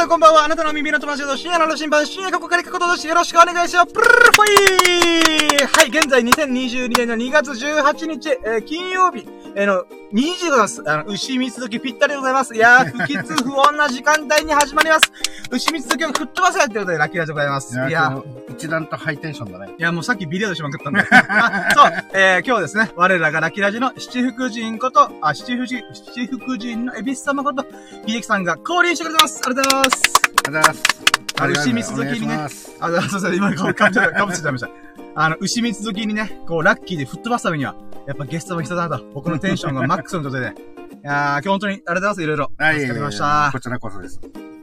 さんこんばんは。あなたの耳の友達と深夜の審判、深夜過去から過去としよろしくお願いします。プルルルほいはい、現在2022年の2月18日、えー、金曜日、えー、の、2時でございます。あの、牛蜜時ぴったりでございます。いやー、不吉不穏な時間帯に始まります。牛蜜時を吹っ飛ばせということで、ラッキーラジでございます。いやー、一段とハイテンションだね。いや、もうさっきビデオでしまくったんで。あそう、えー、今日ですね、我らがラッキーラジの七福神こと、あ、七福神、七福神のエビス様こと、秀樹さんが降臨してくれてます。ありがとうございます。ありがとうございます。あの、牛蜜時にね、あ、そうそう、今、かぶっちゃかぶっちゃいました。あの、牛蜜時にね、こう、ラッキーで吹っ飛ばすためには、やっぱゲストも必要だなと、僕のテンションがマックスの状態で。いやー、今日本当にありがとうございます、いろいろ。はい。助かりました。こちらこそです。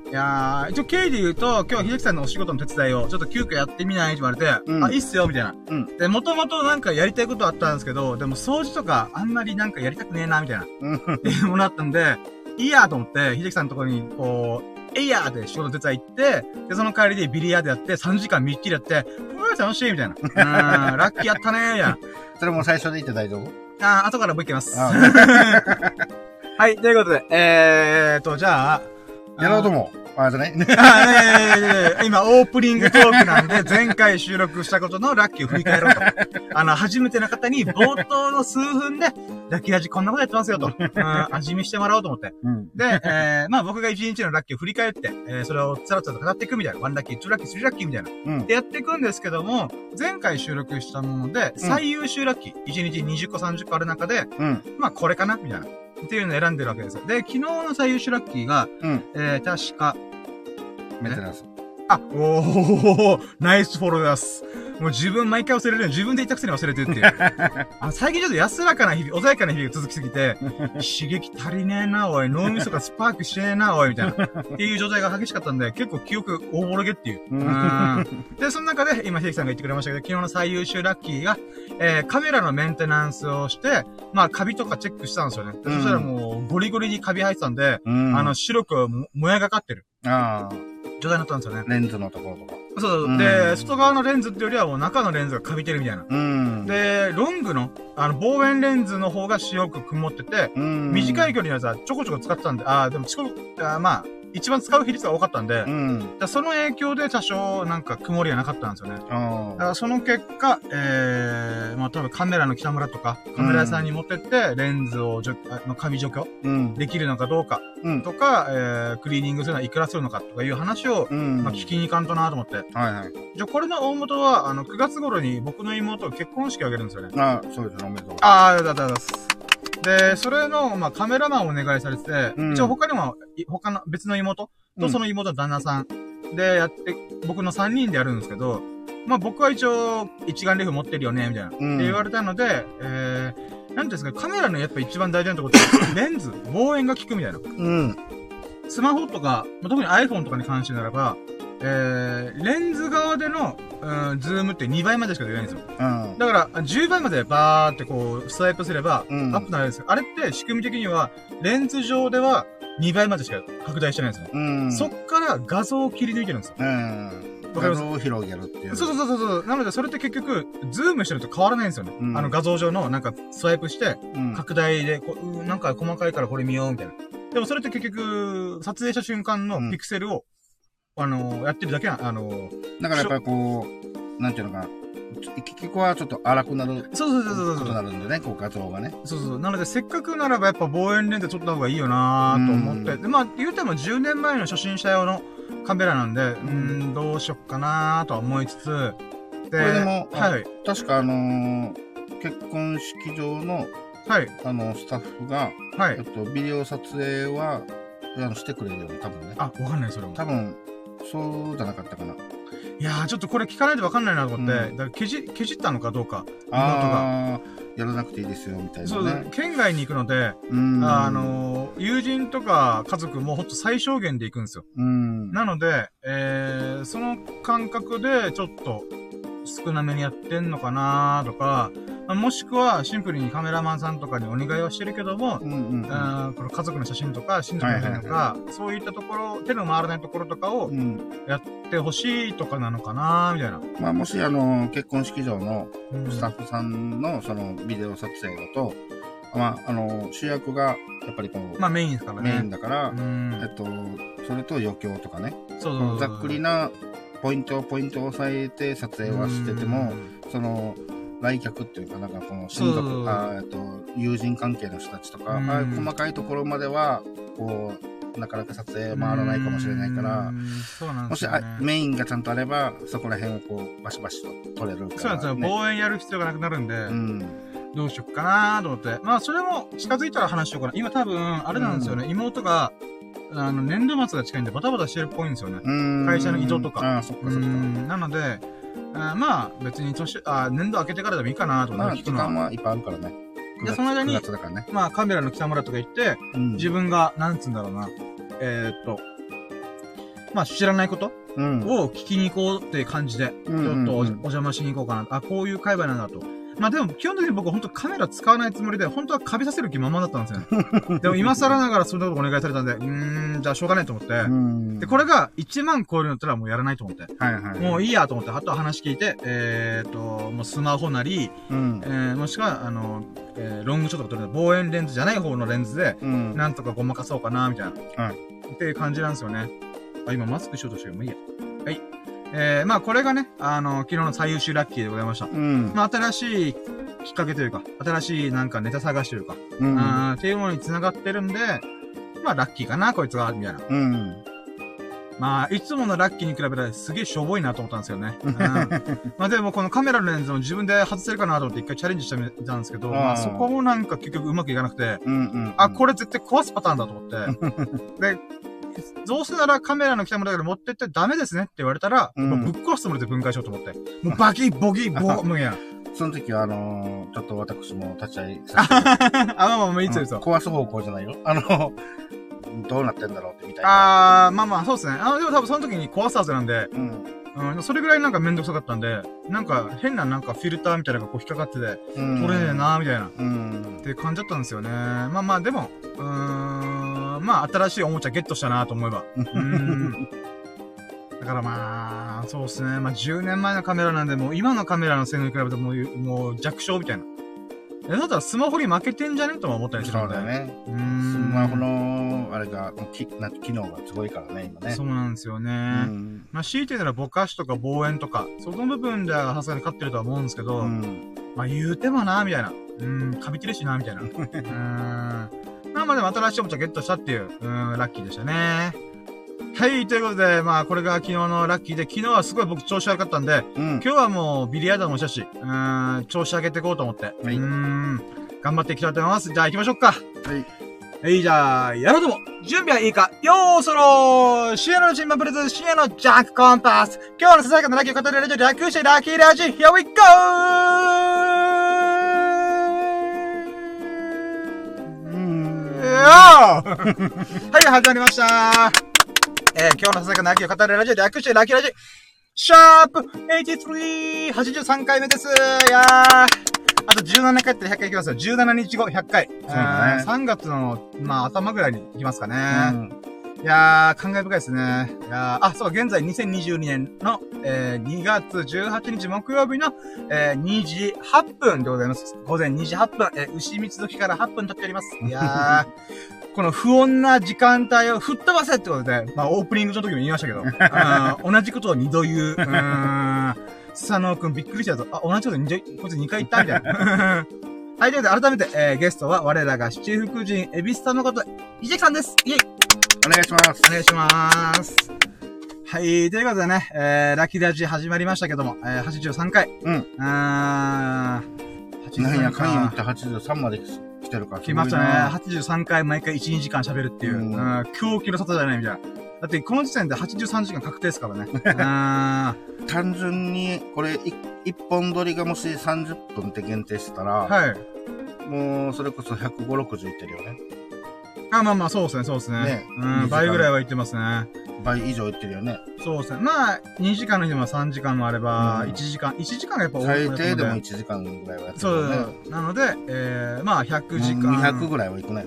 いやー、一応経緯で言うと、今日秀樹さんのお仕事の手伝いを、ちょっと急遽やってみないって言われて、うん、あ、いいっすよ、みたいな。うん。で、もともとなんかやりたいことあったんですけど、でも掃除とかあんまりなんかやりたくねえな、みたいな。うん。っていうものあったんで、いいやと思って、秀樹さんのところに、こう、えいやーで仕事手伝い行って、で、その帰りでビリヤードやって、3時間みっちりやって、うわ、楽しいみたいな。うん、ラッキーやったねー、みたいな。それも最初で言って大丈夫あー、後からもう一回ます。はい、ということで、えーと、じゃあ、やろうとも。あ、じゃね。今、オープニングトークなんで、前回収録したことのラッキーを振り返ろうと。あの、初めての方に冒頭の数分で、ラッキーラジこんなことやってますよと。うん、味見してもらおうと思って。うん、で、えー、まあ僕が一日のラッキーを振り返って、えー、それをつらつらと語っていくみたいな。ワンラッキー、ツーラッキー、スリーラッキーみたいな。うん、で、やっていくんですけども、前回収録したもので、最優秀ラッキー、1日20個30個ある中で、うん、まあこれかなみたいな。っていうのを選んでるわけですよ。で、昨日の最優秀ラッキーが、うん、えー、確か、メンテナンス。あ、おー、ナイスフォローです。もう自分毎回忘れるよ。自分で言ったくせに忘れてるっていう。あ最近ちょっと安らかな日々、穏やかな日々が続きすぎて、刺激足りねえな、おい。脳みそがスパークしてねえな、おい。みたいな。っていう状態が激しかったんで、結構記憶大ぼろげっていう。うん。で、その中で、今、秀樹さんが言ってくれましたけど、昨日の最優秀ラッキーが、えー、カメラのメンテナンスをして、まあ、カビとかチェックしたんですよね。そしたらもう、ゴリゴリにカビ生えてたんで、うん、あの、白くもやがかってる。ああ。状態になったんですよね。レンズのところとか。そう、うん、で、外側のレンズってよりはもう中のレンズがカビてるみたいな。うん、で、ロングの、あの、望遠レンズの方が白く曇ってて、うん、短い距離のやつはちょこちょこ使ってたんで、ああ、でもちょこ、あまあ、一番使う比率が多かったんで、うん、その影響で多少なんか曇りがなかったんですよね。だからその結果、えー、まあ例えばカメラの北村とか、カメラ屋さんに持ってって、レンズをじょ、のカビ除去、うん、できるのかどうか、とか、えー、クリーニングするのはいくらするのかとかいう話を、まあ聞きに行かんとなと思って。はいはい。じゃこれの大元は、あの、9月頃に僕の妹が結婚式を挙げるんですよね。ああ、そうですね、おめでとう。ああ、ありがとうございます。で、それの、まあ、カメラマンをお願いされてて、うん、一応他にも、他の、別の妹とその妹の旦那さんでやって、僕の3人でやるんですけど、まあ、僕は一応、一眼レフ持ってるよね、みたいな。うん、って言われたので、えー、なんですか、カメラのやっぱ一番大事なところって、レンズ、望遠が効くみたいな。うん。スマホとか、まあ、特に iPhone とかに関してならば、えー、レンズ側での、うん、ズームって2倍までしか出ないんですよ。うん。だから、10倍までバーってこう、スワイプすれば、アップなるんですよ。あれって仕組み的には、レンズ上では2倍までしか拡大してないんですね。うん。そっから画像を切り抜いてるんですよ。うん。画像を広げるっていう。そうそうそうそう。なので、それって結局、ズームしてると変わらないんですよね。うん、あの画像上の、なんか、スワイプして、拡大でこう、なんか細かいからこれ見よう、みたいな。でもそれって結局、撮影した瞬間のピクセルをあの、やってるだけな、あの、だからやっぱりこう、なんていうのかな。結局はちょっと荒くなる。そうそうそうそう。ことなるんでね、こう画像がね。そうそう。なので、せっかくならばやっぱ望遠レンズ撮った方がいいよなと思って。で、まあ、言うても10年前の初心者用のカメラなんで、うん、どうしよっかなとは思いつつ、で、これでも、はい。確かあのー、結婚式場の、はい。あの、スタッフが、はい。えっと、ビデオ撮影は、あの、してくれるよね、多分ね。あ、わかんない、それも。多分、そうじゃなかったかな。いやー、ちょっとこれ聞かないとわかんないなと思って、うん、だからけじ、けじったのかどうか、妹が。やらなくていいですよ、みたいな、ね。そう、県外に行くので、あの、友人とか家族もほんと最小限で行くんですよ。なので、えー、その感覚でちょっと少なめにやってんのかなとか、もしくは、シンプルにカメラマンさんとかにお願いはしてるけども、うんうんうん、この家族の写真とか、親族の写真とか、はいはいはい、そういったところ、手の回らないところとかを、やってほしいとかなのかなみたいな。まあ、もし、あの、結婚式場のスタッフさんの、その、ビデオ撮影だと、まあ、あの、主役が、やっぱりこの、まあメインですからね。メインだから、えっと、それと余興とかね。そうそうざっくりなポイントをポイントを押さえて撮影はしてても、その、来客っていうか、なんかこの親族、あと友人関係の人たちとか、あ細かいところまでは、こう、なかなか撮影回らないかもしれないから、ね、もしメインがちゃんとあれば、そこら辺をこう、バシバシと撮れるから、ね、そうなんですよ。望遠やる必要がなくなるんで、うん、どうしよっかなと思って。まあ、それも近づいたら話しようかな。今多分、あれなんですよね。うん、妹が、あの、年度末が近いんでバタバタしてるっぽいんですよね。会社の移動とか。あそっかそっか。なので、あまあ、別に年、あ年度明けてからでもいいかなと思って。まあ、時間はいっぱいあるからね。で、その間に、ね、まあ、カメラの北村とか行って、うん、自分が、なんつうんだろうな、えー、っと、まあ、知らないことを聞きに行こうっていう感じで、ちょっとお邪魔しに行こうかな。あ、こういう界隈なんだと。まあでも、基本的に僕本当カメラ使わないつもりで、本当はカビさせる気ままだったんですよね。でも今更ながらそんなことお願いされたんで、うーん、じゃあしょうがないと思って。で、これが1万超えるんだったらもうやらないと思って。はいはい、はい、もういいやと思って、あとは話聞いて、えー、っと、もうスマホなり、うん、えー、もしくは、あの、えー、ロングショットとか撮る望遠レンズじゃない方のレンズで、うん、なんとかごまかそうかな、みたいな。はい。っていう感じなんですよね。あ、今マスクしようとしてるもういいや。はい。えー、まあこれがね、あの、昨日の最優秀ラッキーでございました。うん。まあ新しいきっかけというか、新しいなんかネタ探しというか、うん。あっていうものに繋がってるんで、まあラッキーかな、こいつは、みたいな。うん。まあ、いつものラッキーに比べたらすげえしょぼいなと思ったんですよね。うん、まあでもこのカメラのレンズを自分で外せるかなと思って一回チャレンジしてみたんですけど、まあそこもなんか結局うまくいかなくて、うんうんうん、あ、これ絶対壊すパターンだと思って、で、どうせならカメラの北村だけど持ってってダメですねって言われたら、うん、ぶっ壊すつもりで分解しようと思って。もうバキ ボキボ、もうや。その時は、あのー、ちょっと私も立ち会いさせて。あ、まあまあ、いつですよ。壊す方向じゃないよ。あの、どうなってんだろうってみたいな。あー、まあまあ、そうですね。あの、でも多分その時に壊すはずなんで、うん。うん、それぐらいなんかめんどくさかったんで、なんか変ななんかフィルターみたいなのがこう引っかかってて、うん、取れねえなーみたいな、うん、って感じだったんですよね。まあまあ、でも、うーん、まあ新しいおもちゃゲットしたなと思えば。うん。だからまあ、そうですね。まあ10年前のカメラなんで、もう今のカメラの性能に比べてもう、もう弱小みたいな。え、だったらスマホに負けてんじゃねとも思ったりするんだよね。うん。スマホの、あれが、きな機能がすごいからね、今ね。そうなんですよね。うん、まあ、強いて言うならぼかしとか望遠とか、その部分ではさすがに勝ってるとは思うんですけど、うん、まあ言うてもな、みたいな。うん、かびてるしな、みたいな。うん。まあまあでも新しいおもちゃゲットしたっていう、うん、ラッキーでしたね。はい、ということで、まあ、これが昨日のラッキーで、昨日はすごい僕調子悪かったんで、うん、今日はもうビリヤードもしたし、うん、調子上げていこうと思って、はい、うん、頑張っていきたいと思います。じゃあ行きましょうか。はい。はい、じゃあ、やろうとも。準備はいいかよーそろー深夜のチンマプレゼ深夜のジャックコンパス今日のささやかなラッキーを語るラジオ略してラッキーラジ Here we go! はい、始まりましたえー、今日のささやかな秋を語るラジオで略してラッキーラジシャープ 83!83 回目です。いやー。あと17回って100回いきますよ。17日後100回。そうね。3月の、まあ、頭ぐらいに行きますかね。うん、いやー、感慨深いですね。いやー、あ、そう、現在2022年の、えー、2月18日木曜日の、えー、2時8分でございます。午前2時8分、えー、牛三つ時から8分経っております。いやー。この不穏な時間帯を吹っ飛ばせってことで、まあオープニングの時も言いましたけど、同じことを二度言う。うん。スサノー君びっくりしたぞ。あ、同じこと二度、こいつ二回言ったみたいな。はい、ということで改めて、えー、ゲストは我らが七福神、エビスさんのこと、イジェキさんです。イェイお願いします。お願いします。はい、ということでね、えー、ラッキーラジ始まりましたけども、えー、83回。うん。あー、83回。何やかんや言って83まで来てるから。来ましたね。83回毎回1、2時間喋るっていう。うん。狂気の里じゃないみたいな。だってこの時点で83時間確定ですからね。単純に、これ、一本撮りがもし30分って限定してたら、はい。もう、それこそ150、60いってるよね。あ、まあまあ、そうですね、そうですね。ねうん、倍ぐらいは行ってますね。倍以上行ってるよね。そうですね。まあ、2時間の日も3時間もあれば、1時間、1時間がやっぱ多い最低でも1時間ぐらいはやってるね。そう。なので、えー、まあ、100時間。200ぐらいは行くね。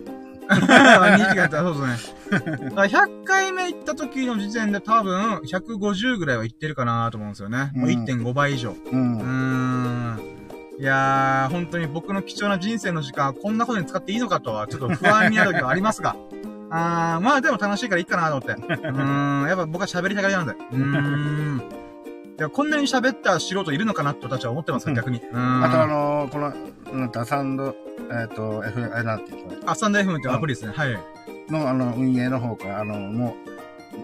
2時間やったらそうですね。100回目行った時の時点で多分、150ぐらいは行ってるかなと思うんですよね。もう1.5倍以上。うん。うんいやー、本当に僕の貴重な人生の時間、こんなことに使っていいのかとは、ちょっと不安になる時はありますが。あー、まあでも楽しいからいいかなと思って。うーん、やっぱ僕は喋りたがりなんで。うーん。いや、こんなに喋った素人いるのかなって私は思ってますか？ら、逆に。うん。あとあのー、この、うんと、サンド、えっ、ー、と、F、あれなんていうの？あ、サンド FM ってアプリですね。はい。の、あの、運営の方から、あの、もう、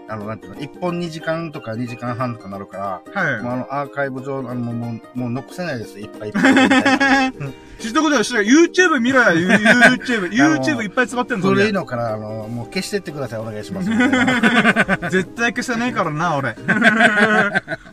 あの、なんていうの、1本2時間とか2時間半とかなるから、はい。もうあの、アーカイブ上、あの、もう、もう残せないですいっぱいいっぱい。知ったことない。YouTube 見ろや、YouTube。YouTube いっぱい詰まってんの古いのから、あの、もう消してってください、お願いします。絶対消さねえからな、俺。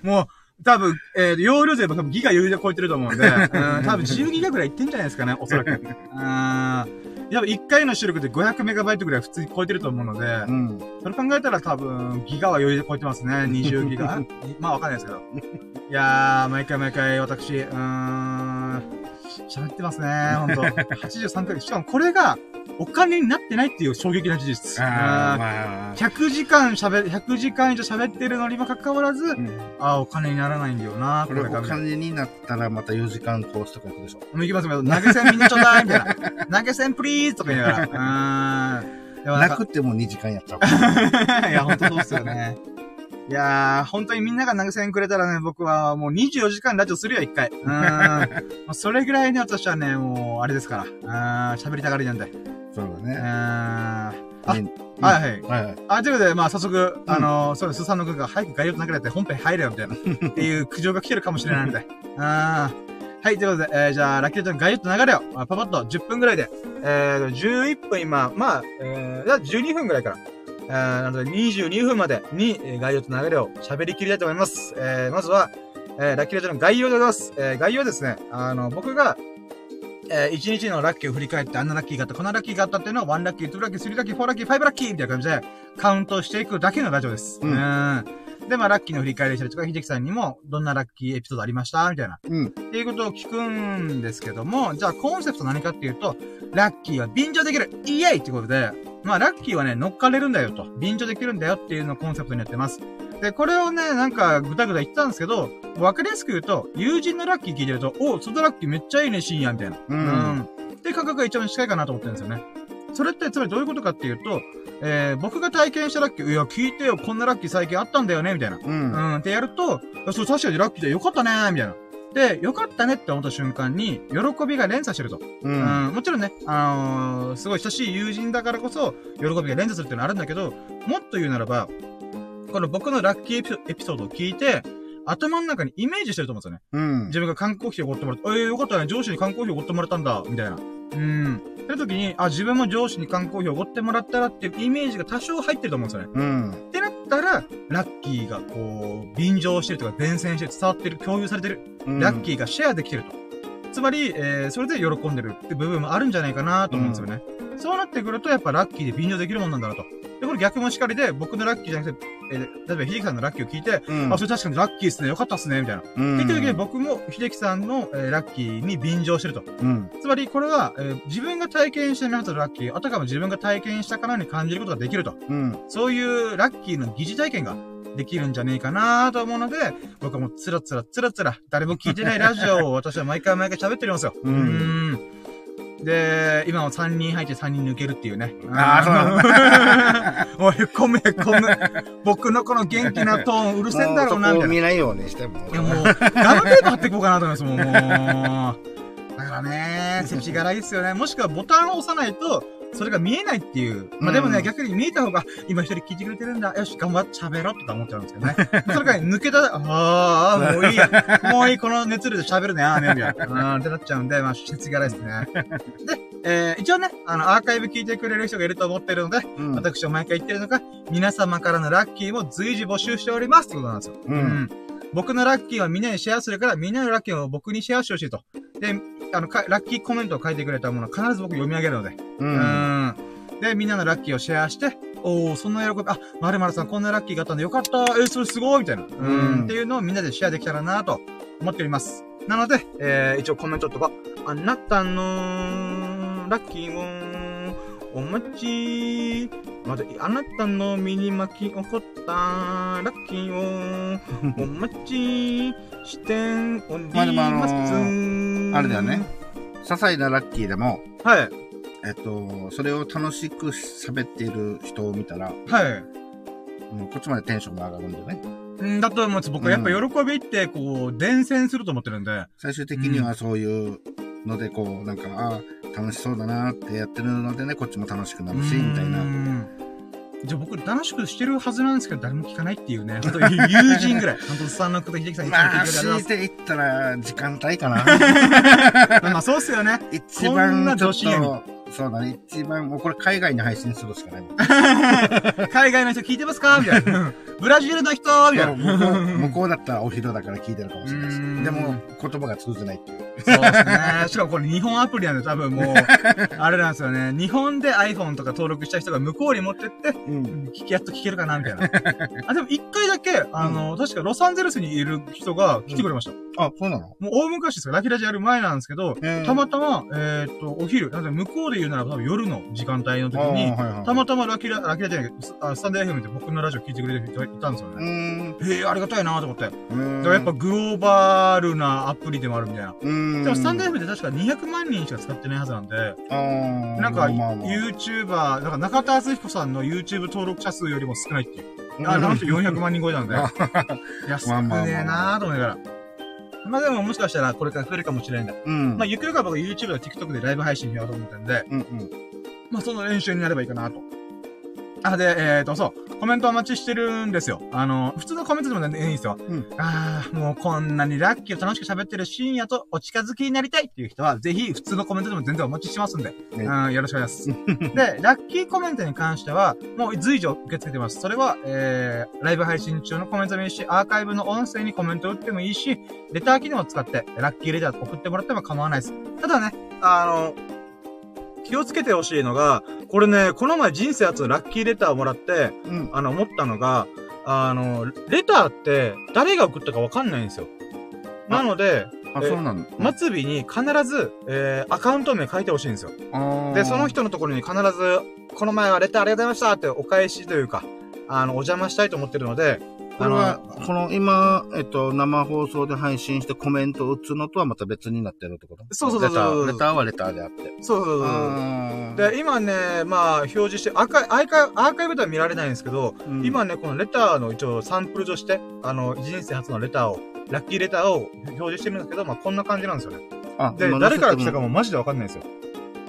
もう、多分、えー、容量税も多分ギガ余裕で超えてると思うんで、うん、多分10ギガぐらいいってんじゃないですかね、おそらく。うんやっぱ1回の出力で500メガバイトぐらい普通に超えてると思うので、うん。それ考えたら多分、ギガは余裕で超えてますね。20ギガ？まあわかんないですけど。いやー、毎回毎回私、うーん、喋ってますね、ほんと。83回。しかもこれが、お金になってないっていう衝撃な事実。あまあ、100時間喋、100時間以上喋ってるのにもかかわらず、うん、ああ、お金にならないんだよな、これ。お金になったらまた4時間コースとか行くでしょ。もう行きますけど、投げ銭みんなちょうだいみたいな。投げ銭プリーズとか言いながら。うん。なくても2時間やっちゃう。いや、ほんとそうっすよね。いやー、本当にみんなが投げ銭くれたらね、僕はもう24時間ラジオするよ、一回。うん。まあ、それぐらいね、私はね、もう、あれですから。うん、喋りたがりなんで。そうだね。あ、はいはい。はいはい。あ、ということで、まあ、早速、あのー、そうです、スサノ君が早く概要と流れて本編入れよ、みたいな。っていう苦情が来てるかもしれないんで。あはい、ということで、えー、じゃあ、ラッキーちゃん概要と流れを、パパッと10分ぐらいで、えー、11分今、まあ、えー、12分ぐらいから、えー、なので22分までに、えー、概要と流れを喋り切りたいと思います。えー、まずは、えー、ラッキーラジオの概要でございます。えー、概要はですね、あの、僕が、えー、1日のラッキーを振り返って、あんなラッキーがあった、こんなラッキーがあったっていうのは、1ラッキー、2ラッキー、3ラッキー、4ラッキー、5ラッキーみたいな感じで、カウントしていくだけのラジオです。うん。うんで、まあ、ラッキーの振り返りしたりとか、秀樹さんにも、どんなラッキーエピソードありました？みたいな。うん。っていうことを聞くんですけども、じゃあ、コンセプト何かっていうと、ラッキーは便乗できるイエイってことで、まあ、ラッキーはね、乗っかれるんだよと。便乗できるんだよっていうのをコンセプトにやってます。で、これをね、なんか、ぐだぐだ言ったんですけど、わかりやすく言うと、友人のラッキー聞いてると、お、そのラッキーめっちゃいいね、深夜みたいな。うん。うんって感覚が一番近いかなと思ってるんですよね。それってつまりどういうことかっていうと、えー、僕が体験したラッキー、いや、聞いてよ、こんなラッキー最近あったんだよね、みたいな。うん。うん、ってやると、そう、確かにラッキーでよかったね、みたいな。で、よかったねって思った瞬間に、喜びが連鎖してると。うん。うん、もちろんね、あのー、すごい親しい友人だからこそ、喜びが連鎖するっていうのはあるんだけど、もっと言うならば、この僕のラッキーエピソードを聞いて、頭の中にイメージしてると思うんですよね。うん。自分が観光費をおごってもらった。ええー、よかったね。上司に観光費をおごってもらったんだ。みたいな。うん。って時に、あ、自分も上司に観光費をおごってもらったらっていうイメージが多少入ってると思うんですよね。うん。ってなったら、ラッキーがこう、便乗してるとか、伝染して伝わってる、共有されてる。うん、ラッキーがシェアできてると。つまり、えー、それで喜んでるって部分もあるんじゃないかなと思うんですよね。うん、そうなってくると、やっぱラッキーで便乗できるもんなんだなと。で、これ逆もしかりで、僕のラッキーじゃなくて、えー、例えば、秀樹さんのラッキーを聞いて、うん、あ、それ確かにラッキーっすね、よかったっすね、みたいな。うん、って言った時に僕も秀樹さんの、えー、ラッキーに便乗してると。うん、つまり、これは、えー、自分が体験してみたラッキー、あたかも自分が体験したからに感じることができると。うん、そういうラッキーの疑似体験ができるんじゃねえかなと思うので、僕はもうつらつらつらつら、誰も聞いてないラジオを私は毎回毎回喋ってるんですよ。うん。で、今は3人入って3人抜けるっていうね。ああ、そうなんだ。もうへこむへこむ。僕のこの元気なトーンうるせえんだろうな、みたいな。見ないようにしても。いやもう、ガムテープ貼っていこうかなと思います、もう。だからね、世知辛いですよね。もしくはボタンを押さないと、それが見えないっていう。まあでもね、うん、逆に見えた方が、今一人聞いてくれてるんだ。よし、頑張って喋ろうとか思っちゃうんですけどね。それから抜けた、ああ、もういいや。もういい、この熱量で喋るね、ああ、みたいな。うん、ってなっちゃうんで、まあ、説がないですね。で、えー、一応ね、あの、アーカイブ聞いてくれる人がいると思ってるので、うん、私は毎回言ってるのが、皆様からのラッキーも随時募集しておりますってことなんですよ。うん、うん僕のラッキーはみんなにシェアするから、みんなのラッキーを僕にシェアしてほしいと。で、あの、ラッキーコメントを書いてくれたものを必ず僕読み上げるので。うん。うんで、みんなのラッキーをシェアして、おー、そんな喜び、あ、まるまるさんこんなラッキーがあったんでよかった、えー、それすごいみたいな。うん。っていうのをみんなでシェアできたらなと思っております。なので、えー、一応コメントとか、あなたのラッキーをお待ち。まだ、あなたの身に巻き起こったラッキーを お待ちしております。まあ、あのー、あれだよね。些細なラッキーでも、はい。えっと、それを楽しく喋っている人を見たら、はい。もうこっちまでテンションが上がるんだよね。うんだと思うんです。僕はやっぱ喜びって、こう、伝染すると思ってるんで。最終的にはそういうので、こう、なんか、ああ、楽しそうだなってやってるのでね、こっちも楽しくなるし、みたいな。な。じゃあ僕楽しくしてるはずなんですけど、誰も聞かないっていうね。本当に友人ぐらい。本当さんのこと秀樹さんいつもまあ、聞いてくれてありがとうございったら、時間帯かな。まあそうっすよね。一こんな番ちょっと、そうだね、一番、もうこれ海外に配信するしかないもん。海外の人聞いてますか？みたいな。ブラジルの人？みたいな。向こう向こうだったらお昼だから聞いてるかもしれないし。でも、言葉が通じないっていう。そうですね。しかもこれ日本アプリなんで多分もう、あれなんですよね。日本で iPhone とか登録した人が向こうに持ってって、うん。聞きやっと聞けるかなみたいな。あ、でも一回だけ、あの、確かロサンゼルスにいる人が来てくれました。あ、そうなの？もう大昔ですよ。ラキラジやる前なんですけど、えーたまたま、えーっと、お昼、なんで向こうで言うなら多分夜の時間帯の時に、はいはいたまたまラキラ、ラキラじゃないけど、スタンド FM で僕のラジオ聞いてくれてる人がいたんですよね。ん。へえ、ありがたいなと思って。だからやっぱグローバルなアプリでもあるみたいな。でもスタンド FM って確か200万人しか使ってないはずなんで、なんか、まあまあまあ YouTuber、なんか中田敦彦さんの YouTube 登録者数よりも少ないっていう。うんあ、なんと400万人超えなんで。い あや、少ねえなーと思いながら。まあでももしかしたらこれから増えるかもしれないんだ。うん。まあゆくゆくは僕 YouTube や TikTok でライブ配信しようと思ってるんで、うんうん。まあその練習になればいいかなと。あ、で、えーと、そう、コメントお待ちしてるんですよ。あの、普通のコメントでも全然いいんですよ。うんああ、もうこんなにラッキーを楽しく喋ってる深夜とお近づきになりたいっていう人は、ぜひ普通のコメントでも全然お待ちしてますんで、ねうん、よろしくお願いします。で、ラッキーコメントに関しては、もう随時受け付けてます。それは、えー、ライブ配信中のコメントでもいいし、アーカイブの音声にコメントを打ってもいいし、レター機能を使って、ラッキーレター送ってもらっても構わないです。ただね、あの、気をつけてほしいのが、これね、この前人生初ラッキーレターをもらって、うん。あの、思ったのが、あの、レターって誰が送ったかわかんないんですよ。なので、あ、えそうなの末尾に必ず、えー、アカウント名書いてほしいんですよ。で、その人のところに必ず、この前はレターありがとうございましたってお返しというか、あの、お邪魔したいと思ってるので、これは、この今、えっと、生放送で配信してコメントを打つのとはまた別になってるってこと？そうそうそうそうレター、レターはレターであって。そうそうそうで、今ね、まあ、表示して、アーカイアーカイアーカイブでは見られないんですけど、うん今ね、このレターの一応サンプルとして、あの、人生初のレターを、ラッキーレターを表示してるんですけど、まあ、こんな感じなんですよね。あ、で、今誰から来たかも。もマジでわかんないんですよ。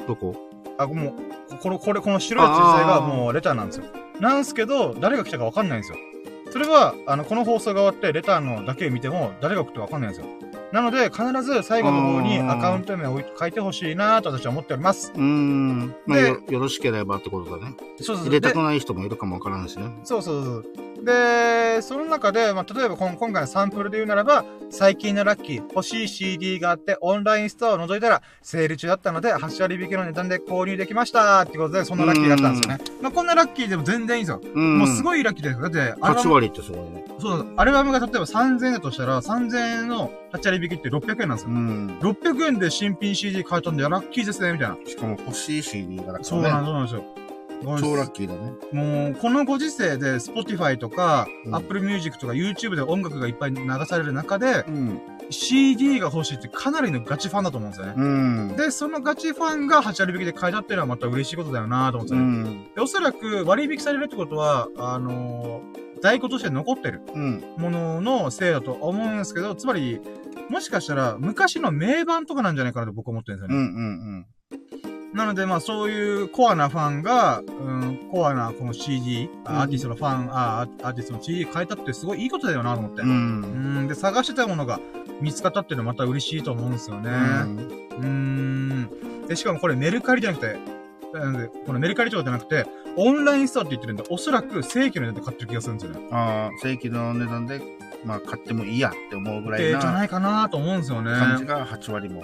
どこ？あ、もう、この、これ、この白い小さいがもうレターなんですよ。なんですけど、誰が来たかわかんないんですよ。それは、あの、この放送が終わって、レターのだけ見ても、誰が送ったかわかんないんですよ。なので、必ず最後の方にアカウント名を書いてほしいなと私は思っております。うーん。まあ、でよよろしければってことだね。そう入れたくない人もいるかもわからんしね。そうそうそう。で、その中で、まあ、例えばこん今回のサンプルで言うならば、最近のラッキー、欲しい CD があって、オンラインストアを覗いたら、セール中だったので、8割引きの値段で購入できましたってことで、そんなラッキーだったんですよね。まあ、こんなラッキーでも全然いいんですよ。うん。もうすごいラッキーですよ。だって、アルバ8ム、割ってすごいね。そう、アルバムが例えば3000円だとしたら、3000円の8割引きって600円なんですよ。うん。600円で新品 CD 買えたんで、ラッキーですね、みたいな。しかも欲しい CD がだそうなんからね。そうなんですよ。超ラッキーだね。もう、このご時世で、Spotify とか、うん Apple Music とか YouTube で音楽がいっぱい流される中で、うん。CD が欲しいってかなりのガチファンだと思うんですよね。うん。で、そのガチファンが8割引きで買えたっていうのはまた嬉しいことだよなと思ってね、ん。でおそらく割引されるってことは、あのー在庫として残ってるうん。もののせいだと思うんですけど、つまり、もしかしたら昔の名盤とかなんじゃないかなと僕は思ってるんですようん。うね。ん。なので、まあそういうコアなファンが、うん、コアなこの CD、うんアーティストのファン、あアーティストの CD 変えたってすごいいいことだよなと思って。う。うんん、で、探してたものが見つかったっていうのはまた嬉しいと思うんですよね。うーん。で、しかもこれメルカリじゃなくて、なので、このメルカリとかじゃなくて、オンラインストアって言ってるんで、おそらく正規の値段で買ってる気がするんですよね。ああ、正規の値段で、まあ、買ってもいいやって思うぐらいで、じゃなないかなと思うんですよね。感じが8割も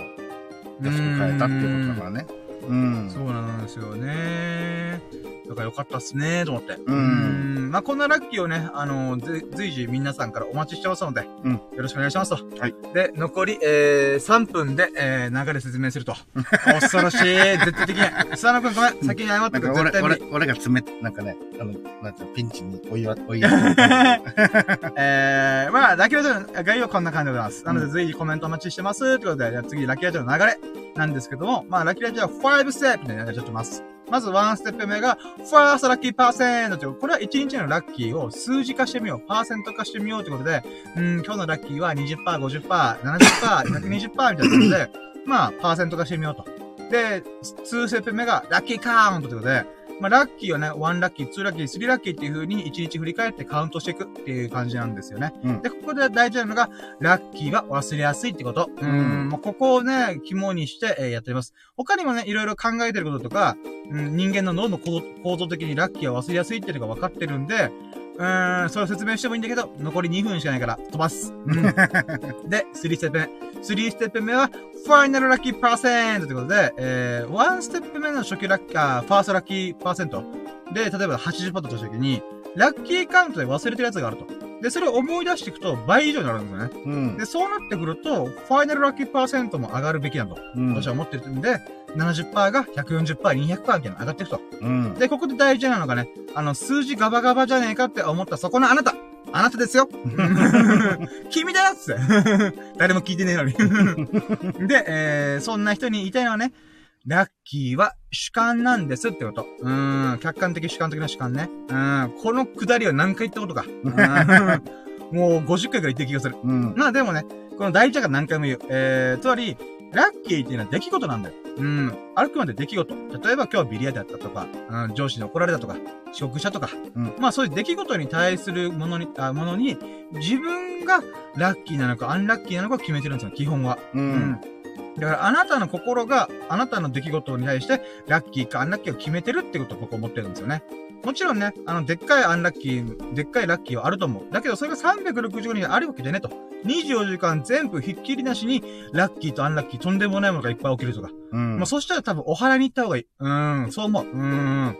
安く買えたっていうことだからね。うん。そうなんですよね。だからよかったっすねと思って。うんんまあ、こんなラッキーをね、あのぜ随時皆さんからお待ちしてますので、うんよろしくお願いしますと。はい。で、残り、えー、3分で、えー、流れ説明すると。恐ろしい。絶対的に。佐野くんごめん。先に謝ってくれ。なんか俺、俺俺が詰め、なんかね、あの、なんていうピンチに追いや、追いや。えー、まあ、ラッキーラジオの概要はこんな感じでございます。なので、随時コメントお待ちしてます。ということで、じゃあ次、ラッキーラジオの流れなんですけども、まあ、ラッキーラジオは5ステップでやっちゃってます。まず1ステップ目が、ファーストラッキーパーセントという、これは1日のラッキーを数字化してみよう、パーセント化してみようということで、うん、今日のラッキーは20%、50%、70%、120%みたいなことで、まあ、パーセント化してみようと。で、2ステップ目が、ラッキーカウントということで、まあ、ラッキーをね、1ラッキー、2ラッキー、3ラッキーっていう風に1日振り返ってカウントしていくっていう感じなんですよね。うん、で、ここで大事なのが、ラッキーは忘れやすいってこと。うん、もうここをね、肝にして、えー、やっています。他にもね、いろいろ考えてることとか、うん、人間の脳の構造的にラッキーは忘れやすいっていうのが分かってるんで、うーん、それを説明してもいいんだけど、残り2分しかないから飛ばす。うん、で、3ステップ目。3ステップ目は、ファイナルラッキーパーセントということで、えー、1ステップ目の初期ラッキー、あファーストラッキーパーセントで、例えば80%としたときに、ラッキーカウントで忘れてるやつがあると。で、それを思い出していくと倍以上になるんですよね。うん。で、そうなってくると、ファイナルラッキーパーセントも上がるべきだと。うん。私は思ってるんで、70%が140%、200%みたいな上がっていくと。うん。で、ここで大事なのがね、あの、数字ガバガバじゃねえかって思ったそこのあなたあなたですよ 君だよつって。誰も聞いてねえのに で、えー、そんな人に言いたいのはね、ラッキーは主観なんですってこと。うん、客観的主観的な主観ね。うん、このくだりは何回言ったことか。もう50回くらい言ってる気がする。うん。まあでもね、この大事が何回も言う。えー、つまり、ラッキーっていうのは出来事なんだよ。うん。あくまで出来事。例えば今日ビリヤだったとか、うん、上司に怒られたとか、遅刻したとか。うん。まあそういう出来事に対するものに、あ、ものに、自分がラッキーなのかアンラッキーなのか決めてるんですよ、基本は。うん、うんだからあなたの心があなたの出来事に対してラッキーかアンラッキーを決めてるってことを僕は思ってるんですよね。もちろんね、あの、でっかいアンラッキー、でっかいラッキーはあると思う。だけど、それが365日あるわけじゃねと。24時間全部ひっきりなしに、ラッキーとアンラッキー、とんでもないものがいっぱい起きるとか。うん。まあ、そしたら多分お払いに行った方がいい。うん、そう思う。うん。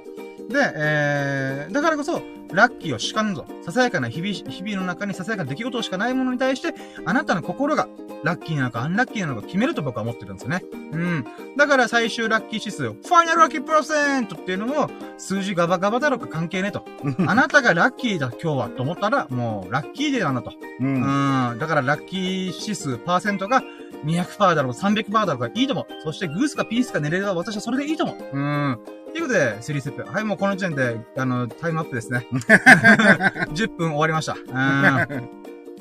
で、えー、だからこそ、ラッキーを主観ぞ。ささやかな日々、日々の中にささやかな出来事しかないものに対して、あなたの心が、ラッキーなのかアンラッキーなのか決めると僕は思ってるんですよね。うん。だから最終ラッキー指数、ファイナルラッキープロセントっていうのも、数字ガバガバだろうか関係ねえと。あなたがラッキーだ今日はと思ったら、もう、ラッキーデーなんだと。うん。うんだからラッキー指数、パーセントが200%だろう、300%だろうかいいと思う。そしてグースかピースか寝れれば私はそれでいいと思う。うん。ということで、3ステップ。はい、もうこの時点で、あの、タイムアップですね。10分終わりました。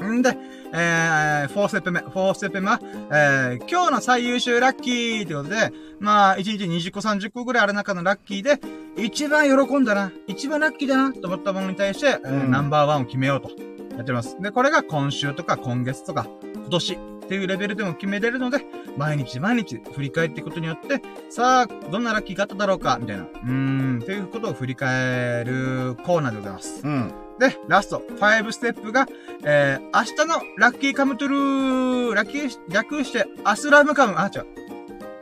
うん。んで、えー、4ステップ目、4ステップ目は、えー、今日の最優秀ラッキーということで、まあ、1日20個30個ぐらいある中のラッキーで、一番喜んだな、一番ラッキーだな、と思ったものに対して、うん、えー、ナンバーワンを決めようと、やってます。で、これが今週とか今月とか、今年、っていうレベルでも決めれるので、毎日毎日振り返っていくことによって、さあ、どんなラッキーがあっただろうか、みたいな。うーん、っていうことを振り返るコーナーでございます。うん。で、ラスト、5ステップが、えー、明日のラッキーカムトゥルー、ラッキー、略して、アスラムカム、あ、違う。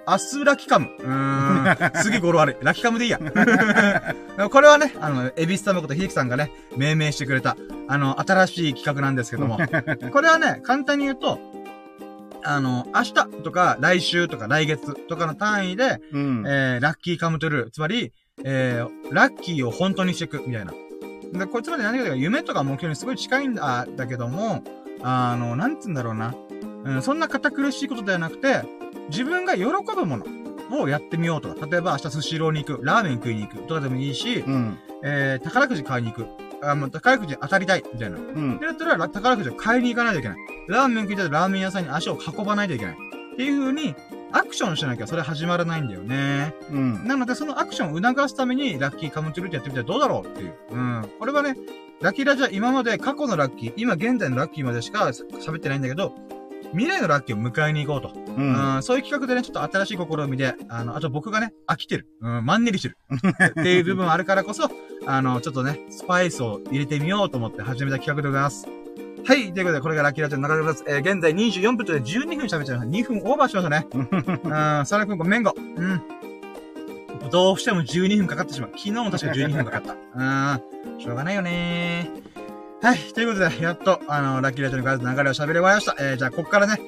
アスラキカム。うーん。すげえ語呂悪い。ラキカムでいいや。これはね、あの、エビス様こと秀樹さんがね、命名してくれた、あの、新しい企画なんですけども。これはね、簡単に言うと、あの、明日とか来週とか来月とかの単位で、うん、えー、ラッキーカムトゥルー。つまり、えー、ラッキーを本当にしていく、みたいな。で、こいつまで何かというか、夢とか目標にすごい近いんだ、だけども、あの、なんつうんだろうな。うん、そんな堅苦しいことではなくて、自分が喜ぶものをやってみようとか。例えば明日スシローに行く、ラーメン食いに行くとかでもいいし、うん、えー、宝くじ買いに行く。あ、まあ、宝くじ当たりたい、みたいな。うん。で、だったら、宝くじを買いに行かないといけない。ラーメン食いたいとラーメン屋さんに足を運ばないといけない。っていう風に、アクションしなきゃそれ始まらないんだよね。うん。なので、そのアクションを促すために、ラッキーカムトゥルーってやってみたらどうだろうっていう。うん。これはね、ラッキーラジは今まで過去のラッキー、今現在のラッキーまでしか喋ってないんだけど、未来のラッキーを迎えに行こうと。うん、うん、そういう企画でね、ちょっと新しい試みで、あの、あと僕がね、飽きてる。うん、マンネリしてる。っていう部分あるからこそ、あの、ちょっとね、スパイスを入れてみようと思って始めた企画でございます。はい。ということで、これがラッキーラジオの中でございます。えー、現在24分とで12分喋っちゃいました。2分オーバーしましたね。うん、サラ君ごめんご。うん。どうしても12分かかってしまう。昨日も確か12分かかった。うん。しょうがないよねはい。ということで、やっと、あの、ラッキーラジオの数の流れを喋り終わりました。えー、じゃあ、こっからね、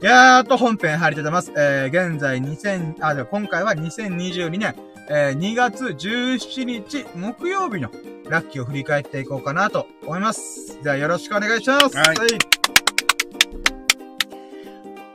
やーっと本編入りたいと思います。えー、現在2000、あ、じゃ今回は2022年、えー、2月17日木曜日のラッキーを振り返っていこうかなと思います。じゃあよろしくお願いします。はい。はい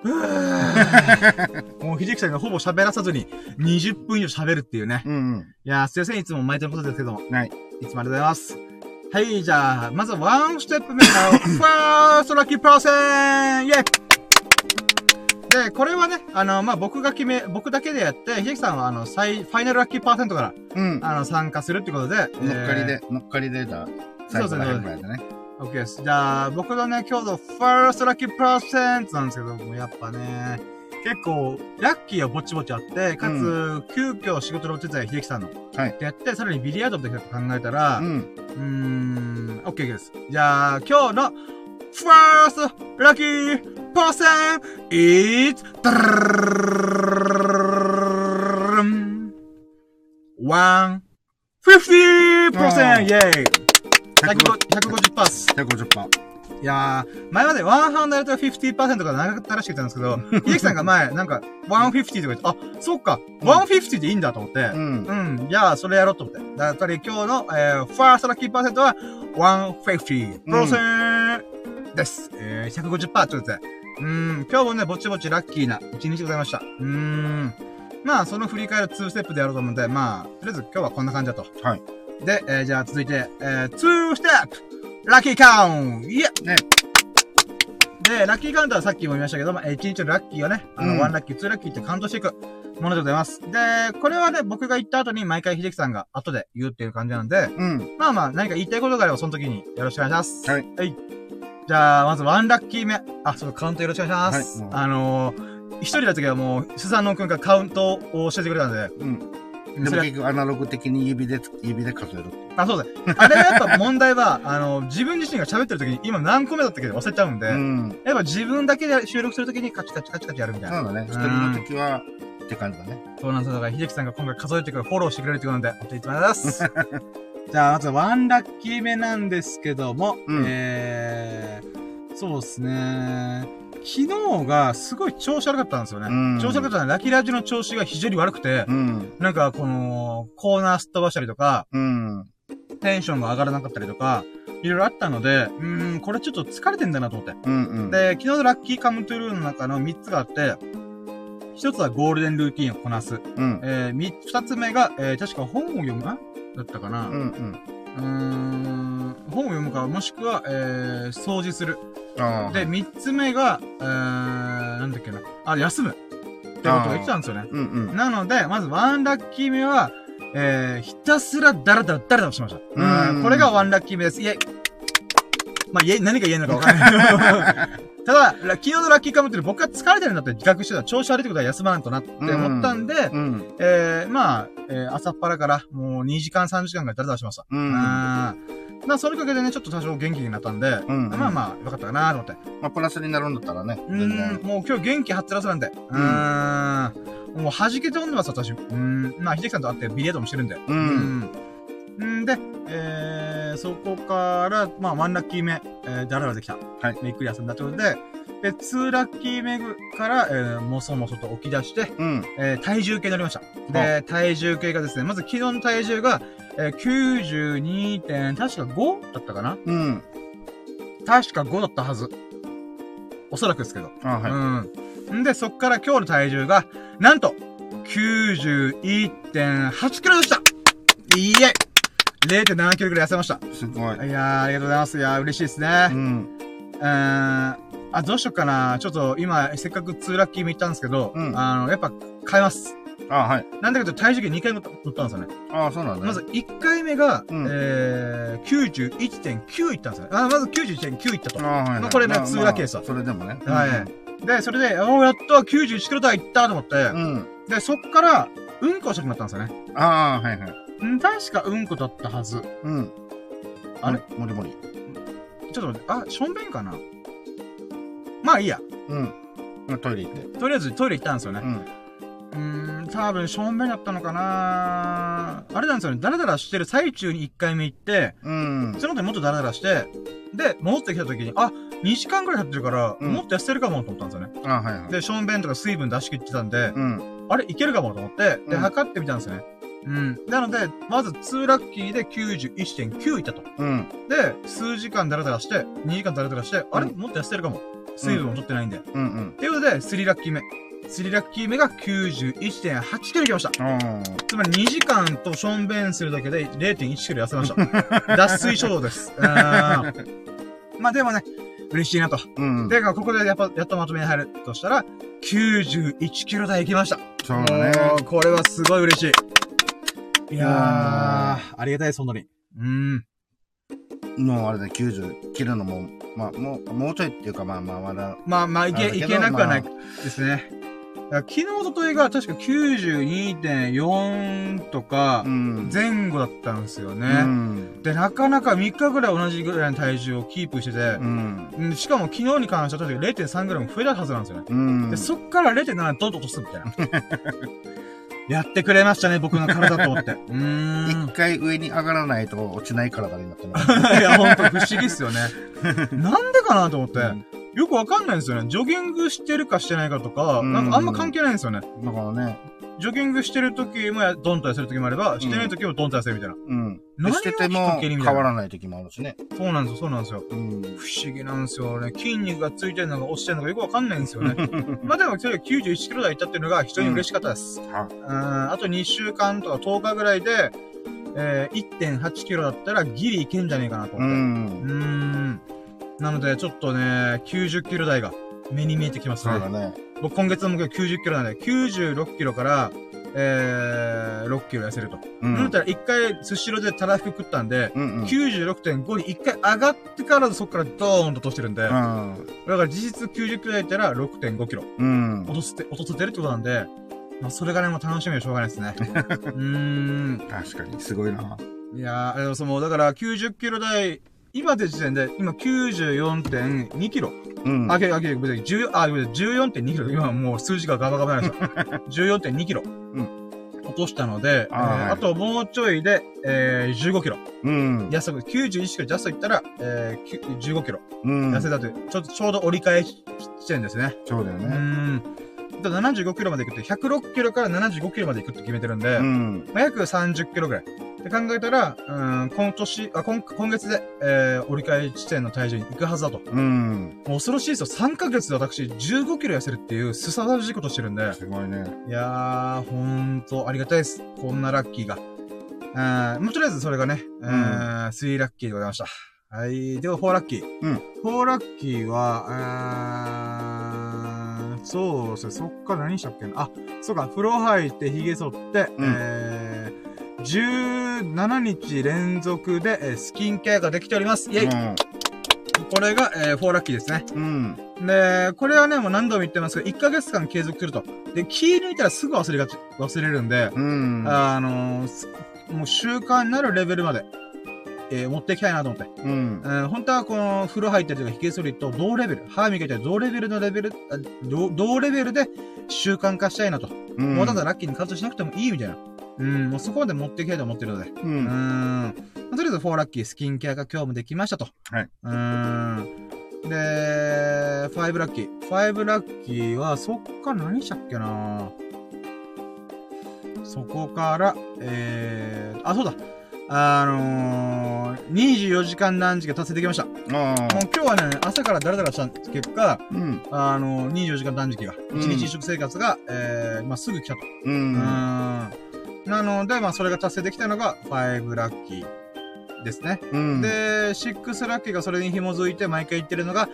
もう、秀樹さんがほぼ喋らさずに、20分以上喋るっていうね。うん、うん。いやすいません、いつも毎回のことですけども。はい。いつもありがとうございます。はい、じゃあ、まずはワンステップ目の、 first lucky percent yay で、これはね、あの、まあ、僕が決め、僕だけでやって、秀樹さんは、あの、最、 final lucky percent から、うん。あの、参加するってことで、乗っかりで、乗っかりでだ、最初ら辺ぐらいでね。OK です。じゃあ、僕のね、今日の first lucky percent なんですけども、やっぱね、結構、ラッキーはぼちぼちあって、かつ、うん、急遽仕事のお手伝い、秀樹さんの。はい。ってやって、さらにビリヤードって考えたら、うん。うーん、OK です。じゃあ、今日の、 first lucky percent is 150%! イェイ !150 パース。150パー。いやー、前まで150%が長かったらしくたんですけど、秀樹さんが前、なんか、150とか言って、あ、そっか、150でいいんだと思って、うん。うん。じゃあ、それやろうと思って。だから、今日の、えー、ファーストラッキーパーセントは、150%です。うん、えー、150%ということで。うん、今日もね、ぼちぼちラッキーな一日でございました。うーん。まあ、その振り返る2ステップでやろうと思うんで、まあ、とりあえず今日はこんな感じだと。はい。で、えー、じゃあ続いて、えー、2ステップラッキーカウンイエね。で、ラッキーカウントはさっきも言いましたけども、1日のラッキーをね、あの、1ラッキー、2ラッキーってカウントしていくものでございます。で、これはね、僕が言った後に毎回秀樹さんが後で言うっていう感じなんで、うん。まあまあ、何か言いたいことがあればその時によろしくお願いします。はい。はい。じゃあ、まず1ラッキー目。あ、そう、カウントよろしくお願いします。はい。あのー、一人の時はもう、スザンノン君がカウントを教えてくれたんで、うん。でも結局アナログ的に指で、指で数える。あ、そうだ。あれやっぱ問題は、あの、自分自身が喋ってる時に今何個目だったっけ忘れちゃうんで、うん、やっぱ自分だけで収録する時にカチカチカチカチやるみたいな。そうだね。一人の時は、って感じだね。そうなんですだから、秀樹さんが今回数えてくるフォローしてくれるってことなんで、本当にいつもありがとうございます。じゃあ、まずワンラッキー目なんですけども、うん、えー、そうですね昨日がすごい調子悪かったんですよね。うん、調子悪かったのは、ラキラジの調子が非常に悪くて、うん、なんかこの、コーナーすっ飛ばしたりとか、うん、テンションが上がらなかったりとか、いろいろあったので、うん、これちょっと疲れてんだなと思って。うんうん、で、昨日のラッキーカムトゥルーの中の3つがあって、1つはゴールデンルーティンをこなす。うん、えー、2つ目が、えー、確か本を読むだったかな？うんうん。うーん、本を読むか、もしくは、えー、掃除する。で、三つ目が、えー、なんだっけな。あ、休む。ってことが言ってたんですよね。うんうん。なので、まずワンラッキー目は、えー、ひたすらダラダラダラダラしました。うん。これがワンラッキー目です。イェイ。まあ、何が言えんのかわかんない。ただ、昨日のラッキーカムって僕が疲れてるんだって自覚してた。調子悪いってことは休まないとなって思ったんで、うん、えー、まあ、えー、朝っぱらからもう2時間3時間ぐらいダラダラしました。うん。まあ、それかけでね、ちょっと多少元気になったんで、うん、まあまあ、よかったかなと思って。まあ、プラスになるんだったらね。うん、もう今日元気はつらつなんで。うん。もう弾けて飲んでます、私。うん。まあ、秀樹さんと会ってビリヤードもしてるんで。うん。んで、えー、そこから、まあ、ワンラッキー目、えー、だらだできた。はい。ゆっくり休んだということで、で、ツーラッキー目から、えー、もそもそと起き出して、うん。えー、体重計に乗りました。で、体重計がですね、まず昨日の体重が、えー、92. 点、確か5だったかな？うん。確か5だったはず。おそらくですけど。あはい。うん。んで、そっから今日の体重が、なんと、91.8キロでしたいいえ0.7キロぐらい痩せました。すごい。いやー、ありがとうございます。いやー、嬉しいですね。うん。うーん。あ、どうしよっかな。ちょっと今、せっかく2ラッキーも行ったんですけど、うん、あの、やっぱ変えます。あはい。なんだけど体重計2回乗ったんですよね。あそうなんだ、ね、まず1回目が、うん、えー、91.9いったんですよね。あまず91.9いったと。あはい、はい、まあ、これね、2ラッキーですわ。それでもね。はい。で、それで、おやっと91キロ台行ったと思って、うん。で、そっから、うんこしたくなったんですよね。ああ、はいはい。ん確かうんこだったはず。うん。あれ？もりもり。ちょっと待って、あ、しょんべんかな？まあいいや。うん。トイレ行って。とりあえずトイレ行ったんですよね。うん。うーん、多分、正面だったのかなあれなんですよね。ダラダラしてる最中に1回目行って、うん。その後にもっとダラダラして、で、戻ってきた時に、あ、2時間くらい経ってるから、うん、もっと痩せるかもと思ったんですよね。あ、はいはい。で、正面とか水分出し切ってたんで、うん。あれ、いけるかもと思って、で、測ってみたんですよね。うん。なので、まず2ラッキーで91.9いったと。うん。で、数時間ダラダラして、2時間ダラダラして、うん、あれもっと痩せてるかも。水分を取ってないんで。うんうん。っていうことで、3ラッキー目。3ラッキー目が91.8キロいきました。つまり2時間としょんべんするだけで0.1キロ痩せました。脱水症状です。まあでもね、嬉しいなと。うん。で、ここでやっぱ、やっとまとめに入るとしたら、91キロ台行きました。そうだね。これはすごい嬉しい。いやー、ありがたいです、本当に。うん。もうあれで90切るのも、まあ、もう、もうちょいっていうか、まあまあ、まだ。まあまあ、いけ、いけなくはないですね。昨日、おとといが確か92.4とか、前後だったんですよね、うん。で、なかなか3日ぐらい同じぐらいの体重をキープしてて、うん、しかも昨日に関しては確か0.3グラム増えたはずなんですよね。うん、で、そっから0.7ドンと落とすみたいな。やってくれましたね、僕の体と思って。うん。一回上に上がらないと落ちない体になってます。いや、ほんと不思議っすよね。なんでかなと思って。うんよくわかんないんですよね。ジョギングしてるかしてないかとか、なんかあんま関係ないんですよね。だからね。ジョギングしてる時もドンと痩せる時もあれば、してない時もドンと痩せるみたいな。うん。何してても変わらない時もあるしね。そうなんですよ、そうなんですよ。うん。不思議なんですよね。筋肉がついてるのか落ちてるのかよくわかんないんですよね。まあでも、それ91キロ台いったっていうのが非常に嬉しかったです。うん。あと2週間とか10日ぐらいで、えー、1.8キロだったらギリいけんじゃねえかなと思って。うん。うんなので、ちょっとね、90キロ台が目に見えてきますね。そうだね。僕今月の目標90キロなんで、96キロから、えー、6キロ痩せると。うん。だったら一回、スシローでたらふく食ったんで、うんうん、96.5に一回上がってからそっからドーンと落としてるんで、うん。だから実質90キロだったら6.5キロ。うん。落とせて、落とせてるってことなんで、まあ、それがね、もう楽しみでしょうがないですね。うーん。確かに、すごいな。いやー、その、だから90キロ台今で時点で、今94.2キロ。うん。あ、け、あ、け、別に10、あ、14.2キロ。今もう数字がガバガバになりました。14.2キロ。うん。落としたので、あ,、えー、あともうちょいで、えー、15キロ。うん。痩せ、91キロジャストいったら、えー、15キロ。うん。痩せたという、ちょっと、ちょうど折り返し地点ですね。そうだよね。うん。75キロまで行くって、106キロから75キロまで行くって決めてるんで、うん。まあ、約30キロぐらい。って考えたら、うん、今年、あ、今、今月で、えー、折り返し地点の体重に行くはずだと。うん。もう恐ろしいですよ。3ヶ月で私15キロ痩せるっていう、すさまじいことしてるんで。すごいね。いやー、ほんと、ありがたいです。こんなラッキーが。うん、もうとりあえずそれがね、うん、3ラッキーでございました。はい。では、4ラッキー。うん。4ラッキーは、あーそうですね。そっから何したっけな？あ、そうか。風呂入って髭剃って、うん、えー、17日連続で、えスキンケアができております。イェイ、うん、これが、えー、4ラッキーですね。うん。で、これはね、もう何度も言ってますけど、1ヶ月間継続すると。で、気抜いたらすぐ忘れがち、忘れるんで、うん。あのー、もう習慣になるレベルまで、えー、持っていきたいなと思って。うん。えー、本当はこの風呂入ってるとか、髭剃りと同レベル、歯磨いて同レベルのレベル、同同レベルで習慣化したいなと。うん。もうただラッキーに活動しなくてもいいみたいな。うん、もうそこまで持っていきたいと思ってるので。うん。うんとりあえず4ラッキースキンケアが今日もできましたと。はい。うん。で、5ラッキー。5ラッキーは、そっから何したっけなそこから、えー、あ、そうだ。あのー、24時間何時が達成できました。もう今日はね、朝からダラダラした結果、うん、あのー、24時間断食が、1日一食生活が、えー、まあ、すぐ来たと。うん。うんなので、まあ、それが達成できたのが、5ラッキーですね。うん、で、6ラッキーがそれに紐づいて毎回言ってるのが、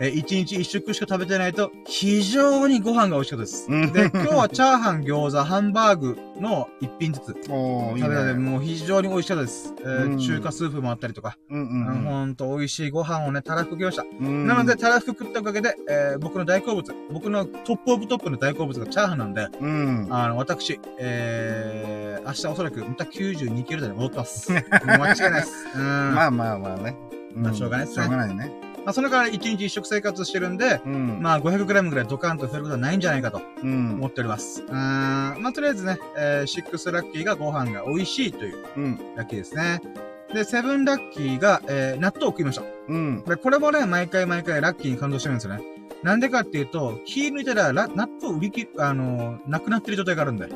えー、1日1食しか食べてないと、非常にご飯が美味しかったです。で、今日はチャーハン、餃子、ハンバーグの一品ずつ。食べたので、もう非常に美味しかったです。えー、中華スープもあったりとか。うんうんうん、ほんと美味しいご飯をね、たらふくきました。なので、たらふく食ったおかげで、えー、僕の大好物、僕のトップオブトップの大好物がチャーハンなんで、うん、あの、私、えー、明日おそらくまた92キロ台に戻ってます。もう間違いないです。うん、まあまあまあね。まあ、しょうがないですね。しょうがないね。まあ、それから一日一食生活してるんで、うん、まあ、500グラムぐらいドカンと増えることはないんじゃないかと、思っております。うん、まあ、とりあえずね、えー、シックスラッキーがご飯が美味しいという、ラッキーですね。で、セブンラッキーが、えー、納豆を食いました。うん。で、これもね、毎回毎回ラッキーに感動してるんですよね。なんでかっていうと、気抜いたら、納豆売り切、あのー、なくなってる状態があるんで。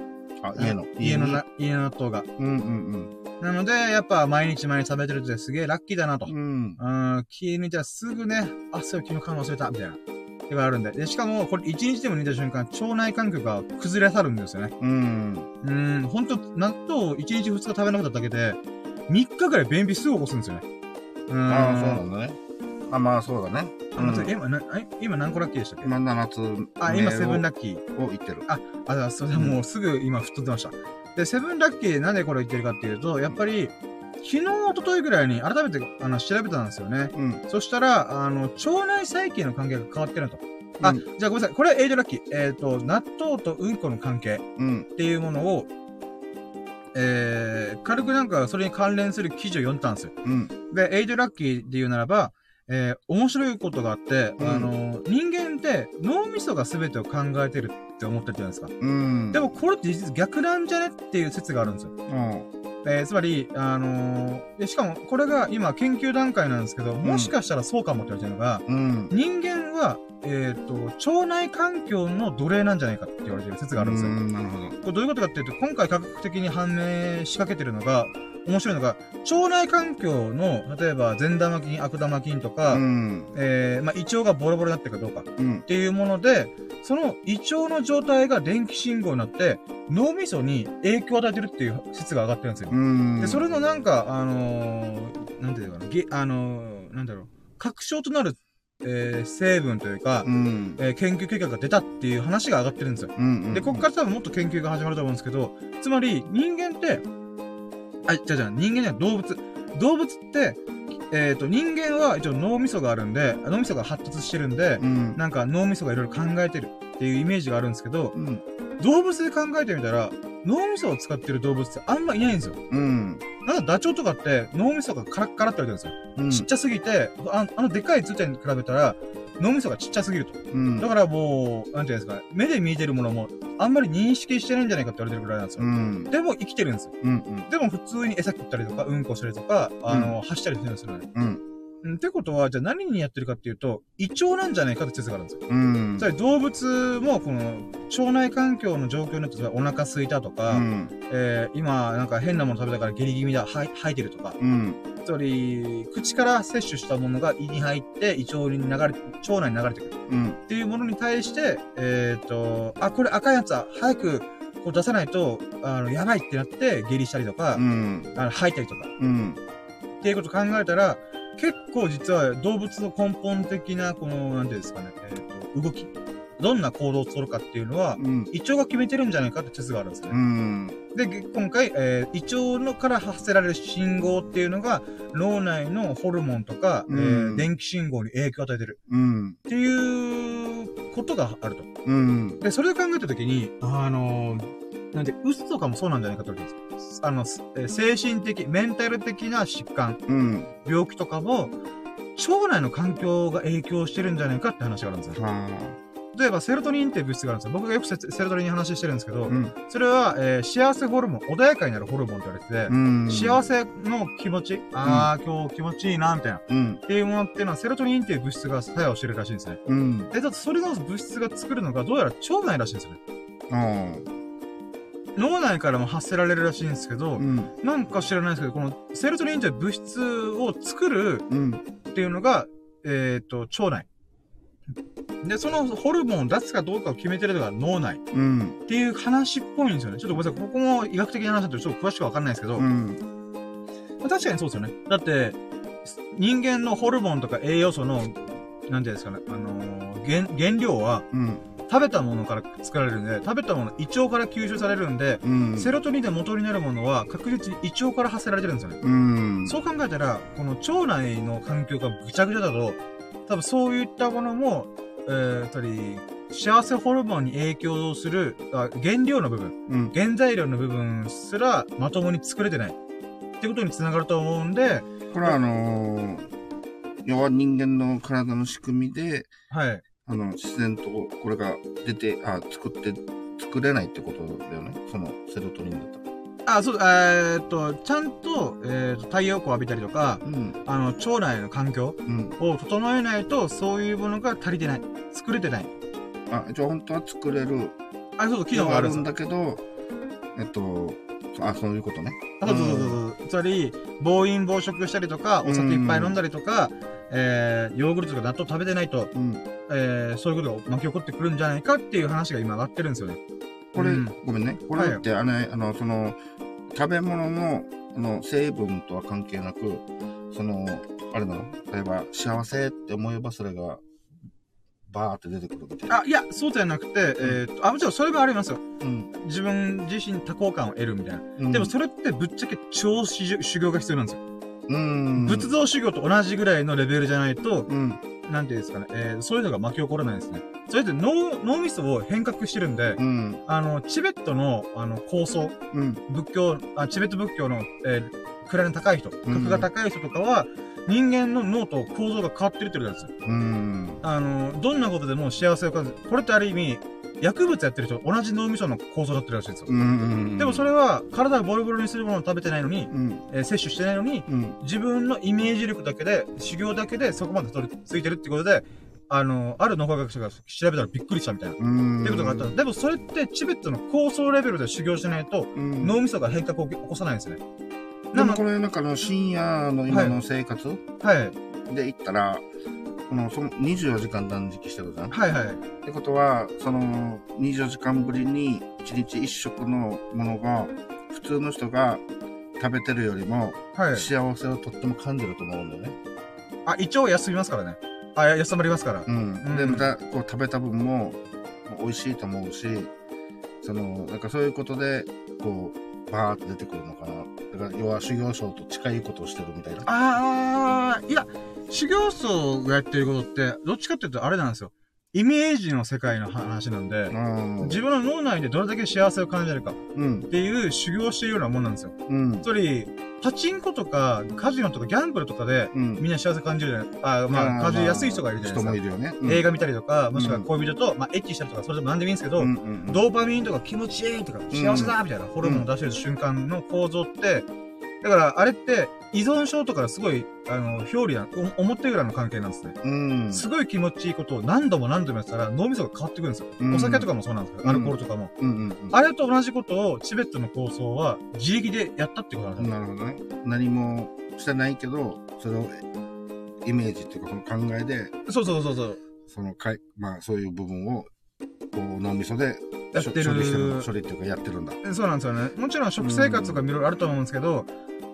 あ、家の。家のな、家の納豆が。うんうんなので、やっぱ毎日毎日食べてるってすげえラッキーだなと。うん。うん。うん、気抜いたらすぐね、あ、そう、昨日缶忘れた、みたいな。ってがあるんで。で、しかも、これ1日でも抜いた瞬間、腸内環境が崩れ去るんですよね。うん。うん、ほんと、納豆1日2日食べなかっただけで、3日ぐらい便秘すぐ起こすんですよね。うん。ああ、そうなんだね。あ、まあそうだね。あ待って今、な、え今何個ラッキーでしたっけ？今7つ。あ、今セブンララッキー。を言ってる。あ、あ、それもうすぐ今太ってました。で、セブンラッキーなんでこれ言ってるかっていうと、やっぱり、昨日、一昨日ぐらいに改めて、あの、調べたんですよね。うん。そしたら、あの、腸内細菌の関係が変わってると。あ、うんじゃあごめんなさい。これはエイドラッキー。えっ、と、納豆とうんこの関係うん。っていうものを、えー、軽くなんかそれに関連する記事を読んだんですよ。うん。で、エイドラッキーで言うならば、えー、面白いことがあって、うんあの、人間って脳みそが全てを考えてるって思ってるじゃないですか。うん。でもこれって実は逆なんじゃねっていう説があるんですよ。うん。えーつまり、あのーで、しかもこれが今研究段階なんですけど、もしかしたらそうかもって言われてるのが、うん。人間は、えっ、と、腸内環境の奴隷なんじゃないかって言われてる説があるんですよ。うんなるほど。これどういうことかっていうと、今回科学的に判明しかけてるのが、面白いのが、腸内環境の、例えば善玉菌、悪玉菌とか、うん。えーまあ、胃腸がボロボロになってるかどうかっうん。ていうもので、その胃腸の状態が電気信号になって、脳みそに影響を与えてるっていう説が上がってるんですよ。うん。で、それのなんか、あのーなんていうのかな、げあのーなんだろう、確証となる、えー成分というか、うん。えー研究結果が出たっていう話が上がってるんですよ。うん。で、こっから多分もっと研究が始まると思うんですけど、つまり人間って、あ、違う違う、人間じゃ動物。動物って、えっ、と、人間は一応脳みそがあるんで、脳みそが発達してるんで、うん。なんか脳みそがいろいろ考えてるっていうイメージがあるんですけど、うん。動物で考えてみたら、脳みそを使ってる動物ってあんまいないんですよ。うん。なんかダチョウとかって脳みそがカラッカラって言われてるんですよ。うん。ちっちゃすぎて、ああのでかいツーちゃんに比べたら、脳みそがちっちゃすぎると。うん。だからもう、なんていうんですか、目で見えてるものも、あんまり認識してないんじゃないかって言われてるぐらいなんですよ。うん。でも生きてるんですよ。うん。うん。でも普通に餌食ったりとか、うんこしたりとか、あの、走ったりするんですよね。うん。うんってことは、じゃあ何にやってるかっていうと、胃腸なんじゃないかって説があるんですよ。うんつ。まり動物も、この、腸内環境の状況によって、お腹空いたとか、うん。えー、今、なんか変なもの食べたから下痢気味だ、はい吐いてるとか、うん。つまり、口から摂取したものが胃に入って、胃腸に流れ、腸内に流れてくる。うん。っていうものに対して、えっ、と、あ、これ赤いやつは早くこう出さないと、あの、やばいってなって下痢したりとか、うん。あの吐いたりとか、うん。っていうことを考えたら、結構実は動物の根本的な、この、なんていうんですかね、えっ、と、動き。どんな行動を取るかっていうのは、うん。胃腸が決めてるんじゃないかって説があるんですね。うん。で、げ今回、えー胃腸のから発せられる信号っていうのが、脳内のホルモンとか、うんえー電気信号に影響を与えてるうん。っていうことがあると。うん。で、それを考えたときに、あのーなんで、鬱とかもそうなんじゃないかと思うんですあの、すえー精神的、メンタル的な疾患、うん。病気とかも、腸内の環境が影響してるんじゃないかって話があるんですよ。は例えば、セロトニンっていう物質があるんですよ。僕がよくセセロトニンの話してるんですけど、あ。うん。それは、えー幸せホルモン、穏やかになるホルモンって言われてて、うん。幸せの気持ち、あー、今日気持ちいいな、みたいな。っうん。ていうものっていうのは、セロトニンっていう物質が作用してるらしいんですね。うん。で、だってそれの物質が作るのが、どうやら腸内らしいんですよね。あ脳内からも発せられるらしいんですけど、あ。うん。なんか知らないですけど、このセロトニンという物質を作るうん。っていうのが、えっ、と、腸内。で、そのホルモンを出すかどうかを決めてるのが脳内うん。っていう話っぽいんですよね。ちょっとごめんなさい。ここも医学的な話だとちょっと詳しくわかんないですけど、うん。まあ確かにそうですよね。だって、人間のホルモンとか栄養素の、なんていうんですかね、あのー原、原料はうん。食べたものから作られるんで、食べたもの、胃腸から吸収されるんで、うん。セロトニンで元になるものは確実に胃腸から発せられてるんですよね。うん。そう考えたら、この腸内の環境がぐちゃぐちゃだと、多分そういったものも、えー、やっぱり、幸せホルモンに影響するあ原料の部分、うん。原材料の部分すらまともに作れてない。ってことにつながると思うんで、これはあのー、要は人間の体の仕組みで、はい。あの、自然とこれが出て、あ、作って、作れないってことだよね？その、セロトニンだったら。あ、そう、えーっと、ちゃんと、えーっと、太陽光を浴びたりとか、うん。あの、腸内の環境うん。を整えないと、そういうものが足りてない。作れてない。あ、一応本当は作れる。あ、そうそう、機能があるんだけど、えっと、あ、そういうことね。あそうそうそうそう。つまり、暴飲暴食したりとか、お酒いっぱい飲んだりとか、えー、ヨーグルトとか納豆食べてないと、うん。えー、そういうことが巻き起こってくるんじゃないかっていう話が今上がってるんですよね。これ、うんごめんね。これって、あの、あの、その、食べ物の、あの、成分とは関係なく、その、あれなの？例えば、幸せって思えばそれが、バーって出てくるみたいな。あ、いや、そうじゃなくて、えーっと、あ、もちろんそれもありますよ。うん。自分自身多幸感を得るみたいな。うんでもそれってぶっちゃけ超修行が必要なんですよ。うん。仏像修行と同じぐらいのレベルじゃないと、うん。なんていうんですかね、えー、そういうのが巻き起こらないんですね。それって脳、脳みそを変革してるんで、うん。あの、チベットの、あの、構想、うん。仏教、あチベット仏教の、えー、位の高い人、ん格が高い人とかは、人間の脳と構造が変わってるって言うんですよ。うん。あの、どんなことでも幸せを感じる。これってある意味、薬物やってる人、同じ脳みその構造だってるらしいんですよ。うん。でもそれは、体をボロボロにするものを食べてないのに、うん。えー摂取してないのに、うん。自分のイメージ力だけで、修行だけでそこまで取り付いてるってことで、あの、ある脳科学者が調べたらびっくりしたみたいな。っうん。てことがあったの。でもそれってチベットの高層レベルで修行しないと、うん。脳みそが変革を起こさないんですね。でもこれなんかあの深夜の今の生活はい。で言ったら、このその24時間断食してるじゃん。っはいはい。てことは、その24時間ぶりに1日1食のものが普通の人が食べてるよりもはい。幸せをとっても感じると思うんだよね。あ、一応休みますからね。あ、や休まりますから。うん。うんで、またこう食べた分も美味しいと思うし、その、なんかそういうことで、こう、バーって出てくるのかな。だから要は修行僧と近いことをしてるみたいな。あー、いや、修行僧がやってることって、どっちかっていうとあれなんですよ。イメージの世界の話なんで、うん。自分の脳内でどれだけ幸せを感じるかっうん。ていう修行をしているようなもんなんですよ。うん。つまり、パチンコとか、カジノとかギャンブルとかで、うん。みんな幸せ感じるじゃないあ、まあ、感じやすい人がいるじゃないですか。人もいるよね。うん映画見たりとか、もしくは恋人と、まあ、エッチしたりとか、それでも何でもいいんですけど、うんうんドーパミンとか気持ちいいとか、幸せだみたいなホルモンを出してる瞬間の構造って、だから、あれって、依存症とかすごい、あの、表裏な、お思ってぐらいの関係なんですね。うん。すごい気持ちいいことを何度も何度もやってたら脳みそが変わってくるんですよ。うんお酒とかもそうなんですけど、アルコールとかも。うんうんあれと同じことをチベットの構想は自力でやったってことなんうん。ですよ。なるほどね。何もしてないけど、それをイメージっていうか、その考えで、そうそうそうそう。そのかい、まあそういう部分を、こう脳みそでやってる処理してる、処理っていうかやってるんだ。そうなんですよね。もちろん食生活とかいろいろあると思うんですけど、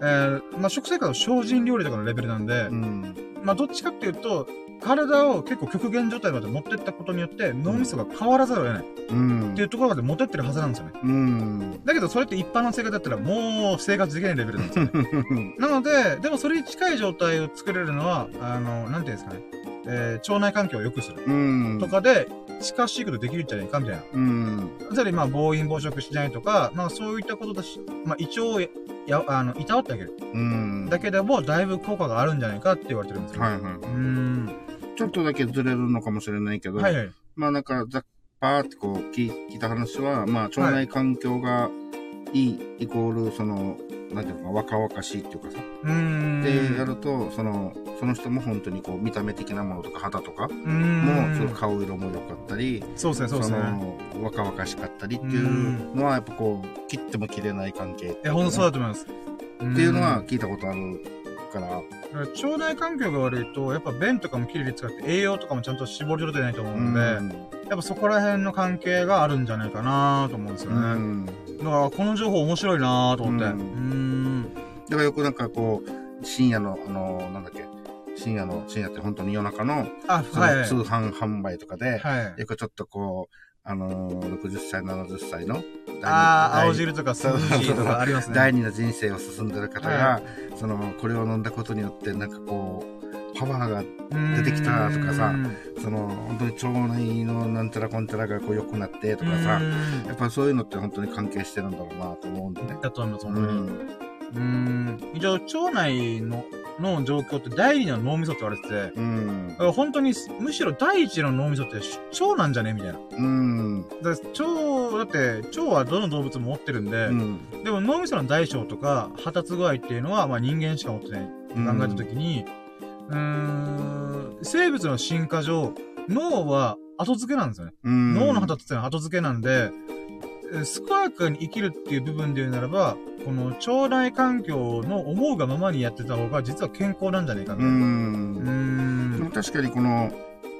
えー、まあ食生活は精進料理とかのレベルなんで、うん。まあどっちかっていうと、体を結構極限状態まで持ってったことによって脳みそが変わらざるを得ないっうんていうところまで持ってってるはずなんですよね。うん。だけどそれって一般の生活だったらもう生活できないレベルなんですよね。なので、でもそれに近い状態を作れるのは、あの、なんていうんですかね、えー、腸内環境を良くするうん。とかで、近しいことできるんじゃないかみたいな。うん。つまり、まあ、暴飲暴食しないとか、まあ、そういったことだし、まあ、胃腸をや、やあの、いたわってあげる。うん。だけでも、だいぶ効果があるんじゃないかって言われてるんですよ。はいはいうーん。ちょっとだけずれるのかもしれないけど、はいはい。まあなんか、ざっぱーってこう聞聞いた話は、まあ腸内環境がいいイコール、その、なんていうのか、若々しいっていうかさ。でやると、その、その人も本当にこう見た目的なものとか肌とか。も、その顔色も良かったり、そうですね、そうですね。の、若々しかったりっていうのは、やっぱこう、切っても切れない関係ってえ、ほんとそうだと思います。っっていうのは聞いたことあるから、腸内環境が悪いと、やっぱ便とかもきれいに使って栄養とかもちゃんと絞り取れてないと思うので、やっぱそこら辺の関係があるんじゃないかなと思うんですようね。ん。だから、この情報面白いなと思って。ううーん。だからよくなんかこう、深夜の、あの、なんだっけ、深夜の、深夜って本当に夜中の、あ、通販販売とかで、はい。よくちょっとこう、あのー、60歳、70歳の、ああ、第青汁とかスムージーとかありますね。第二の人生を進んでる方が、はその、これを飲んだことによって、なんかこう、パワーが、出出てきたとかさその、本当に腸内のなんちゃらこんちゃらがこう良くなってとかさ、やっぱそういうのって本当に関係してるんだろうなと思うんでね。だと思います、う。ん。うーん。一応、腸内の、の状況って第二の脳みそって言われてて、うん本当に、むしろ第一の脳みそって腸なんじゃねみたいな。うん。だ腸、だって、腸はどの動物も持ってるんで、うん。でも脳みその大小とか発達具合っていうのは、まあ人間しか持ってない考えたときに、うーん、生物の進化上、脳は後付けなんですよね。うん脳の発達ってのは後付けなんで、健やかに生きるっていう部分で言うならば、この腸内環境の思うがままにやってた方が実は健康なんじゃないかな。うん。うん確かにこの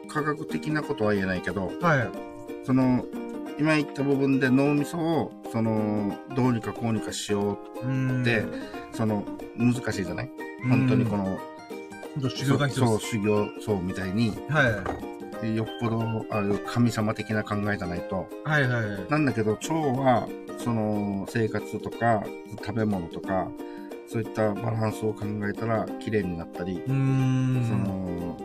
科学的なことは言えないけど、はい。その、今言った部分で脳みそを、その、どうにかこうにかしようって、その、難しいじゃない？本当にこの、修行が必要そう、修行、そうみたいに、はい。よっぽど、ある神様的な考えじゃないと。はいはいはい。なんだけど、腸は、その、生活とか、食べ物とか、そういったバランスを考えたら、綺麗になったり、その、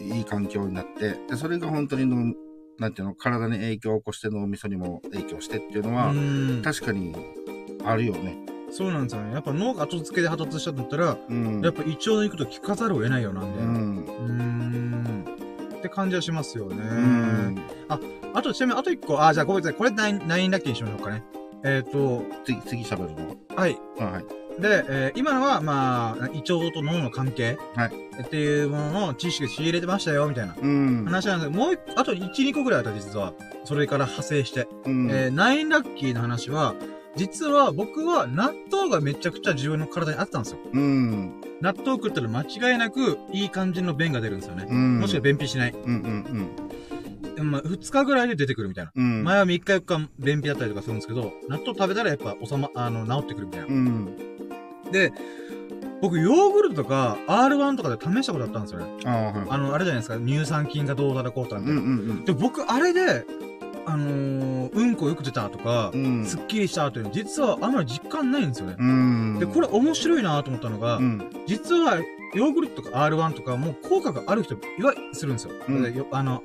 いい環境になって、で、それが本当にの、なんていうの、体に影響を起こして脳みそにも影響してっていうのは、確かにあるよね。そうなんですよね。やっぱ脳が後付けで発達したとったら、うん、やっぱ胃腸の行くと聞かざるを得ないよなんで。うん。うんって感じはしますよね。うん。あ、あとちなみにあと一個、あ、じゃあごめんなさい。これ何、何ラッキーにしましょうかね。えっ、ー、と、次、次喋るの？はい。はい。で、えー、今のは、まあ、胃腸と脳の関係はい。っていうものの知識仕入れてましたよ、みたいな。うん。話なんですけど、もうあと1、2個ぐらいあった実は。それから派生して。うん。えー、ナインラッキーの話は、実は僕は納豆がめちゃくちゃ自分の体に合ってたんですよ。うん。納豆食ったら間違いなくいい感じの便が出るんですよね。うん。もしくは便秘しない。うんうんうん。まあ、2日ぐらいで出てくるみたいな。うん。前は3日4日便秘だったりとかするんですけど、納豆食べたらやっぱ収ま、あの、治ってくるみたいな。うん。で、僕、ヨーグルトとか R1 とかで試したことあったんですよね。あ,、はい、あの、あれじゃないですか、乳酸菌がどうだらこうたんで。うんうんうん。で、僕、あれで、あのー、うんこよく出たとか、うん、すっきりしたというの実はあんまり実感ないんですよね。で、これ面白いなと思ったのが、うん、実はヨーグルトとか R1 とかも効果がある人いわするんですよ。うん、あの、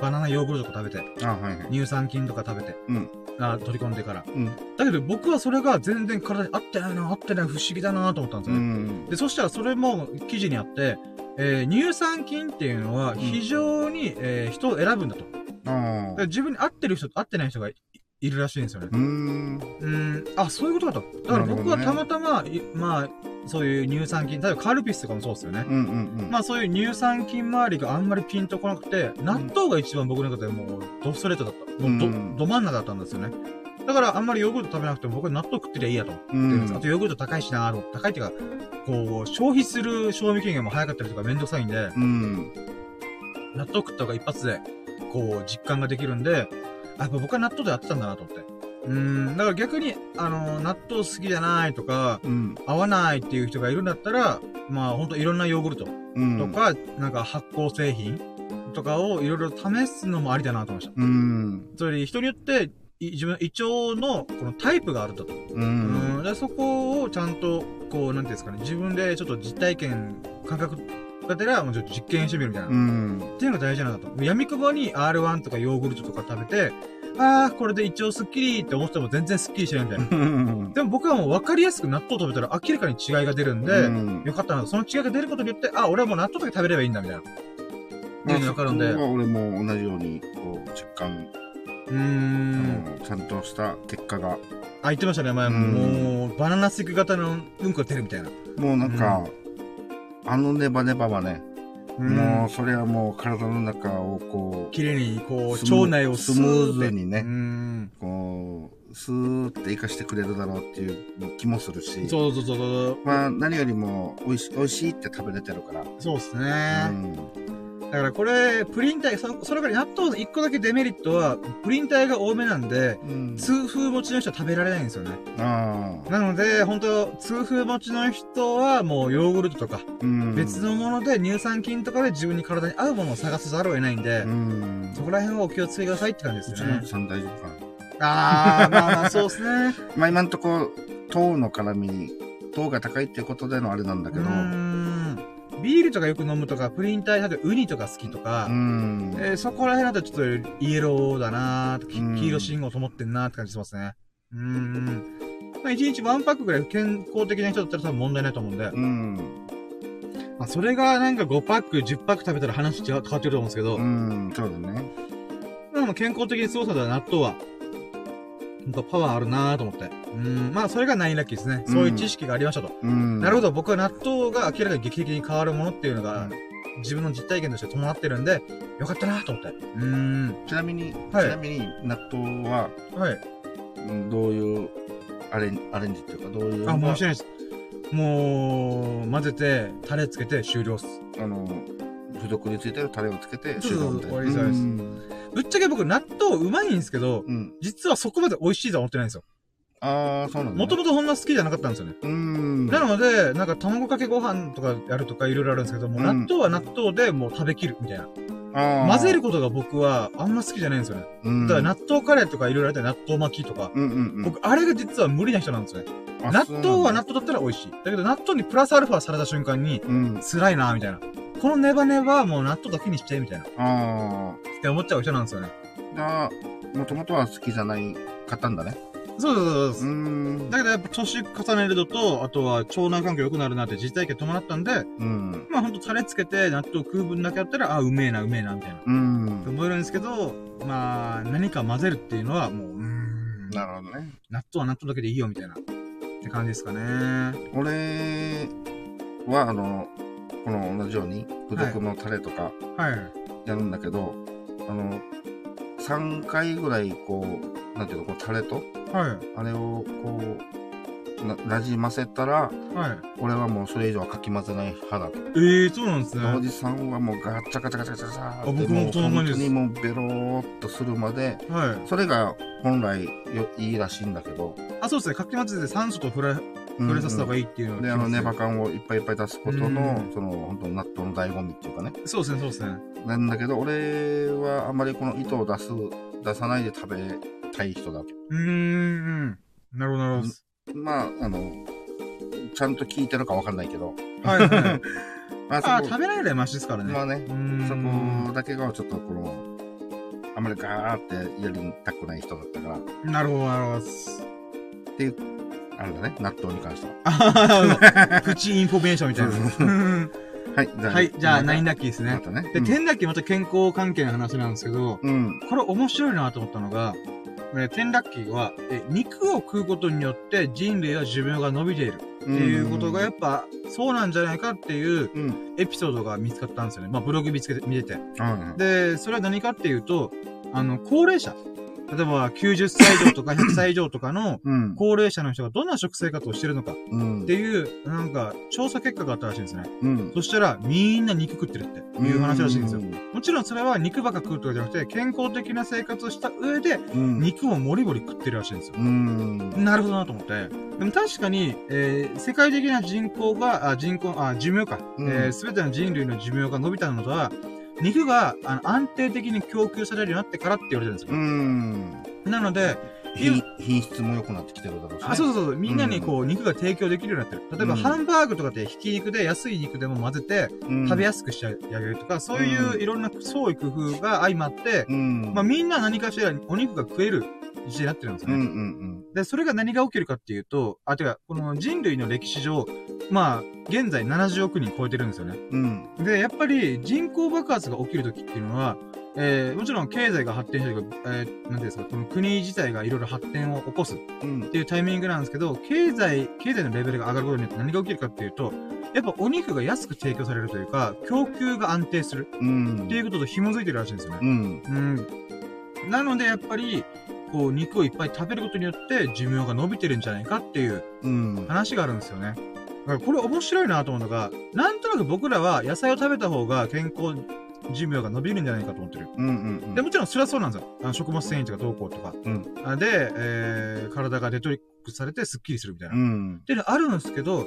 バナナヨーグルトとか食べて、はいはい、乳酸菌とか食べて、うん、あ取り込んでから、うん。だけど僕はそれが全然体に合ってないな、合ってない不思議だなと思ったんですよね。で、そしたらそれも記事にあって、えー、乳酸菌っていうのは非常に、えー、人を選ぶんだと。自分に合ってる人と合ってない人がいるらしいんですよね。うん。うん。あ、そういうことだと。だから僕はたまたま、ね、まあ、そういう乳酸菌、例えばカルピスとかもそうですよね。うんうんうん。まあそういう乳酸菌周りがあんまりピンとこなくて、納豆が一番僕の中でもうドストレートだった。もうど、うん、ど真ん中だったんですよね。だからあんまりヨーグルト食べなくても僕は納豆食ってりゃいいやと思ってるんです。あとヨーグルト高いしな高いっていうか、こう、消費する賞味期限も早かったりとかめんどくさいんで、うん、納豆食った方が一発でこう、実感ができるんで、あ、やっぱ僕は納豆でやってたんだなと思って。うん、だから逆に、あの、納豆好きじゃないとか、うん、合わないっていう人がいるんだったら、まあほんといろんなヨーグルトとか、うん、なんか発酵製品とかをいろいろ試すのもありだなと思いました。うん。それで人によって、自分、胃腸のこのタイプがあると。うん。でそこをちゃんと、こう、なんていうんですかね、自分でちょっと実体験、感覚がてら、もうちょっと実験してみるみたいな。うん。っていうのが大事なんだと。闇雲に R1 とかヨーグルトとか食べて、ああ、これで一応スッキリって思っても全然スッキリしないみたいな。でも僕はもう分かりやすく納豆食べたら明らかに違いが出るんで、うん、よかったな。その違いが出ることによって、あ、俺はもう納豆だけ食べればいいんだみたいな。っていうの分かるんで。まあ、俺も同じように、こう、実感。うん。ちゃんとした結果が。あ、言ってましたね、前も。もう、バナナスティック型のうんこが出るみたいな。もうなんか、あのネバネバはね、うん、もう、それはもう体の中をこう、綺麗に、こう、腸内をスムーズにね、うん、こう、スーって活かしてくれるだろうっていう気もするし。そうそうそうそう。まあ、何よりも、美味しい、美味しいって食べれてるから。そうっすね。うんだからこれ、プリン体、そそれから納豆の1個だけデメリットは、プリン体が多めなんで、うん、痛風持ちの人は食べられないんですよね。なので、本当痛風持ちの人はもうヨーグルトとか、うん、別のもので乳酸菌とかで自分に体に合うものを探さざるを得ないんで、うん、そこら辺はお気をつけくださいって感じですね。うちのさん大丈夫かな。ああ、まあまあそうですね。まあ今んとこ、糖の絡み、糖が高いっていうことでのあれなんだけど、ビールとかよく飲むとか、プリン体、例えばウニとか好きとか、うん、えー、そこら辺だとちょっとイエローだなー黄色信号灯ってんなーって感じしますね。うん。まあ、1日1パックぐらい健康的な人だったら多分問題ないと思うんで。うん。まあ、それがなんか5パック、10パック食べたら話違う変わってると思うんですけど。うん、そうだね。でも健康的に過ごさでは納豆は本当パワーあるなと思って。うん、まあ、それがナインラッキーですね。そういう知識がありましたと。うん、なるほど、僕は納豆が明らかに劇的に変わるものっていうのが、自分の実体験として伴ってるんで、よかったなと思って。うん。ちなみに、はい、ちなみに、納豆は、はい。どういうアレンアレンジっていうか、どういうあ、もうしてないです。もう、混ぜて、タレつけて終了っす。あの、付属についてるタレをつけて終了みたいな。終わりですうんぶっちゃけ僕納豆うまいんですけど、うん。実はそこまで美味しいとは思ってないんですよ。ああ、そうなんだ、ね。もともとそんな好きじゃなかったんですよね。うーん。なので、なんか卵かけご飯とかやるとかいろいろあるんですけども、うん納豆は納豆でもう食べきるみたいな。あー混ぜることが僕はあんま好きじゃないんですよね。うん。だから納豆カレーとかいろいろあって納豆巻きとか、うんうんうん。僕あれが実は無理な人なんですよね。あ納豆は納な豆だったら美味しい。だけど納豆にプラスアルファされた瞬間に、うん。辛いなみたいな。このネバネバはもう納豆だけにして、みたいな。っあて思っちゃう人なんですよね。あ。が、もともとは好きじゃないかったんだね。そうそうそうそうう。ーん。だけどやっぱ年重ねるのと、あとは腸内環境良くなるなって実体験伴ったんで、うん。まあほんとタレつけて納豆食う分だけやったら、あ、うめえな、うめえな、みたいな。うん。思えるんですけど、まあ、何か混ぜるっていうのはもう、うーん。なるほどね。納豆は納豆だけでいいよ、みたいな。って感じですかね。俺は、あの、この同じように、付属のタレとかはい。やるんだけど、あの、3回ぐらい、こう、なんていうの、こう、タレと、はい。あれを、こう、な、なじませたら、はい。俺はもうそれ以上はかき混ぜない派だと。ええー、そうなんですね。おじさんはもうガッチャガチャガチャガチャガチャって僕もそんな感じです本当にもうベローっとするまで、はい。それが本来よいいらしいんだけど、あ、そうですね。かき混ぜて酸素と触れ、触れさせた方がいいいっていうので、あの、ネバか感をいっぱいいっぱい出すことのうん、その、本当納豆の醍醐味っていうかね。そうですね、そうですね。なんだけど、俺はあまりこの糸を出す、出さないで食べたい人だけ。うーん、うん。なるほど、なるほど。まあ、あの、ちゃんと聞いてるかわかんないけど。はい、はい。まあ、そあ、こ食べられればマシですからね。まあね。そこだけがちょっとこの、あまりガーってやりたくない人だったから、なるほど、なるほど。っていう、あれだね、納豆に関しては。あプチインフォメーションみたいな。うんはい、じゃあ、はい、じゃあ、 ninth lucky ですね。またね。で、うん ten lucky また健康関係の話なんですけど、うん。これ面白いなと思ったのが、ね、天ラッキーは、え肉を食うことによって人類は寿命が伸びているっていうことがやっぱそうなんじゃないかっていううん。エピソードが見つかったんですよね。まあブログ見つけて、見てて。うん。で、それは何かっていうと、あの、高齢者。例えば90歳以上とか 100歳以上とかのうん。高齢者の人がどんな食生活をしてるのかうん。っていう、なんか、調査結果があったらしいんですね。うん。そしたら、みんな肉食ってるっていう話らしいんですよ。うもちろんそれは肉ばっか食うとかじゃなくて、健康的な生活をした上で、ん。肉をもりもり食ってるらしいんですよ。うん。なるほどなと思って。でも確かに、えー世界的な人口が、あ、人口、あ、寿命か。うんえすべての人類の寿命が伸びたのとは、肉があの安定的に供給されるようになってからって言われてるんですうよ。ん。なので、品品質も良くなってきてるだろうし、ね。あ、そうそうそう、みんなにこう、肉が提供できるようになってる。例えば、うんハンバーグとかってひき肉で安い肉でも混ぜて、うん食べやすくしてあげるとか、そういういろんな創意工夫が相まって、うん。まあみんな何かしらお肉が食える時代になってるんですようんうね。んで、それが何が起きるかっていうと、あ、てか、この人類の歴史上、まあ、現在70億人超えてるんですよね。うん。うん。で、やっぱり人口爆発が起きるときっていうのは、えー、もちろん経済が発展したりとか、えー、なんていうんですか、この国自体がいろいろ発展を起こすっうん。ていうタイミングなんですけど、経済、経済のレベルが上がることによって何が起きるかっていうと、やっぱお肉が安く提供されるというか、供給が安定するうん。っていうことと紐づいてるらしいんですよね。うん。うん。なので、やっぱり、こう、肉をいっぱい食べることによって寿命が伸びてるんじゃないかっていううん。話があるんですよね。だからこれ面白いなと思うのが、なんとなく僕らは野菜を食べた方が健康寿命が伸びるんじゃないかと思ってる。うん。うん。で、もちろんそれはそうなんですよ。あの食物繊維とかどうこうとか。うんあで、えー、体がデトリックスされてスッキリするみたいな。っうん。ていうのあるんですけど、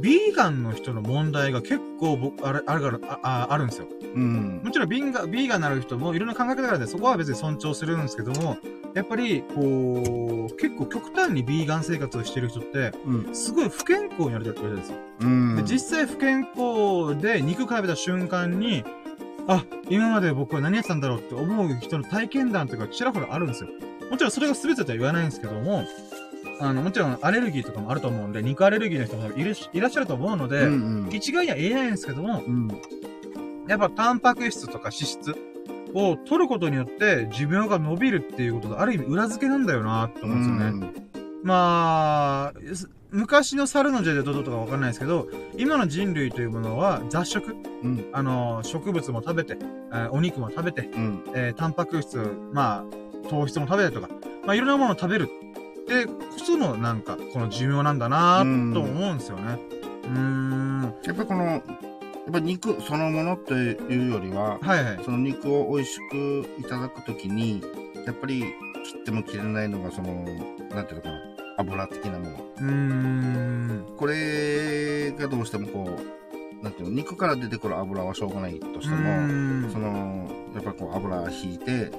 ビーガンの人の問題が結構僕、あれ、あるから、あ、ああるんですよ。うん。もちろんビンガ、ビーガンになる人もいろんな考え方があるんで、そこは別に尊重するんですけども、やっぱり、こう、結構極端にビーガン生活をしてる人って、うん。すごい不健康になるって言われてるんですよ。うん。で、実際不健康で肉食べた瞬間に、あ、今まで僕は何やってたんだろうって思う人の体験談とかちらほらあるんですよ。もちろんそれが全てとは言わないんですけども、あの、もちろんアレルギーとかもあると思うんで、肉アレルギーの人もいるしいらっしゃると思うので、うん。一概には言えないんですけども、うん。やっぱタンパク質とか脂質を取ることによって寿命が伸びるっていうことがある意味裏付けなんだよなって思うんですよね。まあ、す昔の猿の時代でどうだったかわかんないですけど、今の人類というものは雑食、うん。あの、植物も食べて、えーお肉も食べて、うん。えータンパク質、まあ、糖質も食べてとか、まあ、いろんなものを食べるってこそのなんか、この寿命なんだなと思うんですよね。うん。やっぱこの、やっぱ肉そのものというよりは、はいはい、その肉を美味しくいただくときに、やっぱり切っても切れないのが、その、なんていうのかな、油的なもの。うん。これがどうしてもこう、なんていうの、肉から出てくる油はしょうがないとしても、その、やっぱこう油引いて、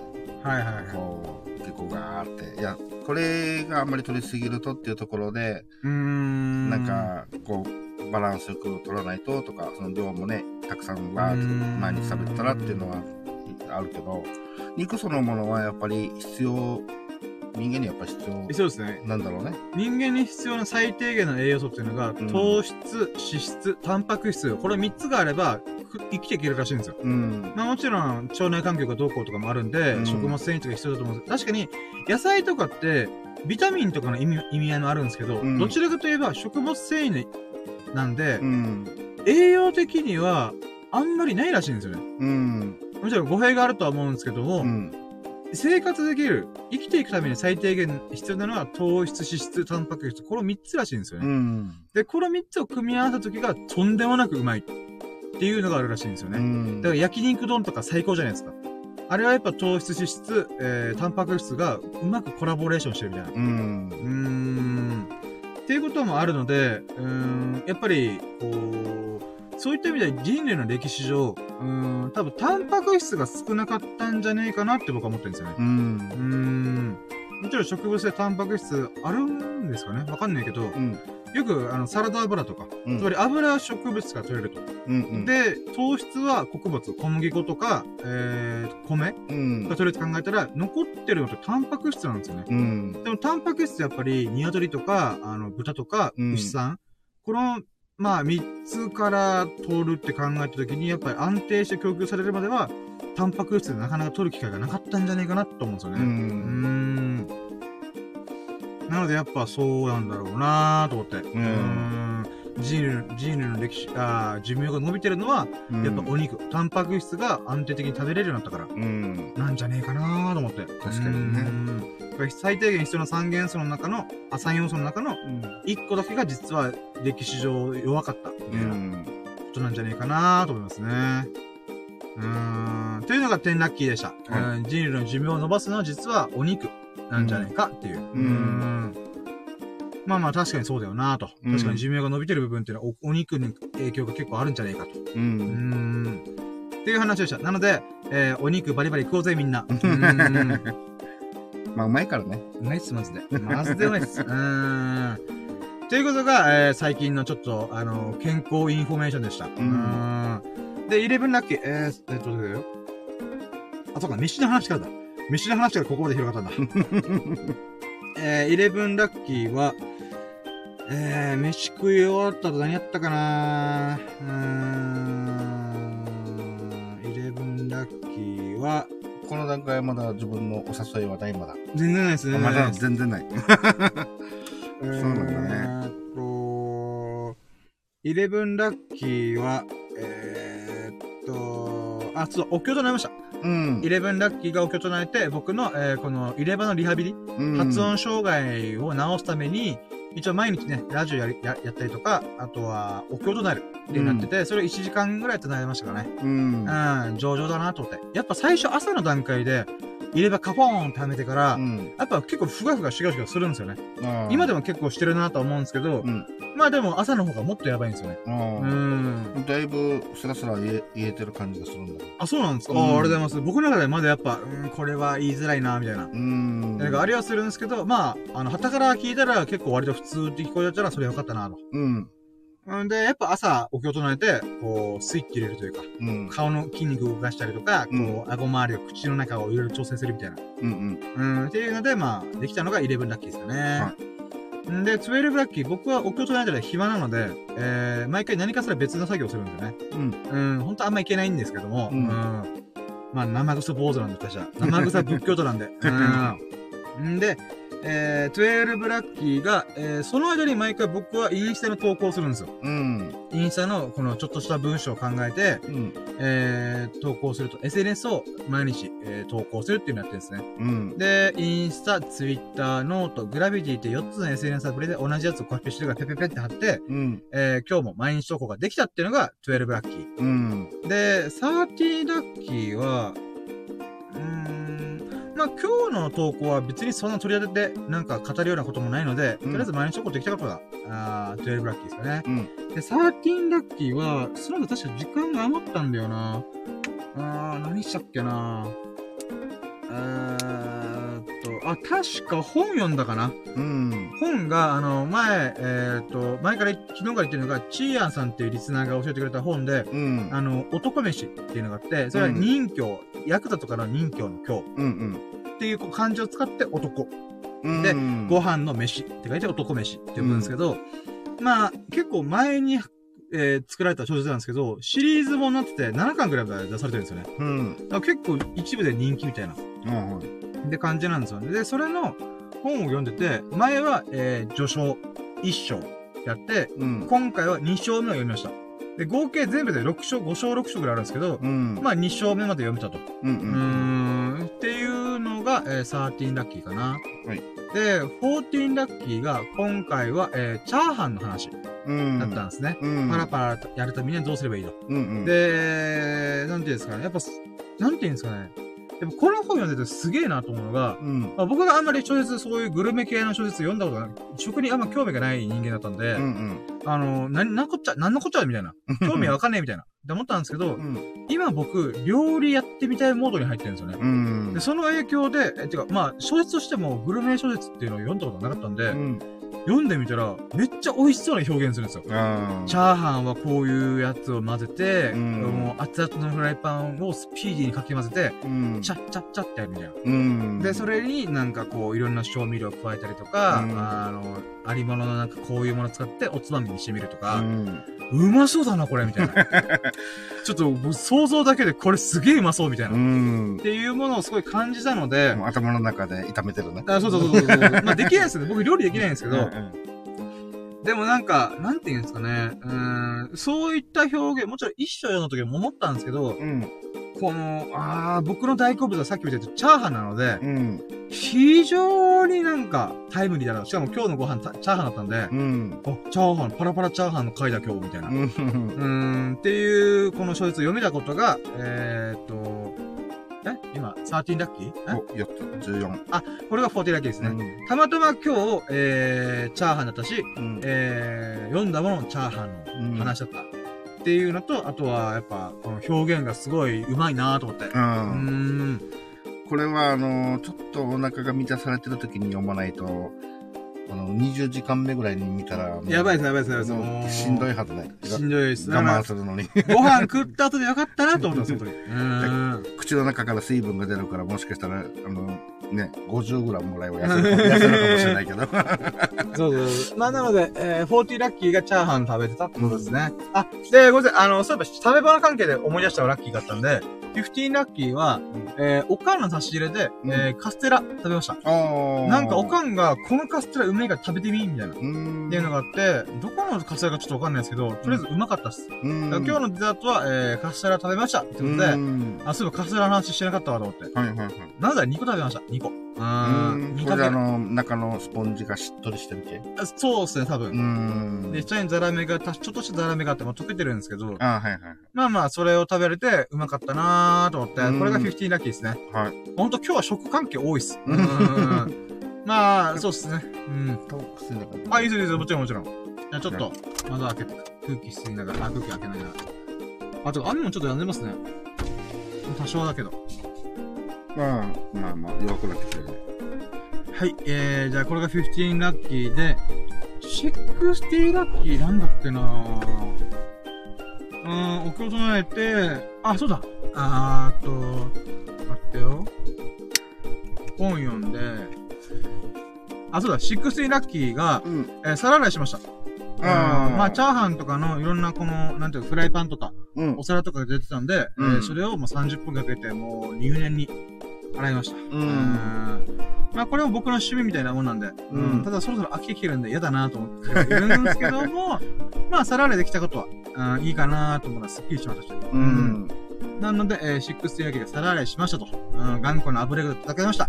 はいはいはい。こう、結構ガーって。いや、これがあんまり取りすぎるとっていうところで、うん。なんか、こう、バランスよく取らないととか、その量もね、たくさんバーって毎日食べてたらっていうのはあるけど、肉そのものはやっぱり必要人間にやっぱ必要。そうですね。なんだろうね。人間に必要な最低限の栄養素っていうのが、うん、糖質、脂質、タンパク質、これ3つがあれば、生きていけるらしいんですよ。うん。まあもちろん、腸内環境がどうこうとかもあるんで、うん、食物繊維とか必要だと思うんです確かに、野菜とかって、ビタミンとかの意味意味合いもあるんですけど、うん、どちらかといえば食物繊維なんで、うん、栄養的にはあんまりないらしいんですよね。うん。もちろん語弊があるとは思うんですけども、うん、生活できる、生きていくために最低限必要なのは糖質、脂質、タンパク質、この3つらしいんですよね。うん、で、この3つを組み合わせた時がとんでもなくうまいっていうのがあるらしいんですよね。うん、だから焼肉丼とか最高じゃないですか。あれはやっぱ糖質、脂質、えー、タンパク質がうまくコラボレーションしてるみたいな。うん。うーん。っていうこともあるので、うん、やっぱり、こう、そういった意味では人類の歴史上、うん、多分タンパク質が少なかったんじゃねえかなって僕は思ってるんですよね。うん。うん。もちろん植物性タンパク質あるんですかねわかんないけど、うん、よく、あの、サラダ油とか、うん、つまり油植物が取れると。うんうん、で、糖質は穀物、小麦粉とか、えー、米が取れると考えたら、残ってるのってタンパク質なんですよね。うん、でも、タンパク質やっぱり、鶏とか、あの、豚とか、牛さん、このまあ、三つから取るって考えたときに、やっぱり安定して供給されるまでは、タンパク質でなかなか取る機会がなかったんじゃないかなと思うんですよね。うん。なのでやっぱそうなんだろうなと思って。うん。人類人類の歴史、あ寿命が伸びてるのは、やっぱお肉、タンパク質が安定的に食べれるようになったから、うん、なんじゃねえかなと思って。確かにね。最低限必要な3元素の中の、あ、3要素の中の1個だけが実は歴史上弱かったみたいなことなんじゃねえかなと思いますね。うん。というのが10ラッキーでした。はい、人類の寿命を伸ばすのは実はお肉なんじゃないかっていう。うん。うんまあまあ確かにそうだよなと。確かに寿命が伸びてる部分っていうのはおお肉に影響が結構あるんじゃないかと。うん。うんっていう話でした。なので、えー、お肉バリバリ食おうぜみんな。うんまあ、うまいからね。うまいっす、マジで。マジでうまいっす。うん。ということが、えー、最近のちょっと、あの、健康インフォメーションでした。うん。で、 eleven lucky、えー、えっと、よ。あ、そうか、飯の話からだ。飯の話からここまで広がったんだ。えー、イレブンラッキーは、えー、飯食い終わったと何やったかな？うーん、イレブンラッキーは、この段階はまだ自分のお誘いはないまだ。全然ないですね。まだ全然ない。そうなんだね。えっと、イレブンラッキーは、えー、っと、あ、そう、お経となりました。うん。イレブンラッキーがお経となえて、僕の、えー、このイレバのリハビリ、うん、発音障害を治すために、一応毎日ね、ラジオやりややったりとか、あとは、お経となるってなってて、うん、それを1時間ぐらいとなりましたかね。うん。うん、上々だなと思って。やっぱ最初朝の段階で、入れ歯カポーンってはめてから、うん、やっぱ結構ふがふがしがしがするんですよね。今でも結構してるなと思うんですけど、うん、まあでも朝の方がもっとやばいんですよね。うん。だいぶスラスラ言え言えてる感じがするんだあ、そうなんですか、うん、あありがとうございます。僕の中でまだやっぱ、うん、これは言いづらいな、みたいな。うん。なんかありはするんですけど、まあ、あの、旗から聞いたら結構割と普通って聞こえたらそれよかったなと。うん。んで、やっぱ朝、お経を唱えて、こう、スイッチ入れるというか、うん、顔の筋肉を動かしたりとか、こう、顎周りを口の中をいろいろ調整するみたいな。うんうん。うん、っていうので、まあ、できたのが11ラッキーですよね。はい。で、12ラッキー、僕はお経を唱えてる暇なので、えー、毎回何かしら別の作業をするんですよね。うん。うん、本当あんまいけないんですけども、うん。うん、まあ、生臭坊主なんで、私は。生臭仏教徒なんで。うん。んで、えー、12ラッキーが、えー、その間に毎回僕はインスタの投稿するんですよ。うん。インスタのこのちょっとした文章を考えて、うん。えー、投稿すると、SNS を毎日、えー、投稿するっていうのをやってるんですね。うん。で、インスタ、ツイッター、ノート、グラビティって4つの SNS アプリで同じやつをコピーしてるからペペペって貼って、うん。えー、今日も毎日投稿ができたっていうのが12ラッキー。うん。で、30ラッキーは、うーん、まあ、今日の投稿は別にそんな取り当ててなんか語るようなこともないので、うんとりあえず毎日投稿できたことが、あー12ラッキーですかね。うん。で、13ラッキーは、その後確か時間が余ったんだよな。あー、何したっけなえーっと、あ、確か本読んだかなうん。本が、あの、前、えーっと、前から、昨日から言ってるのが、チーアンさんっていうリスナーが教えてくれた本で、うん。あの、男飯っていうのがあって、それは任教、ヤクザとかの任教の教うん。っていうこう漢字を使って男。うん。でうんご飯の飯って書いて男飯って呼ぶんですけど、まあ、結構前に、えー作られた小説なんですけど、シリーズもになってて7巻ぐらいまで出されてるんですよね。うん。だから結構一部で人気みたいな。うん。で感じなんですよね。で、それの本を読んでて、前は、えー序章1章やって、うん。今回は2章目を読みました。で、合計全部で6章、5章、6章ぐらいあるんですけど、うん。まあ2章目まで読めたと。うん。うーん、っていうのが、えー、13ラッキーかな。はい。で、14ラッキーが、今回は、えーチャーハンの話うん。だったんですね。うん。パラパラやるためにはどうすればいいの、うん。うん。で、なんていうんですかね。やっぱ、なんていうんですかね。やっぱこの本読んでてすげえなと思うのが、うん。まあ、僕があんまり小説、そういうグルメ系の小説読んだことがない、食にあんま興味がない人間だったんで、うん。あの、な、なんこっちゃ、なんのこっちゃみたいな。興味わかんねえみたいな。って思ったんですけど、うん。今僕、料理やってみたいモードに入ってるんですよね。うんで、。その影響で、え、てか、まあ、小説としてもグルメ小説っていうのを読んだことがなかったんで、うん。読んでみたら、めっちゃ美味しそうな表現するんですよ。あチャーハンはこういうやつを混ぜて、うんもう熱々のフライパンをスピーディーにかき混ぜて、うん。チャッチャッチャってやるみたいな。うん。で、それになんかこう、いろんな調味料を加えたりとか、うんあの、ありもののなんかこういうもの使っておつまみにしてみるとうか、ん。うまそうだな、これ、みたいな。ちょっと、想像だけでこれすげえうまそう、みたいな。うっん。ていうものをすごい感じたので、頭の中で炒めてるね。あそうそうそうそう。まあ、できないですよね。僕料理できないんですけど、うんでもなんか、なんて言うんですかね。うーん、そういった表現、もちろん一章読んだ時も思ったんですけど、うん。この、あー、僕の大好物はさっきも言ったチャーハンなので、うん。非常になんかタイムリーだな。しかも今日のご飯たチャーハンだったんで、うん。あ、チャーハン、パラパラチャーハンの回だ今日、みたいな。う うん。っていう、この小説を読めたことが、えーっと、え今、13ラッキー？え？お、4つ、14。これが40ラッキーですね。ね。たまたま今日、えー、チャーハンだったし、うん。えー、読んだもののチャーハンの話だった。っていうのと、あとは、やっぱ、この表現がすごい上手いなと思って。うん。ん。これは、あの、ちょっとお腹が満たされてる時に読まないと、あの、20時間目ぐらいに見たら、やばいです、やばいです、やばいです。しんどいはずね。しんどいです。だ我慢するのに。ご飯食った後でよかったなと思ったんですよ、本当に。うーん。口の中から水分が出るから、もしかしたら、あの、ね、50グラムぐらいは痩せるか痩せるかもしれないけど。そうそうそう。まあ、なので、えー、40ラッキーがチャーハン食べてたってことですね。あ、で、ごめんなさい。あの、そういえば、食べ物関係で思い出したラッキーがあったんで、15ラッキーは、えー、おかんの差し入れで、うんえー、カステラ食べました。あなんかおかんが、このカステラうめえから食べてみみたいな。っうん。ていうのがあって、どこのカステラかちょっとわかんないですけど、とりあえずうまかったっす。今日のデザートは、えー、カステラ食べましたってことで、うんあ、そういえばカステラの話してなかったわと思って。はいはいはい。なぜ2個食べました。2個。ううーん。ん。2これであの、中のスポンジがしっとりしてる系？あそうですね、多分。うん。で、下にザラメが、たちょっとしたザラメがあって、まあ、溶けてるんですけど、あはいはい。まあまあ、それを食べれて、うまかったなーと思って、うんこれが15ラッキーですね。はい。ほんと今日は食関係多いっす。ううんん。まあ、そうっすね。うん。トークするんだから。あ、いいですいいですもちろんもちろん。じゃあちょっと、窓開けて、空気吸いながら、あ、空気開けながら。あ、と雨もちょっと止んでますね。多少だけど。まあ、まあまあ、弱くなってきてるね。はい、えー、じゃあこれが15ラッキーで、60ラッキーなんだっけなうーん、お経を唱えて、あ、そうだ。あーっと、待ってよ。本読んで、あ、そうだ、16ラッキーが、うん。えー、皿洗いしました。あーまあ、チャーハンとかのいろんなこの、なんていうか、フライパンとか、うんお。皿とかが出てたんで、うんえーそれをもう30分かけて、もう入念に洗いました。うん。まあこれも僕の趣味みたいなもんなんで、うん、ただそろそろ飽きてきてるんで嫌だなと思っているんですけども、まあ皿洗いできたことは、うん、いいかなと思うのはすっきりしましたし。うん。なので、えー、シックスティーが皿洗いしましたと。うん、頑固な油が叩けました。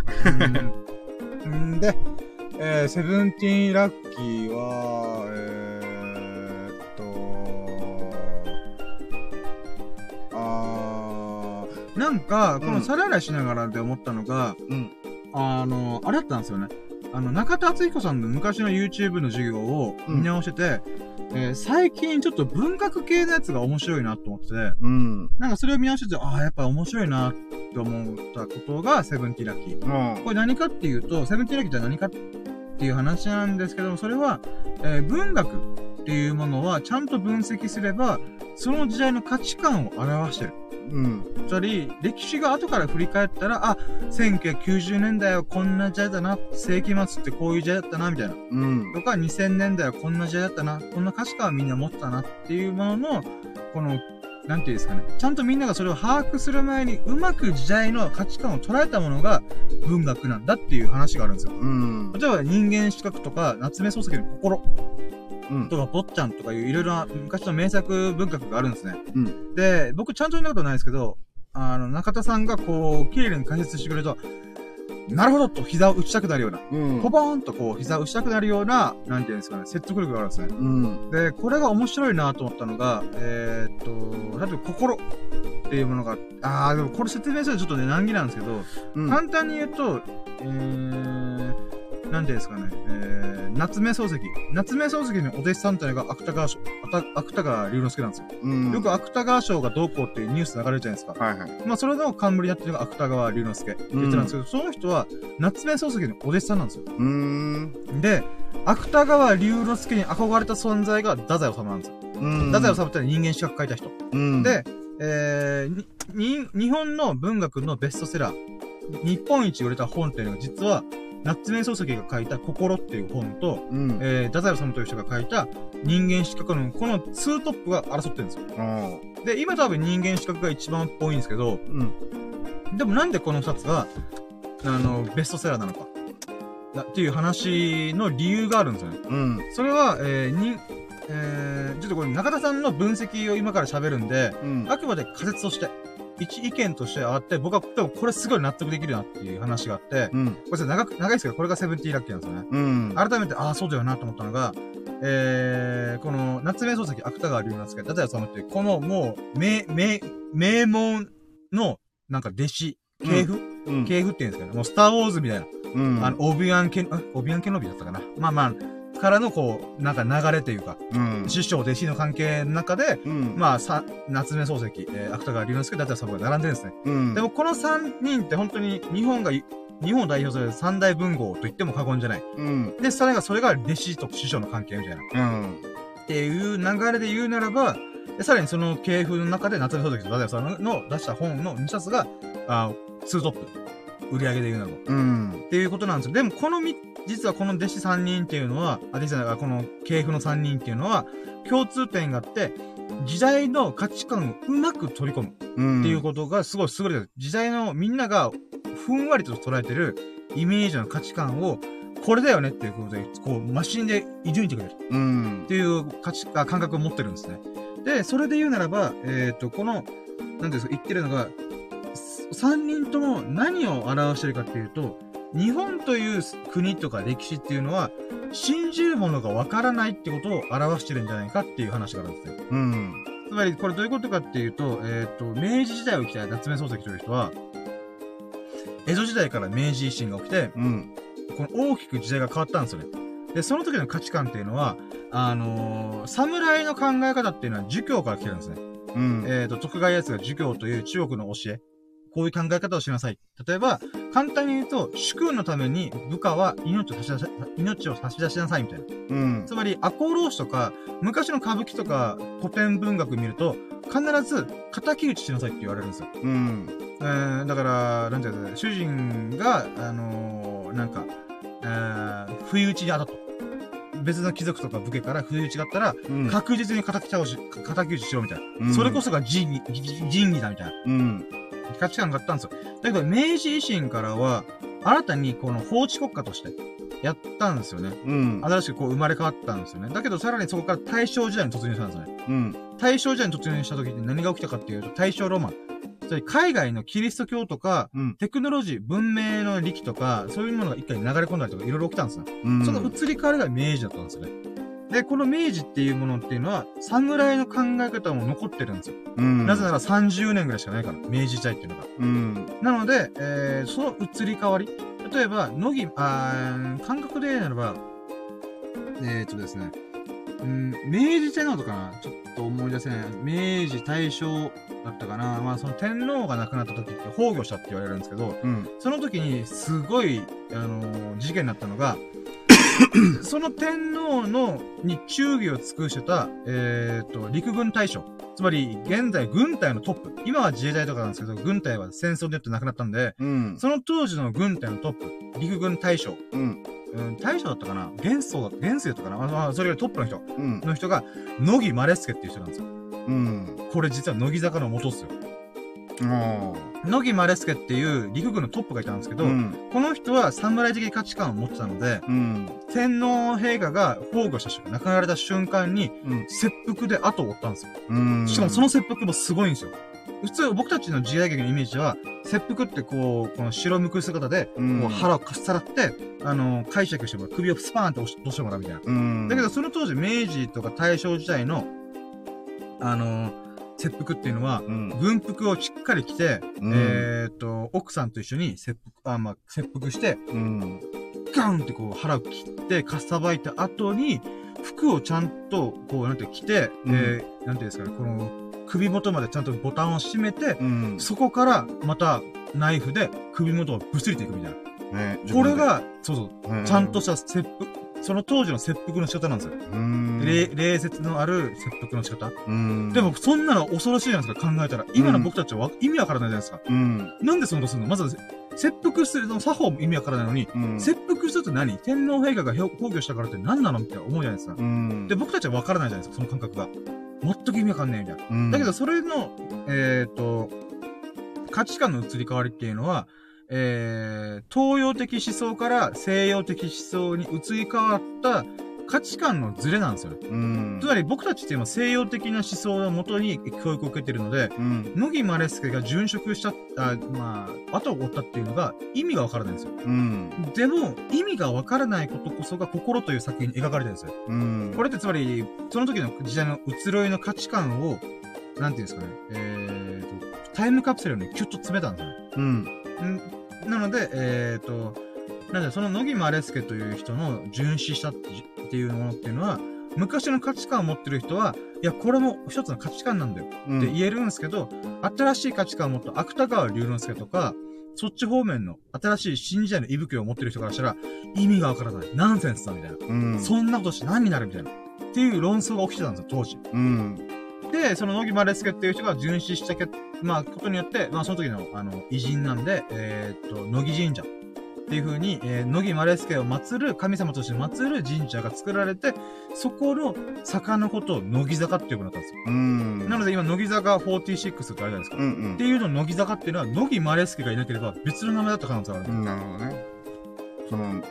うん。ん で、えー、 seventeen lucky は、えー、っと、あー、なんか、この皿洗いしながらで思ったのが、うん。あの、あれだったんですよね。あの、中田敦彦さんの昔の YouTube の授業を見直してて、うん、えー、最近ちょっと文学系のやつが面白いなと思ってて、うん。なんかそれを見直してて、ああ、やっぱ面白いなって思ったことがセブンティラッキー。うん。これ何かっていうと、セブンティラッキーって何かっていう話なんですけども、それは、えー、文学っていうものはちゃんと分析すれば、その時代の価値観を表してる。うん。つまり、歴史が後から振り返ったら、あ、1990年代はこんな時代だな、世紀末ってこういう時代だったな、みたいな。うん。とか、2000年代はこんな時代だったな、こんな価値観はみんな持ったなっていうものの、この、なんていうんですかね。ちゃんとみんながそれを把握する前に、うまく時代の価値観を捉えたものが文学なんだっていう話があるんですよ。うん。例えば人間資格とか、夏目漱石の心。とか、坊ちゃんとかいういろいろな昔の名作文学があるんですね。うん。で、僕ちゃんと読んだことないですけど、あの、中田さんがこう、綺麗に解説してくれると、なるほどと膝を打ちたくなるような、うん、ポポーンとこう膝を打ちたくなるような、なんていうんですかね、説得力があるんですね。うん、で、これが面白いなと思ったのが、えー、っと、例えば心っていうものが、ああ、でもこれ説明するとちょっとね、難儀なんですけど、うん、簡単に言うと、えー、なんていうんですかね、えー、夏目漱石。夏目漱石のお弟子さんっていうのが芥川賞、芥川龍之介なんですよ。うん、よく芥川賞がどうこうっていうニュース流れるじゃないですか。はいはい。まあ、それの冠になってるのが芥川龍之介って言ってたんですけど、うん、その人は夏目漱石のお弟子さんなんですよ。うん。で、芥川龍之介に憧れた存在が太宰治なんですよ。うん。太宰治って人間資格書いた人。うん。で、えー、に、日本の文学のベストセラー、日本一売れた本っていうのが実は、夏目漱石が書いた心っていう本と、うん、えー、太宰治という人が書いた人間資格の、このツートップが争ってるんですよ。で、今多分人間資格が一番っぽいんですけど、うん、でもなんでこの二つが、あの、ベストセラーなのか。っていう話の理由があるんですよね。うん。それは、えー、に、えー、ちょっとこれ中田さんの分析を今から喋るんで、うん、あくまで仮説として、一意見としてあって、僕は多分これすごい納得できるなっていう話があって、うん、これ長く、長いですけど、これがセブンティーラッキーなんですよね。うん、改めて、ああ、そうだよなと思ったのが、えー、この、夏目漱石、芥川龍之介、立谷さんって、このもう、名、名、名門の、なんか弟子、系譜、うん、系譜っていうんですかね。もうスターウォーズみたいな。うん、あの、オビアンケン、オビアンケノビだったかな。まあまあ、からのこう、なんか流れというか、うん、師匠、弟子の関係の中で、うん、まあ、さ、夏目漱石、えー、芥川龍之介、だったらそこが並んでるんですね。うん、でもこの3人って本当に日本が、日本を代表する三大文豪と言っても過言じゃない。うん、で、それが、それが弟子と師匠の関係みたいな。うん、っていう流れで言うならば、でさらにその系譜の中で夏目漱石とダダヤさんの出した本の2冊が、あ、ツートップ。売り上げで言うならば。うん。っていうことなんですよ。でもこの3実はこの弟子3人っていうのは、あ、弟子じゃないこの系譜の3人っていうのは、共通点があって、時代の価値観をうまく取り込むっていうことがすごい優れてる。時代のみんながふんわりと捉えてるイメージの価値観を、これだよねっていうことで、こう、マシンでいじいてくれる。うん。っていう価値、感覚を持ってるんですね。で、それで言うならば、えっ、ー、と、この、なんですか、言ってるのが、3人とも何を表してるかっていうと、日本という国とか歴史っていうのは、信じるものがわからないってことを表してるんじゃないかっていう話があるんですね。うん。つまり、これどういうことかっていうと、えっ、ー、と、明治時代を生きた夏目漱石という人は、江戸時代から明治維新が起きて、うん。この大きく時代が変わったんですよね。で、その時の価値観っていうのは、あのー、侍の考え方っていうのは儒教から来てるんですね。うん。えっ、ー、と、徳川家康が儒教という中国の教え。こういう考え方をしなさい。例えば、簡単に言うと、主君のために部下は命を差し出し、命を差し出しなさいみたいな。うん。つまり、赤穂浪士とか、昔の歌舞伎とか古典文学見ると、必ず、敵討ちしなさいって言われるんですよ。うん。えー、だから、なんていうか、主人が、あのー、なんか、えー、不意打ちに当たった。別の貴族とか武家から不意打ちがあったら、うん、確実に敵倒し、敵討ちしろみたいな。うん、それこそが仁義、仁義だみたいな。うん。っ価値観があったんですよ。だけど、明治維新からは、新たにこの法治国家として、やったんですよね。うん。新しくこう生まれ変わったんですよね。だけど、さらにそこから大正時代に突入したんですよね。うん。大正時代に突入した時に何が起きたかっていうと、大正ロマン。つまり海外のキリスト教とか、うん、テクノロジー、文明の力とか、そういうものが一回流れ込んだりとかいろいろ起きたんですよ。うん、その移り変わりが明治だったんですよね。で、この明治っていうものっていうのは、侍の考え方も残ってるんですよ。うん、なぜなら30年ぐらいしかないから、明治時代っていうのが。うん、なので、えー、その移り変わり。例えば、乃木、あ感覚でならば、えー、っとですね、うん、明治天皇とかなちょっと思い出せない。明治大正だったかなまあその天皇が亡くなった時って崩御したって言われるんですけど、うん、その時にすごい、あのー、事件になったのが、その天皇の、に忠義を尽くしてた、えっ、ー、と、陸軍大将。つまり、現在軍隊のトップ。今は自衛隊とかなんですけど、軍隊は戦争でって亡くなったんで、うん、その当時の軍隊のトップ、陸軍大将。うん。うん、大将だったかな？元宗だった、元宗だったかな？あそれよりトップの人。うん、の人が、乃木マレスケっていう人なんですよ。うん。これ実は乃木坂の元っすよ。野木マレスケっていう陸軍のトップがいたんですけど、うん、この人は侍的価値観を持ってたので、うん、天皇陛下が崩御した瞬間、亡くなられた瞬間に、うん、切腹で後を追ったんですよ。しかもその切腹もすごいんですよ。普通、僕たちの時代劇のイメージは、切腹ってこう、この白むく姿で、こう腹をかっさらって、あの、解釈してもらう。首をスパーンって押してもらうみたいな。だけど、その当時、明治とか大正時代の、あの切腹っていうのは、うん、軍服をしっかり着て、うん、えっ、と、奥さんと一緒に切腹、あ、まあ、切腹して、うん、ガンってこう腹を切って、かっさばいた後に、服をちゃんと、こう、なんて着て、うん、えー、なんていうんですかね、この、首元までちゃんとボタンを閉めて、うん、そこからまたナイフで首元をぶつりていくみたいな。ね、これが、そうそう、ちゃんとした切腹、その当時の切腹の仕方なんですよ。礼節のある切腹の仕方。でも、そんなの恐ろしいじゃないですか、考えたら。今の僕たちは意味わからないじゃないですか。なんでそんなことするの？まず、切腹するの作法も意味わからないのに、切腹するって何？天皇陛下が崩御したからって何なの？みたいな思うじゃないですか。で、僕たちはわからないじゃないですか、その感覚が。全く意味わかんないみたいな。だけど、それの、えっ、と、価値観の移り変わりっていうのは、えー、東洋的思想から西洋的思想に移り変わった価値観のズレなんですよね。うん。つまり僕たちっていうのは西洋的な思想のもとに教育を受けてるので、うん。乃木マレスケが殉職した、あまあ、後を追ったっていうのが意味がわからないんですよ。うん。でも、意味がわからないことこそが心という作品に描かれてるんですよ。うん。これってつまり、その時の時代の移ろいの価値観を、なんていうんですかね、えーと、タイムカプセルにキュッと詰めたんですよね。うん。なので、えっ、ー、と、なんで、その野木マレスケという人の殉死したっていうものっていうのは、昔の価値観を持ってる人は、いや、これも一つの価値観なんだよって言えるんですけど、うん、新しい価値観を持った芥川龍之介とか、そっち方面の新しい新時代の息吹を持ってる人からしたら、意味がわからない。ナンセンスだ、みたいな。うん、そんなことして何になるみたいな。っていう論争が起きてたんですよ、当時。うん、で、その野木マレスケっていう人が殉死したけ、まあ、ことによって、まあ、その時の、あの、偉人なんで、えー、っと、乃木神社。っていう風に、えー、乃木マレスケを祀る、神様として祀る神社が作られて、そこの坂のことを乃木坂って呼ぶようになったんですよ。うん。なので今、乃木坂46ってあるじゃないですか。うんうん。っていうの乃木坂っていうのは、乃木マレスケがいなければ別の名前だった可能性がある。うん、なるほどね。その、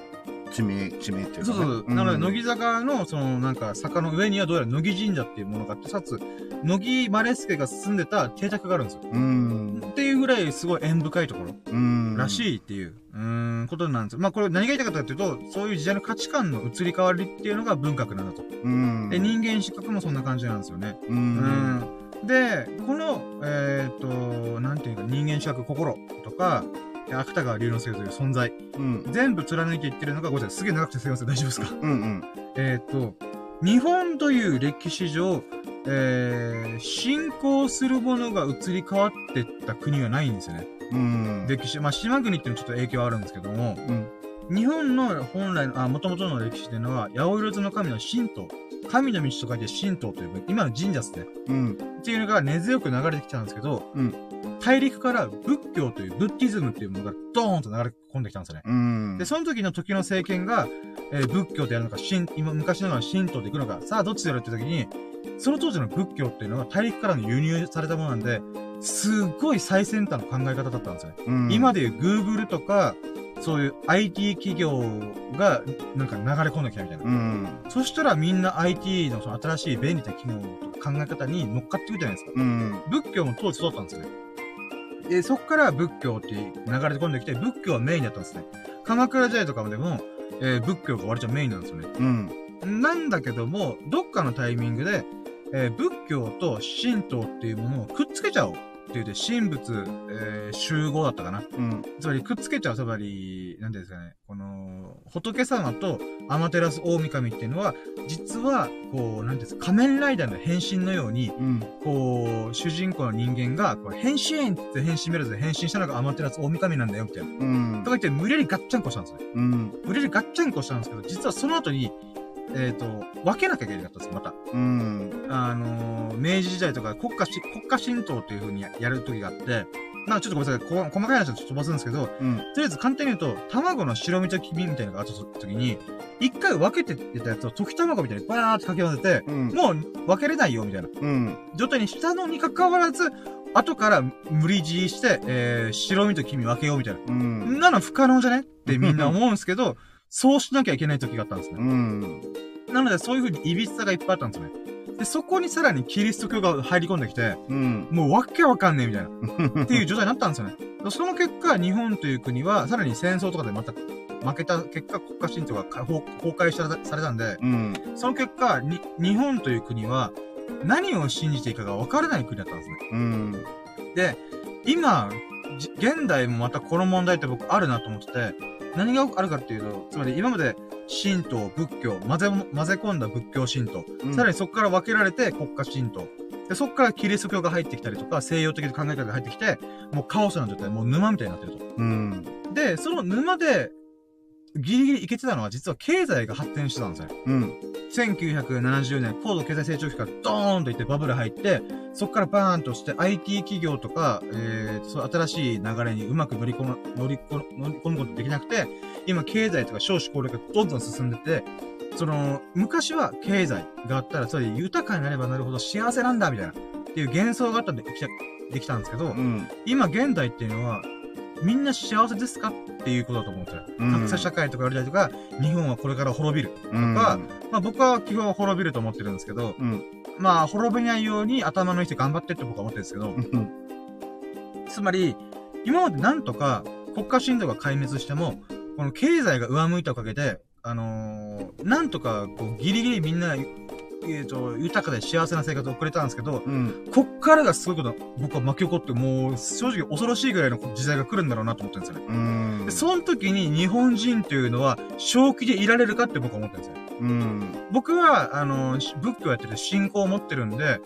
地名、地名っていうか、ね、そうそう。うん、なので、乃木坂の、その、なんか、坂の上にはどうやら乃木神社っていうものがあって、さつ、乃木マレスケが住んでた邸宅があるんですよ。うん。っていうぐらい、すごい縁深いところ。うん。らしいっていう、うん、ことなんですよ。まあ、これ何が言いたかったかというと、そういう時代の価値観の移り変わりっていうのが文学なんだと。うん。で、人間失格もそんな感じなんですよね。うん。うんで、この、えっ、ー、と、なんていうか、人間資格心とか、芥川龍之介という存在、うん、全部貫いていってるのが、ごめんなさい、すげえ長くてすいません、大丈夫ですか？うんうん。えっと、日本という歴史上、えー、信仰するものが移り変わってった国はないんですよね。うん。歴史、まあ、島国っていうのはちょっと影響あるんですけども、うん。日本の本来の、あ、元々の歴史っていうのは、八百万の神の神道、神の道と書いて神道という、今の神社っすね。うん。っていうのが根強く流れてきたんですけど、うん。大陸から仏教という、ブッディズムっていうものがドーンと流れ込んできたんですよね。うん。で、その時の時の政権が、えー、仏教でやるのか、神、今、昔のような神道で行くのか、さあどっちでやるって時に、その当時の仏教っていうのは大陸からの輸入されたものなんで、すごい最先端の考え方だったんですよね。うん、今でいう Google とか、そういう IT 企業がなんか流れ込んできたみたいな。うん、そしたらみんな IT のその新しい便利な機能とか考え方に乗っかってくるじゃないですか。うん、仏教も当時そうだったんですよね。で、そっから仏教って流れ込んできて、仏教はメインだったんですね。鎌倉時代とかでも、えー、仏教が割とメインなんですよね。うん。なんだけども、どっかのタイミングで、えー、仏教と神道っていうものをくっつけちゃおう。って言って、神仏、えー、集合だったかな。うん。つまり、くっつけちゃう、つまり、なんていうんですかね。この、仏様と天照大神っていうのは、実は、こう、なんていうんですか、仮面ライダーの変身のように、うん、こう、主人公の人間が、こう変身って変身メロで変身したのが天照大神なんだよ、みたいな。うん。とか言って、無理やりガッチャンコしたんですよ。うん。無理やりガッチャンコしたんですけど、実はその後に、えっ、ー、と、分けなきゃいけなかったです、また。うん。あのー、明治時代とか国家し、国家神道っていう風にやる時があって、まあちょっとごめんなさい、こ細かい話はちょっと飛ばすんですけど、うん、とりあえず簡単に言うと、卵の白身と黄身みたいなのがあった時に、一回分けてたやつを溶き卵みたいにバーってかき混ぜて、うん、もう分けれないよみたいな、うん、状態にしたのに関わらず、後から無理強いして、えー、白身と黄身分けようみたいな。うん、なの不可能じゃね？ってみんな思うんですけど、そうしなきゃいけない時があったんですね。うん。なので、そういう風にいびつさがいっぱいあったんですよね。で、そこにさらにキリスト教が入り込んできて、うん、もうわけわかんねえみたいな、っていう状態になったんですよね。その結果、日本という国は、さらに戦争とかでまた負けた結果、国家神道が崩壊されたんで、うん、その結果に、日本という国は、何を信じていいかが分からない国だったんですね。うん、で、今、現代もまたこの問題って僕あるなと思ってて、何があるかっていうと、つまり今まで神道、仏教、混ぜ、混ぜ込んだ仏教神道、うん、さらにそこから分けられて国家神道、でそこからキリスト教が入ってきたりとか、西洋的な考え方が入ってきて、もうカオスな状態、もう沼みたいになってると。うん、で、その沼でギリギリいけてたのは実は経済が発展してたんですよ。うん。1970年、高度経済成長期からドーンといってバブル入って、そこからバーンとして IT 企業とか、えー、そう新しい流れにうまく乗り込む、乗り込む、乗り込むことできなくて、今経済とか少子高齢化どんどん進んでて、その、昔は経済があったら、それで豊かになればなるほど幸せなんだ、みたいな、っていう幻想があったんで、できた、できたんですけど、うん、今現代っていうのは、みんな幸せですかっていうことだと思ってる。格差社会とか言われたりとか、日本はこれから滅びる。とか、うん、まあ僕は基本滅びると思ってるんですけど、うん、まあ滅びないように頭のいい人頑張ってって僕は思ってるんですけど、つまり、今までなんとか国家神道が壊滅しても、この経済が上向いたおかげで、あのー、なんとかこうギリギリみんなえっ、ー、と、豊かで幸せな生活を送れたんですけど、うん、こっからがすごいこと、僕は巻き起こって、もう、正直恐ろしいぐらいの時代が来るんだろうなと思ってるんですよね。で、その時に日本人というのは、正気でいられるかって僕は思ってるんですよ。うん、僕は、あの、仏教やってて信仰を持ってるんで、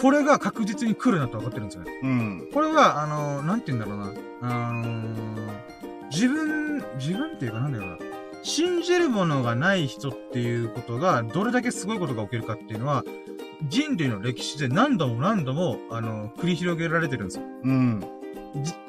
これが確実に来るなと分かってるんですよね。うん。これは、あの、なんて言うんだろうな。あのー、自分、自分っていうかなんだろうな。信じるものがない人っていうことが、どれだけすごいことが起きるかっていうのは、人類の歴史で何度も何度も、あの、繰り広げられてるんですよ。うん。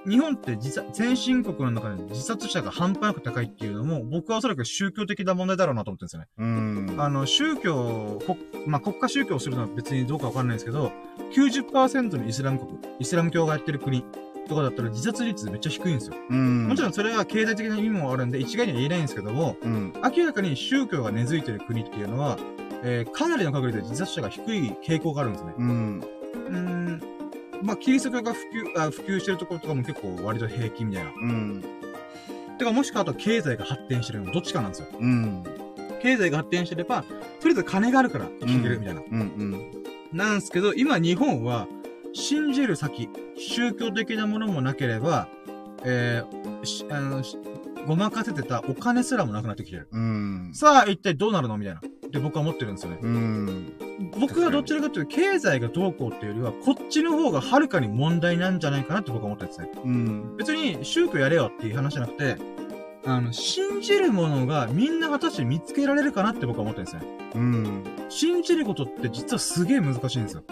日本って実先進国の中で自殺者が半端なく高いっていうのも、僕はおそらく宗教的な問題だろうなと思ってるんですよね。うん。あの、宗教、まあ、国家宗教をするのは別にどうかわかんないですけど、90%のイスラム国、イスラム教がやってる国とかだったら自殺率めっちゃ低いんですよ。うん、もちろんそれは経済的な意味もあるんで一概には言えないんですけども、うん、明らかに宗教が根付いてる国っていうのは、えー、かなりの確率で自殺者が低い傾向があるんですね。うん。うんまあ、キリスト教が普及、あ普及してるところとかも結構割と平均みたいな。うん。てか、もしくはあと経済が発展してるのどっちかなんですよ。うん。経済が発展してれば、とりあえず金があるから生きてるみたいな。うん、うん、うん。なんですけど、今日本は、信じる先、宗教的なものもなければ、えー、あの、ごまかせてたお金すらもなくなってきてる。うん。さあ、一体どうなるの？みたいな。って僕は思ってるんですよね。うん。僕はどちらかというと、経済がどうこうっていうよりは、こっちの方がはるかに問題なんじゃないかなって僕は思ってるんですね。うん。別に宗教やれよっていう話じゃなくて、あの、信じるものがみんな果たして見つけられるかなって僕は思ってるんですね。うん。信じることって実はすげえ難しいんですよ。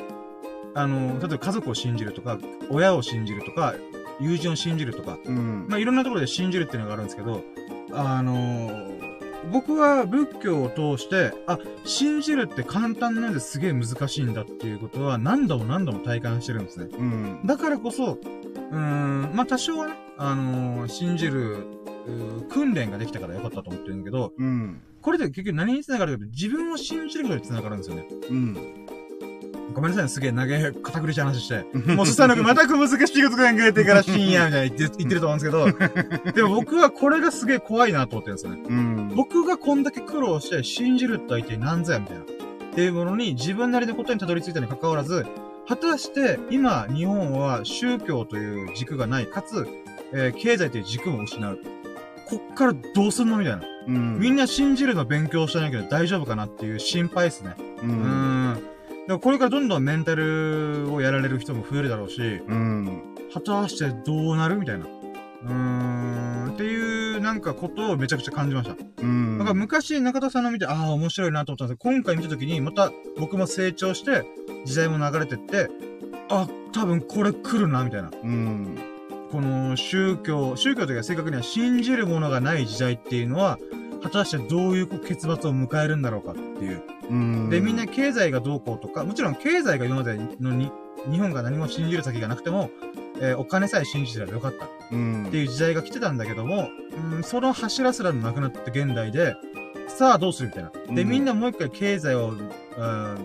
あの、例えば家族を信じるとか、親を信じるとか、友人を信じるとか、うん、まあいろんなところで信じるっていうのがあるんですけど、あの僕は仏教を通して、あ、信じるって簡単なんですげえ難しいんだっていうことは何度も何度も体感してるんですね。うん。だからこそ、うーん、まあ、多少はね、あのー、信じる、訓練ができたからよかったと思ってるんだけど、うん。これで結局何につながるかと自分を信じることにつながるんですよね。うん。ごめんなさいすげえ投げ、堅苦しい話して。もうそしたらまた難しいこと考えてから深夜みたいな言って言ってると思うんですけど、でも僕はこれがすげえ怖いなと思ってるんですよね。うん、僕がこんだけ苦労して信じるって相手何ぞやみたいな。っていうものに自分なりのことにたどり着いたに関わらず、果たして今日本は宗教という軸がない、かつ、えー、経済という軸も失う。こっからどうすんのみたいな。うん、みんな信じるの勉強してないけど大丈夫かなっていう心配ですね。うん。うんでもこれからどんどんメンタルをやられる人も増えるだろうし、うん。果たしてどうなるみたいな。うーん、っていうなんかことをめちゃくちゃ感じました。うん。だから昔中田さんの見て、ああ、面白いなと思ったんですけど、今回見たときにまた僕も成長して、時代も流れてって、あ、多分これ来るな、みたいな。うん。この宗教、宗教というか正確には信じるものがない時代っていうのは、果たしてどういう結末を迎えるんだろうかっていう。で、みんな経済がどうこうとか、もちろん経済が今までのに、日本が何も信じる先がなくても、えー、お金さえ信じてればよかった。っていう時代が来てたんだけども、うん、その柱すらなくなって現代で、さあどうするみたいな。で、みんなもう一回経済を、うん、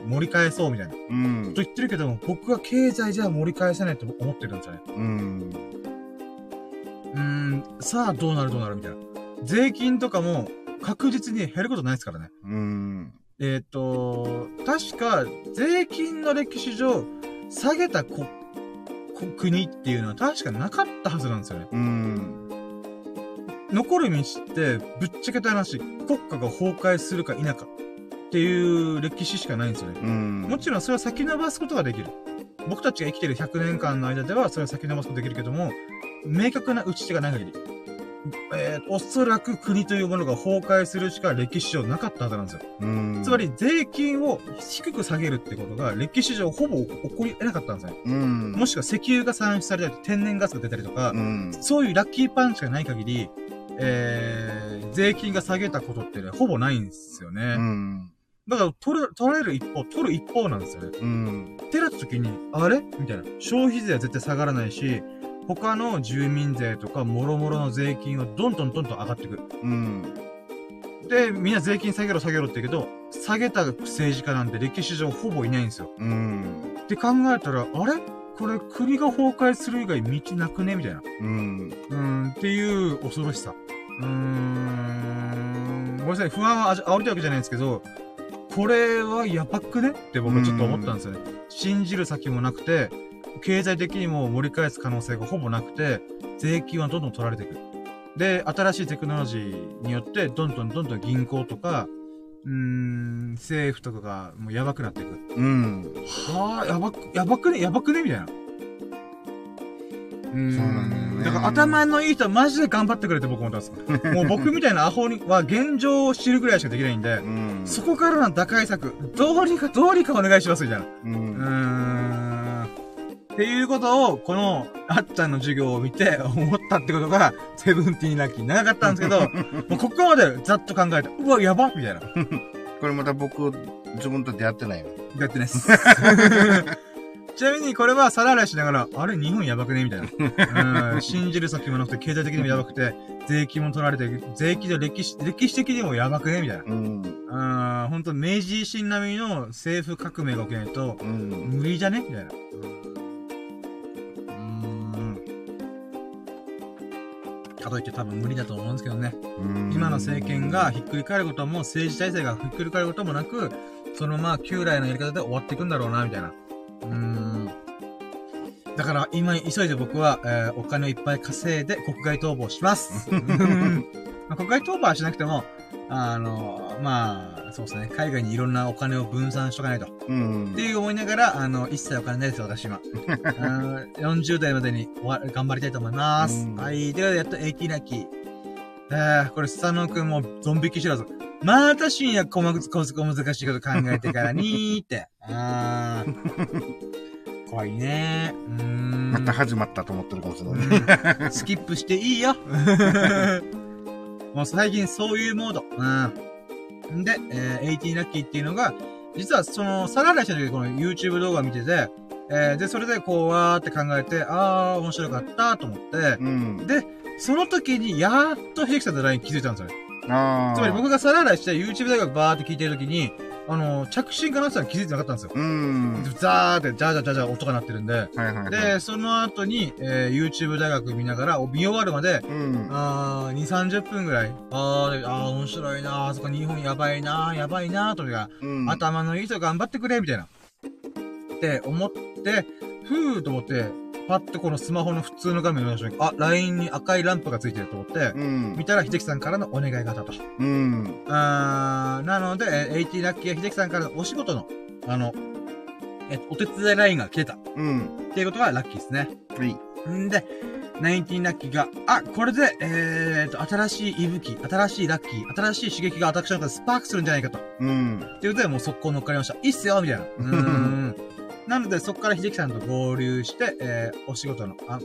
盛り返そうみたいな。うん。と言ってるけども、僕は経済じゃ盛り返せないと思ってるんですよね。うん。うん、さあどうなるどうなるみたいな。税金とかも確実に減ることないですからね。うん。えっ、ー、と、確か、税金の歴史上、下げたこ、こ国っていうのは確かなかったはずなんですよね。うん。残る道って、ぶっちゃけた話、国家が崩壊するか否かっていう歴史しかないんですよね。うん。もちろんそれは先延ばすことができる。僕たちが生きてる100年間の間ではそれは先延ばすことができるけども、明確な打ち手がない限り。えー、おそらく国というものが崩壊するしか歴史上なかったはずなんですよ。つまり税金を低く下げるってことが歴史上ほぼ起こり得なかったんですよ。もしくは石油が産出されたり、天然ガスが出たりとか、そういうラッキーパンチがない限り、えー、税金が下げたことってね、ほぼないんですよね。だから、取れ、取れる一方、取る一方なんですよね。うん。ってなった時に、あれ？みたいな。消費税は絶対下がらないし、他の住民税とか、もろもろの税金はどんどんどんどん上がってくる。うん。で、みんな税金下げろ下げろって言うけど、下げた政治家なんて歴史上ほぼいないんですよ。うん。って考えたら、あれ？これ国が崩壊する以外道なくね？みたいな。うん。うん、っていう恐ろしさ。うーん。ごめんなさい、不安は煽りたいわけじゃないんですけど、これはやばくね？って僕はちょっと思ったんですよね。信じる先もなくて、経済的にも盛り返す可能性がほぼなくて、税金はどんどん取られていく。で、新しいテクノロジーによって、どんどんどんどん銀行とか、うーん、政府とかがもうやばくなっていく。うん。はあ、やばく、やばくね？やばくね？みたいな。うん。そうなんだよね。だから頭のいい人はマジで頑張ってくれて僕思ってます。もう僕みたいなアホには現状を知るぐらいしかできないんで、うん、そこからの打開策、どうにかどうにかお願いしますみたいな。うん。うんっていうことを、この、あっちゃんの授業を見て思ったってことが、セブンティーンラッキー長かったんですけど、もうここまでざっと考えて、うわ、やばみたいな。これまた僕、自分と出会ってないよ。出会ってないっす。ちなみにこれは皿洗いしながら、あれ日本やばくね？みたいな。うん。信じる先もなくて、経済的にもやばくて、税金も取られて、税金で歴史、歴史的にもやばくね？みたいな。うん。うん。ほんと、明治維新並みの政府革命が起きないと、うん、無理じゃね？みたいな。かといって多分無理だと思うんですけどね。今の政権がひっくり返ることも、政治体制がひっくり返ることもなく、そのまあ、旧来のやり方で終わっていくんだろうな、みたいな。うーん。だから今急いで僕は、えー、お金をいっぱい稼いで国外逃亡します。まあ、国外逃亡はしなくても、あの、まあ、そうですね。海外にいろんなお金を分散しとかないと。うん。っていう思いながら、あの、一切お金ないです、私は。40代までに頑張りたいと思います。はい。では、やっと80ラッキー。えー、これ、スタノくんもゾン引き知らず。また深夜細くここ難しいこと考えてからにーって。あー。怖いねー。うん。また始まったと思ってるかもしれない。スキップしていいよ。もう最近そういうモード。うん。で、えー、18ラッキーっていうのが、実はその、皿洗いした時この YouTube 動画見てて、えー、で、それでこう、わーって考えて、あー、面白かったと思って、うん、で、その時に、やっと秀樹さんの LINE 気づいたんですよね。あつまり僕が皿洗いして YouTube 大学バーって聞いてる時に、あの、着信かなってたら気づいてなかったんですよ。うん。ザーって、ジャージャージャージャー音が鳴ってるんで。はいはい、はい、で、その後に、えー、YouTube 大学見ながら、見終わるまで、うん、あー、2、30分ぐらい、あー、あー、面白いなー、あそこ日本やばいなー、やばいなー、とか、うん、頭のいい人頑張ってくれ、みたいな。って思って、ふーと思って、パッとこのスマホの普通の画面を見ましょう。あ、LINE に赤いランプがついてると思って、うん、見たら秀樹さんからのお願いがあったと。うん。あなので、AT ラッキーは秀樹さんからのお仕事の、あの、え、お手伝いラインが来てた。うん。っていうことがラッキーですね。はい。んで、19ラッキーが、あ、これで、えーと、新しい息吹、新しいラッキー、新しい刺激が私の中でスパークするんじゃないかと。うん。っていうことで、もう速攻乗っかりました。いいっすよみたいな。うん。なので、そこから秀樹さんと合流して、えー、お仕事の、あ、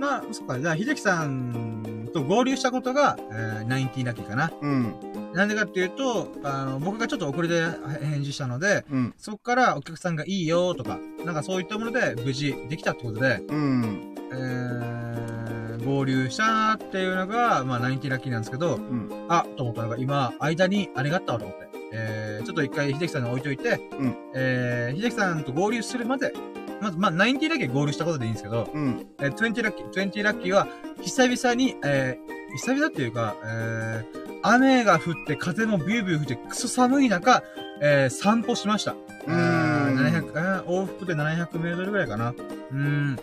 まあ、そっか、じゃあ、秀樹さんと合流したことが、えー、ナインティラッキーかな。うん。なんでかっていうと、あの、僕がちょっと遅れて返事したので、うん、そこからお客さんがいいよとか、なんかそういったもので無事できたってことで、うん。えー、合流したっていうのが、まあ、ナインティラッキーなんですけど、うん、あ、と思ったのが今、間にあれがあったわと思って。えー、ちょっと一回秀樹さんに置いといて、うん、えー、秀樹さんと合流するまで、まず、まあ、90ラッキー合流したことでいいんですけど、うん、えー、20ラッキー、20ラッキーは、久々に、えー、久々っていうか、えー、雨が降って風もビュービュー降ってクソ寒い中、えー、散歩しました。うん。700、往復で700メートルぐらいかな。うん。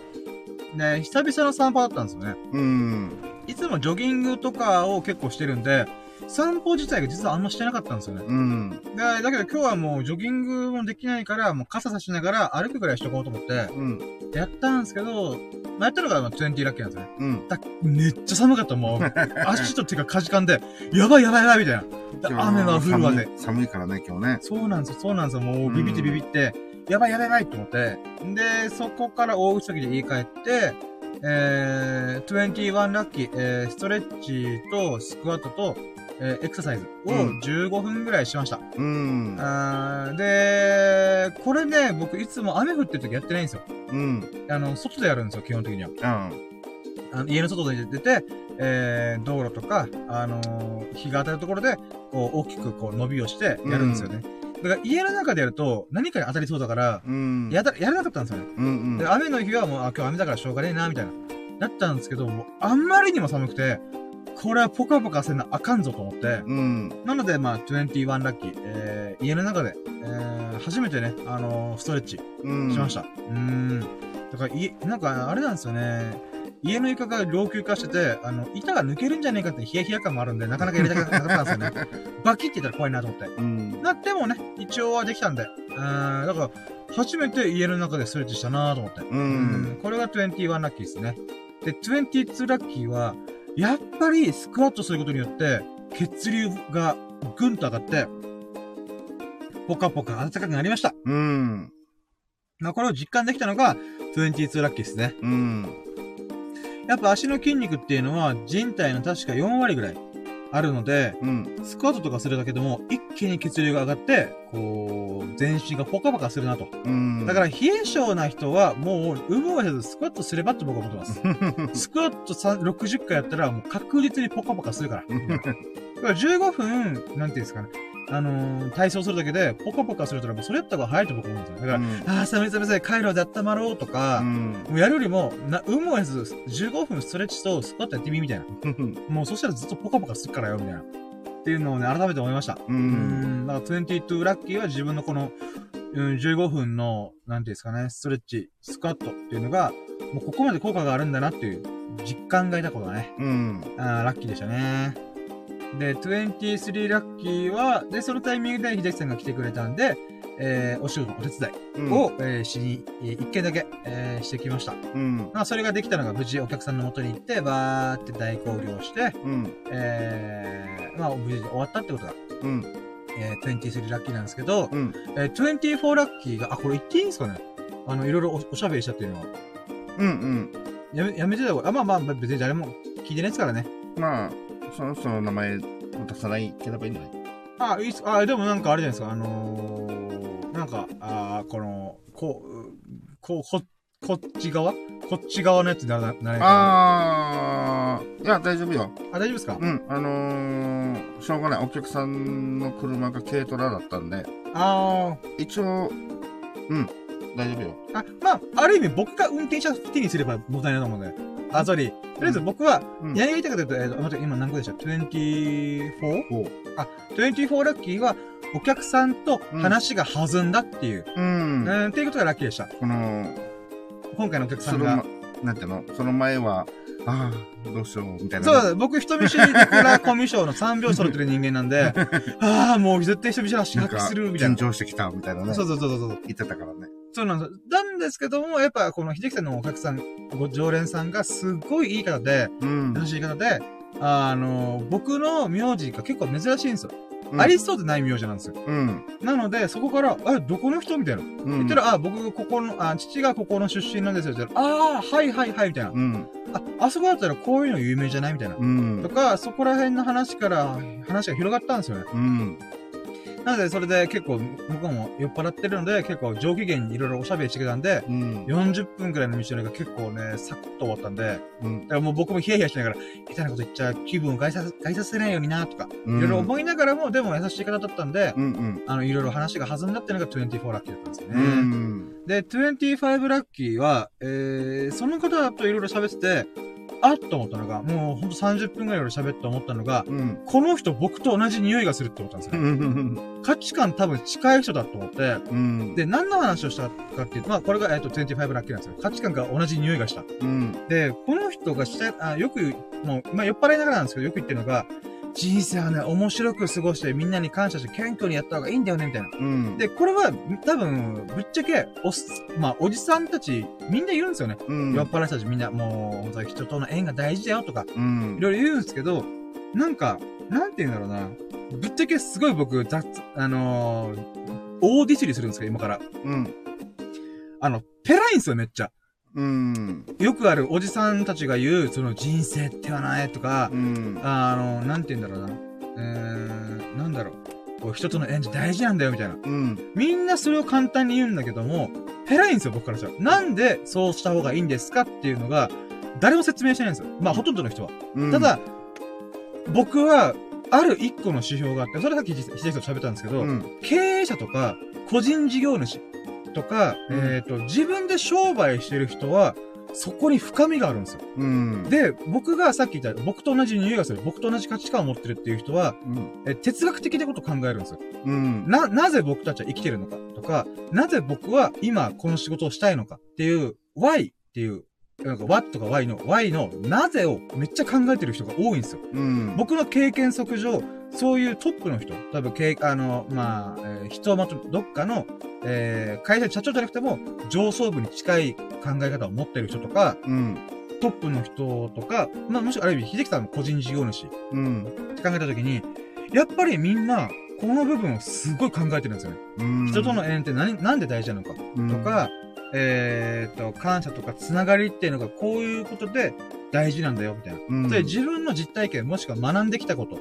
ね、久々の散歩だったんですよね。うん。いつもジョギングとかを結構してるんで、散歩自体が実はあんましてなかったんですよね。うん。だだけど今日はもうジョギングもできないから、もう傘差しながら歩くぐらいしとこうと思って、うん。やったんですけど、まあ、やったのが20ラッキーなんですよね。うん。だめっちゃ寒かった、もう。足と手がかじかんで、やばいやばいやばいみたいな。雨が降るわで。寒いからね、今日ね。そうなんですよ、そうなんですよ。もうビビってビビって、うん、やばいやばいやばいと思って。で、そこから大急ぎで家帰って、えー、21ラッキー、えー、ストレッチとスクワットと、えー、エクササイズを15分ぐらいしました。うん。あで、これね、僕いつも雨降ってる時やってないんですよ。うん。あの、外でやるんですよ、基本的には。うん。あの家の外で出て、えー、道路とか、あのー、日が当たるところで、こう、大きくこう、伸びをしてやるんですよね。うん、だから家の中でやると、何かに当たりそうだから、うん、やだ、やらなかったんですよね。うんうん、で、雨の日はもう、あ、今日雨だからしょうがねえな、みたいな。だったんですけど、もう、あんまりにも寒くて、これはポカポカせなあかんぞと思って、うん。なので、まあ、21ラッキー、えー、家の中で、えー、初めてね、あのー、ストレッチ、しました。うん。だから、い、なんか、あれなんですよね。家の床が老朽化してて、あの、板が抜けるんじゃねえかってヒヤヒヤ感もあるんで、なかなかやりたくなかったんですよね。バキって言ったら怖いなと思って。うん。なってもね、一応はできたんで。うん、だから、初めて家の中でストレッチしたなと思って。うん。うん、これが21ラッキーですね。で、22ラッキーは、やっぱりスクワットすることによって、血流がぐんと上がって、ポカポカ暖かくなりました。うん。まあ、これを実感できたのが、22ラッキーですね。うん。やっぱ足の筋肉っていうのは人体の確か4割ぐらいあるので、うん、スクワットとかするだけでも一気に血流が上がって、こう、全身がポカポカするなと。うん、だから、冷え性な人は、もう、有無をせずスクワットすればって僕は思ってます。スクワット60回やったら、もう確実にポカポカするから。だから15分、なんていうんですかね。あのー、体操するだけで、ポカポカすると、それやった方が早いと僕思うんですよ。だから、うん、ああ、寒い寒い寒い、カイロで温まろうとか、うん、もうやるよりも、な、うもやず、15分ストレッチとスクワットやってみ、みたいな。もうそしたらずっとポカポカするからよ、みたいな。っていうのをね、改めて思いました。うん。うんだから、22ラッキーは自分のこの、うん、15分の、なんていうんですかね、ストレッチ、スクワットっていうのが、もうここまで効果があるんだなっていう実感がいたことがね、うん。あラッキーでしたね。で、23ラッキーは、で、そのタイミングで秀樹さんが来てくれたんで、えー、お仕事のお手伝いを、うん、えー、しに、えー、一件だけ、えー、してきました。うん。まあ、それができたのが無事お客さんの元に行って、バーって大交流をして、うん。えー、まあ、無事終わったってことだ。うん。えー、23ラッキーなんですけど、うん。えー、24ラッキーが、あ、これ言っていいんですかね？あの、いろいろおしゃべりしたっていうのは。うんうん。やめ、やめてた方が、あ、まあまあ、別に誰も聞いてないですからね。まあ、その人の名前渡さないければいいんじゃない？あ、いいっす。あ、でもなんかあれじゃないですか。あのー、なんか、あこの、こう、こう、こ、こっち側？こっち側のやつなら、なれあー、いや、大丈夫よ。あ、大丈夫ですか？うん、あのー、しょうがない。お客さんの車が軽トラだったんで、あ一応、うん、大丈夫よ。あ。あ、まあ、ある意味僕が運転者手にすれば問題ないと思うんで。あ、ソリー。とりあえず僕は、うん。何が言いたかというと、えっ、と、待って、今何個でした ?24? おうあ、24ラッキーは、お客さんと話が弾んだっていう、うん。うん、っていうことがラッキーでした。この、今回のお客さんがそのま。、なんていうの？その前は、ああ、どうしよう、みたいな。そうだ、僕人見知りでからコミュ障の3拍子取れてる人間なんで、ああ、もう絶対人見知りは死なんか、発する、みたいな緊。張してきた、みたいなね。そうそうそうそうそう。言ってたからね。そうなんですよ。なんですけども、やっぱこの秀樹さんのお客さん、ご常連さんがすっごいいい方で、うん。優しい方で、あの、僕の名字が結構珍しいんですよ。うんありそうでない名字なんですよ。うん。なので、そこから、え、どこの人みたいな。うん。言ったら、あ、僕、ここの、あ、父がここの出身なんですよ。って言ったら、ああ、はいはいはい、みたいな。うん。あ、あそこだったらこういうの有名じゃないみたいな。うんと。か、そこら辺の話から、話が広がったんですよね。うん。なので、それで結構、僕も酔っ払ってるので、結構上機嫌にいろいろおしゃべりしてきたんで、うん。40分くらいの道のりが結構ね、サクッと終わったんで、うんだ。からもう僕もヒヤヒヤしながら、下手なこと言っちゃ気分を害さ害させないようになとか、うんいろいろ思いながらも、でも優しい方だったんで、うん。うん。あの、いろいろ話が弾んだっていうのが24ラッキーだったんですよね。うん。で、25ラッキーは、えー、その方といろいろ喋ってて、あっと思ったのが、もうほんと30分ぐらいいろいろ喋って思ったのが、うん。この人僕と同じ匂いがするって思ったんですうよ。価値観多分近い人だと思って、うん。で、何の話をしたかっていうと、まあこれが、えっ、と、25ラッキーなんですよ。価値観が同じ匂いがした。うん。で、この人がした、あよく、もう、まあ酔っ払いながらなんですけど、よく言ってるのが、人生はね、面白く過ごしてみんなに感謝して謙虚にやった方がいいんだよね、みたいな。うん。で、これは、多分、ぶっちゃけ、おまあ、おじさんたち、みんな言うんですよね。うん。酔っ払い人たちみんな、もう、人との縁が大事だよとか、うんい。ろいろ言うんですけど、なんか、なんて言うんだろうな。ぶっちゃけすごい僕、雑、あのー、大ディスりするんですけど、今から。うん。あの、ペラいんですよ、めっちゃ。うん。よくあるおじさんたちが言う、その人生ってはないとか、うん。あの、なんて言うんだろうな。えー、なんだろう。こう人との縁って大事なんだよ、みたいな。うん。みんなそれを簡単に言うんだけども、ペラいんですよ、僕からしたら。なんでそうした方がいいんですかっていうのが、誰も説明してないんですよ。まあ、ほとんどの人は。うん。ただ、僕は、ある一個の指標があって、それさっき秀樹さんと喋ったんですけど、うん。経営者とか、個人事業主とか、うんえっ、と、自分で商売してる人は、そこに深みがあるんですよ。うん。で、僕がさっき言った、僕と同じ匂いがする、僕と同じ価値観を持ってるっていう人は、うん。え哲学的なことを考えるんですよ。うん。な、なぜ僕たちは生きてるのかとか、なぜ僕は今この仕事をしたいのかっていう、why っていう、なんか what とか why の、why のなぜをめっちゃ考えてる人が多いんですよ。うん。僕の経験則上、そういうトップの人、多分、経あの、まあ、えー人をまとどっかの、えー会社社長じゃなくても、上層部に近い考え方を持ってる人とか、うん。トップの人とか、まあ、もしある意味、秀樹さんも個人事業主ってうん。考えたときに、やっぱりみんな、この部分をすごい考えてるんですよね。うん。人との縁って何、なんで大事なのかとか、えーっと、感謝とかつながりっていうのがこういうことで大事なんだよ、みたいな。うん、自分の実体験もしくは学んできたことっ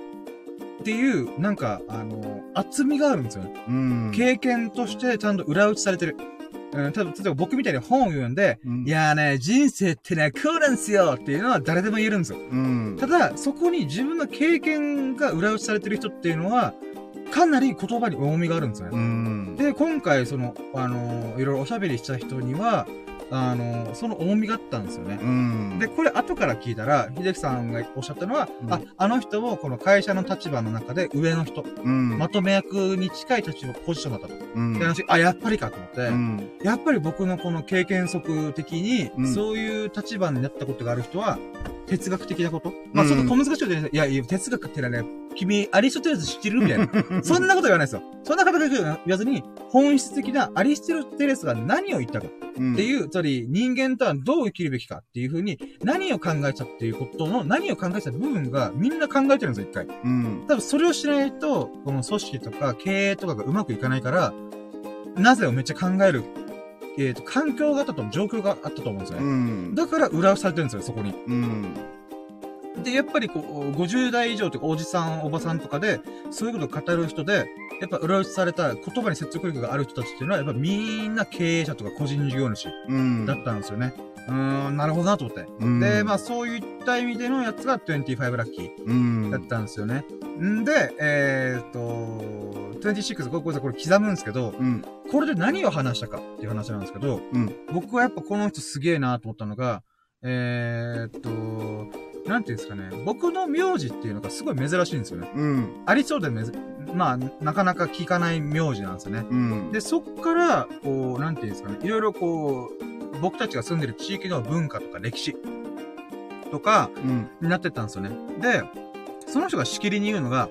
ていう、なんか、あの、厚みがあるんですよね。うん、経験としてちゃんと裏打ちされてる。うん、例えば僕みたいに本を読んで、うんいやーね、人生ってね、こうなんすよっていうのは誰でも言えるんですよ。うん、ただ、そこに自分の経験が裏打ちされてる人っていうのは、かなり言葉に重みがあるんですよね。うん、で、今回、その、あの、いろいろおしゃべりした人には、あの、その重みがあったんですよね。うん、で、これ後から聞いたら、秀樹さんがおっしゃったのは、うん。あ、あの人もこの会社の立場の中で上の人、うん、まとめ役に近い立場、ポジションだったと。うん、で、話、あ、やっぱりかと思って、うん、やっぱり僕のこの経験則的に、うん。そういう立場になったことがある人は、哲学的なこと？まあ、うんそこ小難しいこと言うねいや、いや、哲学ってのはね、君、アリストテレス知ってる？みたいな。そんなこと言わないですよ。そんなこと言わずに、本質的なアリストテレスが何を言ったかうん、っていう、つまり人間とはどう生きるべきかっていうふうに、何を考えたっていうことの、何を考えた部分がみんな考えてるんですよ、一回。うん、多分それをしないと、この組織とか経営とかがうまくいかないから、なぜをめっちゃ考える、えっ、と、環境があったと、状況があったと思うんですようね。ん、だから裏をされてるんですよ、そこに。うん、で、やっぱりこう、50代以上とかおじさん、おばさんとかで、そういうことを語る人で、やっぱ裏打ちされた言葉に説得力がある人たちっていうのは、やっぱみんな経営者とか個人事業主だったんですよね。うん、んなるほどなと思って。で、まあそういった意味でのやつが25ラッキーだったんですよね。んで、えー、っと、26、これ、これ刻むんですけど、うん、これで何を話したかっていう話なんですけど、うん、僕はやっぱこの人すげえなと思ったのが、えー、っと、なんていうんですかね、僕の名字っていうのがすごい珍しいんですよね。うん。ありそうでめず、まあ、なかなか聞かない名字なんですよね。うん。で、そっから、こう、なんていうんですかね、いろいろこう、僕たちが住んでる地域の文化とか歴史とか、になってったんですよね。で、その人がしきりに言うのが、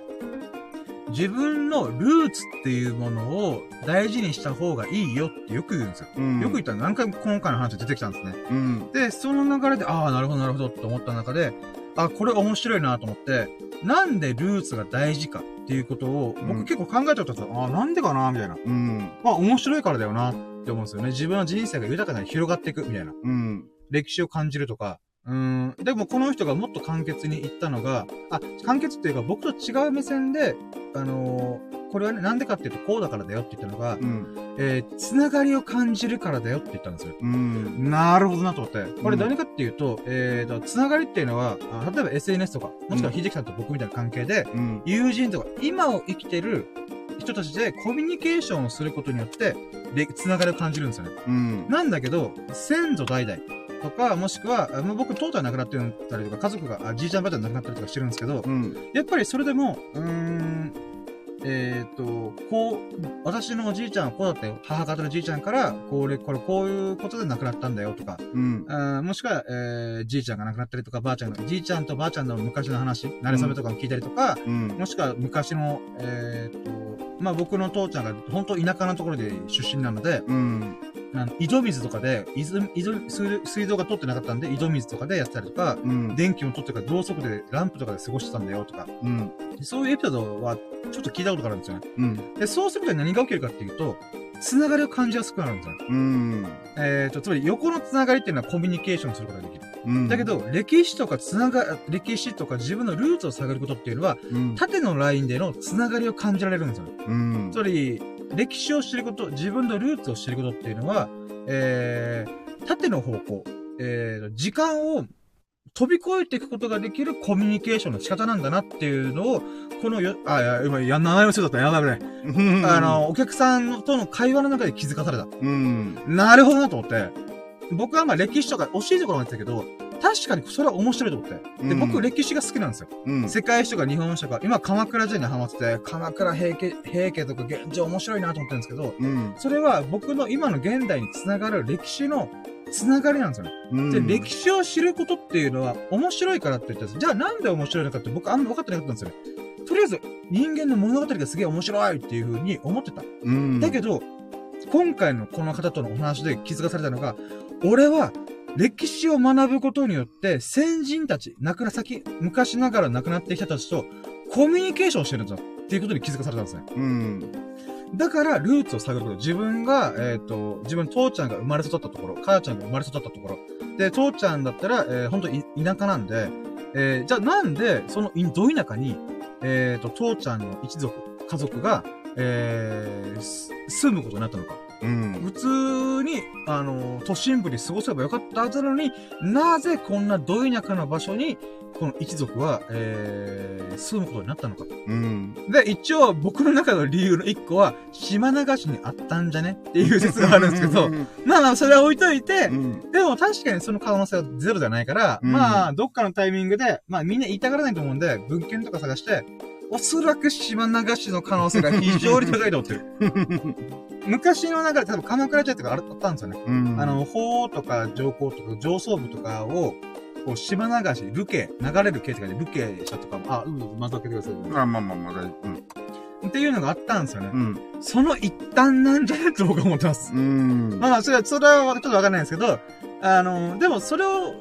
自分のルーツっていうものを大事にした方がいいよってよく言うんですよ。うん、よく言ったら何回も今回の話出てきたんですね。うん、で、その流れで、ああ、なるほど、なるほどって思った中で、あ、これ面白いなと思って、なんでルーツが大事かっていうことを、僕結構考えちゃったんですよ。ああ、なんでかなみたいな。うん。まあ、面白いからだよなって思うんですよね。自分の人生が豊かに広がっていくみたいな。うん。歴史を感じるとか、うん。でもこの人がもっと簡潔に言ったのが、あ、簡潔っていうか僕と違う目線で、あのー、これはね、なんでかっていうとこうだからだよって言ったのが、うん、えー、つながりを感じるからだよって言ったんですよ。うん。なるほどなと思って。これ何かっていうと、うん、えーと、つながりっていうのは、例えば SNS とか、もしくは秀樹さんと僕みたいな関係で、うん、友人とか、今を生きてる人たちでコミュニケーションをすることによって、で、つながりを感じるんですよね。うん。なんだけど、先祖代々、とか、もしくは、まあ、僕、とうとう亡くなってたりとか、家族が、じいちゃんばあちゃん亡くなったりとかしてるんですけど、うん、やっぱりそれでも、うーん、えっ、ー、と、こう、私のおじいちゃんはこうだったよ。母方のじいちゃんから、これ、これ、こういうことで亡くなったんだよとか、うん、あもしくは、えー、じいちゃんが亡くなったりとか、ばあちゃんが、じいちゃんとばあちゃんの昔の話、慣れ初めとかを聞いたりとか、うん、もしくは昔の、えっ、ー、と、まあ、僕の父ちゃんが本当田舎のところで出身なので、うん、あの井戸水とかで、井戸、井戸、水道が通ってなかったんで、井戸水とかでやったりとか、うん、電気も取ってから、ろうそくでランプとかで過ごしてたんだよとか、うん、そういうエピソードはちょっと聞いたことがあるんですよね。うん、で、そうすることで何が起きるかっていうと、つながりを感じやすくなるんですよ。うん。えっ、ー、と、つまり横のつながりっていうのはコミュニケーションすることができる。うん、だけど、歴史とかつなが、歴史とか自分のルーツを探ることっていうのは、うん、縦のラインでのつながりを感じられるんですよ。うん。つまり、歴史を知ること、自分のルーツを知ることっていうのは、えー、縦の方向、えー、時間を飛び越えていくことができるコミュニケーションの仕方なんだなっていうのを、このよ、あ、いや、今、やんなないのせだったらやだね。あの、お客さんとの会話の中で気づかされた。うん。なるほどなと思って。僕はまあ歴史とか惜しいところなんですけど、確かにそれは面白いと思って。で、僕歴史が好きなんですよ。うん、世界史とか日本史とか、今鎌倉時代にハマってて、鎌倉平家、平家とか現状面白いなと思ってるんですけど、うん、それは僕の今の現代につながる歴史のつながりなんですよね。うん、で、歴史を知ることっていうのは面白いからって言ったんです。じゃあなんで面白いのかって僕あんま分かってなかったんですよね。とりあえず、人間の物語がすげえ面白いっていう風に思ってた。うん、だけど、今回のこの方とのお話で気づかされたのが、俺は歴史を学ぶことによって先人たち、亡くな、先、昔ながら亡くなってきた人たちとコミュニケーションしてるんだっていうことに気づかされたんですね。うん。だから、ルーツを探ること。自分が、えっ、ー、と、自分、父ちゃんが生まれ育ったところ、母ちゃんが生まれ育ったところ。で、父ちゃんだったら、えー、本当に田舎なんで、えー、じゃあなんで、その、ど田舎に、えっ、ー、と、父ちゃんの一族、家族が、えー、住むことになったのか。うん、普通に、あの、都心部に過ごせばよかったはずなのに、なぜこんなど田舎な場所に、この一族は、えー、住むことになったのかと。うん。で、一応僕の中の理由の一個は、島流しにあったんじゃねっていう説があるんですけど、まあまあ、それは置いといて、うん、でも確かにその可能性はゼロじゃないから、うん、まあ、どっかのタイミングで、まあみんな言いたがらないと思うんで、文献とか探して、おそらく島流しの可能性が非常に高いと思ってる。昔の流れ、例えば鎌倉時代とかあったんですよね。うん、あの、法とか上皇とか上層部とかを、こう、島流し、ルケ、流れる系とかでルケしたとかも、あ、うん、また開けてください。まあまあまあまあ、うん。っていうのがあったんですよね。うん。その一端なんじゃないと僕は思ってます。うん。まあ、それは、それはちょっとわかんないんですけど、あの、でもそれを、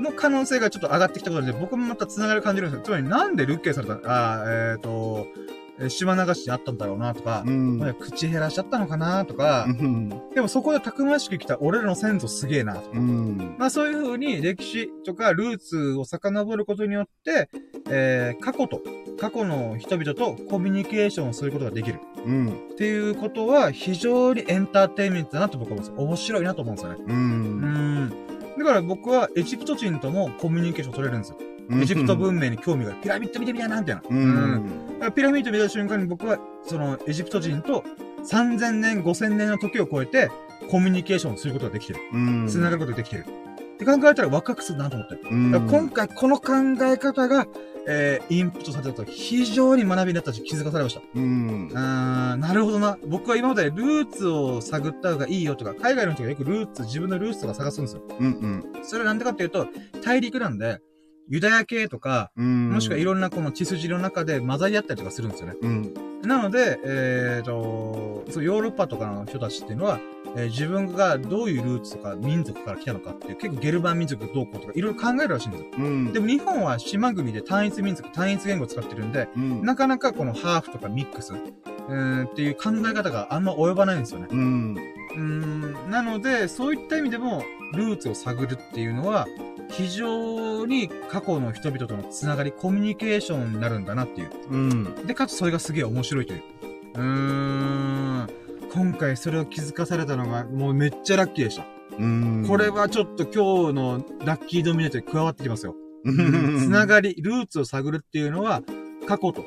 の可能性がちょっと上がってきたことで、僕もまた繋がる感じるんですよ。つまりなんでルッケされた、あえっ、ー、と、え島流しあったんだろうなとか、うん、口減らしちゃったのかなとか、うん、でもそこでたくましく来た俺らの先祖すげえなとか、うん、まあそういう風に歴史とかルーツを遡ることによって、えー、過去と、過去の人々とコミュニケーションをすることができる。うん。っていうことは非常にエンターテインメントだなと僕は思うんです。面白いなと思うんですよね。うん。うんだから僕はエジプト人ともコミュニケーション取れるんですよ。エジプト文明に興味が、ピラミッド見てみたいな、みたいな。うん。ピラミッド見た瞬間に僕は、その、エジプト人と3000年、5000年の時を超えて、コミュニケーションすることができてる。うん。繋がることができてる。って考えたら若くするなと思って。うん。今回この考え方が、えー、インプットされたと非常に学びになったし気づかされました。うん。あなるほどな。僕は今までルーツを探った方がいいよとか、海外の人がよくルーツ、自分のルーツとか探すんですよ。うんうん。それはなんでかっていうと、大陸なんで、ユダヤ系とか、もしくはいろんなこの血筋の中で混ざり合ったりとかするんですよね。うん、なので、えっ、ー、と、そう、ヨーロッパとかの人たちっていうのは、えー、自分がどういうルーツとか民族から来たのかっていう、結構ゲルマン民族どうこうとかいろいろ考えるらしいんですよ。うん、でも日本は島国で単一民族、単一言語を使ってるんで、うん、なかなかこのハーフとかミックス、えー、っていう考え方があんま及ばないんですよね。うん。うんなので、そういった意味でも、ルーツを探るっていうのは、非常に過去の人々とのつながり、コミュニケーションになるんだなっていう。うん。で、かつそれがすげえ面白いという。うーん。今回それを気づかされたのが、もうめっちゃラッキーでした。うん。これはちょっと今日のラッキードミネートに加わってきますよ。つながり、ルーツを探るっていうのは、過去と、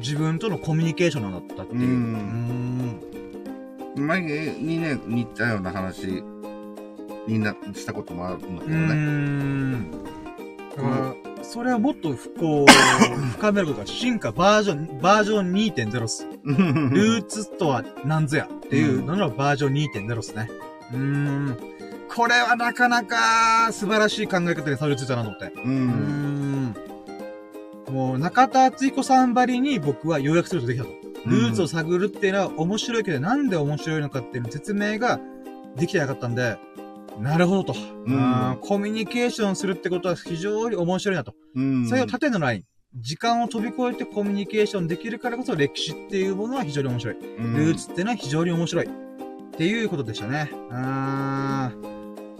自分とのコミュニケーションなんだったっていう。うん。前にね、似たような話になしたこともあるんだけどね。うんだから、それはもっとこう、深めることが進化バージョン、バージョン2.0っす。ルーツとは何ぞやっていうののバージョン2.0っすね。うん。これはなかなか素晴らしい考え方にたどり着いたなと思って。うん。もう、中田敦彦さんばりに僕は要約するとできたと。ルーツを探るっていうのは面白いけど、なんで面白いのかっていう説明ができてなかったんで、なるほどと。うん、コミュニケーションするってことは非常に面白いなと。うん、それを縦のライン。時間を飛び越えてコミュニケーションできるからこそ歴史っていうものは非常に面白い。うん、ルーツっていうのは非常に面白い。っていうことでしたね。あー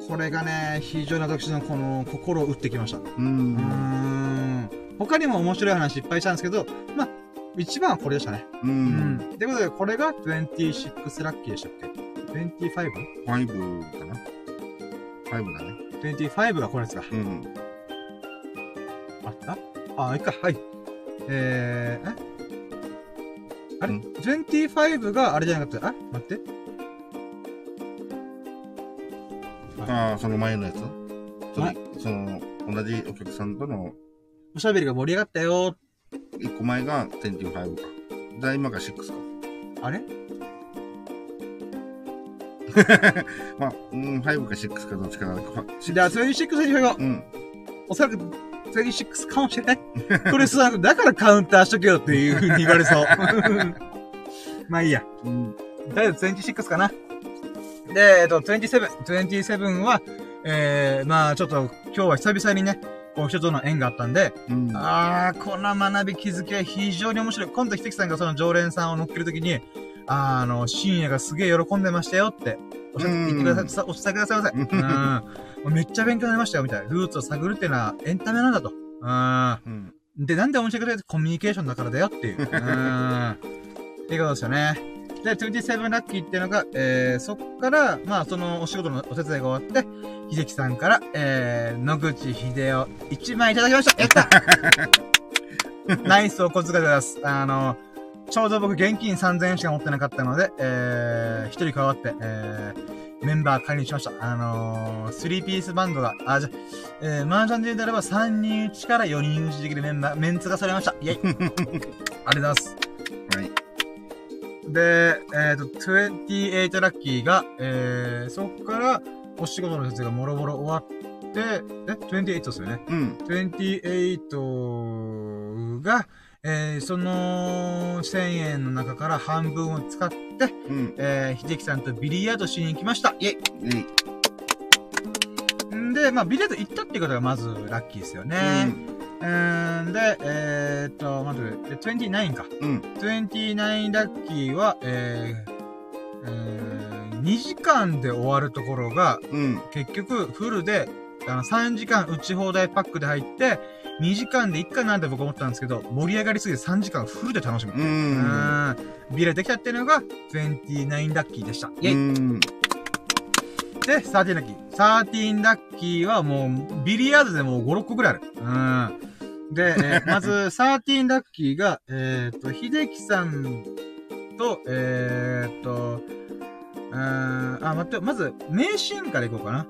これがね、非常に私のこの心を打ってきました。うん。うん他にも面白い話いっぱいしたんですけど、まあ、一番はこれでしたね。うん。うん。ということで、これが26ラッキーでしたっけ ?25?5 かな25だね。25がこれですか。うん。あった？あ、いいか、はい。えー、え？あれ、うん、?25 があれじゃなかった？あ待って。ああ、その前のやつ？それ、その、同じお客さんとの。おしゃべりが盛り上がったよ。一個前が25か。で、今が6か。あれ？まあ、うん、5か6かどっちかな。じゃあ、26、25。うん。おそらく、26かもしれない。これさ、だからカウンターしとけよっていう風に言われそう。まあいいや。うん。とりあえず26かな。で、えっと、27。27は、えー、まあちょっと今日は久々にね、こう人との縁があったんで、うん、ああ、この学び気づきは非常に面白い。今度、ひてきさんがその常連さんを乗っけるときに、あの、深夜がすげえ喜んでましたよって、おっしゃってください、お伝えくださいませ。うん。めっちゃ勉強になりましたよ、みたいな。ルーツを探るっていうのはエンタメなんだと。うん。で、なんで面白いかというとコミュニケーションだからだよっていう。うん。っていうことですよね。で、27ラッキーっていうのが、えー、そっから、まあ、そのお仕事のお手伝いが終わって、秀樹さんから、えー、野口秀夫1枚いただきましたやった ナイスお小遣いでございます。あの、ちょうど僕現金3000円しか持ってなかったので、えー、一人加わって、えー、メンバー仮にしました。あのー、3ピースバンドが、あ、じゃ、えー、マージャンで言うならば3人打ちから4人打ちできるメンバー、メンツがされました。イェイ ありがとうございます。はい。で、えっ、ー、と、28ラッキーが、えー、そっから、お仕事の説明がもろもろ終わって、え ?28 ですよね。うん。28が、えー、その1000円の中から半分を使って、うん、えー、秀樹さんとビリヤードしに行きました。イェイんで、まあ、ビリヤード行ったっていうことがまずラッキーですよね。うんで、えー、っと、まず、29か。うん。29ラッキーは、えー、えー、2時間で終わるところが、うん。結局、フルで、あの、3時間打ち放題パックで入って、2時間でいっかなんて僕思ったんですけど、盛り上がりすぎて3時間フルで楽しむ。うん。うんビレできたっていうのが、29ラッキーでした。イェイ。うんで、13ラッキー。13ラッキーはもう、ビリヤードでもう5、6個くらいある。うん。で、えー、まず、13ラッキーが、えっ、ー、と、秀樹さんと、えっ、ー、と、うん、あ、待って、まず、名シーンからいこうかな。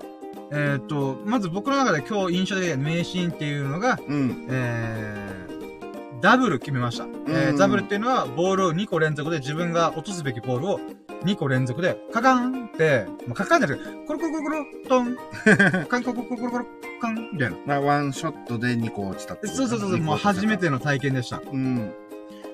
えっ、と、まず僕の中で今日印象的な名シーンっていうのが、うん、えー、ダブル決めました。えー、ダブルっていうのは、ボールを2個連続で自分が落とすべきボールを2個連続で、カカンって、もうカカンじゃなくて、コロコロコロトン、カンコロコロコロコロ、カン、みたいな。まあ、ワンショットで2個落ちたってそうそうそう、もう初めての体験でした。うん。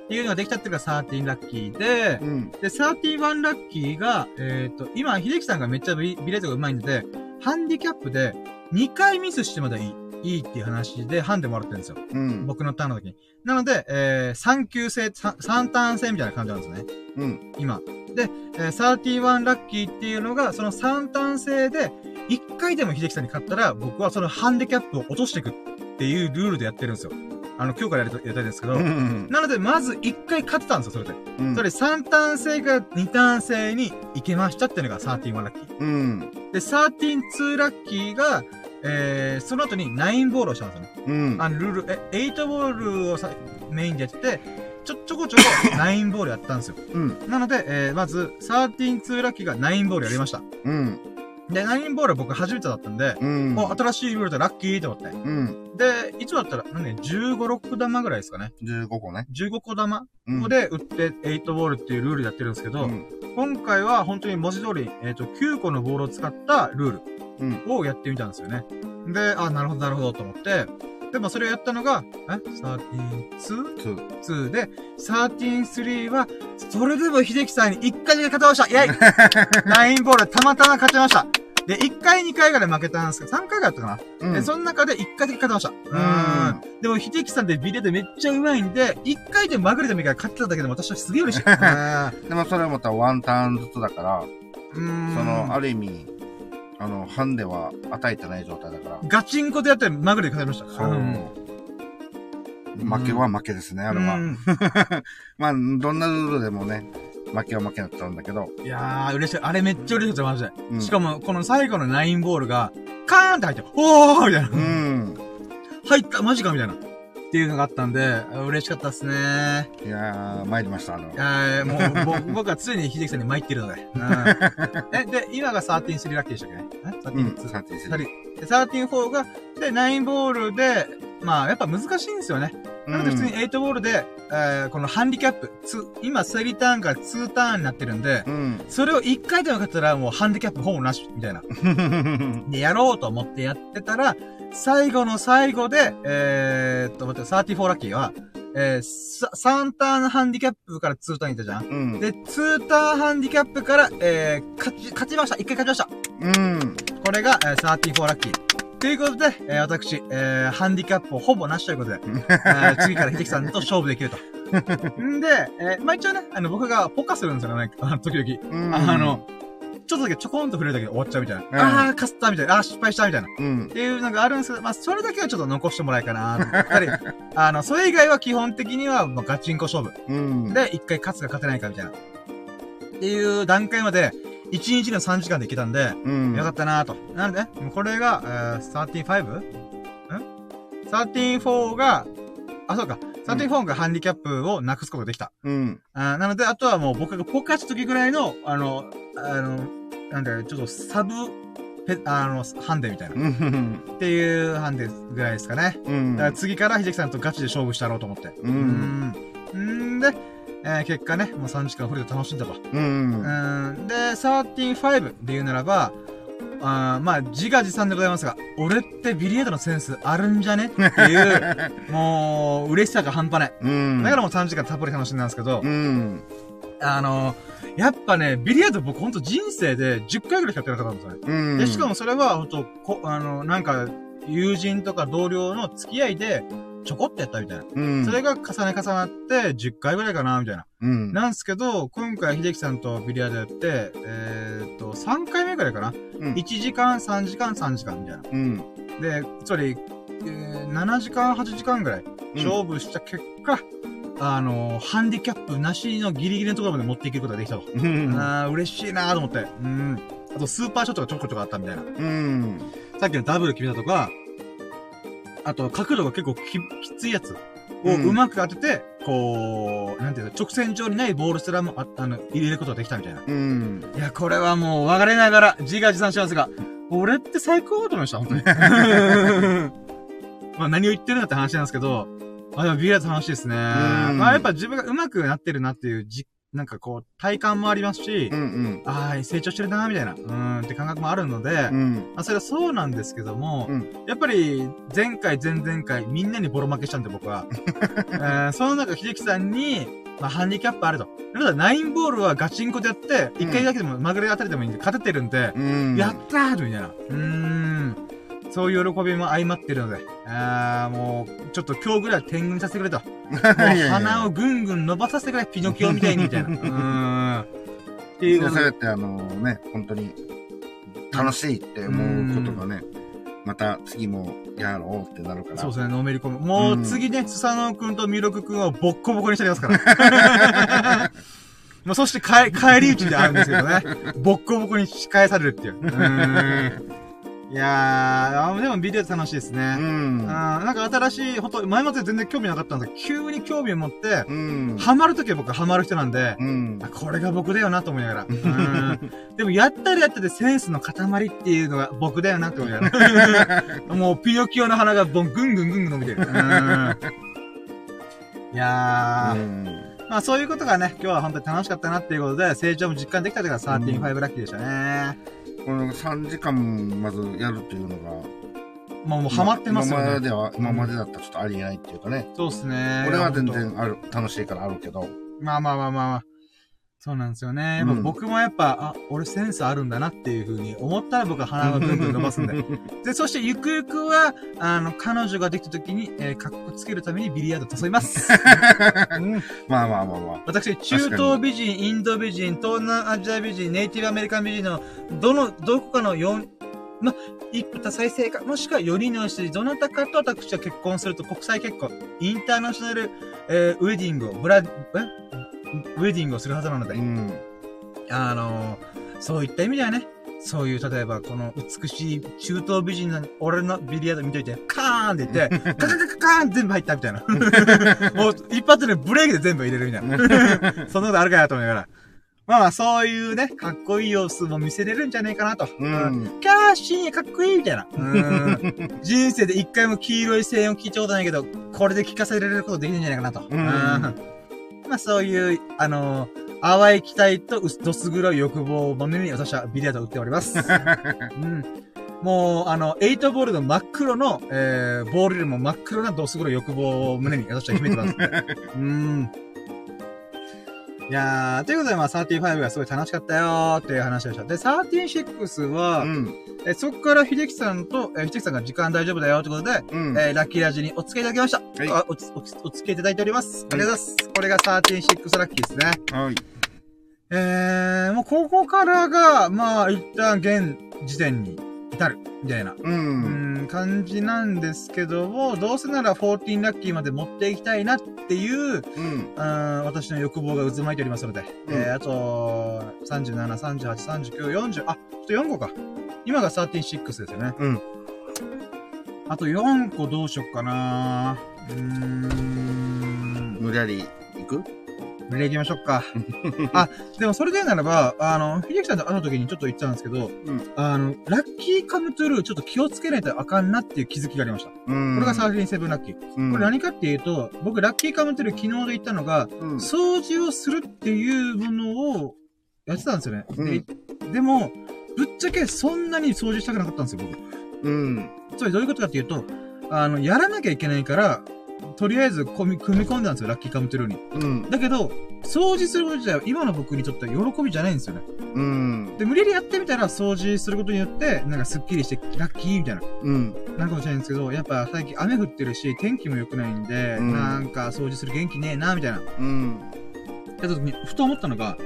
っていうのができたっていうのが13ラッキーで、うん、で、31ラッキーが、えっ、ー、と、今、秀樹さんがめっちゃビビレートが上手いんで、ハンディキャップで2回ミスしてまだいい。いいっていう話でハンデもらってるんですよ。うん。僕のターンの時に。なので、えー、3級制、3, 3ターン制みたいな感じなんですね。うん。今。で、えー、31ラッキーっていうのが、その3ターン制で、1回でも秀樹さんに勝ったら、僕はそのハンディキャップを落としていくっていうルールでやってるんですよ。あの、今日からやりたいんですけど、うんうん、なので、まず1回勝ってたんですよ、それで。うん、それ3ターン制から2ターン制に行けましたっていうのが13ラッキー。うん、で、132ラッキーが、えー、その後に9ボールをしたんですよね。うん。あの、ルール、え、8ボールをさメインでやってて、ちょ、ちょこちょこ9ボールやったんですよ。うん。なので、えー、まず、132ラッキーが9ボールやりました。うん。で、ナインボールは僕初めてだったんで、うん、もう新しいルールでラッキーって思って。うん、で、いつもだったら、何ね、15、6玉ぐらいですかね。15個ね。15個玉で売って8ボールっていうルールでやってるんですけど、うん、今回は本当に文字通り、えっ、ー、と、9個のボールを使ったルールをやってみたんですよね。で、あ、なるほど、なるほどと思って、でもそれをやったのが、え ?13?2?2 で、13-3は、それでも秀樹さんに1回だけ勝てましたイェイ ラインボールたまたま勝ちましたで、1回2回ぐらい負けたんですけど、3回ぐらいだったかな、うん、で、その中で1回だけ勝てました。うん。でも、秀樹さんってビデオでめっちゃ上手いんで、1回でまぐれでもいいから勝ってただけでも私はすげえ嬉しい。でもそれはまたワンターンずつだから、うん。その、ある意味、あの、ハンデは与えてない状態だから。ガチンコでやってまぐれで勝てました。そう。負けは負けですね、あれは。まあ、どんなルールでもね、負けは負けになっちゃうんだけど。いやー、嬉しい。あれめっちゃ嬉しいですよ、マジで。うん、しかも、この最後のナインボールが、カーンって入って、おーみたいな。うん。入ったマジかみたいな。っていうのがあったんで、嬉しかったっすね。いやー、参りました、あの。いやもう、僕は常に秀樹さんに参ってるので。うん、え、で、今が13-3ラッキーでしたっけ？ねえ ?13-2。で、13-4が、で、9ボールで、まあ、やっぱ難しいんですよね。なので普通に8ボールで、えー、このハンディキャップ、今3ターンから2ターンになってるんで、うん、それを1回で分かったらもうハンディキャップほぼなし、みたいな。で、やろうと思ってやってたら、最後の最後で、えー、っと、待って、34ラッキーは、えー、3ターンハンディキャップから2ターンいったじゃん。うん、で、2ターンハンディキャップから、えー、勝ち、勝ちました。1回勝ちました。うん。これが、えー、34ラッキー。ということで、えー、私、えー、ハンディキャップをほぼなしということで、えー、次から秀樹さんと勝負できると。んで、えー、まあ、一応ね、あの、僕がポカするんですよね、時々。あの、ちょっとだけちょこんと触れるだけで終わっちゃうみたいな。うん、ああ、かすったみたいな。ああ、失敗したみたいな。うん。っていうのがあるんですけど、まあ、それだけはちょっと残してもらえかな。やっぱり、あの、それ以外は基本的には、まあ、ガチンコ勝負。うん。で、一回勝つか勝てないかみたいな。っていう段階まで、1日の3時間でいけたんで、うん。よかったなと。なので、これが、えー、35? ん ?34 が、あ、そうか。34がハンディキャップをなくすことができた。うん。あなので、あとはもう僕がポカした時ぐらいの、あの、あの、なんだよ、ちょっとサブ、ペ、あの、ハンデみたいな。っていうハンデぐらいですかね。うん。だから次から秀樹さんとガチで勝負したろうと思って。うん。うんで、えー、結果ね、もう3時間フルで楽しんだと。うん。うんで、135で言うならば、あまあ、自画自賛でございますが、俺ってビリヤードのセンスあるんじゃね？っていう、もう、嬉しさが半端ない。うん。だからもう3時間たっぷり楽しんだんですけど、うん。あのやっぱね、ビリヤード僕ほんと人生で10回ぐらいしかやってなかったんですよね。うん。で、しかもそれはほんと、こ、あの、なんか、友人とか同僚の付き合いで、ちょこってやったみたいな。うん。それが重ね重なって、10回ぐらいかな、みたいな。うん。なんですけど、今回、秀樹さんとビリヤードやって、えー、っと、3回目ぐらいかな。うん。1時間、3時間、3時間、みたいな。うん。で、つまり、えー、7時間、8時間ぐらい、勝負した結果、うん、あのー、ハンディキャップなしのギリギリのところまで持っていけることができたと。うん。ああ、嬉しいなーと思って。うん。あと、スーパーショットがちょこちょこあったみたいな。うん。さっきのダブル決めたとか、あと、角度が結構ききついやつをうまく当てて、うん、こう、なんていうの、直線上にないボールすらもあ、あの、入れることができたみたいな。うん。いや、これはもう、分かれながら、自画自賛しますが、俺って最高と思いました、本当に。まあ、何を言ってるんだって話なんですけど、あ、でもビリヤード楽しいですね。まあ、やっぱ自分が上手くなってるなっていう実なんかこう、体感もありますし、うんうん、ああ、成長してるな、みたいな、うん、って感覚もあるので、うん、あそれはそうなんですけども、うん、やっぱり、前回、前々回、みんなにボロ負けしたんで、僕は。えー、その中、秀樹さんに、まあ、ハンディキャップあると。だから、ナインボールはガチンコでやって、一、回だけでも、まぐれ当たりでもいいんで、勝ててるんで、やったーみたいな。うん。そういう喜びも相まってるので、ああ、もう、ちょっと今日ぐらい天狗にさせてくれと。もう鼻をぐんぐん伸ばさせてくれ、ピノキオみたいに、みたいな。うん。っていう。そうやってあのね、本当に、楽しいって思うことがね、また次もやろうってなるから。そうですね、のめり込む。もう次ね、スサノくんとミロクくんをボッコボコにしてありますから。もうそして帰、帰り討ちであるんですけどね。ボッコボコに仕返されるっていう。うんいやー、でもビデオ楽しいですね。うん。なんか新しい、ほんと、前まで全然興味なかったんですけど、急に興味を持って、うん。ハマるときは僕ハマる人なんで、うん。これが僕だよなと思いながら。うん。でも、やったらやっててセンスの塊っていうのが僕だよなって思いながら。もう、ピノキオの鼻がボン、ぐんぐんぐんぐん伸びてる。うん。いやー。うんまあそういうことがね、今日は本当に楽しかったなっていうことで、成長も実感できたというか、13-5ラッキーでしたね。この3時間まずやるっていうのが、まあもうハマってますよね。今までは、今までだったらちょっとありえないっていうかね。そうっすね。俺は全然ある、楽しいからあるけど。まあまあまあまあ。そうなんですよね。うん、僕もやっぱ、あ、俺センスあるんだなっていうふうに思ったら僕は鼻をぐんぐん伸ばすんで。で、そしてゆくゆくは、あの、彼女ができた時に、えー、かっこつけるためにビリヤード誘います。うん、まあまあまあまあ。私、中東美人、インド美人、東南アジア美人、ネイティブアメリカン美人の、どの、どこかの4、ま、一夫多妻生活、もしくは4人のうちどなたかと私は結婚すると国際結婚、インターナショナル、えー、ウェディングを、ブラ、え？ウェディングをするはずなので、うん、あのー、そういった意味ではね、そういう、例えば、この美しい中東美人の俺のビリヤード見といて、カーンって言って、カカカカカーン全部入ったみたいな。もう一発でブレーキで全部入れるみたいな。そんなことあるかなと思いながら。まあまあ、そういうね、かっこいい様子も見せれるんじゃねえかなと。うん。キャーシーかっこいいみたいな。うん。人生で一回も黄色い声援を聞いたことないけど、これで聞かせられることできるんじゃないかなと。うん。まあそういう、あのー、淡い期待とどす黒い欲望を胸に私はビリヤードを売っております。うん。もう、あの、8ボールの真っ黒の、えー、ボールよりも真っ黒などす黒い欲望を胸に私は秘めてます。うん。いやー、ということで、まあ、35がすごい楽しかったよーっていう話でした。で、36は、うん、えそこから秀樹さんと、え秀樹さんが時間大丈夫だよってことで、うん、えー、ラッキーラジにお付き合いいただきました。はい、おおお付き合いいただいております。ありがとうございます。これが36ラッキーですね。はい。えー、もうここからが、まあ、一旦現時点に至る、みたいな、うん、うん感じなんですけども、どうせなら14ラッキーまで持っていきたいなっていう、うん、私の欲望が渦巻いておりますので、うん、えー、あと、37、38、39、40、あ、ちょっと4個か。今が136ですよね。うん。あと4個どうしよっかなうーん。無理やり行く？無理行きましょうか。あ、でもそれでならば、あの、秀樹さんと会う時にちょっと言ってたんですけど、うん、あの、ラッキーカムトゥルーちょっと気をつけないとあかんなっていう気づきがありました。これがサーフィンセブンラッキー。これ何かっていうと、僕ラッキーカムトゥルー昨日で言ったのが、うん、掃除をするっていうものをやってたんですよね。ででも、ぶっちゃけそんなに掃除したくなかったんですよ、僕。うん。つまりどういうことかっていうと、あの、やらなきゃいけないから、とりあえず組み、組み込んだんですよ、ラッキーカムトゥルーに。うん。だけど、掃除すること自体は今の僕にとっては喜びじゃないんですよね。うん。で、無理やりやってみたら掃除することによって、なんかスッキリしてラッキーみたいな。うん。なんかもしれないんですけど、やっぱ最近雨降ってるし、天気も良くないんで、うん、なんか掃除する元気ねえな、みたいな。うん。やった時に、ふと思ったのが、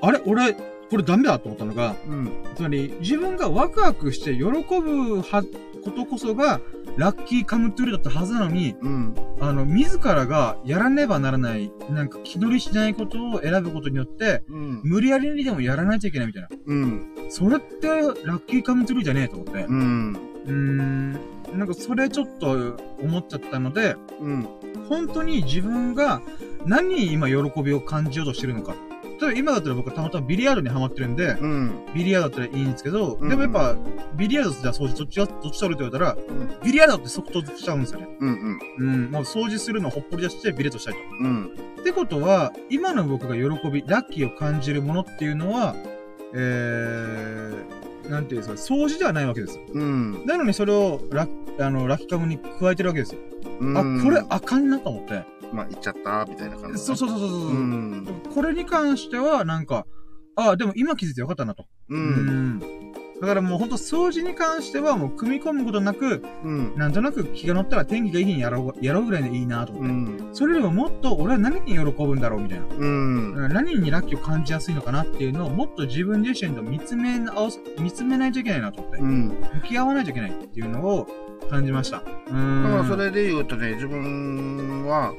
あれ？俺、これダメだと思ったのが、うん、つまり自分がワクワクして喜ぶはことこそが、ラッキーカムトゥルだったはずなのに、うん、あの、自らがやらねばならない、なんか気取りしないことを選ぶことによって、うん、無理やりにでもやらないといけないみたいな。うん。それってラッキーカムトゥルじゃねえと思って。うん。うーん。なんかそれちょっと思っちゃったので、うん。本当に自分が何に今喜びを感じようとしてるのか例えば今だったら僕はたまたまビリヤードにハマってるんで、うん、ビリヤードだったらいいんですけど、うん、でもやっぱ、ビリヤードじゃ掃除どっちが、どっち取るって言われたら、うん、ビリヤードって即答しちゃうんですよね。うんうん。うん、もう掃除するのをほっぽり出してビレットしたいと。うん。ってことは、今の僕が喜び、ラッキーを感じるものっていうのは、えー、なんていうんですか、掃除ではないわけですよ。うん。なのにそれをラッ、あの、ラッキーカムに加えてるわけですよ。うん、あ、これあかんなと思って。まあ、行っちゃった、みたいな感じ、そうそうそうそう。うん。これに関しては、なんか、ああ、でも今気づいてよかったなと。うん。うんだからもうほんと掃除に関してはもう組み込むことなく、うん、なんとなく気が乗ったら天気がいい日にやろう、やろうぐらいでいいなと思って。うん、それよりももっと俺は何に喜ぶんだろうみたいな。うん、何にラッキーを感じやすいのかなっていうのをもっと自分自身と見つめ見つめないといけないなと思って。うん、向き合わないといけないっていうのを感じました。うん。だからそれで言うとね、自分は、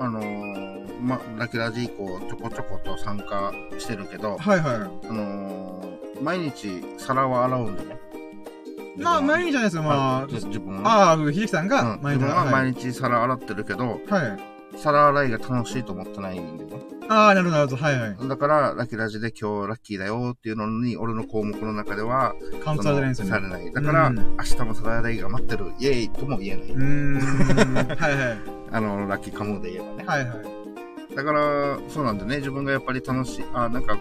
あのー、ま、ラキラジ以降ちょこちょこと参加してるけど、はいはい。あのー、毎日皿は洗うんでね。まあ、毎日じゃないですよ、まあ。自分は。ああ、秀樹さんが毎日、うん、は毎日皿洗ってるけど、はい。皿洗いが楽しいと思ってないんでね。ああ、なるほど、なるほど。はいはい。だから、ラキラジで今日ラッキーだよっていうのに、俺の項目の中では、カウントされないんですよね。されない。だから、明日も皿洗いが待ってる、イエーイとも言えない。うん。はいはい。あの、ラッキーカムで言えばね。はいはい。だから、そうなんだね。自分がやっぱり楽しい、あ、なんか、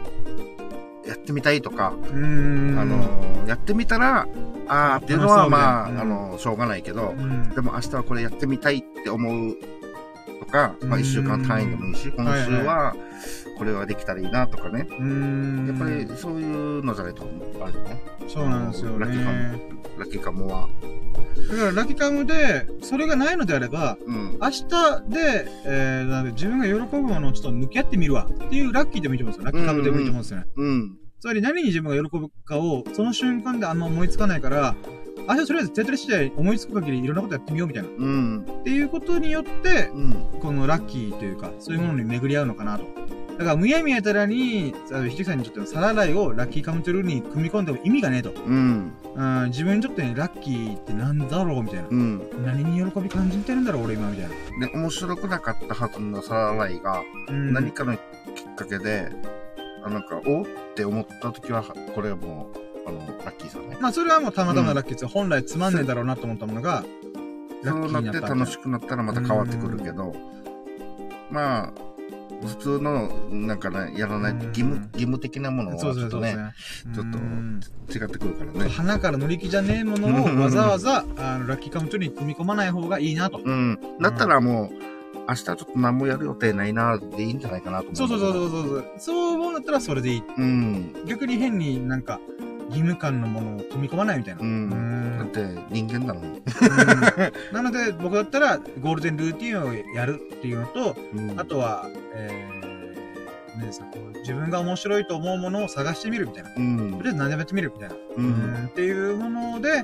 やってみたいとか、あの、やってみたら、ああっていうのは、まあ、あの、しょうがないけど、でも明日はこれやってみたいって思うとか、まあ一週間単位でもいいし、今週は、これはできたらいいなとかね。やっぱりそういうのじゃないとあるよね。そうなんですよね。ラッキーカム、ラッキーカムは。だからラッキーカムで、それがないのであれば、うん、明日で、えー、なんで自分が喜ぶものをちょっと向き合ってみるわっていうラッキーでもいいと思うんですよ。ラッキーカムでもいいと思うんですよね。うん、うん。つまり何に自分が喜ぶかを、その瞬間であんま思いつかないから、明日とりあえず手取りして思いつく限りいろんなことやってみようみたいな。うん。っていうことによって、うん、このラッキーというか、そういうものに巡り合うのかなと。だから、むやみやたらに、ひじきさんにとっての皿洗いをラッキーカムトゥルーに組み込んでも意味がねえと。うん。うん、自分にとってね、ラッキーってなんだろうみたいな。うん。何に喜び感じてるんだろう俺今みたいな。で、面白くなかったはずの皿洗いが、うん、何かのきっかけで、あなんか、おって思った時は、これはもう、あの、ラッキーさんね。まあ、それはもうたまたまラッキーですよ。うん、本来つまんねえだろうなと思ったものが、そうなって楽しくなったらまた変わってくるけど、まあ、普通の、なんかね、やらないと義務、義務的なものはちょっとね、ちょっと違ってくるからね。鼻から乗り気じゃねえものをわざわざ、あの、ラッキーカムトに組み込まない方がいいなと。うん。だったらもう、明日ちょっと何もやる予定ないなでいいんじゃないかなと思う。そうそうそうそうそう。そう思うんだったらそれでいい。うん。逆に変になんか、義務感のものを組み込まないみたいな。うん。だって人間なのに。なので僕だったらゴールデンルーティンをやるっていうのと、うん、あとは、えー、自分が面白いと思うものを探してみるみたいな。うん。とりあえず何でもやってみるみたいな。うん。っていうもので、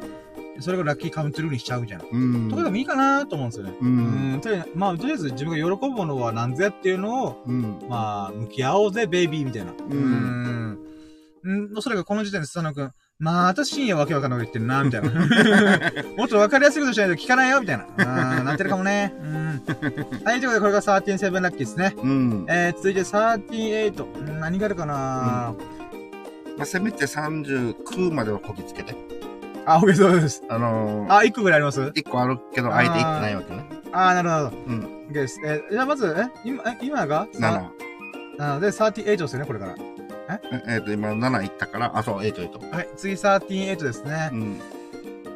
それがラッキーカムトゥルーにしちゃうみたいな。うん。とかでもいいかなと思うんですよね。うん。うんとりあえず、まあ、とりあえず自分が喜ぶものは何ぞやっていうのを、うん。まあ、向き合おうぜ、ベイビーみたいな。うん。うん。それがこの時点でスタノ君、まあ、私深夜わけわかんないこと言ってるな、みたいな。もっとわかりやすいことしないと聞かないよ、みたいな。あなってるかもね。うん。はい、ということで、これが137ラッキーですね。うん。えー、続いて38。何があるかな、うん、まあ、せめて39まではこぎつけて。あ、OK、そうです。あのー、あ、1個ぐらいあります ?1 個あるけど、相手1個ないわけね。ああ、なるほど。うん。OK です。えー、じゃあまず、え、今、え、今が ?7。なので、38ですよね、これから。ええっ、ー、と、今7いったから、あ、そう、8、8。はい、次38ですね。うん。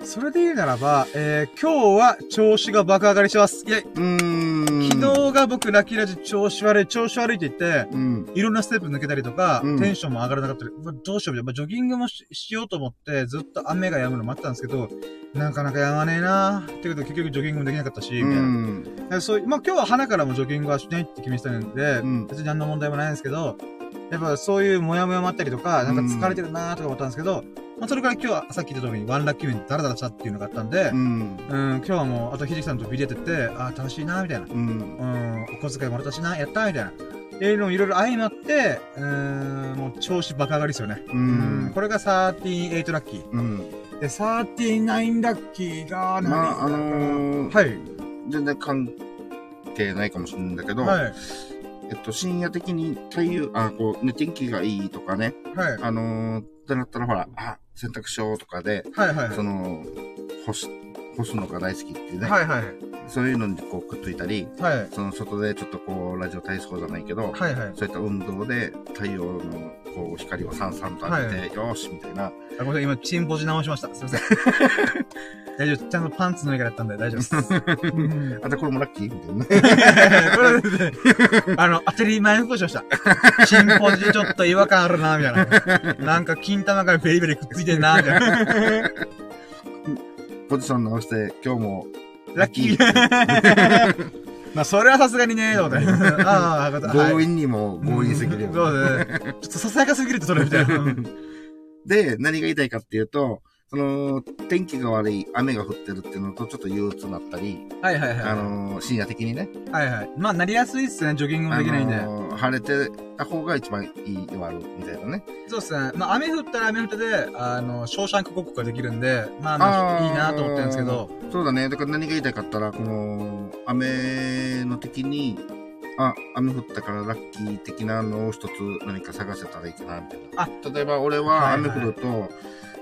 それで言うならば、えー、今日は調子が爆上がりします。いや、うーん。昨日が僕、ラッキーラジ調子悪い、調子悪いって言って、うん、いろんなステップ抜けたりとか、うん、テンションも上がらなかったり、どうしよう、まあ、ジョギングもしようと思って、ずっと雨が止むの待ったんですけど、なかなか止まねえなーってことで結局ジョギングもできなかったし、みたいな。うん、そうまあ今日は花からもジョギングはしないって決めてたんで、別に何の問題もないんですけど、やっぱそういうモヤモヤもあったりとか、なんか疲れてるなーとか思ったんですけど、まあ、それから今日はさっき言った通りワンラッキーンダラダラしたっていうのがあったんで、うん、うん、今日はもう、あとひじきさんとビリヤってて、ああ、楽しいな、みたいな。うん。うん、お小遣いもらったしな、やった、みたいな。いうのいろいろ相まって、うん、もう調子バカ上がりですよね。うん。これが38ラッキー。うん。で、39ラッキーが何、まあ、あのー、はい。全然関係ないかもしれないんだけど、はい。えっと、深夜的に太陽、あ、こう、ね、天気がいいとかね。はい。あのー、ってなったらほら、あ、洗濯しようとかで、はいはい、はい、その、干す、干すのが大好きっていうね。はいはい。そういうのにこうくっついたり、はい、その外でちょっとこう、ラジオ体操じゃないけど、はいはい、そういった運動で太陽のこう光をさんさんと浴びて、はい、よーし、みたいな。あ、ごめん今、チンポジ直しました。すいません。大丈夫。ちゃんとパンツの上からやったんで大丈夫です。あ、じゃこれもラッキーみたいな。これで、あの、当たり前の服しました。チンポジちょっと違和感あるな、みたいな。なんか金玉がベリベリくっついてんな、みたいな。ポジション直して、今日も、ラッキー。まあ、それはさすがにね、と思って。ああ、強引にも強引すぎるよ、そうね。ちょっとささやかすぎるとそれみたいな。で、何が言いたいかっていうと、その、天気が悪い、雨が降ってるっていうのと、ちょっと憂鬱になったり、はいはいはい。あのー、深夜的にね。はいはい。まあ、なりやすいっすね、ジョギングもできないんで。あのー、晴れてた方が一番いいではある、みたいなね。そうっすね。まあ、雨降ったら雨降ってで、あの、ショーシャンク国家ができるんで、まあ、まあ、いいなと思ってるんですけど。そうだね。だから何が言いたいかったら、この、雨の時に、あ、雨降ったからラッキー的なのを一つ何か探せたらいいかな、みたいな。あ、例えば俺は雨降ると、はいはい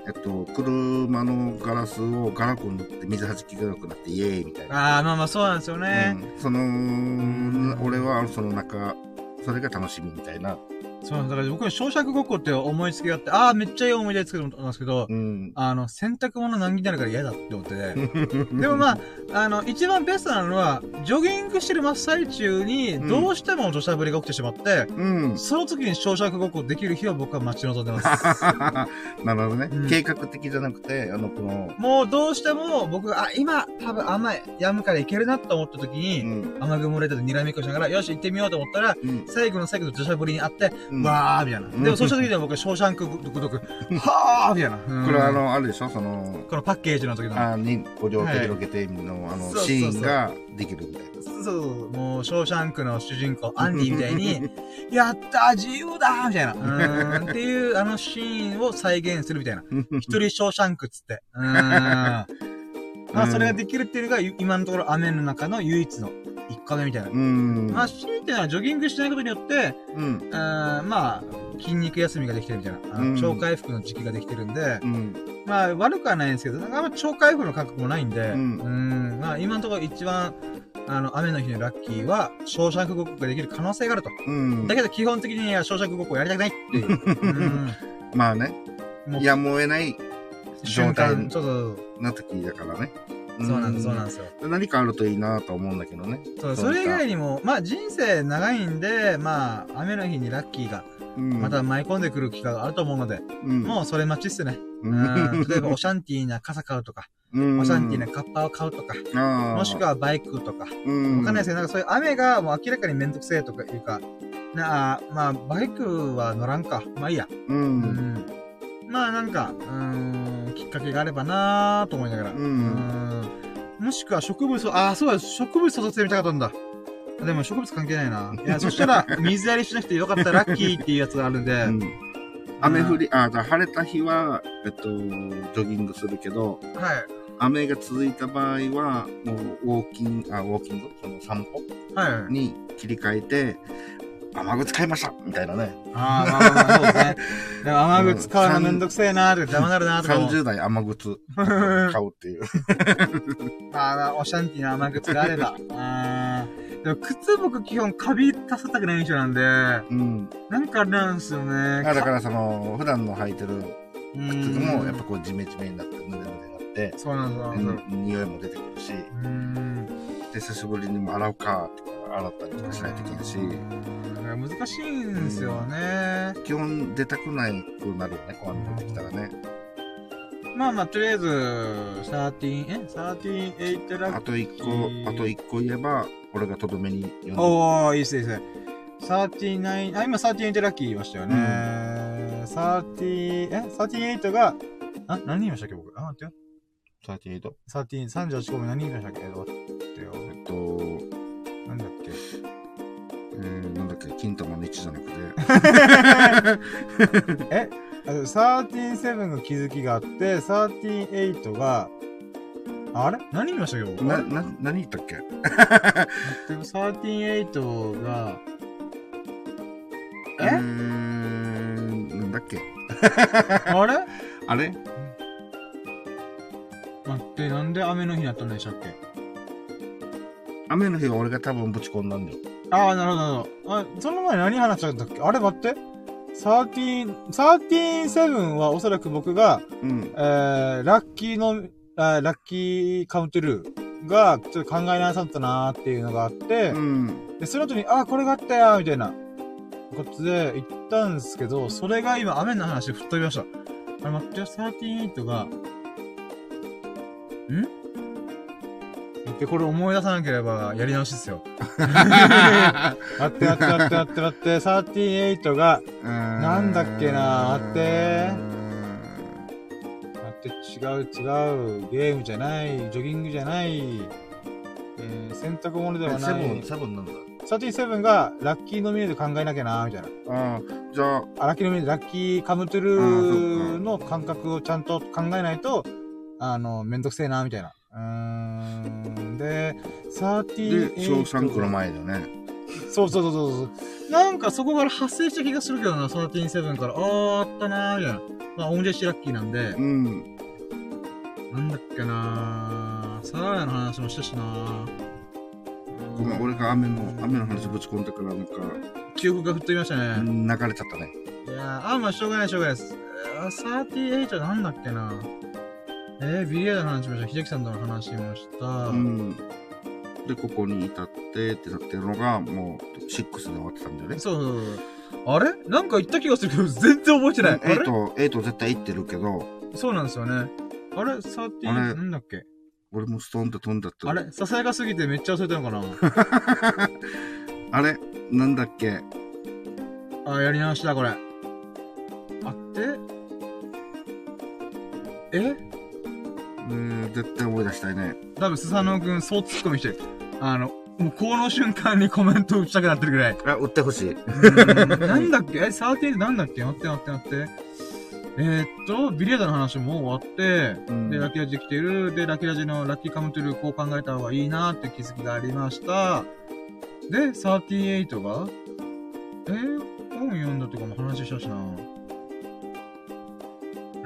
えっと、車のガラスをガラコン塗って水弾きが良くなってイエーイみたいな。ああ、まあまあそうなんですよね。うん、その、俺はその中、それが楽しみみたいな。そう、だから僕は小尺ごっこって思いつきがあって、ああ、めっちゃいい思い出作ると思ったんですけど、うん、あの、洗濯物難儀になるから嫌だって思って。でもまあ、あの、一番ベストなのは、ジョギングしてる真っ最中に、どうしても土砂降りが起きてしまって、うん、その時に小尺ごっこできる日を僕は待ち望んでます。なるほどね、うん、計画的じゃなくて、あの、この、もうどうしても僕が、あ、今、多分甘い、やむからいけるなと思った時に、雨雲レーダーで睨みっこしながら、よし、行ってみようと思ったら、最後の最後の土砂降りにあって、わーみたいな。でもそうした時には僕はショーシャンク独特、はーみたいな。これはあの、あるでしょ？その、このパッケージの時の。あに、ご両手広げての、あの、シーンができるみたいな。そうそう、もう、ショーシャンクの主人公、アンディみたいに、やった自由だみたいな。うん、っていう、あのシーンを再現するみたいな。一人ショーシャンクっつって。うん。まあ、それができるっていうのが、今のところ雨の中の唯一の1個目みたいな。うん。まあ、強いてはジョギングしないことによって、うん。あまあ、筋肉休みができてるみたいな。あの、超回復の時期ができてるんで、うん。まあ、悪くはないんですけど、なんかあんま超回復の感覚もないんで、うん。うんまあ、今のところ一番、あの、雨の日のラッキーは、小尺ごっこができる可能性があると。うん。だけど基本的には小尺ごっこやりたくないっていう。うん。まあね。やむを得ない状態の時だからね。そうなんです、そうなんですよ。何かあるといいなと思うんだけどね。そう、それ以外にも、まあ人生長いんで、まあ、雨の日にラッキーが、また舞い込んでくる機会があると思うので、うん、もうそれ待ちっすね。うん、例えば、オシャンティーな傘買うとか、オシャンティーなカッパを買うとか、もしくはバイクとか、わかん。ないですけど、なんかそういう雨がもう明らかにめんどくせえとかいうか、なあ、まあ、バイクは乗らんか。まあいいや。うん、うんまあなんか、うん、きっかけがあればなーと思いながら。うん。もしくは植物を、あ、そうだ、植物育ててみたかったんだ。でも植物関係ないな。いや、そしたら、水やりしなくてよかったラッキーっていうやつがあるんで。うん、雨降り、あ、晴れた日は、えっと、ジョギングするけど、はい。雨が続いた場合は、もう、ウォーキング、あ、ウォーキング？その散歩？はい。に切り替えて、雨具使いましたみたいなね。ああ、まあまあそうですね。でも雨具使うのめんどくせえなーって邪魔なるなーとか。30代雨靴買うっていう。ああ、おシャンティーの雨靴があれば。あでも靴僕基本カビ足さたくない人なんで、うん。なんかあれなんですよね。だからその、普段の履いてる靴もやっぱこうジメジメになって、濡れ濡れになって。て、そうなんだ。匂いも出てくるし、で、久しぶりにも洗うか、洗ったりとかしないといけないし。難しいんですよね。基本出たくないくなるよね、こう出てきたらね。まあまあ、とりあえず、13、え ?13、8ラッキー。あと1個、あと1個言えば、俺がとどめに読んで。おー、いいっすいいっす。39、あ、今38ラッキー言いましたよね。うん、30、え ?38 が、あ、何言いましたっけ僕？あ、待ってよ。38? 13、38個目何言いましたっけ？待ってよ。と、なんだっけ？えー、なんだっけ、金玉の1じゃなくて。え137が気づきがあって、138が、あれ？何言いましたけ？どな、な、何言ったっけ？でも138が、えうーん、なんだっけ？あれ？あれ？待って、なんで雨の日になったんでしたっけ？雨の日は俺が多分ぶち込んだんだよ。ああ、なるほど、なるほど。あ、その前何話しちゃったっけ？あれ待って。13、137はおそらく僕が、うん、えー、ラッキーの、ラッキーカウントルーが、ちょっと考えなさったなーっていうのがあって、うん、で、その後に、あ、これがあったよみたいな、ことで言ったんですけど、それが今雨の話吹っ飛びました。あれ待ってよ、38が、ん？で、これ思い出さなければやり直しですよ。待って待って待って待って待って、38が、なんだっけな待って。待って、違う違う。ゲームじゃない。ジョギングじゃない。えー、洗濯物ではない。セブン、セブンなんだ。37がラッキーノミネート考えなきゃなみたいな。ああ、じゃあ。ラッキーノミネート、ラッキーカムトゥルーの感覚をちゃんと考えないと、あの、めんどくせえなみたいな。うん。で、38。で、小3区の前だよね。そうそうそうそう。なんかそこから発生した気がするけどな、37から。あー、あったなー、みたいな。まあ、オンジェシラッキーなんで。うん。なんだっけなー。サーヤの話もしたしなー。ごめん、俺が雨の、雨の話ぶち込んだから、なんか。記憶が吹っ飛びましたね。流れちゃったね。いやー、あ、まあ、しょうがない、しょうがないです。38はなんだっけなえー、ビリヤードの話もした、秀樹さんとの話もした。うん。で、ここに至ってってなってるのが、もう、6で終わってたんだよね。そうそうそう。あれ？なんか言った気がするけど、全然覚えてない。8、8絶対言ってるけど。そうなんですよね。あれ ?30、なんだっけ？俺もストンと飛んだったあれ？ささやかすぎてめっちゃ忘れたのかな？あれ？なんだっけ？あ、やり直しだ、これ。あって？え？うん、絶対思い出したいね。多分、スサノオくん、そうツッコミしてる。あの、もうこの瞬間にコメント打ちたくなってるぐらい。あ、打ってほしい。なんだっけ？え、サーティーなんだっけ？待って待って待って。えー、っと、ビリヤードの話も終わって、うん、で、ラッキーラジ来てる。で、ラッキーラジのラッキーカムトゥルーこう考えた方がいいなって気づきがありました。で、38が、えー、本読んだとかも話したしな。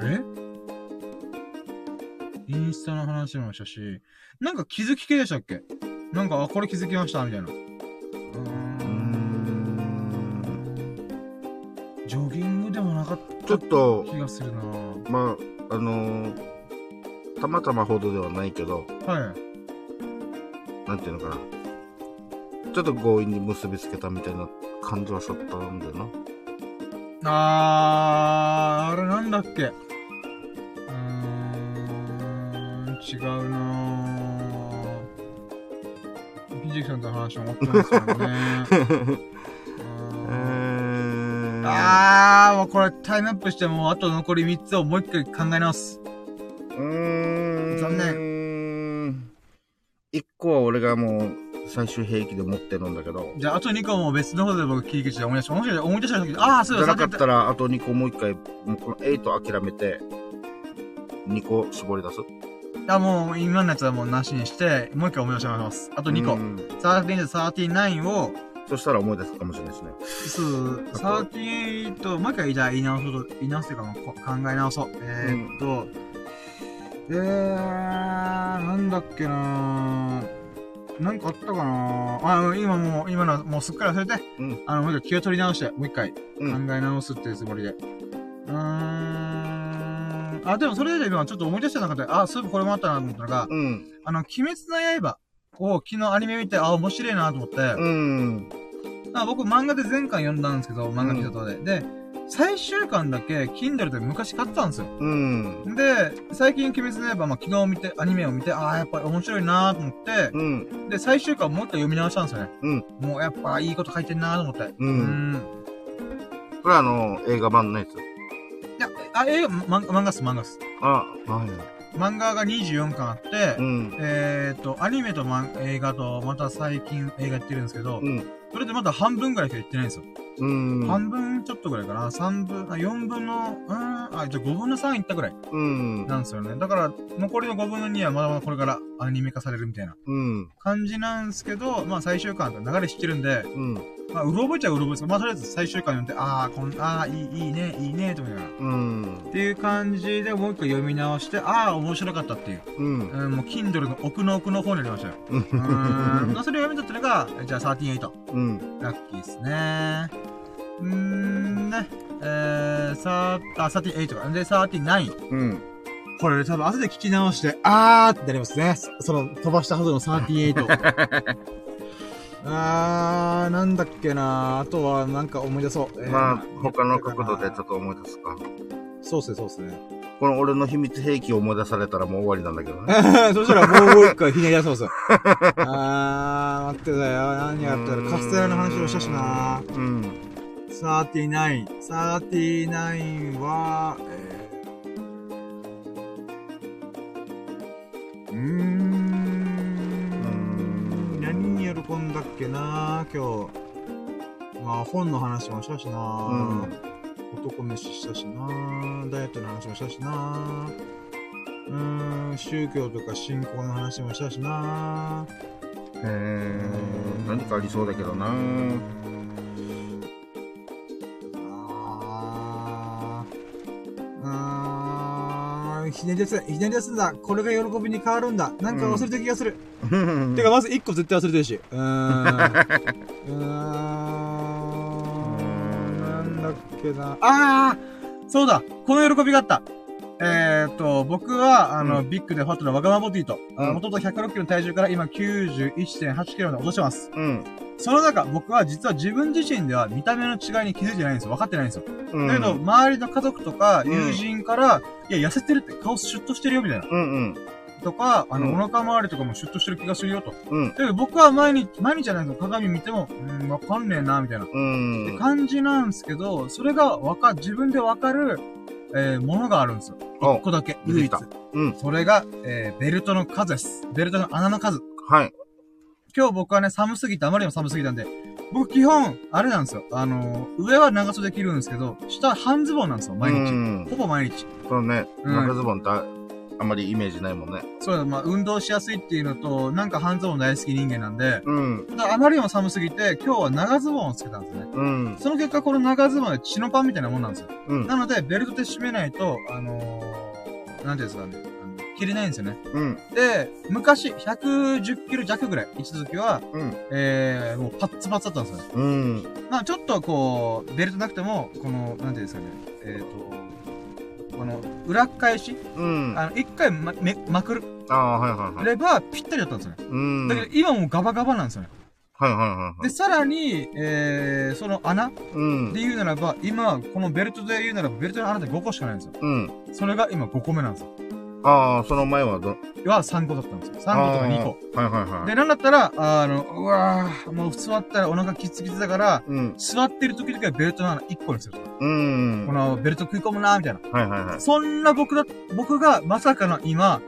え？インスタの話もしたし、なんか気づき系でしたっけ？なんか、あ、これ気づきましたみたいな。うーん。ジョギングでもなかった。ちょっと、気がするなまあ、あのー、たまたまほどではないけど、はい。なんていうのかな。ちょっと強引に結びつけたみたいな感じはしょったんだよな。あー、あれなんだっけ？違うなぁ。ひじきさんとの話も思ったんですけどね。あー、もうこれタイムアップしてもあと残り3つをもう一回考え直す。うーん。残念。1個は俺がもう最終兵器で持ってるんだけど。じゃああと2個も別の方で僕切り口で思い出した。もしかして思い出した時ああ、そうだ、じゃなかったらあと2個もう一回、もうこの8諦めて、2個絞り出すあ、もう今のやつはもうなしにして、もう一回思い出します。あと2個。13、39を、そしたら思い出すかもしれないですね。そう、38、もう一回じゃあ言い直そうと、言い直すというか考え直そう。えー、っと、うん、えー、なんだっけななんかあったかなあ、今もう、今のもうすっかり忘れて、うん、あの、もう一回気を取り直して、もう一回考え直すっていうつもりで。うーん、あ、でもそれで今ちょっと思い出した中で、あ、そういえばこれもあったなと思ったのが、うん。あの、鬼滅の刃を昨日アニメ見て、あ、面白いなと思って、うん。あ僕漫画で前回読んだんですけど、漫画見たとで。で、最終巻だけ、Kindle で昔買ったんですよ。うん。で、最近、鬼滅の刃、まあ、昨日見て、アニメを見て、ああ、やっぱり面白いなーと思って、うん。で、最終巻もう一回読み直したんですよね。うん。もうやっぱいいこと書いてんなーと思って。うん。うんこれはあの、映画版のやついや、あ、映画、漫画っす、漫画っす。あ、はい。漫画が24巻あって、うん、えっ、ー、と、アニメと映画と、また最近映画やってるんですけど、うん、それでまだ半分ぐらいしか言ってないんですよ。うん。半分ちょっとぐらいかな。三分、あ、四分の、うん、あ、じゃあ5分の3いったぐらい。うん。なんですよね。だから、残りの5分の2はまだまだこれからアニメ化されるみたいな。うん。感じなんですけど、まあ最終巻と流れ知ってるんで、うん。まあ、うろ覚えちゃうろ覚えですまあとりあえず最終巻読んで、ああ、こん、ああ、いい、いいね、いいね、と思いながら。うん。っていう感じでもう一回読み直して、ああ、面白かったっていう。うん。うん、もう、Kindle の奥の奥の方にありましたよ。うん。それを読み取ったのが、じゃあ38。うん。ラッキーですね。ん、ね。えー、さあ、38か。で、39。うん。これ多分後で聞き直して、あーってなりますね。その、飛ばしたはずの38。あー、なんだっけなあとは、なんか思い出そう。えー、まあ、他の角度でちょっと思い出すか。そうっすね、そうっすね。この俺の秘密兵器を思い出されたらもう終わりなんだけどね。そしたらもう一回ひねり出そうっす。あー、待ってたよ。何やったらカステラの話をしたしなうん。39。39は、えー、うーん。何に喜んだっけな今日。まあ本の話もしたしなうん。男飯したしなダイエットの話もしたしなうーん、宗教とか信仰の話もしたしなへえ、何かありそうだけどなひねり出す、ひねり出すんだ。これが喜びに変わるんだ。なんか忘れた気がする。うん、てか、まず一個絶対忘れてるし。うーん。うーん。なんだっけな。あーそうだこの喜びがあったえー、っと、僕は、あの、うん、ビッグでホットなワガマボディと、もともと106キロの体重から今91.8キロまで落としてます。うん。その中、僕は実は自分自身では見た目の違いに気づいてないんですよ。分かってないんですよ。うん、だけど、周りの家族とか友人から、うん、いや、痩せてるって顔シュッとしてるよ、みたいな。うんうん。とか、あの、うん、お腹周りとかもシュッとしてる気がするよと。うん。だけど僕は毎日、毎日じゃないけど鏡見ても、うん、わかんねえな、みたいな。うん。って感じなんですけど、それがわか、自分でわかる、えー、ものがあるんですよ。一個だけ、唯一。うん。それが、えー、ベルトの数です。ベルトの穴の数。はい。今日僕はね、寒すぎて、あまりにも寒すぎたんで、僕基本、あれなんですよ。あのー、上は長袖着るんですけど、下半ズボンなんですよ、毎日。ほぼ毎日。そうね、長ズボンってああまりイメージないもんね。そうだ、まあ、運動しやすいっていうのと、なんか半ズボン大好き人間なんで、うん。あまりにも寒すぎて、今日は長ズボンをつけたんですね。うん。その結果、この長ズボンは血のパンみたいなもんなんですよ。うん。なので、ベルトで締めないと、あのー、なんていうんですかね。着れないんですよね。うん。で、昔、110キロ弱ぐらい、一時は、うん。えー、もうパッツパツだったんですよ。うん。まあちょっとこう、ベルトなくても、この、なんていうんですかね、えっ、ー、と、この、裏返しうん。あの、一回ま、め、まくる。ああ、はいはいはい。れば、ぴったりだったんですよね。うん。だけど、今もうガバガバなんですよね。はいはいはい。で、さらに、えー、その穴うん。で言うならば、今、このベルトで言うならば、ベルトの穴で5個しかないんですよ。うん。それが今5個目なんですよ。ああ、その前はどは3個だったんですよ。3個とか2個。はいはいはい。で、なんだったら、あの、うわぁ、もう座ったらお腹キツキツだから、うん、座ってる時々はベルトの穴1個にすると。うん。このベルト食い込むなみたいな。はいはいはい。そんな僕だ、僕がまさかの今、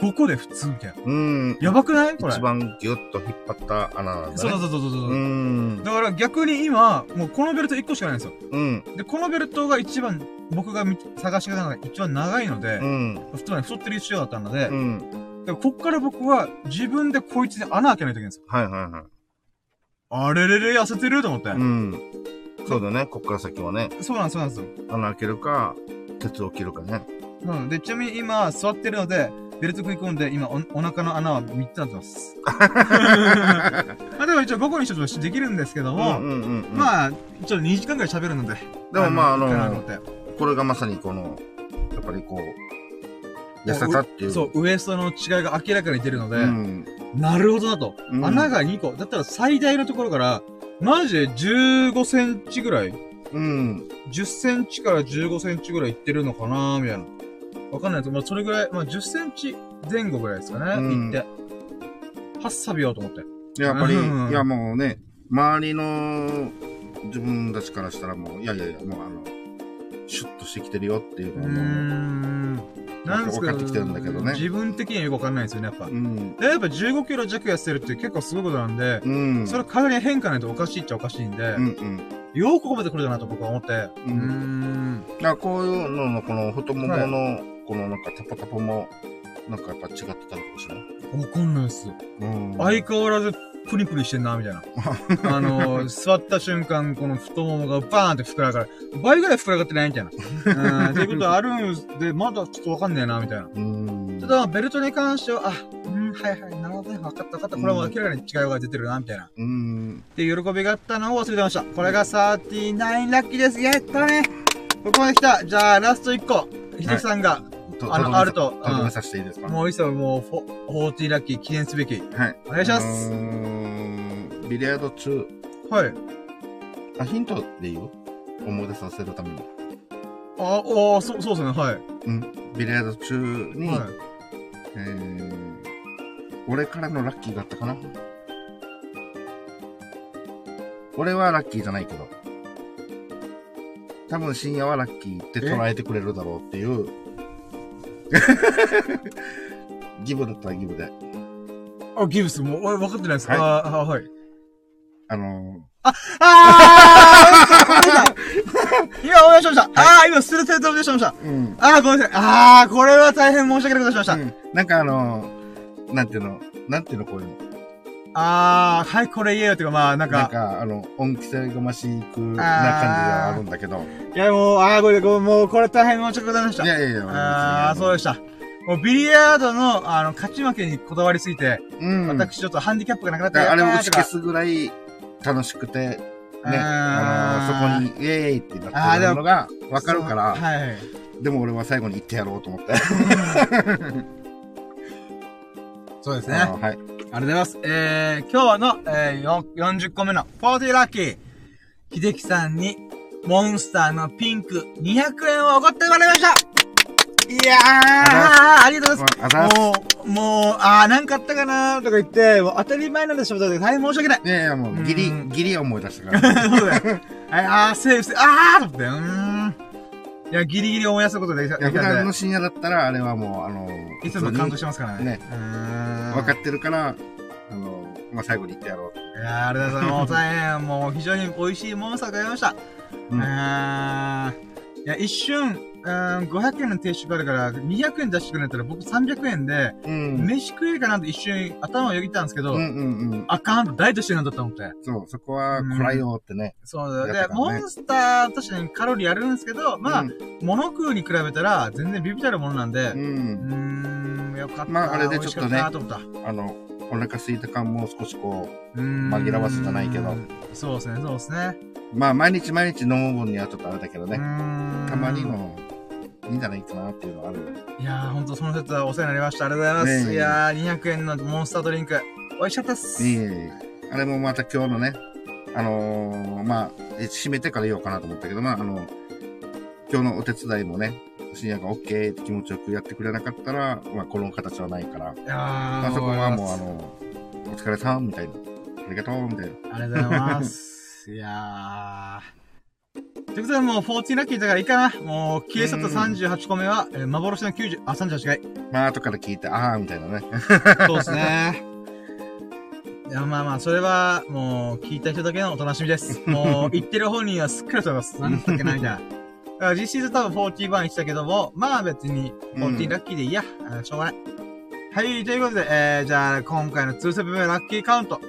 5個で普通みたいな。うん。やばくない？これ。一番ギュッと引っ張った穴なんだね。そうそうそうそうそう。うん。だから逆に今、もうこのベルト1個しかないんですよ。うん。で、このベルトが一番、僕が探し方が一番長いので、うん。太太ってる一緒だったので、うん。でこっから僕は自分でこいつに穴開けないといけないんですよ。はいはいはい。あれれれ痩せてると思って。うん。そうだね。こっから先はね。そうなんです、そうなんですよ。穴開けるか、鉄を切るかね。うん。で、ちなみに今、座ってるので、ベルト食い込んで、今お、お腹の穴は3つなってます。まあでも一応5個にしとできるんですけども、うんうんうん、まあ、ちょっと2時間くらい喋るので。でもまあ、あのこれがまさにこの、やっぱりこう、痩せたっていう。そう、ウエストの違いが明らかに出るので、うん、なるほどなと、うん。穴が2個。だったら最大のところから、マジで15センチぐらい？うん。10センチから15センチぐらいいってるのかなみたいな。わかんないですけど、まあ、それぐらい、まあ、10センチ前後ぐらいですかね、うん、行って。はっさびようと思って。やっぱり、いやもうね、周りの自分たちからしたらもう、いやいやいや、もうあの、シュッとしてきてるよっていうのはもう、なんか分かってきてるんだけどね。自分的にはよくわかんないですよね、やっぱ。うん。やっぱ15キロ弱痩せるって結構すごいことなんで、うん。それ体に変化ないとおかしいっちゃおかしいんで、うんうん。よくここまで来るかなと僕は思って。うん。うんだからこういうのの、この太ももの、はい、このなんかタポタポも、なんかやっぱ違ってたのかもしれない？わかんないです。うん。相変わらずプリプリしてんな、みたいな。あのー、座った瞬間、この太ももがバーンって膨らがる。倍ぐらい膨らがってない？みたいな。うん、っていうことあるんで、まだちょっとわかんねえな、みたいな。ただ、ベルトに関しては、あ、うん、はいはい、なるほどね、わかったわかった。これは明らかに違いが出てるな、みたいな。うん。っていう喜びがあったのを忘れてました。これが39ラッキーです。やったね。ここまで来た。じゃあ、ラスト1個。ひできさんが、あの、あると。とどめさせていいですか？もういいっすよ、もう、フォーティーラッキー記念すべき。はい。お願いします。ビリヤード中。はい。あ、ヒントで言う思い出させるために。あ、あ、そう、そうですね、はい。うん。ビリヤード中に、はい、えー、俺からのラッキーがあったかな？俺はラッキーじゃないけど。多分深夜はラッキーって捉えてくれるだろうっていう。ギブだったらギブで。あ、ギブス、もう、分かってないですか、はい、あ、はい。あのー、あ、あー今お願いしました。はい、ああ、今スルテートでしました。うん。ああ、ごめんなさい。ああ、これは大変申し訳ないことしました。うん、なんかあのー、なんていうの、なんていうの、こういうの。ああ、はい、これ言えよっていうか、まあ、なんか。なんか、あの、恩着せがましくな感じではあるんだけど。いや、もう、ああ、これ、もう、これ大変申し訳ございました。いやいやいや。ああ、そうでした。もうビリヤードの、あの、勝ち負けにこだわりすぎて、うん、私ちょっとハンディキャップがなくなってあれを打ち消すぐらい楽しくて、ね、あのー、そこに、イエーイってなってるのがわかるから、はい。でも俺は最後に言ってやろうと思って。そうですね。はい。ありがとうございます。えー、今日の、えー、40個目の40ラッキー。秀樹さんに、モンスターのピンク200円をおごってもらいましたいやーありがとうございます。もう、もう、あーなんかあったかなとか言って、もう当たり前なんでしょう大変申し訳ない。いやいや、もう、ギリ、ギリ思い出したから。そうだよ。あー、セーフセーフ、あーと思って、うーん。いや、ギリギリ思い出すことできた。いや、普段の深夜だったら、あれはもう、あのー、いつもカウントしますからね。ね。分かってるから、あのー、まあ、最後に言ってやろう。いやー、ありがとうございます。大変、もう非常に美味しいモンスターがありました。うん。いや、一瞬、うん、500円の定食あるから、200円出してくれたら僕300円で、うん、飯食えるかなって一瞬頭をよぎったんですけど、うんうんうん、あかんと、ダイエットしてるんだと思って。そう、そこは、こらよってね。うん、そうだ、ね、で、モンスター、確かにカロリーあるんですけど、まあ、うん、物食うに比べたら、全然ビビたるものなんで、うん、うん、よかった。まあ、あれでちょっとね、あの、お腹空いた感も少しこう、紛らわすじゃないけど。そうですね、そうですね。まあ、毎日毎日飲む分にはちょっとあれだけどね。たまにのいいんじゃないかなっていうのはある。いやー、ほんとその説はお世話になりました。ありがとうございます。ね、いやー、200円のモンスタードリンク、美味しかったっす。いえあれもまた今日のね、あのー、まあ、閉めてから言おうかなと思ったけど、まあ、あの、今日のお手伝いもね、深夜が OK って気持ちよくやってくれなかったら、まあ、この形はないから、いやまあ、そこはもう、あの、お疲れさんみたいな。ありがとうみたいな。ありがとうございます。いやー。ということで、もう、14ラッキーだからいいかな。もう、消え去った38個目は、えー、幻の90、あ、38回。まあ、後から聞いて、あー、みたいなね。そうですね。いや、まあまあ、それは、もう、聞いた人だけのお楽しみです。もう、言ってる本人はすっかりとます。何だっけな、みたいな。だから実質多分40番言ってたけども、まあ別に、14ラッキーでいいや。うん、しょうがない。はい、ということで、えー、じゃあ、今回の2セブンラッキーカウント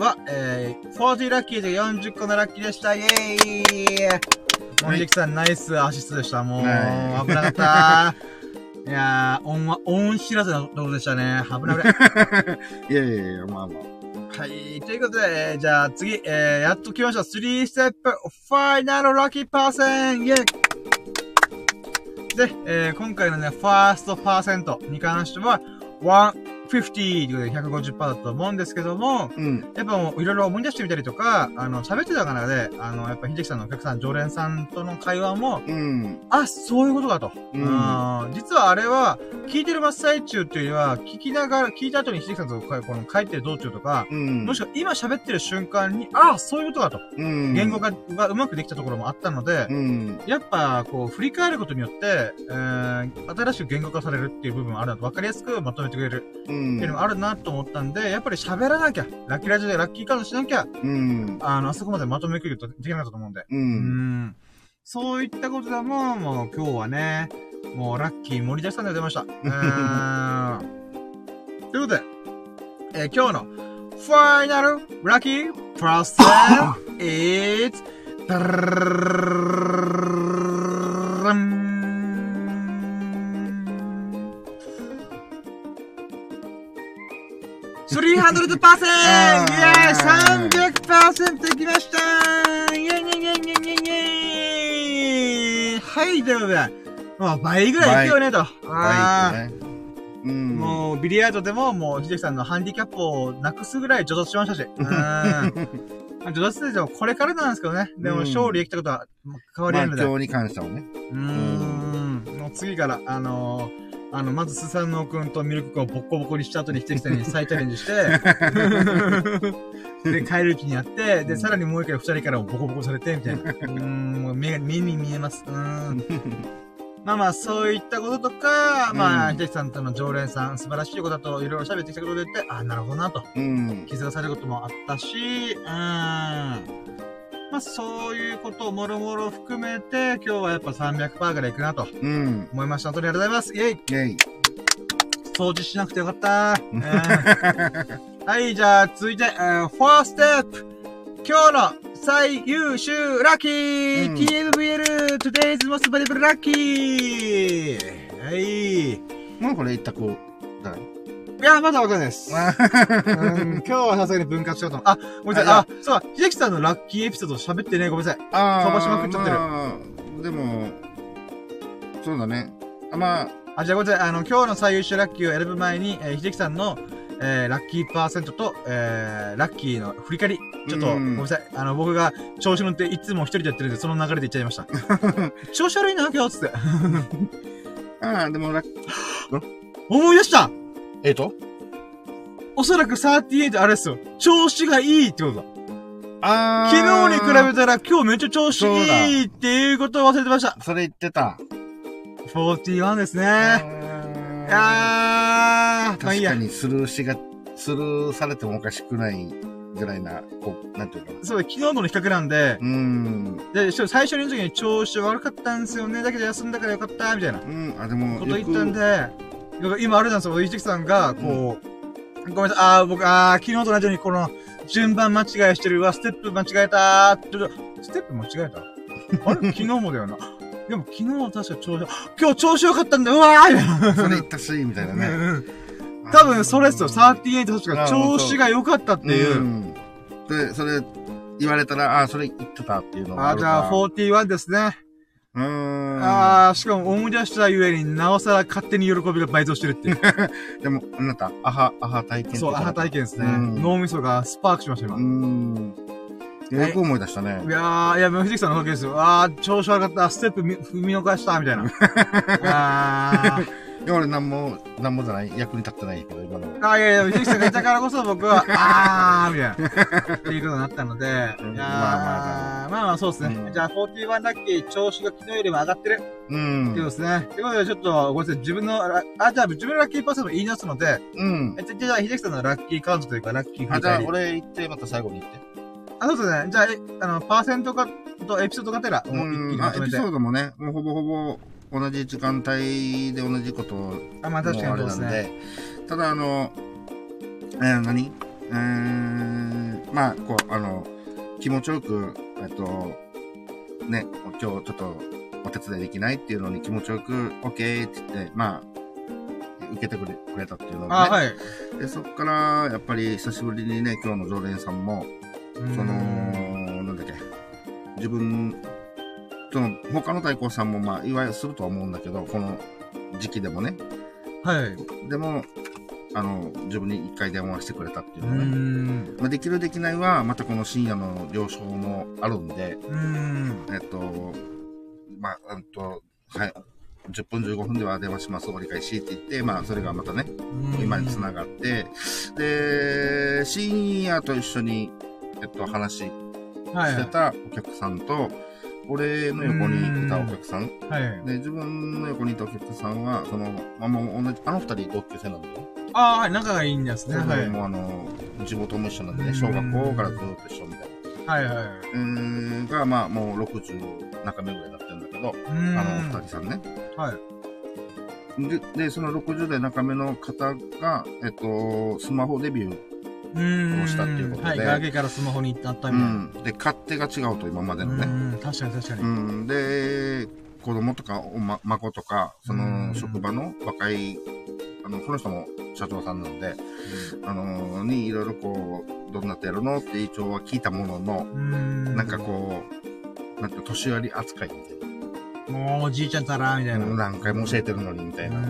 は、えー、40ラッキーで40個のラッキーでした。イェーイモンジキさん、ナイスアシストでした。もう、危なかった。いやー、音は、音知らずのところでしたね。危ない危ない。いやいやいや、まあまあ。はい。ということで、えー、じゃあ次、えー、やっと来ました。3ステップファイナルラッキーパーセンイェイで、えー、今回のね、ファーストパーセントに関しては、50ということで150%だと思うんですけども、うん。やっぱもういろいろ思い出してみたりとか、あの、喋ってたからで、あの、やっぱ秀樹さんのお客さん、常連さんとの会話も、うん。あ、そういうことかと。うん。実はあれは、聞いてる真っ最中っていうよりは、聞きながら、聞いた後に秀樹さんとこの帰ってる道中とか、うん。もしくは今喋ってる瞬間に、あ、そういうことかと。うん。言語化がうまくできたところもあったので、うん。やっぱ、こう、振り返ることによって、えー、新しく言語化されるっていう部分もあるので、わかりやすくまとめてくれる。うん。っていうのもあるなと思ったんで、やっぱり喋らなきゃ、ラッキーラジオでラッキーカードしなきゃ、うん。あの、あそこまでまとめくるとできなかったと思うんで。うん。うんそういったことでも、もう今日はね、もうラッキー盛り出したんで出ました。え ー、ということで、えー、今日のファイナルラッキープラス is 300%! イェーイ !300% いきましたイェイイェイイェイイェイイェイはい、ということで、もう倍ぐらいいくよね、と。うん、もう、ビリヤードでも、もう、秀樹さんのハンディキャップをなくすぐらい助突しましたし。うん。助突でもこれからなんですけどね。でも、勝利できたことは変わりないので。まあ、今日に関してはね。うん。もう次から、あのーあの、まずスサノオくんとミルクくんをボッコボコにした後にひさんに再チャレンジして、で、帰る気になって、で、さらにもう一回二人からもボコボコされて、みたいな。うん、もう目、目に見えます。うん。まあまあ、そういったこととか、まあ、ひでさんとの常連さん、素晴らしいことだといろいろ喋ってきたことで言って、あ、なるほどなと。うん。気づかされることもあったし、うん。まあ、そういうことをもろもろ含めて、今日はやっぱ300%ぐらいいくなと。うん。思いました。本当にありがとうございます。イェイイェイ掃除しなくてよかった。はい、じゃあ、続いて、えー、フォーステップ今日の最優秀ラッキー、うん、!TMVL Today's Most Valuable Lucky! はい。もうこれ一択、誰？いや、まだわかんないです。うん、今日はさすがに分割しようと思う。あ、ごめんなさい。あ、そう、秀樹さんのラッキーエピソード喋ってね。ごめんなさい。ああ。飛ばしまくっちゃってる。まあ、でも、そうだね。あ、まあ。あ、じゃあごめんなさい。あの、今日の最優秀ラッキーを選ぶ前に、えー、秀樹さんの、えー、ラッキーパーセントと、えー、ラッキーの振り返り。ちょっと、ごめんなさい。あの、僕が調子乗っていつも一人でやってるんで、その流れで言っちゃいました。調子悪いな、今日、つって。ああ、でもラッキー、思い出したえっ、と？おそらく38あれですよ。調子がいいってことだ。あー。昨日に比べたら今日めっちゃ調子いいっていうことを忘れてました。それ言ってた。41ですね。いやー。確かにスルーしが、スルーされてもおかしくないぐらいな、こう、なんていうか。そう、昨日との比較なんで、うん。で、最初の時に調子悪かったんですよね。だけど休んだからよかった、みたいな。うん、あ、でも。こと言ったんで、今あれなんですよ、石木さんが、こう、ごめんなさい、あー、僕、あー、昨日と同じように、この、順番間違いしてるわ、ステップ間違えたー、ちょっと、ステップ間違えた？あれ？昨日もだよな。でも昨日は確か調子、今日調子良かったんだ、うわーそれ言ったし、みたいなね。多分それっすよ、38確か調子が良かったっていう。で、それ、言われたら、ああ、それ言ってたっていうのがああ、じゃあ41ですね。うん。ああ、しかも思い出したゆえになおさら勝手に喜びが倍増してるっていう。でも、あなた、アハ、アハ体験そう、アハ体験ですね。脳みそがスパークしました、今。うん。よく思い出したね。いやー、いや、藤木さんのおかげですよ。あー、調子悪かった。ステップ踏み逃した、みたいな。あー。いや、俺なんも、なんもじゃない、役に立ってないけど、今の。あ、いやいや、藤木さんがいたからこそ僕は、あー、みたいな。っていうことになったので、いやー、まあまあそうですね。うん、じゃあ、41ラッキー、調子が昨日よりも上がってる。うん。ってことですね。ということで、ちょっと、ごめんなさい、自分の、あ、じゃあ、自分のラッキーパーセント言い直すので、うん。え、じゃあ、秀樹さんのラッキーカウントというか、ラッキー。あ、じゃあ、俺言って、また最後に言って。あ、そうですね。じゃあ、え、あの、パーセントか、とエピソードがてら、もう一気にまとめて。エピソードもね、もうほぼほぼ、同じ時間帯で同じことをあ、まあ確かにそうですね。ただあの、えー、何？えー、まあ、こう、あの、気持ちよく、えっと、ね、今日ちょっとお手伝いできないっていうのに気持ちよく、OK って言って、まあ、受けてくれくれたっていうのがね。はい。で、そっから、やっぱり久しぶりにね、今日の常連さんも、その、なんだっけ、自分その、他の太鼓さんもまあ、祝いするとは思うんだけど、この時期でもね。はい。でも、あの、自分に一回電話してくれたっていうのね。まあ、できるできないは、またこの深夜の了承もあるんで、んえっと、まあ、うんと、はい。10分15分では電話します、折り返しって言って、まあ、それがまたね、今に繋がって、で、深夜と一緒に、えっと、話してたお客さんと、はい俺の横にいたお客さん。はい。で、自分の横にいたお客さんは、その、まあ、もう同じ、あの二人同級生なんだよ。ああ、はい、仲がいいんですね。はい。もうあの、地元も一緒なんでね、小学校からずっと一緒みたいな。はいはい。うん、が、まあ、もう60中目ぐらいになってるんだけど、あの二人さんね。はい。で、で、その60代中目の方が、えっと、スマホデビューをしたっていうことで。はい、ガーゲからスマホに行ったみたいな。うん。で、勝手が違うと、今までのね。うん、確かに確かに。うん。で、子供とか、おま、孫とか、その、職場の若い、あの、この人も社長さんなんで、うん、あの、にいろいろこう、どんなってやるのって一応は聞いたものの、んなんかこう、なんて、年寄り扱いみたいな。もうおじいちゃんたら、みたいな。何回も教えてるのに、みたいな。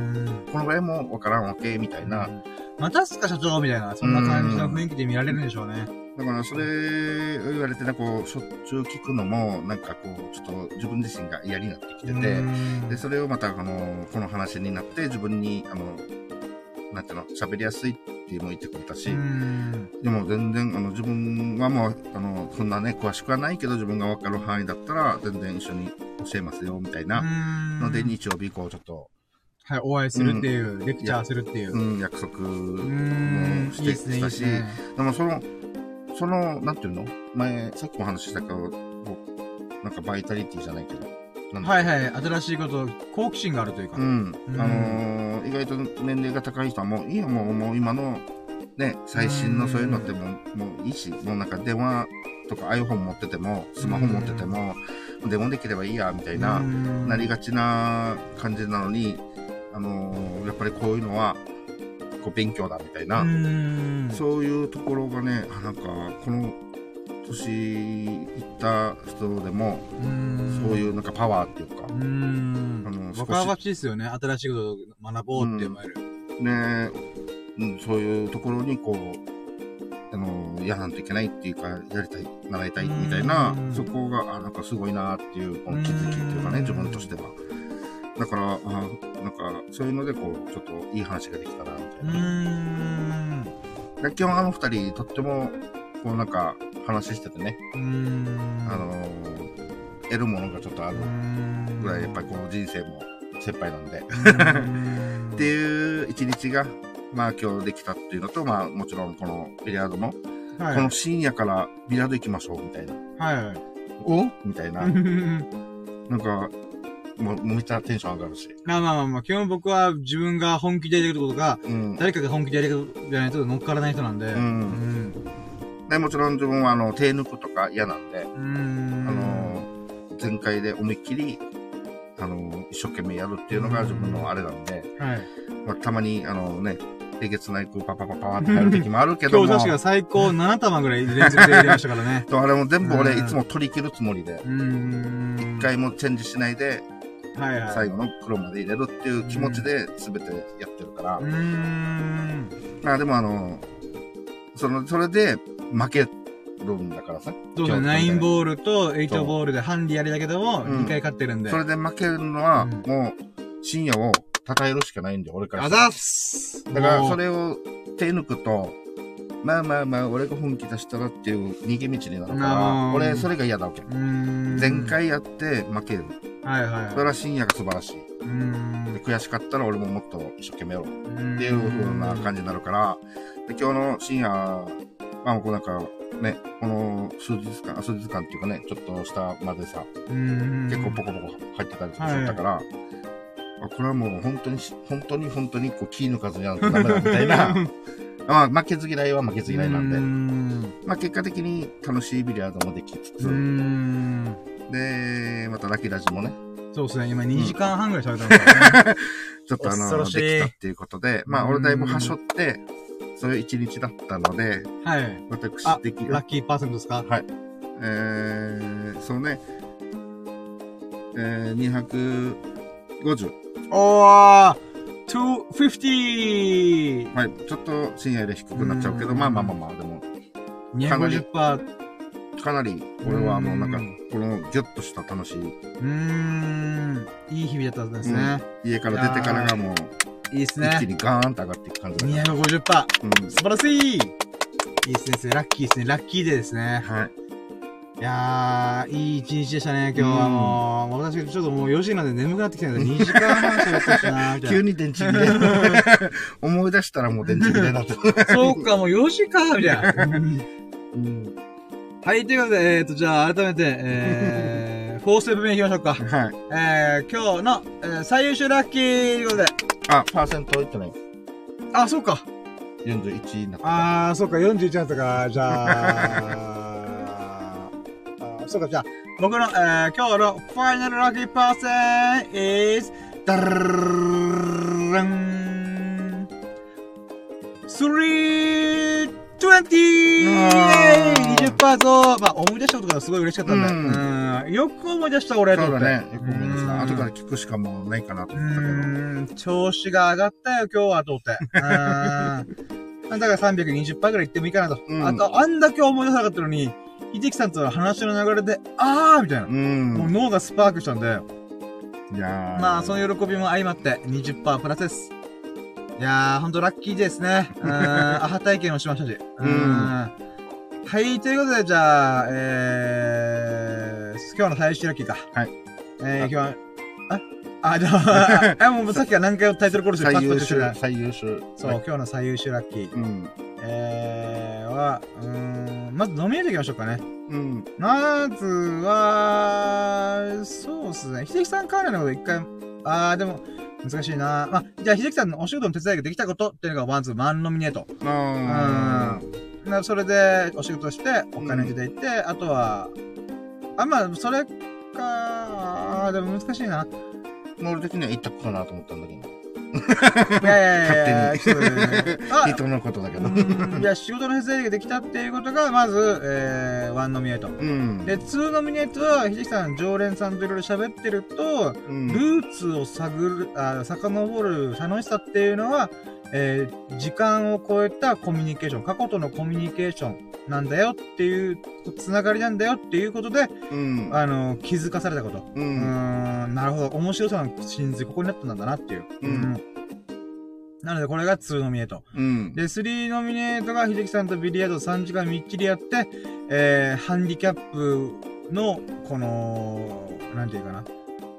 このぐらいもわからんわけ、みたいな。またっすか、社長みたいな。そんな感じの雰囲気で見られるんでしょうね。だから、それ言われてね、こう、しょっちゅう聞くのも、なんかこう、ちょっと自分自身が嫌になってきてて、で、それをまた、この、この話になって、自分に、あの、なんていうの、喋りやすいっても言ってくれたし、でも全然、あの、自分はもう、あの、そんなね、詳しくはないけど、自分がわかる範囲だったら、全然一緒に教えますよ、みたいな。ので、日曜日以降、ちょっと、はい、お会いするっていう、うん、レクチャーするっていう。うん、約束もしてきたし、でね、でもその、その、なんていうの？前、さっきも話したけど、なんかバイタリティじゃないけど、はいはい。新しいこと、好奇心があるというか。うん。うん、あのー、意外と年齢が高い人はもう、いいよ、もう、もう今の、ね、最新のそういうのってもう、もういいし、もうなんか電話とか iPhone 持ってても、スマホ持ってても、電話できればいいや、みたいな、なりがちな感じなのに、あのー、やっぱりこういうのは、こう勉強だ、みたいな、そういうところがね、あ、なんか、この、年行った人でも、そういうなんかパワーっていうか、うん。あの、若々しいですよね。新しいことを学ぼうって思える。ねうん、そういうところにこう、あの、やらんといけないっていうか、やりたい、習いたいみたいな、そこが、あ、なんかすごいなっていう、この気づきっていうかね、自分としては。だから、あなんか、そういうので、こう、ちょっといい話ができたな、みたいな。うん。基本あの二人、とっても、こうなんか、話しててね。あのー、得るものがちょっとあるぐらい、やっぱりこう人生も先輩なんで。っていう一日が、まあ今日できたっていうのと、まあもちろんこのビリヤードも、はい、この深夜からビリヤード行きましょうみたいな。はいはい。お？みたいな。なんか、もう、めっちゃテンション上がるし。まあまあまあまあ、基本僕は自分が本気でやることが、うん、誰かが本気でやるじゃないと乗っからない人なんで、うん、うん。で、もちろん自分はあの、手抜くとか嫌なんで、ん。あの、全開で思いっきり、あの、一生懸命やるっていうのが自分のあれなんで、はい。まあ、たまに、あのね、えげつないこうパパパパって入る時もあるけども。今日確か最高7玉ぐらい連続で入れましたからね。と、あれも全部俺いつも取り切るつもりで、一回もチェンジしないで、はいはい、最後の黒まで入れるっていう気持ちで全てやってるから。うん。まあでもあの、その、それで、負けるんだからさ。そうだね。9ボールと8ボールでハンディやりだけども、2回勝ってるんで。それで負けるのは、もう、深夜を称えるしかないんで、俺から。あざっすだから、それを手抜くと、まあまあまあ、俺が本気出したらっていう逃げ道になるから、俺、それが嫌だわけ。前回やって負ける。はいはい、はい。それは深夜が素晴らしい。で悔しかったら俺ももっと一生懸命やろう。っていう風な感じになるから、で今日の深夜まあ、こうなんか、ね、この数日間、数日間っていうかね、ちょっと下までさ、結構ポコポコ入ってたりとかしったから、はい、あこれはもう本当に、本当に本当にこう気抜かずにやるとダメだみたいな、まあ、負けず嫌いは負けず嫌いなんで、ん。まあ結果的に楽しいビリヤードもできつつ、で、またラッキーラジもね、そうですね、今2時間半ぐらい喋ってますからね。ちょっとあの、できたっていうことで、まあ俺だいぶはしょって、そういう一日だったので、はい。私的ラッキーパーセントですか？はい。えー、そうね、えー、250。おー !250! はい、ちょっと深夜で低くなっちゃうけど、まあまあまあまあ、でも。250%。かなり、これはもうなんか、このギュッとした楽しい。うーん。いい日々だったんですね、うん、家から出てからがもう、いいっすね。一気にガーンと上がっていく感じだ。250%。うん。素晴らしいいいっすね。ラッキーですね。ラッキーでですね。はい。いやー、いい一日でしたね、今日はもう。うん、私、ちょっともう4時なんで眠くなってきたんで、2時間半喋ったしな、急に電池切れ。思い出したらもう電池切れなって。そうか、もう4時か、みたいな。うんはい、ということで、えっ、ー、と、じゃあ、改めて、えー、フォーステップ目行きましょうか。はい。えー、今日の、えー、最優秀ラッキーということで。あ、パーセントいってないあ、そうか。41になった。あー、そうか、41なったか。じゃあ、あそうか、じゃあ、僕の、えー、今日のファイナルラッキーパーセン is、ダルルン、3 20!20% 増まあ、思い出したことがすごい嬉しかったんだ。うん。うんよく思い出した、俺。そうだね。よく思い出した。後から聞くしかもうないかなと思ったけど。調子が上がったよ、今日は、と思って。うん。だから320%ぐらいいってもいいかなと。うん、あと、あんだけ思い出さなかったのに、秀樹さんとの話の流れで、あーみたいな。うん。もう脳がスパークしたんで。いやまあ、その喜びも相まって20%プラスです。いやー、ほんとラッキーですね。うん、アハ体験をしましたし。うん。はい、ということで、じゃあ、えー、今日の最終ラッキーか。はい。えー、今日は、あ、あ、じゃあ、あ、もうさっきから何回タイトルコールして最優秀、最優秀。そう、今日の最優秀ラッキー。うん。えー、は、うん、まず飲み入れていきましょうかね。うん。まずは、そうっすね。秀樹さん関連のこと一回、あー、でも、難しいなまあ、じゃあ、秀樹さんのお仕事の手伝いができたことっていうのが、ワンズ、マンノミネート。うん。それで、お仕事して、お金いただいて、うん、あとは、あ、まあ、それか、でも難しいな。俺的には一択かなと思ったんだけど。いやいやいや、人の ことだけど。いや、仕事の手伝いができたっていうことが、まず、えー、ワンノミネート。うん、で、ツーノミネートは、ひじきさん、常連さんといろいろ喋ってると、うん、ルーツを探る、あ、遡る楽しさっていうのは、えー、時間を超えたコミュニケーション、過去とのコミュニケーションなんだよっていう、つながりなんだよっていうことで、うん、あの、気づかされたこと。うん、うんなるほど。面白さの真髄ここになったんだなっていう。うん、なので、これが2ノミネート。うん、で、3ノミネートが、秀樹さんとビリヤード3時間みっちりやって、えー、ハンディキャップの、この、なんていうかな、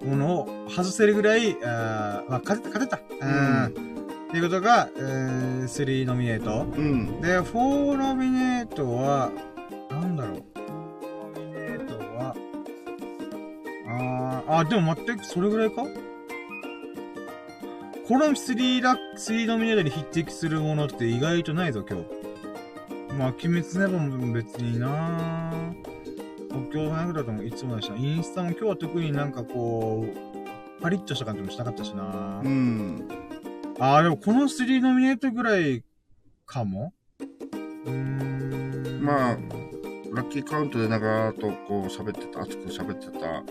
ものを外せるぐらい、あまあ、勝てた、勝てた。うんっていうことが、えー、3ノミネート。うん。で、4ノミネートは、なんだろう。4ノミネートは、あー、あ、でも待って、それぐらいか？この3ラ3ノミネートに匹敵するものって意外とないぞ、今日。まあ、鬼滅ネボも別になぁ。今日なんだともいつもでした。インスタも今日は特になんかこう、パリッとした感じもしなかったしなうん。ああ、でもこの3ノミネートぐらいかもうーん。まあ、ラッキーカウントで長とこう喋ってた、熱く喋ってた、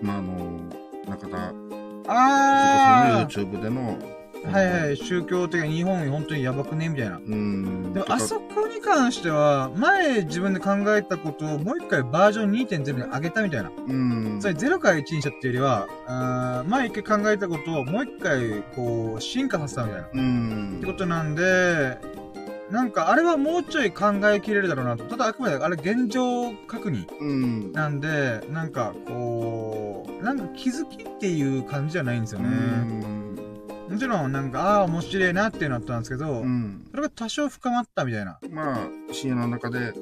まああの、中田、ああ YouTube でのはいはい、宗教的に日本本当にやばくね？みたいな。うん。でも、あそこに関しては、前自分で考えたことをもう一回バージョン2.0に上げたみたいな。うん。それ0から1にしたっていうよりは、あ前一回考えたことをもう一回、こう、進化させたみたいな。うん。ってことなんで、なんか、あれはもうちょい考えきれるだろうなと。ただ、あくまで、あれ現状確認。うん。なんで、なんか、こう、なんか気づきっていう感じじゃないんですよね。うん。もちろん、なんか、ああ、面白いなっていうのあったんですけど、うん、それが多少深まったみたいな。まあ、深夜の中で、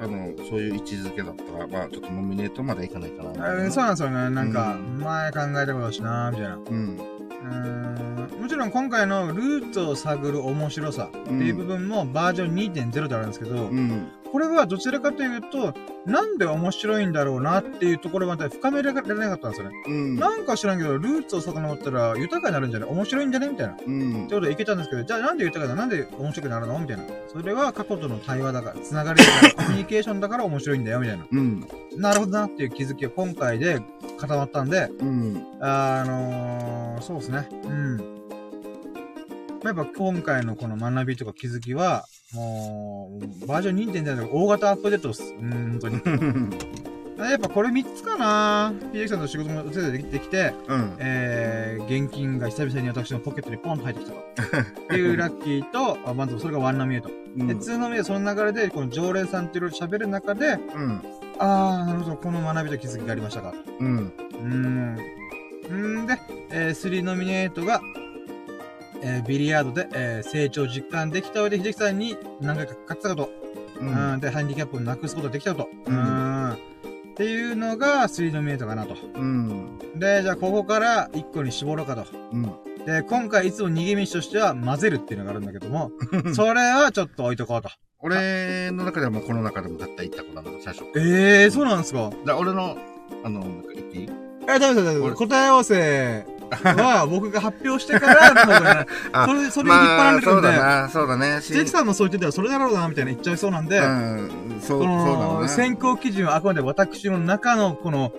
あの、そういう位置づけだったら、まあ、ちょっとノミネートまでいかないかな。そうなんですよね。なんか、前考えたことだしな、みたいな。うん。うんもちろん今回のルーツを探る面白さっていう部分もバージョン2.0であるんですけど、うん、これはどちらかというと、なんで面白いんだろうなっていうところまで深められなかったんですよね。うん、なんか知らんけど、ルーツを遡ったら豊かになるんじゃない？面白いんじゃね？みたいな。うん。ってことでいけたんですけど、じゃあなんで豊かだなんで面白くなるのみたいな。それは過去との対話だから、つながりだから、コミュニケーションだから面白いんだよ、みたいな。うん。なるほどなっていう気づきを今回で固まったんで、うん。あのー、そうですね。うん。やっぱ今回のこの学びとか気づきは、もう、バージョン2.0の大型アップデートです。うん、本当に。やっぱこれ3つかな秀樹さんと仕事も移れてきて、うん、えー、現金が久々に私のポケットにポンと入ってきたと。っていうラッキーと、あまずそれがワンナミエと。うん、で、ツーナミエその流れで、この常連さんっていろいろ喋る中で、うん、あー、なるほど、この学びと気づきがありましたか。うん。うん。んで、えー、3ノミネートが、えー、ビリヤードで、えー、成長実感できた上で、秀樹さんに何回か勝ったこと。うん、で、ハンディキャップをなくすことができたこと。うん。っていうのがスリードミネートかなと。うん。で、じゃあここから1個に絞ろうかと。うん。で、今回いつも逃げ道としては混ぜるっていうのがあるんだけども、それはちょっと置いとこうと。俺の中ではもうこの中でもたった1択なんだ最初。ええー、そうなんですかだ俺の、あの、なんか言っていい？え、ダメだ、ダメだ。答え合わせは、僕が発表してからの方が、それ、それに引っ張られるんで。まあ、そうだな、そうだね。さんもそう言ってたら、それだろうな、みたいな言っちゃいそうなんで、うん、そう、そうだろうね。選考基準はあくまで私の中の、この、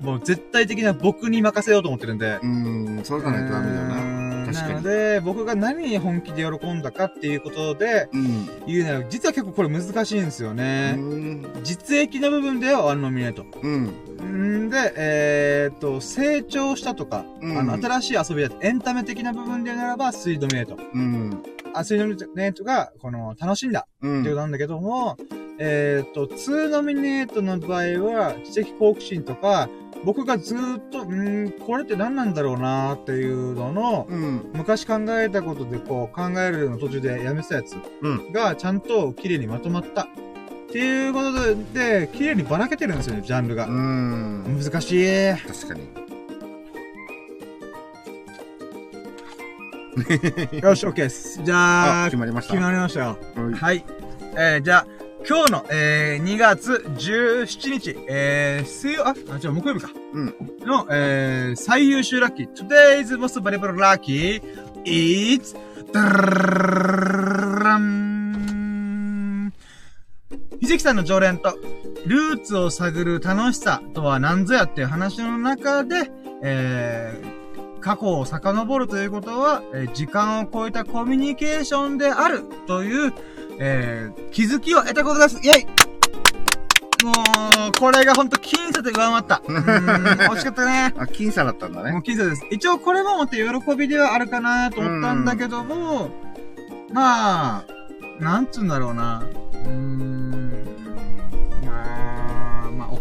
もう絶対的な僕に任せようと思ってるんで。うん、そうじゃないとダメだよな。なので、僕が何に本気で喜んだかっていうことで、うん、言うのは、実は結構これ難しいんですよね。実益の部分ではワンノミネート。うん。んで、えー、っと、成長したとか、うん、あの、新しい遊びだエンタメ的な部分でならば、スイードミネート。うん。あ、スイードミネートが、この、楽しんだ。っていうことなんだけども、えー、っと、2ノミネートの場合は、知的好奇心とか、僕がずっと、んこれって何なんだろうなっていうのの、うん、昔考えたことでこう考えるの途中でやめてたやつがちゃんと綺麗にまとまった。っていうことで、で綺麗にばらけてるんですよね、ジャンルが。難しい。確かに。よし、OK です。じゃあ、決まりました。決まりましたよ。はい。えー、じゃあ、今日の、えー、2月17日、えー、水曜、あ、あ、違う、木曜日か。うん。の、えー、最優秀ラッキー。Today's most valuable lucky is。ひじきさんの常連と、ルーツを探る楽しさとは何ぞやっていう話の中で、えー、過去を遡るということは、えー、時間を超えたコミュニケーションであるという、えー、気づきを得たことです。イェイもう、これがほんと僅差で上回った。うん、惜しかったね。あ、僅差だったんだね。もう僅差です。一応これもまた喜びではあるかなと思ったんだけども、まあ、なんつうんだろうな。うーん。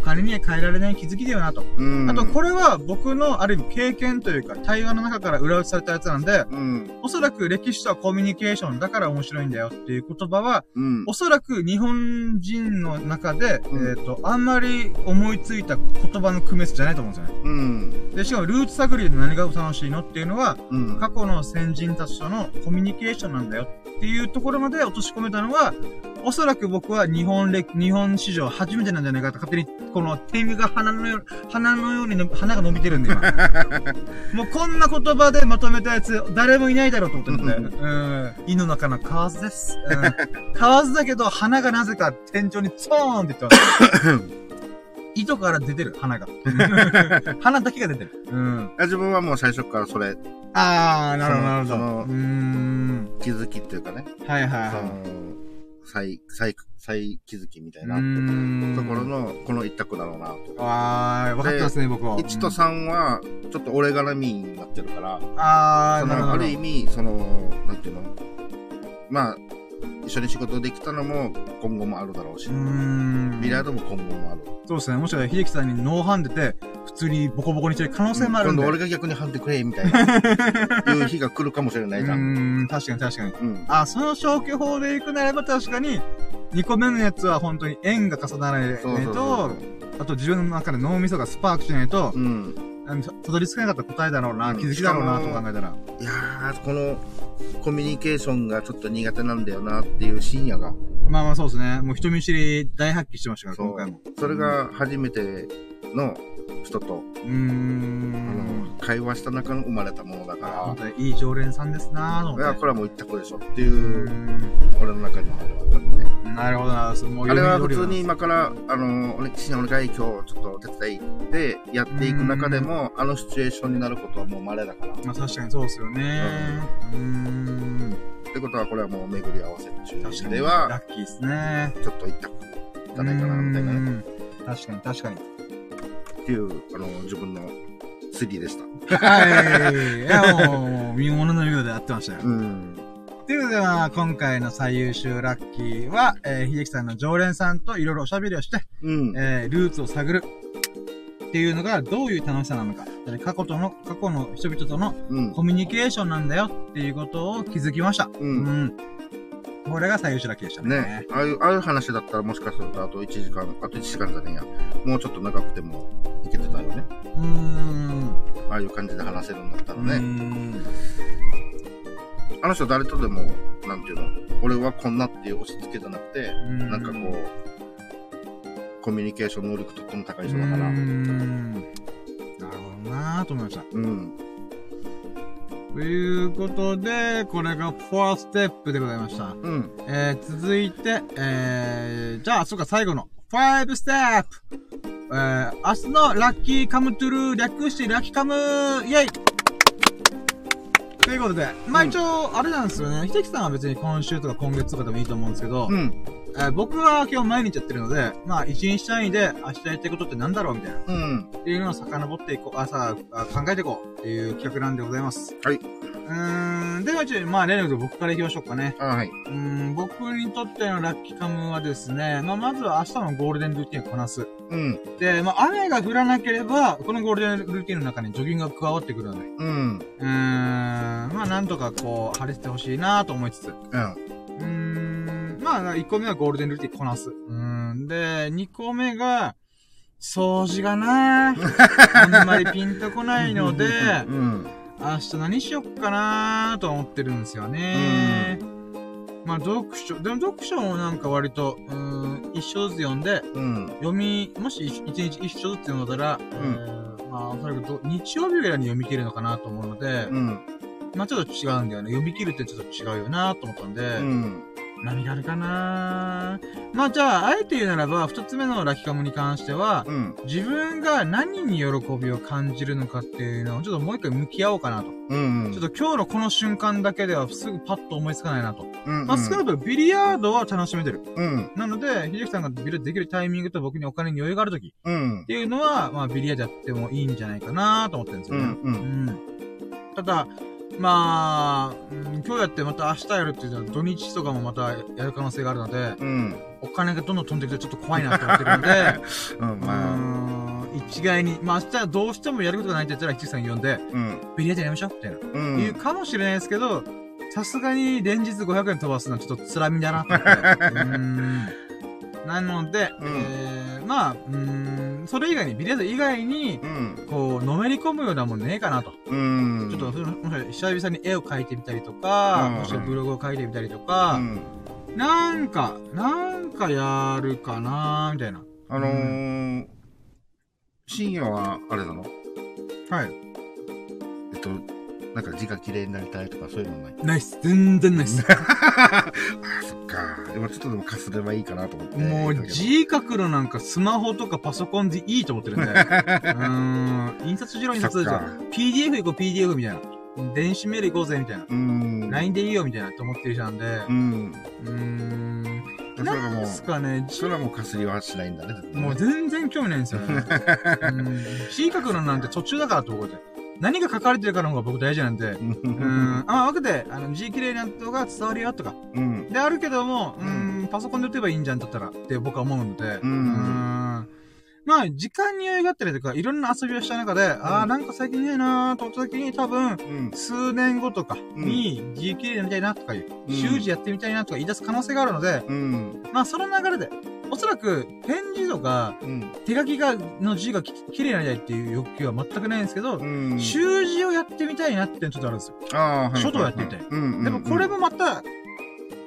金には変えられない気づきだよなと。あと、これは僕のある意味経験というか、対話の中から裏打ちされたやつなんで、うん、おそらく歴史とはコミュニケーションだから面白いんだよっていう言葉は、うん、おそらく日本人の中で、うん、えっ、ー、と、あんまり思いついた言葉の組み合わせじゃないと思うんですよね。うん、で、しかもルーツ探りで何が楽しいのっていうのは、過去の先人たちとのコミュニケーションなんだよっていうところまで落とし込めたのは、おそらく僕は日本歴、日本史上初めてなんじゃないかと勝手に、この天狗が鼻のよう、鼻のようにの、鼻が伸びてるんで今。もうこんな言葉でまとめたやつ、誰もいないだろうと思ってるんで。うん。胃の中の蛙です。うん。蛙だけど、鼻がなぜか天井にツーンって言ってます。糸から出てる、鼻が。鼻だけが出てる。うん。自分はもう最初からそれ。あー、なるほど、なるほど。うん。気づきっていうかね。はいはいはい。再、再、再気づきみたいなところの、この一択だろうなと。ああ、分かってますね、僕は。1と3は、ちょっと俺絡みになってるから、ああ、なるほど。ある意味、その、なんていうの？まあ、一緒に仕事できたのも今後もあるだろうし、ビリヤードも今後もある。そうですね。もしかしたら秀樹さんにノーハンデて、普通にボコボコにしてる可能性もあるんで。今度俺が逆にハンデくれ、みたいな、いう日が来るかもしれないじゃん。うん、確かに確かに。うん、あ、その消去法で行くならば確かに、2個目のやつは本当に円が重ならないと、あと自分の中で脳みそがスパークしないと、うん、たどり着かなかった答えだろうな、うん、気づきだろうなと考えたら。いやー、この、コミュニケーションがちょっと苦手なんだよなっていう深夜が。まあまあそうですね。もう人見知り大発揮してましたから、今回も。それが初めての人と、うん。あの、会話した中の生まれたものだから。本当にいい常連さんですなぁ、いや、これはもう一択でしょっていう、う俺の中にもあるわけね。うなるほどな。もうあれは普通に今から、あの、俺、岸にお願い、今日ちょっと手伝いでやっていく中でも、あのシチュエーションになることはもう稀だから。まあ確かにそうですよね。うん。うんってことは、これはもう巡り合わせ中では、ラッキーですね。ちょっと行ったじゃないかな、みたいなね。確かに、確かに。っていう、あの、自分の3でした。はい。いや、もう、見物のようでやってましたよ。うん。ということで、まあ、今回の最優秀ラッキーは、えー、秀樹さんの常連さんといろいろおしゃべりをして、うん、えー、ルーツを探る。っていうのがどういう楽しさなのか。過去との、過去の人々とのコミュニケーションなんだよっていうことを気づきました。うん。うん、これが最優秀ラッキーでしたね。ね。ああいう、ああいう話だったらもしかするとあと1時間、あと1時間じゃねえや。もうちょっと長くてもいけてたよね。うん。ああいう感じで話せるんだったらね。うん。あの人誰とでも、なんていうの、俺はこんなっていう押し付けじゃなくて、んなんかこう、コミュニケーション能力とっても高い人だから。なるほどなぁと思いました。うん。ということで、これが4ステップでございました。うん。えー、続いて、えー、じゃあ、そうか、最後の5ステップえー、明日のラッキーカムトゥルー略してラッキーカムイェイということで、まあ一応、あれなんですよね。秀樹さんは別に今週とか今月とかでもいいと思うんですけど、うん。えー、僕は今日毎日やってるので、まあ一日単位で明日やってることって何だろうみたいな。うん。っていうのを遡っていこう、朝考えていこうっていう企画なんでございます。はい。うーん、では、ちょ、まあ、例の僕から行きましょうかね。はい。うん、僕にとってのラッキーカムはですね、まあ、まずは明日のゴールデンルーティンをこなす。うん。で、まあ、雨が降らなければ、このゴールデンルーティンの中にジョギングが加わってくるので。うん。うーん、まあ、なんとかこう、晴れてほしいなと思いつつ。うん。うーん、まあ、1個目はゴールデンルーティンこなす。うん。で、2個目が、掃除がな あんまりピンとこないので、うん。明日何しよっかなーと思ってるんですよね。まあ、読書、でも読書もなんか割と、うん、一章ずつ読んで、うん、読み、もし一日一章ずつ読んだら、うん、まあ、おそらく日曜日ぐらいに読み切るのかなと思うので、うん、まあちょっと違うんだよね。読み切るってちょっと違うよなと思ったんで、うん何があるかな？まあじゃあ、あえて言うならば、二つ目のラキカムに関しては、うん、自分が何に喜びを感じるのかっていうのをちょっともう一回向き合おうかなと。うんうん、ちょっと今日のこの瞬間だけではすぐパッと思いつかないなと。うんうん、まあ少なくともビリヤードは楽しめてる。うん、なので、秀樹さんがビリヤードできるタイミングと僕にお金に余裕があるとき、うん、っていうのは、まあビリヤードやってもいいんじゃないかなと思ってるんですよね。うん、うん、ただ、まあ、うん、今日やってまた明日やるっていうのは土日とかもまたやる可能性があるので、うん、お金がどんどん飛んできてちょっと怖いなと思ってるんで、うん、まあ、一概に、まあ明日どうしてもやることがないって言ったら、七さん呼んで、うん、ビリヤードやりましょうみたいな、うん、言うかもしれないですけど、さすがに連日500円飛ばすのはちょっと辛みだなって。うんなので、うん、えー、まあ、うん、それ以外に、ビリヤード以外に、うん、こう、のめり込むようなもんねえかなと。うん、ちょっと、もし久々に絵を描いてみたりとか、もしくはブログを書いてみたりとか、なんか、なんかやるかなみたいな。あのー、深夜は、あれなの？はい。えっと、なんか字が綺麗になりたいとかそういうのない？ないっす。全然ないっす。あ そっか。でもちょっとでもかすればいいかなと思って。もう字書くのなんかスマホとかパソコンでいいと思ってるんで。うん。印刷しろ印刷じゃん。PDF 行こう PDF みたいな。電子メール行こうぜみたいな。うん。LINE でいいよみたいなって思ってる人なんで。うん。うん。なんですかね。それはもうかすりはしないんだね。もう全然興味ないんですよね。うん。字書くのなんて途中だからってことで。何が書かれてるかの方が僕大事なんで、うん、あ、わかって、あの、字綺麗な人が伝わるよとか、うん、であるけども、うん、パソコンで打てばいいんじゃんだったらって僕は思うので、うん、まあ、時間に余裕があったりとか、いろんな遊びをした中で、うん、ああ、なんか最近ねえなーと思った時に多分、うん、数年後とかに、字綺麗になりたいなとかいう、うん、習字やってみたいなとか言い出す可能性があるので、うん、まあ、その流れで、おそらく、返事とか、うん、手書きが、の字がき綺麗になりたいっていう欲求は全くないんですけど、うん、習字をやってみたいなってちょっとあるんですよ。ああ、書道やってみたい。でもこれもまた、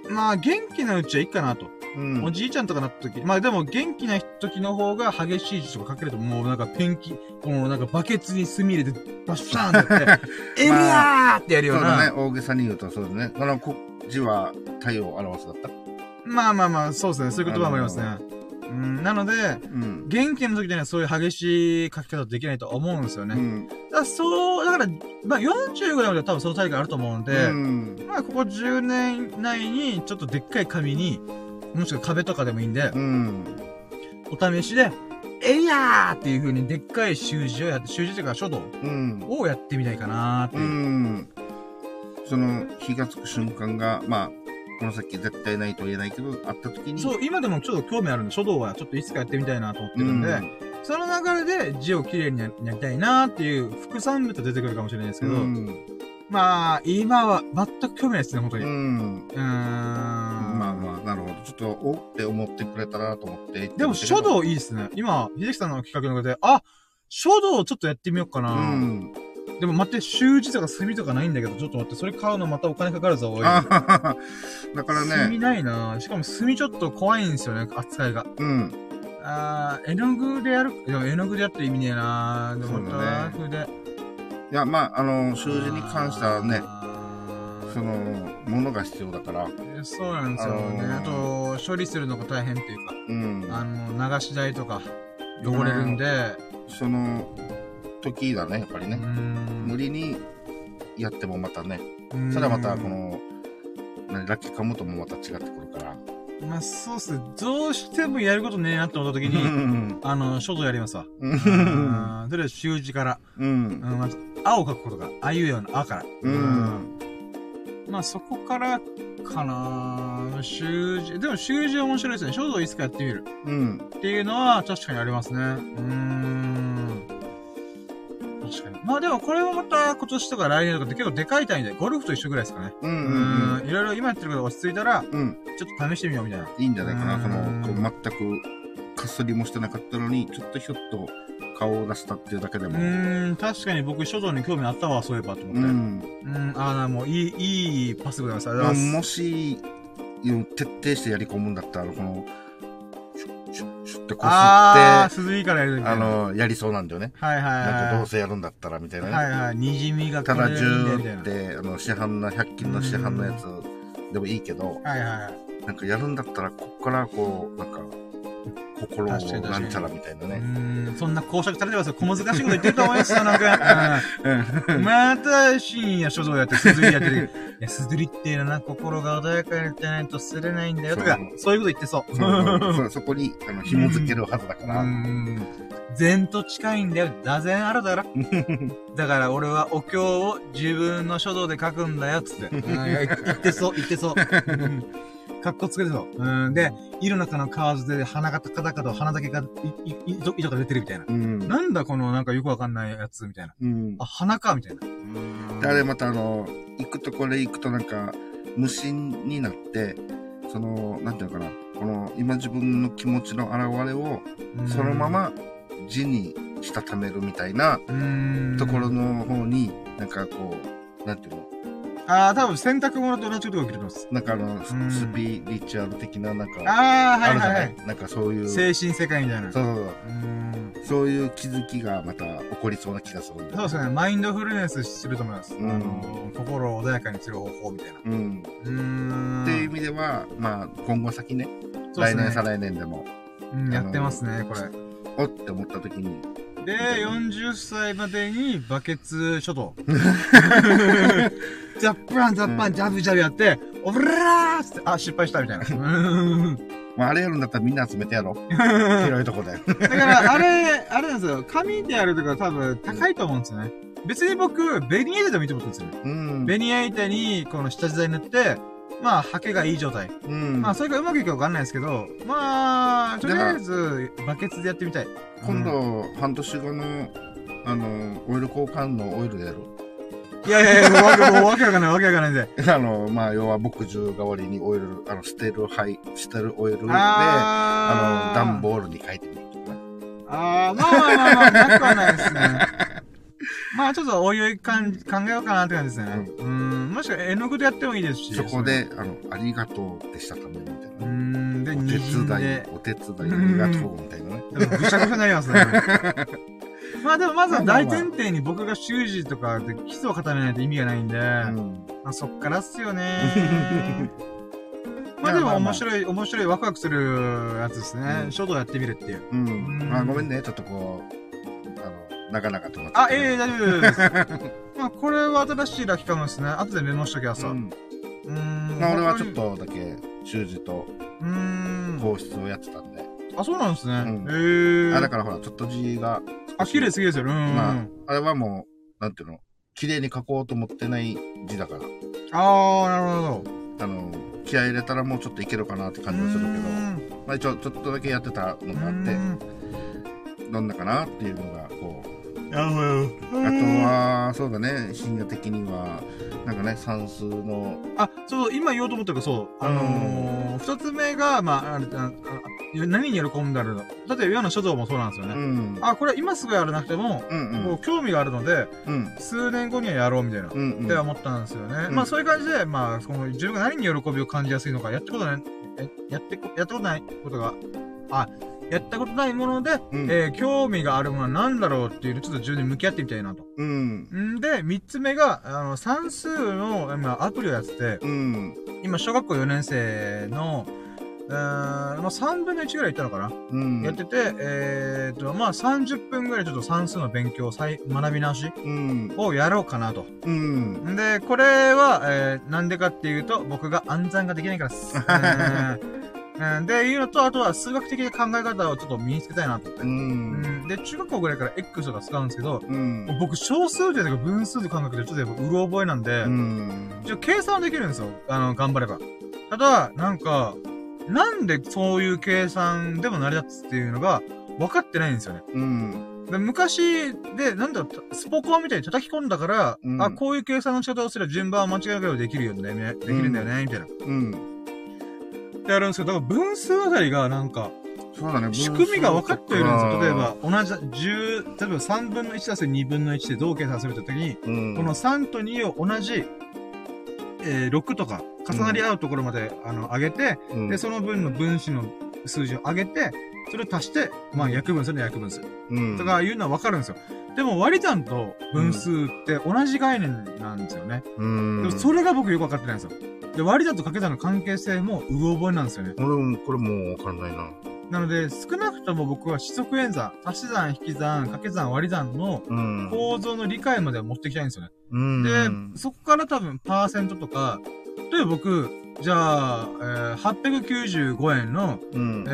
まあ、元気なうちはいいかなと。うん、おじいちゃんとかなった時、まあでも元気な時の方が激しい字とか書けるともうなんかペンキ、このなんかバケツに墨入れてバッシャーンってやって、エリアーってやるような。そうだね、大げさに言うとそうだね。この字は太陽を表すだったまあまあまあ、そうですね。そういう言葉もありますね。うん、なので、うん、元気の時にはそういう激しい書き方できないと思うんですよね。うん、だそう、だから、まあ40ぐらいまでは多分その体験あると思うので、うん、まあここ10年内にちょっとでっかい紙に、もしくは壁とかでもいいんで、うん、お試しで、えいやーっていう風にでっかい習字をやって、習字というか書道をやってみたいかなーっていう。うん、その、火がつく瞬間が、まあ、この先絶対ないと言えないけど、あった時に。そう、今でもちょっと興味あるんで、書道はちょっといつかやってみたいなと思ってるんで、うん、その流れで字をきれいにやりたいなっていう副産物出てくるかもしれないですけど、うん、まあ、今は全く興味ないですね、本当に。うん。うんまあまあ、なるほど。ちょっと、おって思ってくれたらと思って。でも、書道いいですね。今、秀樹さんの企画の中で、あ、書道ちょっとやってみようかな。うん。でも待って、習字とか墨とかないんだけど、ちょっと待って、それ買うのまたお金かかるぞ、おい。だからね。墨ないなしかも墨ちょっと怖いんですよね、扱いが。うん。あー、絵の具でやる、でも絵の具でやって意味ねえなでも、トラフで。いや、まあ、あの、習字に関してはね、その、ものが必要だから。そうなんですよね。あと、処理するのが大変っていうか、うん。あの、流し台とか、汚れるんで。その、時だね、やっぱりね。無理にやってもまたね、それはまたこの、ラッキーカムともまた違ってくるから。まあ、そうっすね。どうしてもやることねえなって思った時に、あの、書道やりますわ。うん。とりあえず習字から。うん。まず、青を書くことが、あいうえおのあから。うん。まあ、そこからかな習字。でも習字は面白いですね。書道いつかやってみる。うん。っていうのは確かにありますね。うん。確かに。まあでもこれもまた今年とか来年とかって結構でかい単位で、ゴルフと一緒ぐらいですかね。うんうん、うん。いろいろ今やってることが落ち着いたら、うん。ちょっと試してみようみたいな。いいんじゃないかな。その、こう全く、かすりもしてなかったのに、ちょっとひょっと顔を出したっていうだけでも。うん、確かに僕書道に興味あったわ、そういえばと思って。うん。うん、ああ、もういい、いいパスでございます。もし、徹底してやり込むんだったら、この、ってこすって、あ涼いからやるあの、やりそうなんだよね。はいはい、はい。なんかどうせやるんだったらみたいなね。はいはい。にじみがただ10って、あの、市販の、100均の市販のやつでもいいけど、はいはい。なんかやるんだったら、こっからこう、なんか、心をなんちゃらみたいなね。うん、そんな公爵されてますよ。小難しいこと言ってると思いますよ、なんか。うん、また深夜書道やって、すずりやってる。いや、すずりっていうのはな、心が穏やかになってないとすれないんだよとか、そういうこと言ってそう。そそこに、あの、紐付けるはずだから。禅と近いんだよ。座禅あるだろ。だから俺はお経を自分の書道で書くんだよ、つって。言ってそう、言ってそう。かっこつけるぞ。うん。で、井の中の河津で鼻が高々と鼻だけが、い、い、糸が出てるみたいな。うん。なんだこのなんかよくわかんないやつみたいな。うん。あ、鼻かみたいな。うん。で、あれまたあの、行くとこれ行くとなんか、無心になって、その、なんていうのかな。この、今自分の気持ちの表れを、そのまま字にしたためるみたいなところの方に、なんかこう、なんていうの？ああ、多分洗濯物と同じことが起きてます。なんかあの、スピリチュアル的な、なんか、ああ、はいはいはい。なんかそういう。精神世界みたいな。そうそうそう。うんそういう気づきがまた起こりそうな気がするそうですね。マインドフルネスすると思います。うん、あの、心を穏やかにする方法みたいな。うん。うん。っていう意味では、まあ、今後先ね、ね来年再来年でも。うん、やってますね、これ。おって思った時に、で、40歳までにバケツ書道。ジャップラン、ジャッパン、ジャブジャブやって、おぶらーって、あ、失敗したみたいな。まあ、あれやるんだったらみんな集めてやろう。広いとこで。だから、あれ、あれなんですよ。紙でやるとか多分高いと思うんですよね。別に僕、ベニヤ板でもいいと思ってるんですよね。うん、ベニヤ板に、この下地材塗って、まあ、ハケがいい状態。うん。まあ、それがうまくいくかわかんないですけど、まあ、とりあえず、バケツでやってみたい。今度、半年後の、あの、オイル交換のオイルでやる。いやいやいや、もうわけ、わけわかんない、わけわかんないんで。あの、まあ、要は牧場代わりにオイル、あの、捨てる、はい、捨てるオイルで、あの、段ボールに書いてみるとかああ、まあまあまあまあ、なくはないですね。まあちょっとおいおいかん考えようかなって感じですね。うん。もしくは絵の具でやってもいいですし。そこで、あの、ありがとうでしたためみたいな。うん。で、お手伝い、お手伝いありがとうみたいなね。ぐしゃぐしゃになりますね。まあでもまずは大前提に僕が習字とかで基礎を固めないと意味がないんで、うん、まあそっからっすよね まあでも面白い、面白い、ワクワクするやつですね。書道やってみるっていう。うん。あ、ごめんね、ちょっとこう、なかなかとあ、ええ大丈夫です。まあ、これは新しいラキカムですね。後でメモしときゃさ。うん。まあ、俺はちょっとだけ、習字と、うん。皇室をやってたんで。あ、そうなんですね。へえ。あ、だからほら、ちょっと字が。あ、綺麗すぎですよ。うん。まあ、あれはもう、なんていうの、綺麗に書こうと思ってない字だから。ああ、なるほど。あの、気合入れたらもうちょっといけるかなって感じはするけど、まあ一応ちょっとだけやってたのがあって、どんなかなっていうのが。あとは、そうだね、深夜的には、なんかね、算数の。あ、そう、今言おうと思ったけど、そう。あのー、二つ目が、まあ、あれ、あ何に喜んだるのだって世の書道もそうなんですよね。うん、あ、これ今すぐやらなくても、うんうん、こう興味があるので、うん、数年後にはやろうみたいな、うんうん、って思ったんですよね。うん、まあそういう感じで、まあ、その自分が何に喜びを感じやすいのか、やったことない、やって、やったことないことが、あ、やったことないもので、うん、えー、興味があるものは何だろうっていうのちょっと自分で向き合ってみたいなと。うん。んで、三つ目が、あの、算数の、まあ、アプリをやってて、うん、今、小学校4年生の、えー、まあ、3分の1ぐらいいったのかな、うん、やってて、えー、と、まあ、30分ぐらいちょっと算数の勉強、再、学び直しをやろうかなと。うん、で、これは、えー、なんでかっていうと、僕が暗算ができないからです。うん、で、いうのと、あとは数学的な考え方をちょっと身につけたいなと思って。うん、で、中学校ぐらいから X とか使うんですけど、うん、僕、小数点とか分数で考えてちょっとやっぱうろ覚えなんで、うん、計算はできるんですよ。あの、頑張れば。ただ、なんか、なんでそういう計算でも成り立つっていうのが分かってないんですよね。うん。で昔で、なんだろう、スポコンみたいに叩き込んだから、うん、あ、こういう計算の仕方をすれば順番は間違いなくできるよね、できるんだよね、みたいな。うん。ってやるんですけど、だから分数あたりがなんか、そうだね。仕組みが分かっているんですよ。例えば、同じ、10、例えば3分の1たす2分の1でどう計算するときに、うん、この3と2を同じ、えー、6とか、重なり合うところまで、あの、上げて、うん、で、その分の分子の数字を上げて、それを足して、まあ、約分するの約分数。うん。とかいうのはわかるんですよ。でも割り算と分数って同じ概念なんですよね。うん。でもそれが僕よくわかってないんですよ。で、割り算と掛け算の関係性もうろ覚えなんですよね。俺も、これもうわかんないな。なので、少なくとも僕は四則演算、足し算、引き算、掛け算、割り算の構造の理解まで持ってきたいんですよね。うん、で、そこから多分パーセントとか、例えば僕、じゃあ、えー、895円の、うん、え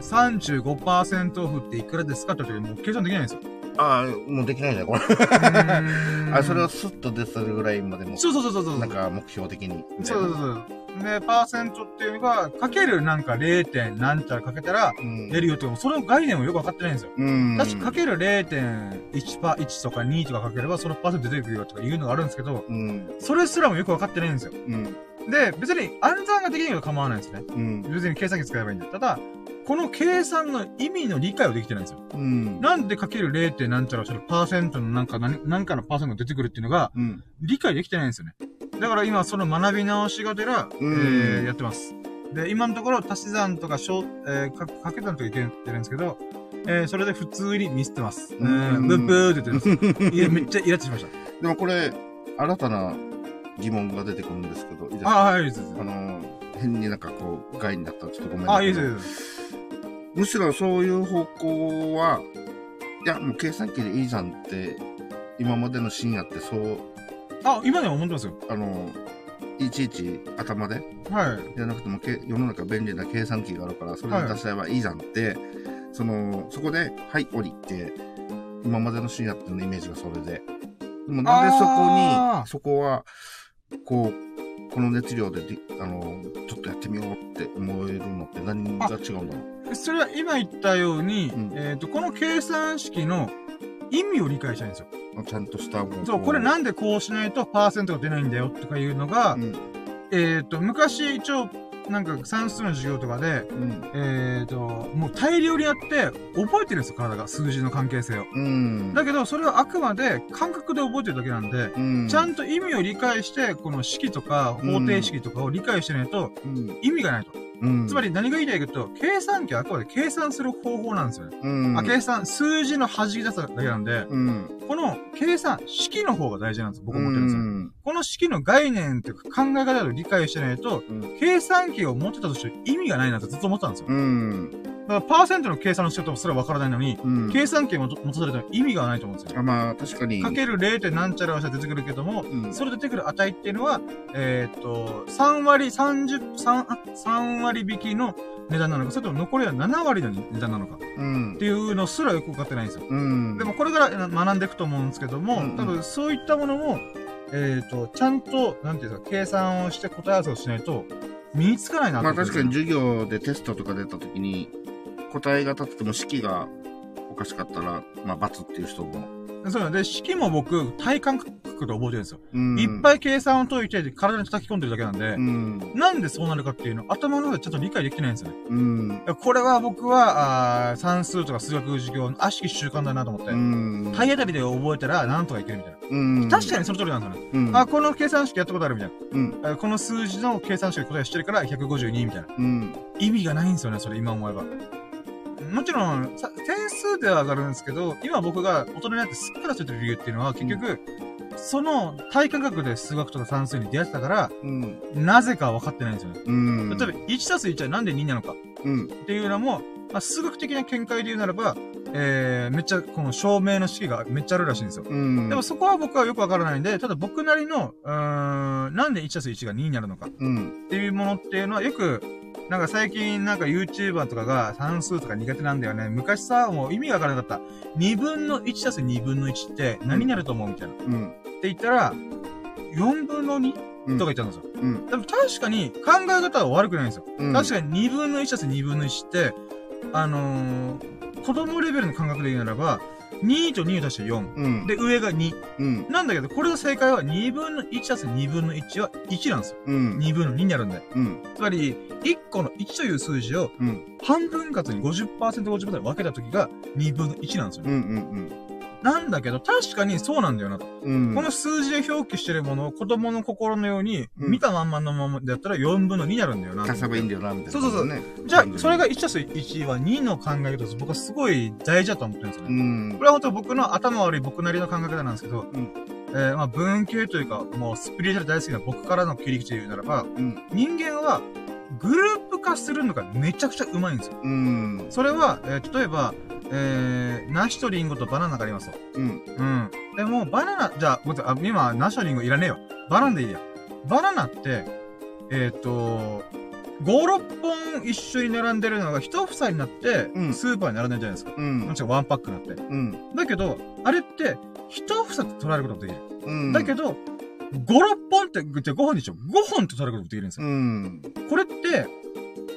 ー、35%オフっていくらですかって言ってもう計算できないんですよ。ああ、もうできないじゃん、これ。あ、それをスッと出せるぐらいまでも。そうそうそうそう。なんか目標的に。そうそうそう。で、パーセントっていうのが、かけるなんか 0. 点何ちゃらかけたら、出るよって、うん、その概念をよくわかってないんですよ。うん。確かかける0.1パ、1とか2とかかければ、そのパーセント出てくるよとかいうのがあるんですけど、うん。それすらもよくわかってないんですよ。うん。で、別に暗算ができないと構わないんですね。うん。別に計算機使えばいいんだ。ただ、この計算の意味の理解をできてないんですよ。うん。なんでかける 0. なんちゃらそのパーセントのなんか何、なんかのパーセントが出てくるっていうのが、うん。理解できてないんですよね。だから今その学び直しがてら、えー、やってます。で、今のところ足し算とか小、えー、か、かけ算とか言ってるんですけど、えー、それで普通にミスってます。うん、ブッブーって言ってます。いや、めっちゃイラッとしました。でもこれ、新たな疑問が出てくるんですけど、いいですか？あ、はい、いいです。あの、変になんかこう、害になったらちょっとごめんなさい。あ、いいです。むしろそういう方向は、いや、もう計算機でいいじゃんって、今までの深夜ってそうあ、今でも思ってますよ。あの、いちいち頭で、はい。じゃなくてもけ、世の中便利な計算機があるから、それで出しちゃえばいいじゃんって、はい、その、そこで、はい、降りて、今までのシーンやってのイメージがそれで。でもなんでそこに、そこは、こう、この熱量であの、ちょっとやってみようって思えるのって何が違うんだろう？それは今言ったように、うん、えっ、ー、と、この計算式の意味を理解したいんですよ。ちゃんとしたそう、これなんでこうしないとパーセントが出ないんだよとかいうのが、うん、えっ、ー、と、昔一応、なんか算数の授業とかで、うん、えっ、ー、と、もう大量にやって覚えてるんですよ、体が。数字の関係性を。うん、だけど、それはあくまで感覚で覚えてるだけなんで、うん、ちゃんと意味を理解して、この式とか方程式とかを理解してないと、意味がないと。うん、つまり何が言いたいかというと、計算機はあくまで計算する方法なんですよね。うん、あ計算、数字の弾き出すだけなんで、うん、この計算、式の方が大事なんですよ。僕思ってるんですよ。この式の概念っていうか考え方を理解してないと、うん、計算機を持ってたとして意味がないなってずっと思ってたんですよ。だから、パーセントの計算の仕方もそれは分からないのに、うん、計算機を持たされたら意味がないと思うんですよ。あまあ、確かに。かける 0. 点なんちゃらは出てくるけども、うん、それ出てくる値っていうのは、えー、っと、3割、30、3、3割引きの値段なのか、それとも残りは7割の値段なのか、うん、っていうのすらよく分かってないんですよ。うん、でもこれから学んでいくと思うんですけども、うん、多分そういったものも、えっ、ー、と、ちゃんと、なんていうか、計算をして答え合わせをしないと、身につかないなまあ確かに授業でテストとか出た時に、答えが立ってても式がおかしかったら、まあ罰っていう人もそうなんで、式も僕、体感覚で覚えてるんですよ。うん、いっぱい計算を解いて、体に叩き込んでるだけなんで、うん、なんでそうなるかっていうの頭の中でちょっと理解できてないんですよね。うん、これは僕は、あ算数とか数学授業の悪しき習慣だなと思って、うん、体当たりで覚えたらなんとかいけるみたいな。うん、確かにその通りなんですよね。うん、あ、この計算式やったことあるみたいな。うん、この数字の計算式答えしてるから152みたいな。うん、意味がないんですよね、それ今思えば。もちろん、点数では上がるんですけど、今僕が大人になってすっからついてる理由っていうのは、結局、その体感覚で数学とか算数に出会ってたから、うん、なぜか分かってないんですよね。うん、例えば、1たす1はなんで2なのか、うん、っていうのも、まあ、数学的な見解で言うならば、えー、めっちゃ、この証明の式がめっちゃあるらしいんですよ。うん、でもそこは僕はよくわからないんで、ただ僕なりの、うーん、なんで1たす1が2になるのか、うん、っていうものっていうのはよく、なんか最近なんか YouTuber とかが算数とか苦手なんだよね。昔さ、もう意味がわからなかった。2分の1たす2分の1って何になると思うみたいな。うん。って言ったら、4分の 2? とか言ったんですよ。うん。でも確かに考え方は悪くないんですよ。うん、確かに2分の1たす2分の1って、あのー、子供レベルの感覚で言うならば、2と2を足して4。うん、で、上が2。うん、なんだけど、これの正解は2分の1足す2分の1は1なんですよ。うん、2分の2になるんで。うん、つまり、1個の1という数字を、半分割に50%、50%で分けた時が2分の1なんですよ。うんうんうんなんだけど、確かにそうなんだよなと。うん、この数字で表記してるものを子供の心のように、見たまんまのままだったら4分の2になるんだよな。足せばいいんだよな、みたいな、そうそうそう。ね、じゃあ、それが1たす1は2の考え方です。僕はすごい大事だと思ってるんですよね。うん、これは本当僕の頭悪い僕なりの考え方なんですけど、うん、えー、まあ文系というか、もうスピリチュアル大好きな僕からの切り口で言うならば、うん、人間はグループ化するのがめちゃくちゃうまいんですよ。うん。それは、えー、例えば、えー、梨とリンゴとバナナがありますと。うん。うん。でも、バナナ、じゃあ、ごめんあ、今、梨とリンゴいらねえよ。バナナでいいや。バナナって、えっ、ー、と、5、6本一緒に並んでるのが一房になって、スーパーに並んでるじゃないですか。うん。もちろんワンパックになって。うん。だけど、あれって、一房って捉えることができる。うん。だけど、5、6本って、じゃ5本でしょ ?5 本って取ることができるんですよ。うん。これって、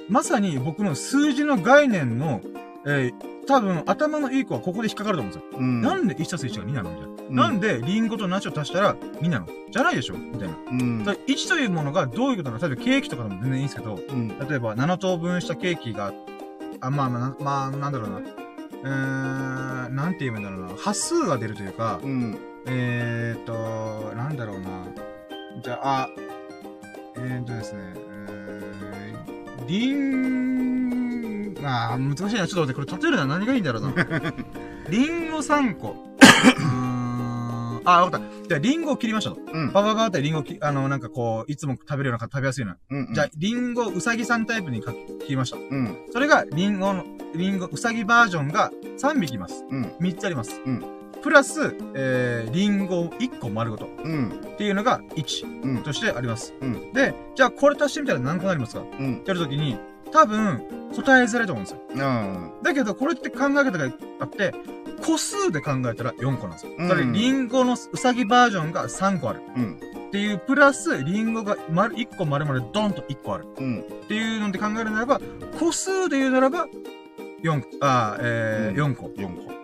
まさに僕の数字の概念の、えー、多分頭のいい子はここで引っかかると思うんですよ。うん、なんで1たす1が2なの？みたいな。うん、なんでリンゴとナチョ足したら2なの？じゃないでしょ？みたいな。うん、1というものがどういうことなの？例えばケーキとかでも全然いいんですけど、うん、例えば7等分したケーキが、あ、まあまあ、まあ、なんだろうな。えー、なんて言えばいいんだろうな。端数が出るというか、うん、えーと、なんだろうな。じゃあ、あ、えーとですね、えー、リン、あ難しいな。ちょっと待って、これ例えるのは何がいいんだろうな。リンゴ3個。あ、わかった。じゃあ、リンゴを切りましょう。うん。バババってリンゴき、あの、なんかこう、いつも食べるような、食べやすいような。うん、うん、じゃあ、リンゴ、うさぎさんタイプに切りました。うん。それが、リンゴの、リンゴ、うさぎバージョンが3匹います。うん。3つあります。うん。プラス、えー、リンゴ1個丸ごと。うん。っていうのが1としてあります。うん。で、じゃあこれ足してみたら何個なりますかうん。ってやるときに、多分、答えづらいと思うんですよ。うん。だけど、これって考え方があって、個数で考えたら4個なんですよ。うん。それ、リンゴのうさぎバージョンが3個ある。うん。っていう、プラス、リンゴが丸、1個丸々ドンと1個ある。うん。っていうので考えるならば、個数で言うならば、4、あ、えー、4個。4個。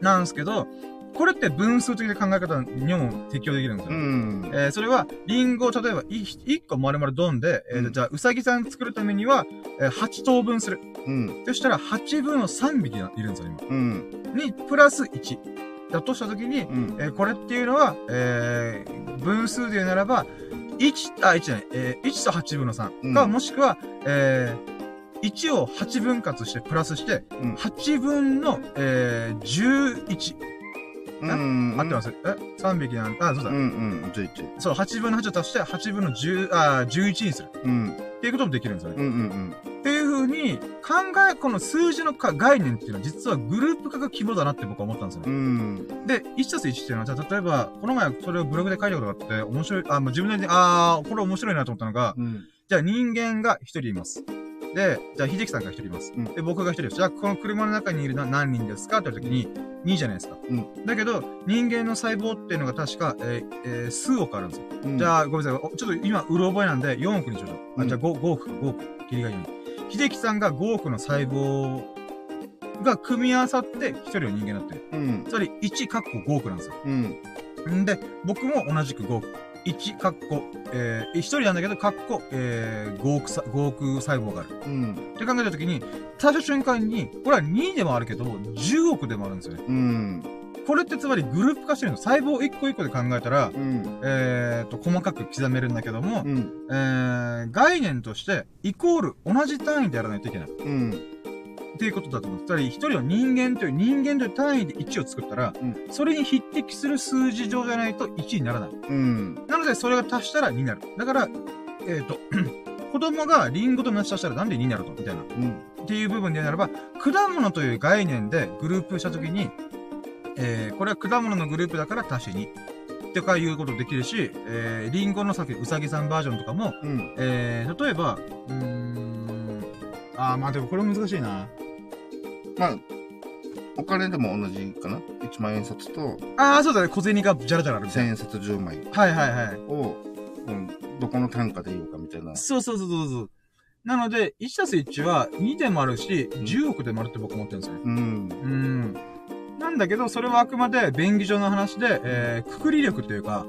なんですけど、これって分数的な考え方にも適用できるんですよ。うん、えー、それは、リンゴを例えば1個丸々ドンで、えー、うん、じゃあ、うさぎさん作るためには、えー、8等分する。うん。そしたら、8分の3匹いるんですよ、今。うん。に、プラス1。だとしたときに、うん、えー、これっていうのは、えー、分数で言うならば、1、あ、1じゃない、えー、1と8分の3か、うん、もしくは、えー、1を8分割してプラスして、うん、8分の、えー、11うん、合ってます？え ?3 匹なんあ、そうだ。うんうん、11。そう、8分の8を足して、8分の10、あ、11にする。うん。っていうこともできるんですよね。うんうんうん。っていう風に、考え、この数字のか概念っていうのは実はグループ化が肝だなって僕は思ったんですよね。うん。で、1たす1っていうのは、じゃあ例えば、この前それをブログで書いたことがあって、面白い、あ、まあ、自分なりに、あー、これ面白いなと思ったのが、うん、じゃあ人間が1人います。で、じゃあ、秀樹さんが一人います。うん、で、僕が一人です。じゃあ、この車の中にいるのは何人ですかって言った時に、2じゃないですか。うん。だけど、人間の細胞っていうのが確か、えー、えー、数億あるんですよ。うん、じゃあ、ごめんなさい。ちょっと今、うろ覚えなんで、4億にしましょう。うん、あじゃあ5、5億、5億。切りがいいように。秀樹さんが5億の細胞が組み合わさって、一人の人間になってる。うん。つまり、1かっこ5億なんですよ。うん。んで、僕も同じく5億。1、カッコ、えー、1人なんだけど、カッコ、えー、5億、5億細胞がある。うん。って考えたときに、最初瞬間に、これは2でもあるけど、10億でもあるんですよね。うん。これってつまりグループ化してるの。細胞1個1個で考えたら、うん、えっ、と、細かく刻めるんだけども、うん、えー、概念として、イコール、同じ単位でやらないといけない。うん。っていうことだと思う。つまり、一人の人間という人間という単位で1を作ったら、うん、それに匹敵する数字上じゃないと1にならない。うん。なので、それが足したら2になる。だから、えっ、ー、と、子供がリンゴと同じ足したらなんで2になるとみたいな。うん。っていう部分でならば、果物という概念でグループしたときに、えー、これは果物のグループだから足し2。ってかいうことできるし、えー、リンゴのさっきうさぎさんバージョンとかも、うん、えー、例えば、うーん、あー、まあでもこれ難しいな。まあ、お金でも同じかな ?1 万円札と、ああ、そうだね。小銭がじゃらじゃらあるみ1000円札10枚はいはいはい。を、うん、どこの単価で言うかみたいな。そうそうそうそうそう。なので、1たす1は2でもあるし、10億でもあるって僕思ってるんですよ。うん。うん。なんだけど、それはあくまで便宜上の話で、えー、くくり力というか、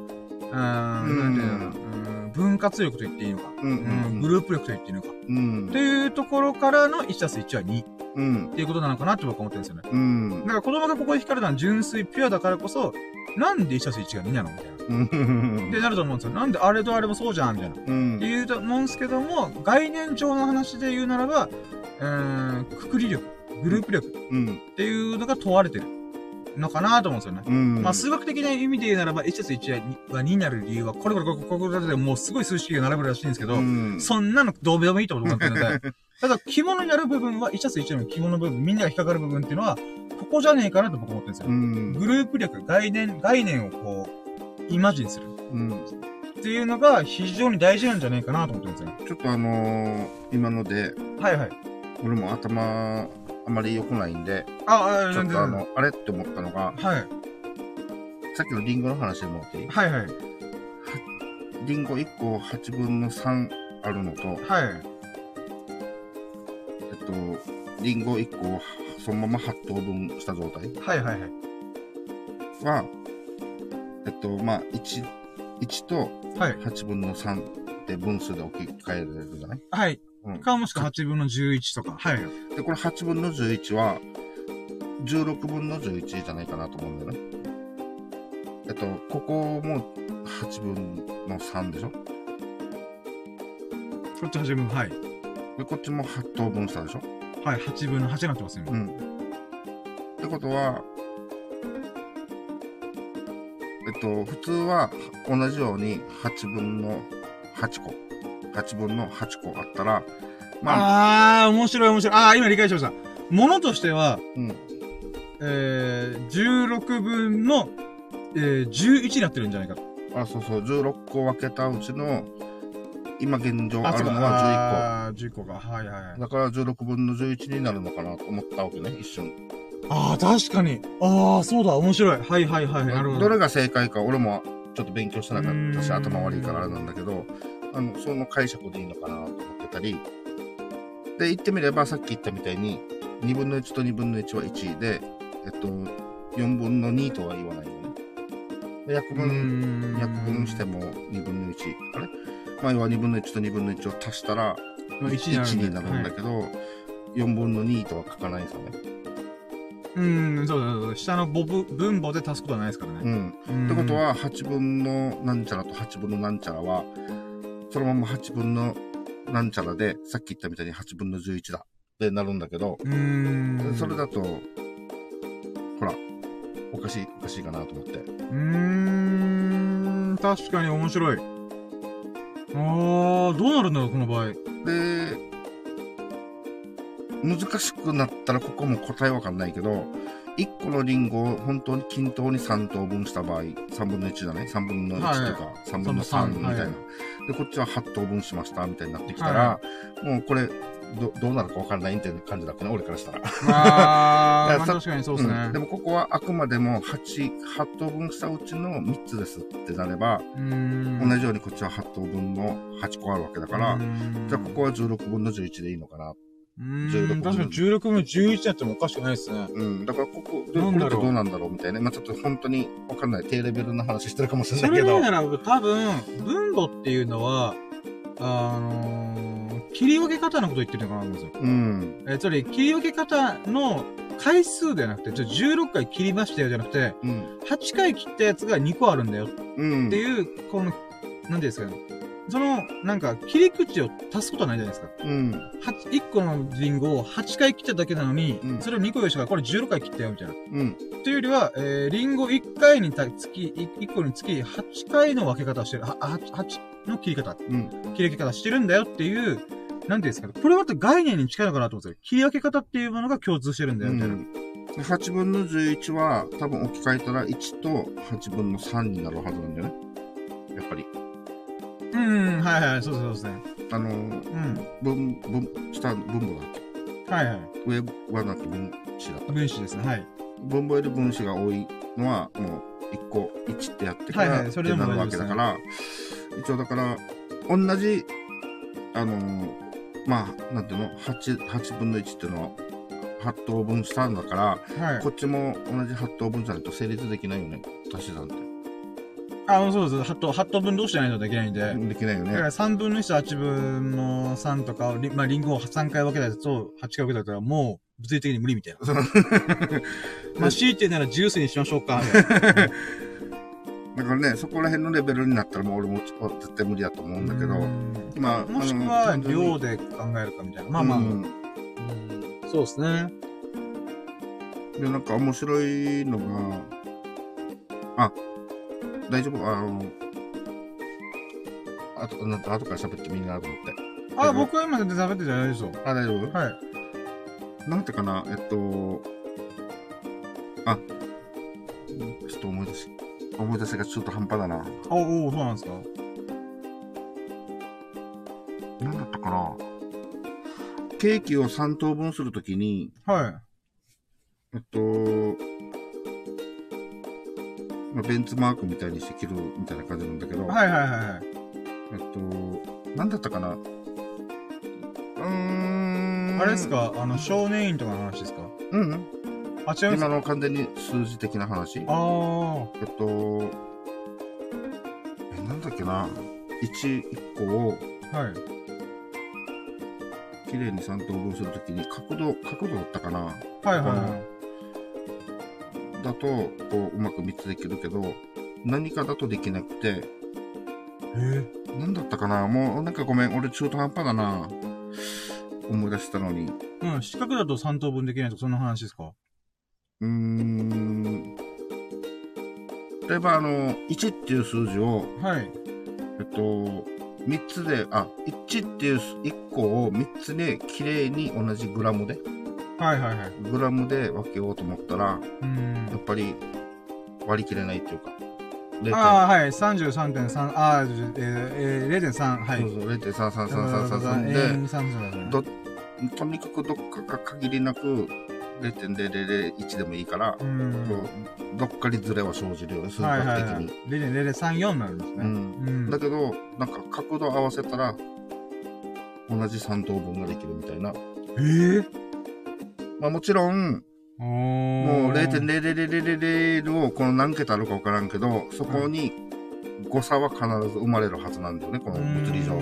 うーん、なんていうの、分割力と言っていいのか、うん、うん、グループ力と言っていいのか、うん、っていうところからの1たす1は2。うん。っていうことなのかなって僕は思ってるんですよね。うん。だから子供がここで光るのは純粋ピュアだからこそ、なんで1たす1が2なのみたいな。ってなると思うんですよ。なんであれとあれもそうじゃんみたいな。うん。って言うと思うんですけども、概念上の話で言うならば、えー、くくり力、グループ力、うん。っていうのが問われてる。のかなと思うんですよね。うん。まあ、数学的な意味で言うならば、1たす1は2になる理由は、これこれこれこれこれでもうすごい数式が並ぶらしいんですけど、うん、そんなのどうでもいいと思ってるので、ただ、肝になる部分は、1たす1の肝の部分、みんなが引っかかる部分っていうのは、ここじゃねえかなと僕思ってるんですよ。うん、グループ力、概念、概念をこう、イマジンする。うん、っていうのが非常に大事なんじゃないかなと思ってるんですよ。ちょっとあのー、今ので、はいはい。俺も頭、あまり良くないんで、あ、あ、ちょっとあの、あれって思ったのが、はい。さっきのリンゴの話でもっていい？はいはい。リンゴ1個8分の3あるのと、はい。えっと、リンゴ1個をそのまま8等分した状態？はいはいはい。は、えっと、まあ、1、1と8分の3って分数で置き換えられるじゃない？はい。うん、か、もしくは8分の11とか。はい。で、これ8分の11は、16分の11じゃないかなと思うんだよね。えっと、ここも8分の3でしょ？こっち8分、はい。で、こっちも8等分したでしょ？はい、8分の8になってますよ、うん。ってことは、えっと、普通は同じように8分の8個。8分の8個あったら、まあ。あー、面白い面白い。あー、今理解しました。ものとしては、うん。えー、16分の、えー、11になってるんじゃないかと。あ、そうそう、16個分けたうちの、今現状あるのは11個。あ11個が。はいはい。だから16分の11になるのかなと思ったわけね、一瞬。ああ、確かに。ああ、そうだ、面白い。はいはいはい。なるほど。どれが正解か、俺もちょっと勉強してなかったし、頭悪いからあれなんだけど、あの、その解釈でいいのかなと思ってたり、で、言ってみればさっき言ったみたいに、2分の1と2分の1は1で、えっと、4分の2とは言わないよね。約分、約分しても2分の1。あれ？前は2分の1と2分の1を足したら、1になるんだけど、はい、4分の2とは書かないですよね。うん、そうだ、そうだ。下の分分母で足すことはないですからね。うん。ってことは、8分のなんちゃらと8分のなんちゃらは、そのまま8分のなんちゃらで、さっき言ったみたいに8分の11だってなるんだけど、うんそれだと、ほら、おかしい、おかしいかなと思って。うーん、確かに面白い。あー、どうなるんだろう、この場合。で、難しくなったらここも答えわかんないけど、1個のリンゴを本当に均等に3等分した場合、3分の1だね。3分の1とか、3分の3みたいな。で、こっちは8等分しましたみたいになってきたら、もうこれ、ど、どうなるかわかんないみたいな感じだったね、俺からしたら。ああ、まあ、確かにそうですね、うん、でもここはあくまでも8、8等分したうちの3つですってなれば、同じようにこっちは8等分の8個あるわけだから、じゃあここは16分の11でいいのかな。うん。確かに16分の11やってもおかしくないですね。うん。だからここ、でこれってどうなんだろうみたいな。まあちょっと本当にわかんない低レベルな話してるかもしれないけど。それなら多分、分母っていうのは、あのー、切り分け方のこと言ってるのかなと思うんですよ。うん。えつまり、切り分け方の回数ではなくて、ちょ16回切りましたよじゃなくて、うん、8回切ったやつが2個あるんだよ。うん。っていう、この、なんですかね。その、なんか、切り口を足すことはないじゃないですか。うん。1個のリンゴを8回切っただけなのに、うん、それを2個用意したから、これ16回切ったよ、みたいな。うん。というよりは、えー、リンゴ1回につき、1個につき8回の分け方をしてる。8、8の切り方。うん。切り分け方してるんだよっていう、なんていうんですかね。これは概念に近いのかなと思うんですよ。切り分け方っていうものが共通してるんだよ、みたいな。うん8分の11は多分置き換えたら1と8分の3になるはずなんだよね。やっぱり。うん、はいはい、そうそうですね。あの、うん。分、分、下、分母だっけ？はいはい。上はなく分子だった。分子ですね、はい。分母より分子が多いのは、もう、1個、1ってやってから、はいはい、それでなるわけだから、一応だから、同じ、あのー、まあ、なんていうの、8、8分の1っていうのは、8等分したんだから、はい、こっちも同じ8等分じゃないと成立できないよね、足し算って。あ、そうです。8等、8等分同士じゃないとできないんで。できないよね。だから3分の1と8分の3とか、まあ、リンゴを3回分けたやつと8回分けたやつはもう、物理的に無理みたいな。まあ、強いてならジュースにしましょうか、だからね、そこら辺のレベルになったらもう俺も絶対無理だと思うんだけど、まあ、もしくは量で考えるかみたいな。まあまあ、うん、そうですね。で、なんか面白いのが、あ、大丈夫？あの、あと、なんか後から喋ってもいいなと思って。あ、僕は今全然喋ってじゃないですよ。あ、大丈夫？はい。なんてかな、えっと、あ、ちょっと思い出し、思い出しがちょっと半端だな。おおそうなんですか？なんだったかな？ケーキを3等分するときに、はい。えっと、まあ、ベンツマークみたいにして切るみたいな感じなんだけど、はいはいはいはい。えっと、なんだったかなうーん。あれですかあの、少年院とかの話ですか？うん、うん。あ、違います今の完全に数字的な話。ああ。えっと、え、なんだっけな。1、1個を、はい。綺麗に3等分するときに、角度、角度だったかな。はいはいはい。だと、こう、うまく3つできるけど、何かだとできなくて、えー、なんだったかな？もう、なんかごめん、俺中途半端だな。思い出したのに。うん、四角だと3等分できないとか、そんな話ですか？うーん。例えば、あの、1っていう数字を、はい。えっと、3つで、あ、1っていう1個を3つで綺麗に同じグラムで、はいはいはい。グラムで分けようと思ったら、うん。やっぱり割り切れないっていうか。ああ、はい。33.3、ああ、えー、えー、0.3、はい。そうそう、0.33333で、ど、とにかくどっかが限りなく、0.0001でもいいから、うん、どっかにズレは生じるよね、数学的に。はいはいはい、0.034になるんですね。うん。うん、だけど、なんか角度合わせたら、同じ3等分ができるみたいな。ええー、まあもちろん、もう0.0000をこの何桁あるか分からんけど、そこに誤差は必ず生まれるはずなんだよね、この物理上。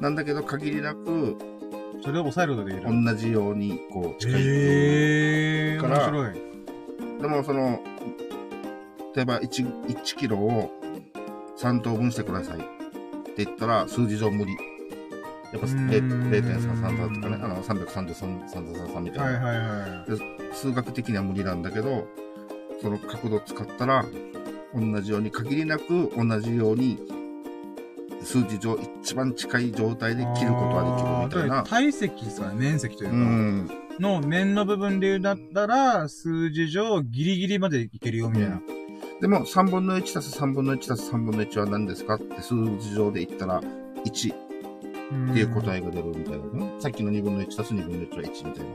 なんだけど限りなく、それを抑えることができる。同じように、こう、近い。から、面白い。でも、その、例えば1、1キロを3等分してくださいって言ったら、数字上無理。やっぱ0.333とかね、あの、333、333みたいな。はいはいはい。数学的には無理なんだけど、その角度使ったら、同じように、限りなく同じように、数字上一番近い状態で切ることができるみたいな。体積ですかね、面積というか。うん、の面の部分で言うだったら、数字上ギリギリまでいけるよ、みたいな。でも、3分の1たす3分の1たす3分の1は何ですかって数字上で言ったら、1っていう答えが出るみたいなね。さっきの2分の1たす2分の1は1みたいな。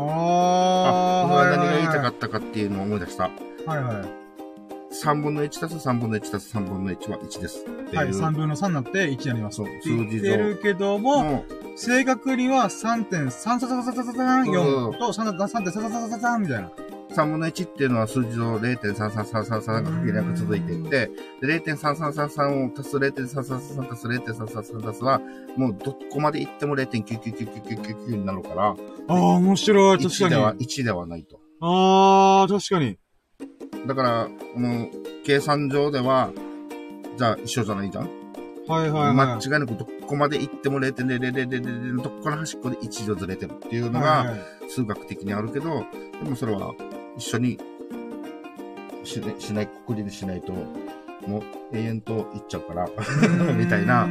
ああ。僕は何が言いたかったかっていうのを思い出した。はいはい。3分の1たす3分の1たす3分の1は1です。はい、3分の3になって1になります。そう、数字上。るけども、正確には3.33334と3.33333みたいな。3分の1っていうのは数字の0.33333が限りなく続いていって、で、0.3333を足す0.333足す0.333足すは、もうどこまで行っても0.9999999になるから。ああ、面白い。確かに。1では、1ではないと。ああ、確かに。だから、この、計算上では、じゃあ一緒じゃないじゃん？はいはい、はい。間違いなくどこまで行っても0.000のとこから端っこで1度ずれてるっていうのが、数学的にあるけど、でもそれは一緒にし,、ね、しない、くくりでしないと、もう永遠といっちゃうから、みたいな、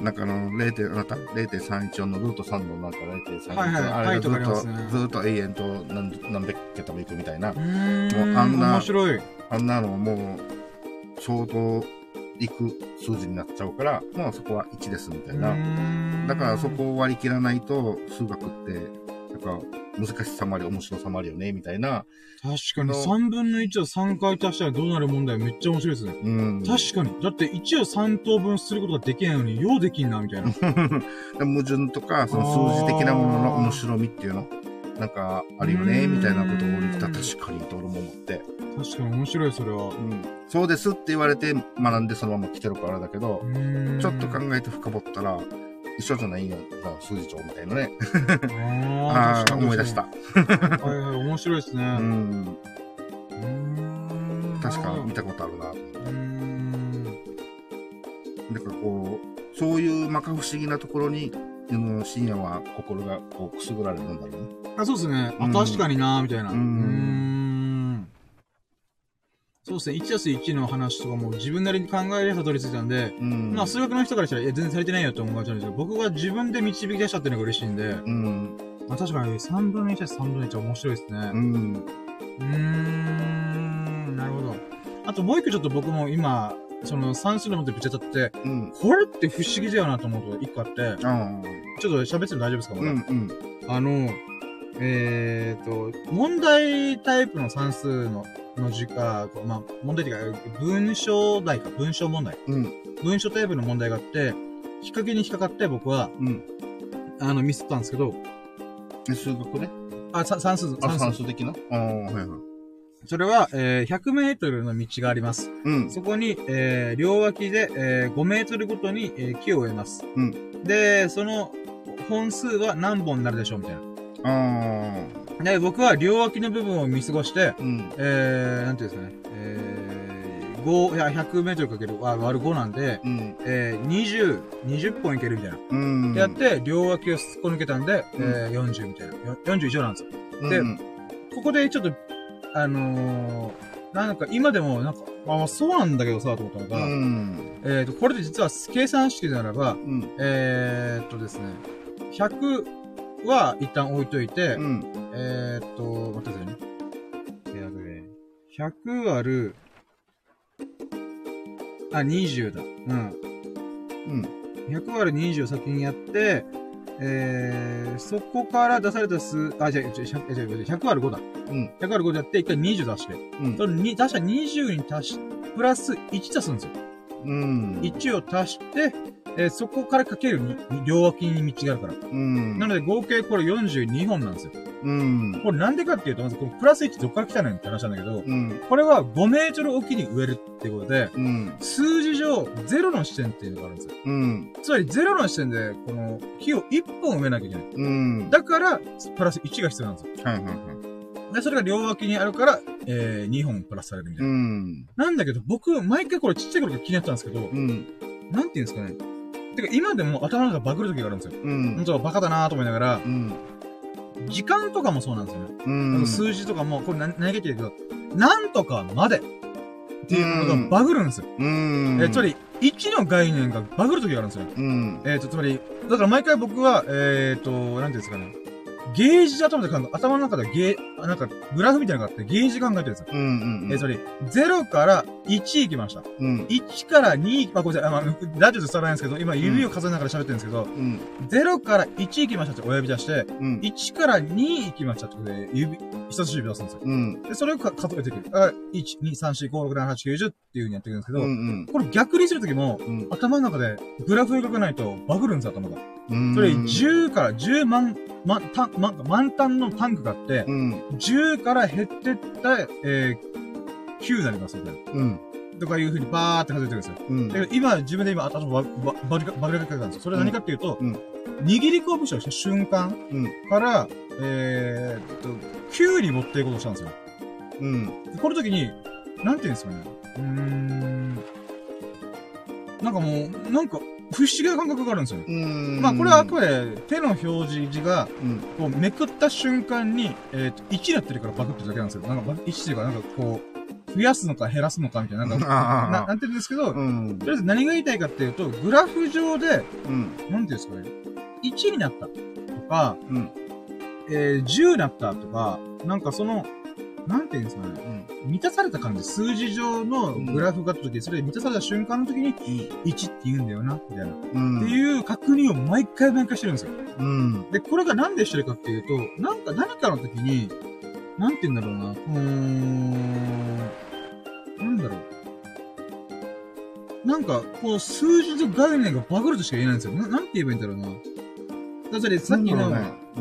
なんかあの、0. あなた、0.314のルート3のなんか0.314、はいはい、あれがずっと、ね、ずっと永遠と何何百桁もいくみたいな、もうあんな、面白い。あんなのもう、相当いく数字になっちゃうから、もうそこは1ですみたいな。だからそこを割り切らないと、数学って、か、難しさもあり、面白さもあるよね、みたいな。確かに、3分の1を3回足したらどうなる問題めっちゃ面白いですね。うん。確かに。だって1を3等分することができないのに、ようできんな、みたいな。矛盾とか、その数字的なものの面白みっていうの、なんか、あるよね、みたいなことを言ったら確かにと俺も思って。確かに面白い、それは。うん。そうですって言われて学んでそのまま来てるからだけど、ちょっと考えて深掘ったら、一緒じゃないんや数字帳みたいなね。ああ、思い出した。はいはい、面白いですね。うん。確か見たことあるなと思って。なんかこう、そういう摩訶不思議なところに、深夜は心がこうくすぐられるんだろうね。あ、そうですね。あ、確かになみたいな。うん。そうですね、1たす1の話とかも自分なりに考えでたどり着いたんで、うん、まあ数学の人からしたら、いや、全然足りてないよって思われちゃうんですけど、僕が自分で導き出したっていうのが嬉しいんで、うん、まあ確かに3分の1たす3分の1は面白いですね。うん。うーん、なるほど。あともう一個ちょっと僕も今、その算数のもとぶっちゃって、うん、これって不思議だよなと思うと一個あって、ちょっと喋っても大丈夫ですか、うんうん、あの、えっ、ー、と、問題タイプの算数のの時間、まあ、問題というか、文章題か、文章問題。うん。文章タイプの問題があって、引っ掛けに引っかかって僕は、うん。あの、ミスったんですけど。数学ねあ、算数、算数。算数的な？ああ、はいはい。それは、えー、100メートルの道があります。うん。そこに、えー、両脇で、えー、5メートルごとに、えー、木を植えます。うん。で、その、本数は何本になるでしょうみたいな。ああ。で、僕は両脇の部分を見過ごして、うん、えー、なんていうんですかね、えー、5、いや、100メートルかける割る5なんで、うん、えー、20、20本いけるみたいな。うん、でやって、両脇をすっこ抜けたんで、うん、えー、40みたいな。40以上なんですよ。で、ここでちょっと、あのー、なんか今でもなんか、まあそうなんだけどさ、と思ったのが、うん、えっ、ー、と、これで実は計算式ならば、うん、えー、っとですね、100、は一旦置いといて、うん、えー、っと、待ってくださいね。100割る、あ、20だ。うん。うん。100割る20を先にやって、えー、そこから出された数、あ、じゃあ、じゃあ、100割る5だ。うん。100割る5でやって、一回20出して。うん。そのに、確か20に足し、プラス1足すんですよ。うん。1を足して、えー、そこからかけるに、両脇に道があるから。うん。なので合計これ42本なんですよ。うん。これなんでかっていうと、まずこのプラス1どっから来たのって話なんだけど、うん。これは5メートルおきに植えるってことで、うん。数字上0の視点っていうのがあるんですよ。うん。つまり0の視点で、この木を1本植えなきゃいけない。うん。だから、プラス1が必要なんですよ。はいはいはい。で、それが両脇にあるから、えー、2本プラスされるみたいな。うん。なんだけど、僕、毎回これちっちゃい頃から気になったんですけど、うん。なんていうんですかね。てか、今でも頭がバグる時があるんですよ。うん。本当はバカだなと思いながら、うん。時間とかもそうなんですよね。うん。数字とかも、これ何、何が言ってるけど、なんとかまでっていうのがバグるんですよ。うん。えーつまり、1の概念がバグる時があるんですよ。うん。えっ、と、つまり、だから毎回僕は、えっ、と、なんていうんですかね。ゲージで頭で考え、頭の中でゲー、あなんか、グラフみたいなのがあって、ゲージ考えてるんですよ。うん。うん。えーつまり、0から1行きました。うん。1から2、まあ、ごめんなさい、あまあ、ラジオで伝わらないんですけど、今指を数えながら喋ってるんですけど、うん。0から1行きましたって親指出して、うん。1から2行きましたってことで、指、人差し指出すんですよ。うん。で、それをか数えていく。あ、1、2、3、4、5、6、7、8、9、10っていう風にやっていくんですけど、うん。これ逆にするときも、うん。頭の中でグラフ描かないとバグるんですよ、頭が。うん。それ、10から10万、ま、た、ま、満タンのタンクがあって、うん。10から減ってった、えー、9になりますみたいな。うん。とかいう風にバーって数えてるんですよ。うん。今、自分で今、頭バ、バ、バリカ、バリカ書いたんですよ。それは何かっていうと、うん握り拳をした瞬間うん。から、えーっと、9に持っていこうとしたんですよ。うん。でこの時に、なんていうんですかね。うーん。なんかもう、なんか、不思議な感覚があるんですよ。うん。まあ、これはあくまで手の表示字が、うん。こう、めくった瞬間に、えっ、と、1になってるからバグってるだけなんですよ。なんか、バグ1っていうか、なんかこう、増やすのか減らすのかみたいな、なんか、ななんて言うんですけど、とうん。りあえず何が言いたいかっていうと、グラフ上で、うん。なんていうんですかね、1になったとか、うん。えー、10になったとか、なんかその、なんていうんですかね、うん。満たされた感じ、数字上のグラフがあった時、それ満たされた瞬間の時に、1って言うんだよな、みたいな。うん。っていう確認を毎回毎回してるんですよ。うん。で、これがなんでしてるかっていうと、なんか何かの時に、なんて言うんだろうな、うーん、なんだろう。なんか、こう、数字の概念がバグるとしか言えないんですよ。ななんて言えばいいんだろうな。だからさっきの、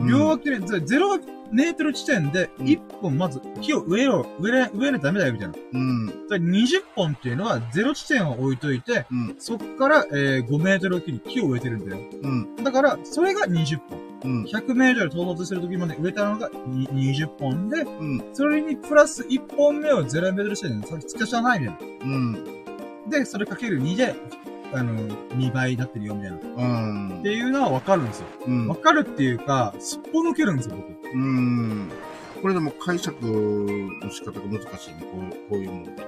両脇で、0メートル地点で、うん1本まず木を植えろ、植えれ、植えないとダメだよ、みたいな。うん。だから20本っていうのは0地点を置いといて、うん。そっから、えー、5メートルおきに木を植えてるんだよ。うん。だから、それが20本。うん。100メートル到達するときまで植えたのがに20本で、うん。それにプラス1本目を0メートル地点にさ付け足さないみたいうん。な。で、それかける2で、あの、2倍になってるよ、みたいうん。ていうのはわかるんですよ。うんわかるっていうか、すっぽ抜けるんですよ、僕。うん。これでも解釈の仕方が難しいね。こうこういうものだってね。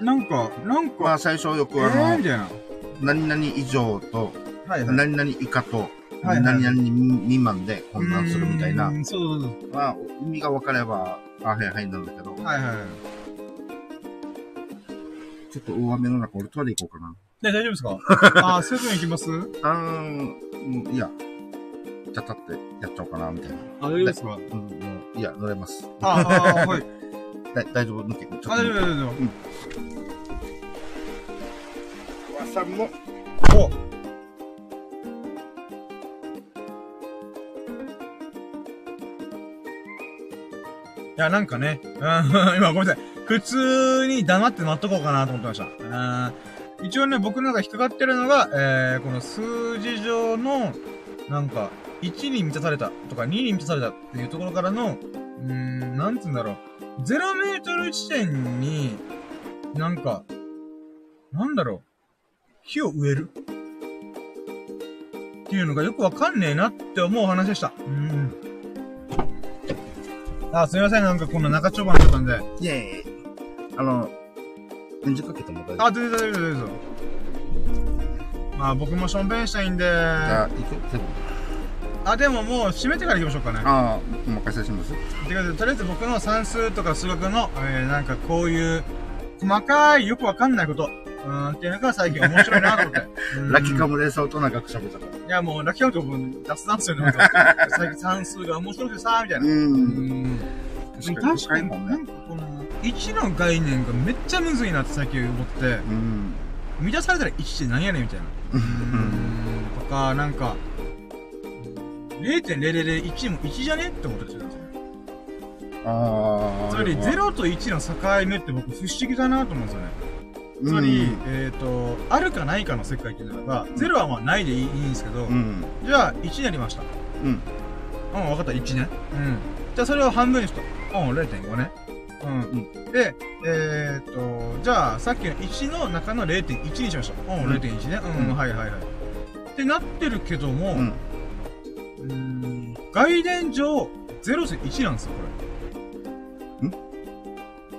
なんか、なんか、まあ最初よくえー、あのみ、たいな。何々以上と、はいはい。何々以下と、はいはい何々未満で混乱するみたいなう。んそうそうそまあ、意味が分かれば、あ、はいはいなんだけど、う。はいはいはい。ちょっと大雨の中、俺トイレ行こうかな。で、大丈夫ですか？あー、セブン行きます？あー、うんいや、ちゃたってやっちゃおうかな、みたいな。あ、大丈夫ですか？うん、もう、いや、乗れます。ああ、はい。だ大丈夫？抜け、ちょっとあ、大丈夫、大丈夫。わさんも、おいや、なんかね、うん 今ごめんなさい。普通に黙って待っとこうかなと思ってました。うん一応ね、僕の中引っかかってるのが、えー、この数字上の、なんか、1に満たされたとか2に満たされたっていうところからの、うーん、なんつうんだろう。0メートル地点に、なんか、なんだろう。木を植える？っていうのがよくわかんねえなって思う話でした。うん。あ、すみません。なんかこんな中丁場になったんで。イェーイ。あの、返事かけても大丈夫あ、全然大丈夫、大丈夫。まあ僕もしょんべんしたいんで。じゃあ、行く全部。あ、でももう閉めてから行きましょうかね。ああ、お任せします。てか、とりあえず僕の算数とか数学の、えー、なんかこういう、細かい、よくわかんないこと、うん、っていうのが最近面白いなと思って。うんラッキーカムで相当長く喋ったから。いや、もう、ラッキーカムと雑談するの最近算数が面白くてさ、みたいな。う。うん。確かに確かに、もねなんかこの、1の概念がめっちゃむずいなって最近思って、うん。満たされたら1って何やねんみたいな。うん。とか、なんか、0.0001も1じゃねって思ったりするんですよ。ああ。つまり、0と1の境目って僕不思議だなと思うんですよね。つまり、えっ、と、あるかないかの世界っていうのが、0はまあないでいいいいんですけど、うん。じゃあ1になりました。うん。うん、分かった、1ね。うん。じゃあそれを半分にした。うん、0.5ね。うん。で、えー、っと、じゃあ、さっきの1の中の0.1にしました。うん、うん0.1ね。うん、うんはいはいはい。ってなってるけども、うん。外伝上、0と1なんですよ、これ。ん？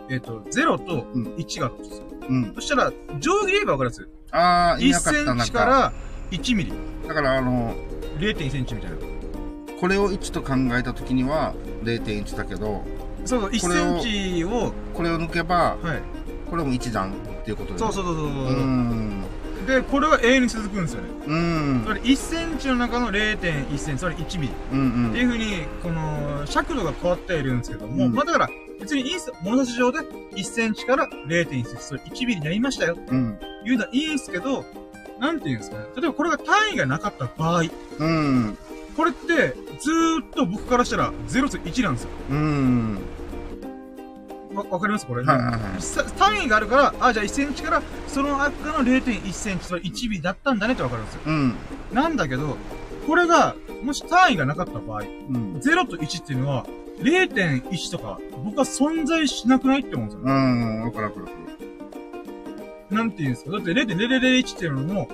えっ、と、0と1があるんですよ。うん。そしたら、定規で言えばわかるんですよ。ああ、1センチから1ミリ。だから、あの、0.1センチみたいな。これを1と考えたときには0.1だけど、そう、1センチを、これを抜けば、はい。これも1段っていうことで、そうそうそうそう。うん。で、これは永遠に続くんですよね。うん。それ1センチの中の0.1センチ、それ1ミリ。うんうん。っていうふうに、この、尺度が変わっているんですけども、うん、まあだから、別にいいんすよ。物差し上で1センチから0.1センチ、それ1ミリになりましたよ。うん。言うのはいいんすけど、なんて言うんですかね。例えばこれが単位がなかった場合。うん。これって、ずーっと僕からしたら0と1なんですよ。うん。わ、わかります？これ、はいはいはい。単位があるから、あ、じゃあ1センチから、その赤の0.1センチ、それ1ミリだったんだねってわかるんですよ。うん。なんだけど、これが、もし単位がなかった場合、うん、0と1っていうのは、0.1とか、僕は存在しなくないって思うんですよ、ね。うん、わかるわかる。なんて言うんですか？だって0.0001っていうのも、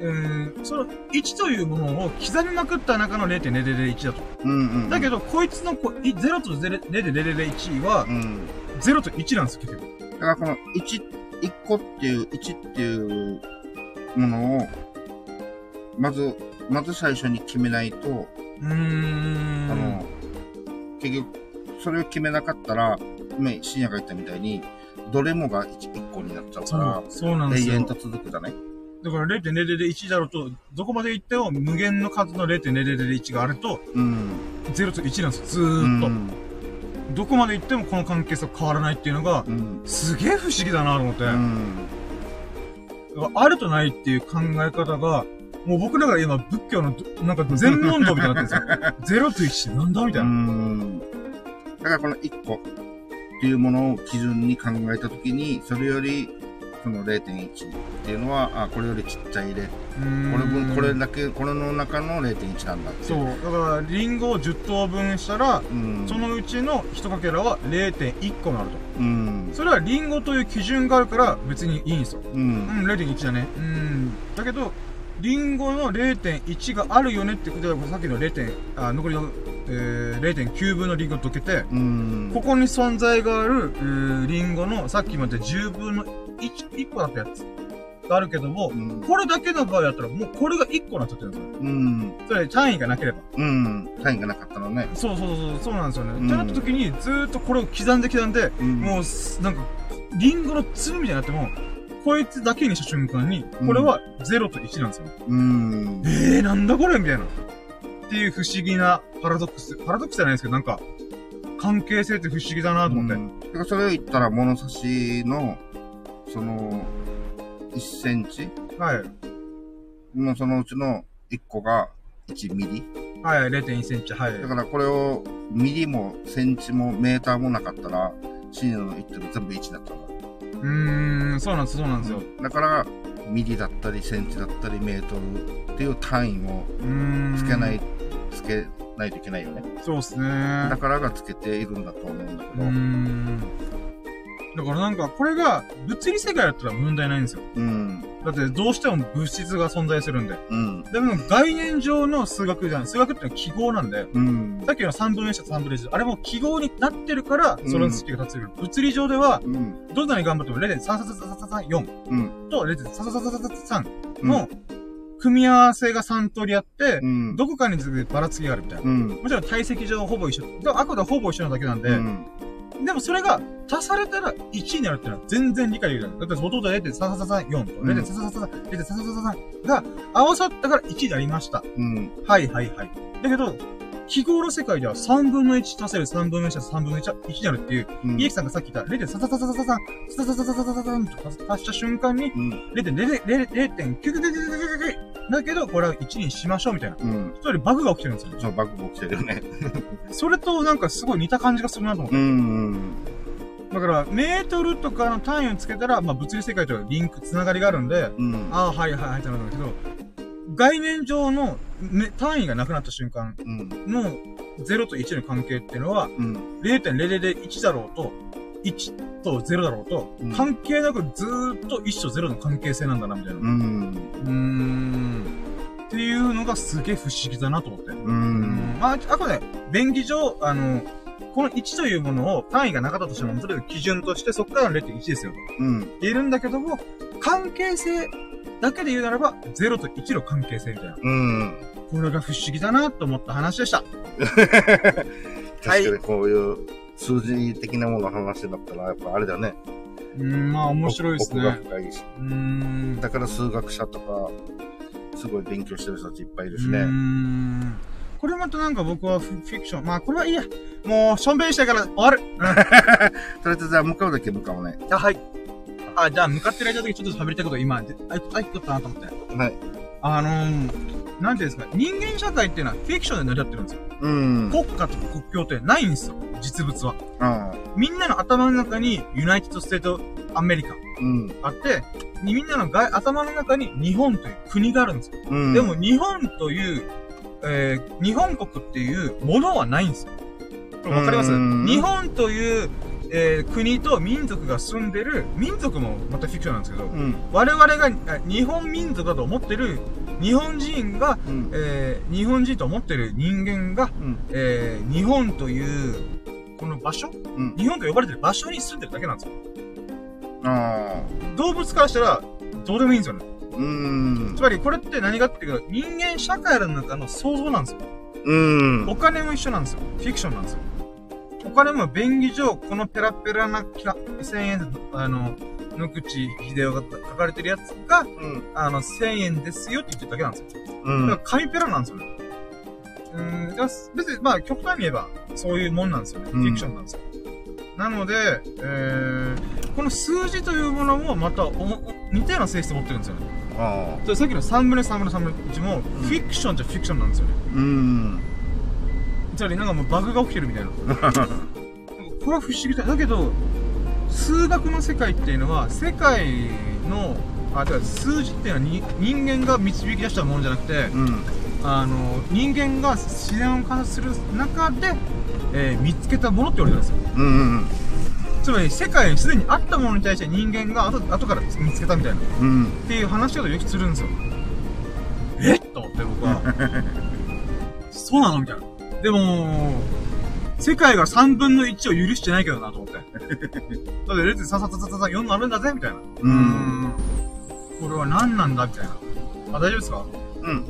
えー、その、1というものを刻みまくった中の0.0001だと。うんうん、うん、だけど、こいつのこ0と0.001は、うん、0と1なんですよ、結局。だからこの1、1個っていう、1っていうものを、まず、まず最初に決めないと、うーん。あの、結局、それを決めなかったら、今、深夜が言ったみたいに、どれもが 1, 1個になっちゃうから、そうなんですよ。永遠と続くじゃない？だから0.0001だろうと、どこまで行っても無限の数の0.0001があると、うん、0と1なんですよ、ずーっと。うんどこまで行ってもこの関係性変わらないっていうのが、うん、すげえ不思議だなと思って。うん、あるとないっていう考え方が、もう僕らが今仏教の、なんか全問答みたいになってるんですよ。0と1なんだみたいな。だからこの1個っていうものを基準に考えたときに、それよりその0.1っていうのは、あ、これよりちっちゃいで、これ分、これだけ、これの中の0.1なんだってそう。だから、リンゴを10等分したら、そのうちの1かけらは0.1個になると。うん。それはリンゴという基準があるから別にいいんですよ。うん。うん、0.1だね。うん。だけど、リンゴの0.1があるよねってことで、さっきの 0. あ残りの、えー、0.9分のリンゴ溶けて、ここに存在がある、えー、リンゴのさっきまで10分の 1, 1個だったやつがあるけども、うん、これだけの場合だったら、もうこれが1個になっちゃってるんですよ。うん。それ単位がなければ。うん。単位がなかったのね。そうそうそう、そうなんですよね。うん、ってなった時に、ずーっとこれを刻んで刻んで、うん、もう、なんか、リンゴの粒みたいになっても、こいつだけにした瞬間に、これは0と1なんですよ。うん。えー、なんだこれみたいな。っていう不思議なパラドックス。パラドックスじゃないですけど、なんか、関係性って不思議だなと思って。うん、それを言ったら、物差しの、その、1センチ？はい。のそのうちの1個が1ミリ？はい、0.1センチ、はい。だからこれをミリもセンチもメーターもなかったら、シーの言ってる全部1だったから。うーん、そうなんです、そうなんですよ。だから、ミリだったり、センチだったり、メートルっていう単位をつけない、つけないといけないよね。そうですね。だからがつけているんだと思うんだけど。うん。だからなんか、これが物理世界だったら問題ないんですよ。うん。だってどうしても物質が存在するんで。うん。でも概念上の数学じゃん。数学ってのは記号なんで。うん。さっきの3分の1と3分の1。あれも記号になってるから、その式が立つる。物理上では、うん。どんなに頑張っても0.33334。うん。と0.33333の、組み合わせが3通りあって、うん、どこかにばらつきがあるみたいな。うん、もちろん体積上ほぼ一緒。あくまでほぼ一緒なだけなんで、うん、でもそれが足されたら1になるっていうのは全然理解できない。だって元々0.3334と0.3333、0.3333が合わさったから1になりました。うん。はいはいはい。だけど、記号の世界では3分の1足せる3分の1足す3分の1は1になるっていう、うん、イエキさんがさっき言った0.3333、3333と足した瞬間に、0.0.0.999だけど、これは1にしましょうみたいな。うん。一人バグが起きてるんですよ。そう、バグが起きてるよね。それとなんかすごい似た感じがするなと思って。うん。だから、メートルとかの単位をつけたら、まあ物理世界とリンク、つながりがあるんで、うん、ああ、はいはいはいってなるんだけど、概念上の、ね、単位がなくなった瞬間の0と1の関係っていうのは、うん、0.0001だろうと、1と0だろうと、うん、関係なくずーっと1と0の関係性なんだな、みたいな。うん。うーん。ってっていうのがすげえ不思議だなと思って。うん。まあ、あとね、便宜上、あの、この1というものを単位がなかったとしても、それを基準としてそこからの0.1ですよと。うん。言えるんだけども、関係性だけで言うならば、0と1の関係性みたいな。うん。これが不思議だなと思った話でした。確かにこういう数字的なものの話だったら、やっぱあれだね。うん、まあ面白いですね。奥が深いし。うん。だから数学者とか、すごい勉強してる人たちいっぱいいるしね。うん。これまたなんか僕はフィクション。まあこれはいいや。もう、しょんべんしたから終わる。うん。とりあえずじゃあ向かうだけ向かうね。あ、はい。あ、じゃあ向かってる間だけちょっと喋りたいこと今、あ、あ、あ、ったなと思って。はい。あのー、なんていうんですか、人間社会っていうのはフィクションで成り立ってるんですよ。うん。国家とか国境ってないんですよ。実物は。うん。みんなの頭の中に United Stateアメリカ。うん。あって、みんなの頭の中に日本という国があるんですよ。うん。でも日本という、えー、日本国っていうものはないんですよ。わかります？日本というえー、国と民族が住んでる、民族もまたフィクションなんですけど、うん、我々が日本民族だと思ってる日本人が、うん、えー、日本人と思ってる人間が、うん、えー、日本という、この場所、うん、日本と呼ばれてる場所に住んでるだけなんですよ。あ動物からしたら、どうでもいいんですよね。うん。つまり、これって何かっていうと、人間社会の中の想像なんですよ。うん。お金も一緒なんですよ。フィクションなんですよ。お金も便宜上、このペラペラな1000円、あの、野口秀夫が書かれてるやつが、うん、あの、1000円ですよって言ってるだけなんですよ。うん。だから紙ペラなんですよね。うん、別に、まあ、極端に言えば、そういうもんなんですよね。フィクションなんですよ。なので、えー、この数字というものもまた似たような性質を持ってるんですよね。ああ。さっきの3分の3分の3分の1も、フィクションじゃフィクションなんですよね。うん。つまりなんかもうバグが起きてるみたいな。これは不思議だ。だけど、数学の世界っていうのは、世界の、あ、だから数字っていうのはに人間が導き出したものじゃなくて、うん、あの、人間が自然を観察する中で、えー、見つけたものって言われてるんですよ。うんうんうん。つまり世界にすでにあったものに対して人間が後後から見つけたみたいな、うん、っていう話をよくするんですよ。えっと思って僕は。そうなの？みたいな。でも、世界が3分の1を許してないけどなと思って。だって0.3さささささ4あるんだぜみたいな。うん。これは何なんだみたいな。あ、大丈夫ですかうん。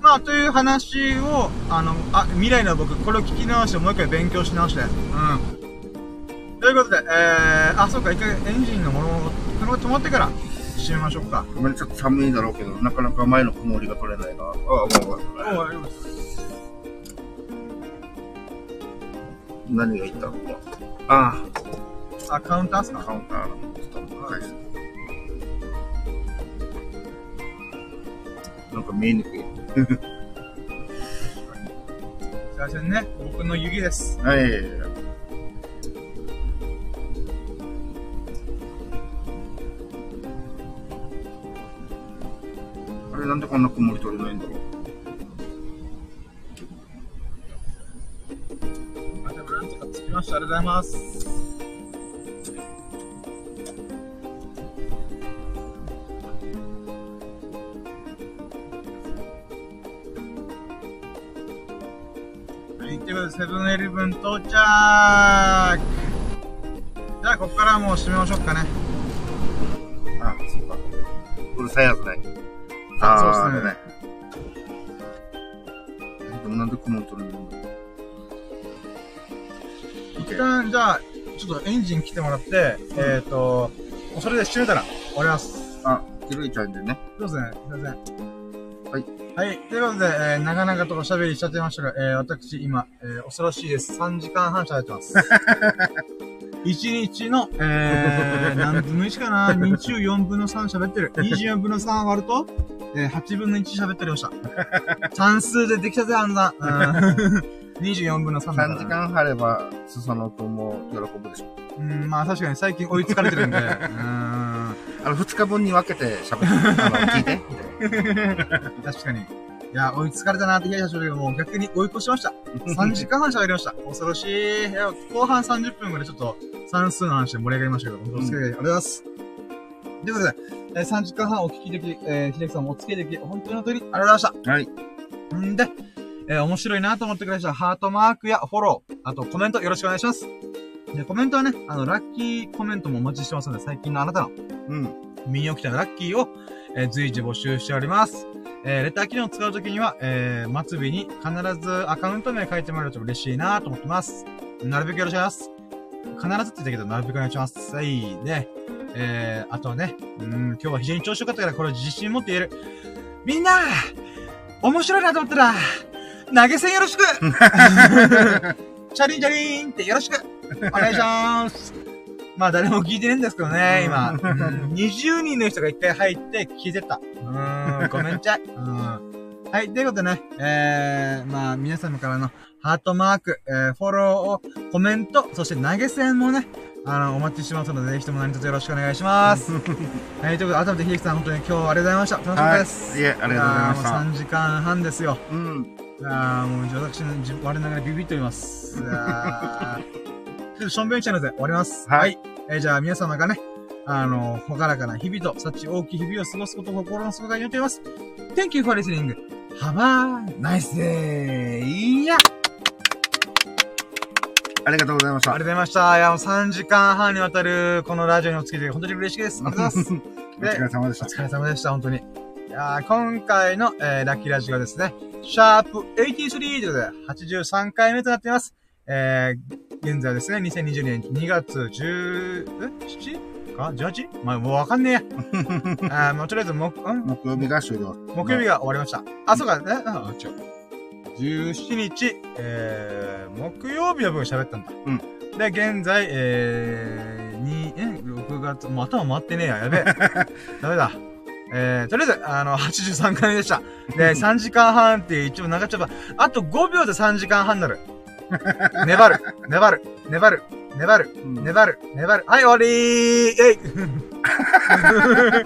まあ、という話を、あの、あ、未来の僕、これを聞き直して、もう一回勉強し直して。うん。ということで、えー、あ、そうか、一回エンジンのもの、車が止まってから、閉めましょうか。ごめん、ちょっと寒いだろうけど、なかなか前の曇りが取れないな。ああ、もう、もう、大丈夫です。何がいったの？ああ。あ、カウンターっすか？カウンターの。ちょっと高いなんか見えにくい。すいませんね。僕の指です。はい。あれなんでこんな曇り取れないんだろう？きました。ありがとうございます。はい、ということで、セブンイレブン到着じゃあ、ここからもう閉めましょうかね。あ、そうか。うるさいやつね。あ、そうですね。なんでるんだ一旦、じゃあ、ちょっとエンジン来てもらって、うん、えっ、ー、と、それで閉めたら終わります。あ、広いちゃうんでね。そうですね。すいません。はい。はい。ということで、えー、長々とおしゃべりしちゃってましたが、えー、私、今、えー、恐ろしいです。3時間半喋ってます。1日の、えー、何分の1かな ?24 分の3喋ってる。24分の3割ると、えー、8分の1喋っておりました。算数でできたぜ、あんな。24分の3だ3時間張れば、裾野くんも喜ぶでしょ。うん、まあ確かに最近追いつかれてるんで。うん。あの、2日分に分けて喋って、あの、聞いて。確かに。いや、追いつかれたなって気がしたけども、逆に追い越しました。3時間半喋りました。恐ろしい。いや、後半30分までちょっと算数の話で盛り上がりましたけど、本当に、うん、ありがとうございます。ということで、えー、3時間半お聞きでき、えー、秀樹さんもお付き合いでき、本当に本当にありがとうございました。はい。んで、えー、面白いなと思ってくれた人は、ハートマークやフォロー、あとコメントよろしくお願いします。で、コメントはね、あの、ラッキーコメントもお待ちしてますので、最近のあなたの、うん。身に起きたラッキーを、えー、随時募集しております。えー、レター機能を使うときには、えー、末尾に必ずアカウント名書いてもらえると嬉しいなと思ってます。なるべくよろしくお願いします。必ずって言ったけど、なるべくお願いします。はい。で、えー、あとね、うん、今日は非常に調子良かったから、これ自信持って言える。みんな面白いなと思ったら、投げ銭よろしく チャリンチャリンってよろしくお願いしますまあ誰も聞いてねえんですけどね、今。20人の人が一回入って聞いてた。うん、ごめんちゃい。うん。はい、ということでね、えー、まあ皆様からのハートマーク、えー、フォローを、コメント、そして投げ銭もね、あの、お待ちしてますので、ぜひとも何卒よろしくお願いします。はい、ということで、改めて秀樹さん、本当に今日はありがとうございました。楽しかったです。はい、いえ、ありがとうございました。もう3時間半ですよ。うん。いやもう、私の我ながらビビっております。いやちょっとしょんべんしちゃうので終わります。はい。はい、えー、じゃあ皆様がね、あの、ほがらかな日々と、幸大きい日々を過ごすことを心の底から祈っています。Thank you for listening. Have a nice day. いやありがとうございました。ありがとうございました。いや、もう3時間半にわたるこのラジオにお付き合い本当に嬉しいです。ありがとうございます。お疲れ様でした。お疲れ様でした、本当に。いや今回の、えー、ラッキーラジオはですね、シャープ83ということで、83回目となっています。えー、現在ですね、2020年2月10、え ?7? か ?18? まあ、もうわかんねえや。あもうとりあえず、木、ん？木曜日が終了。木曜日が終わりました。あ、そうか、ね、あ、違う。17日、えー、木曜日の分喋ったんだ。うん。で、現在、えー、2、え、6月、もう頭回ってねえや、やべえ。ダメだ。えー、とりあえず、あの、83回目でした。で、3時間半って一応長っちゃった。あと5秒で3時間半にな る。粘る、粘る、粘る、粘る、粘る、粘る。はい、終わりーえい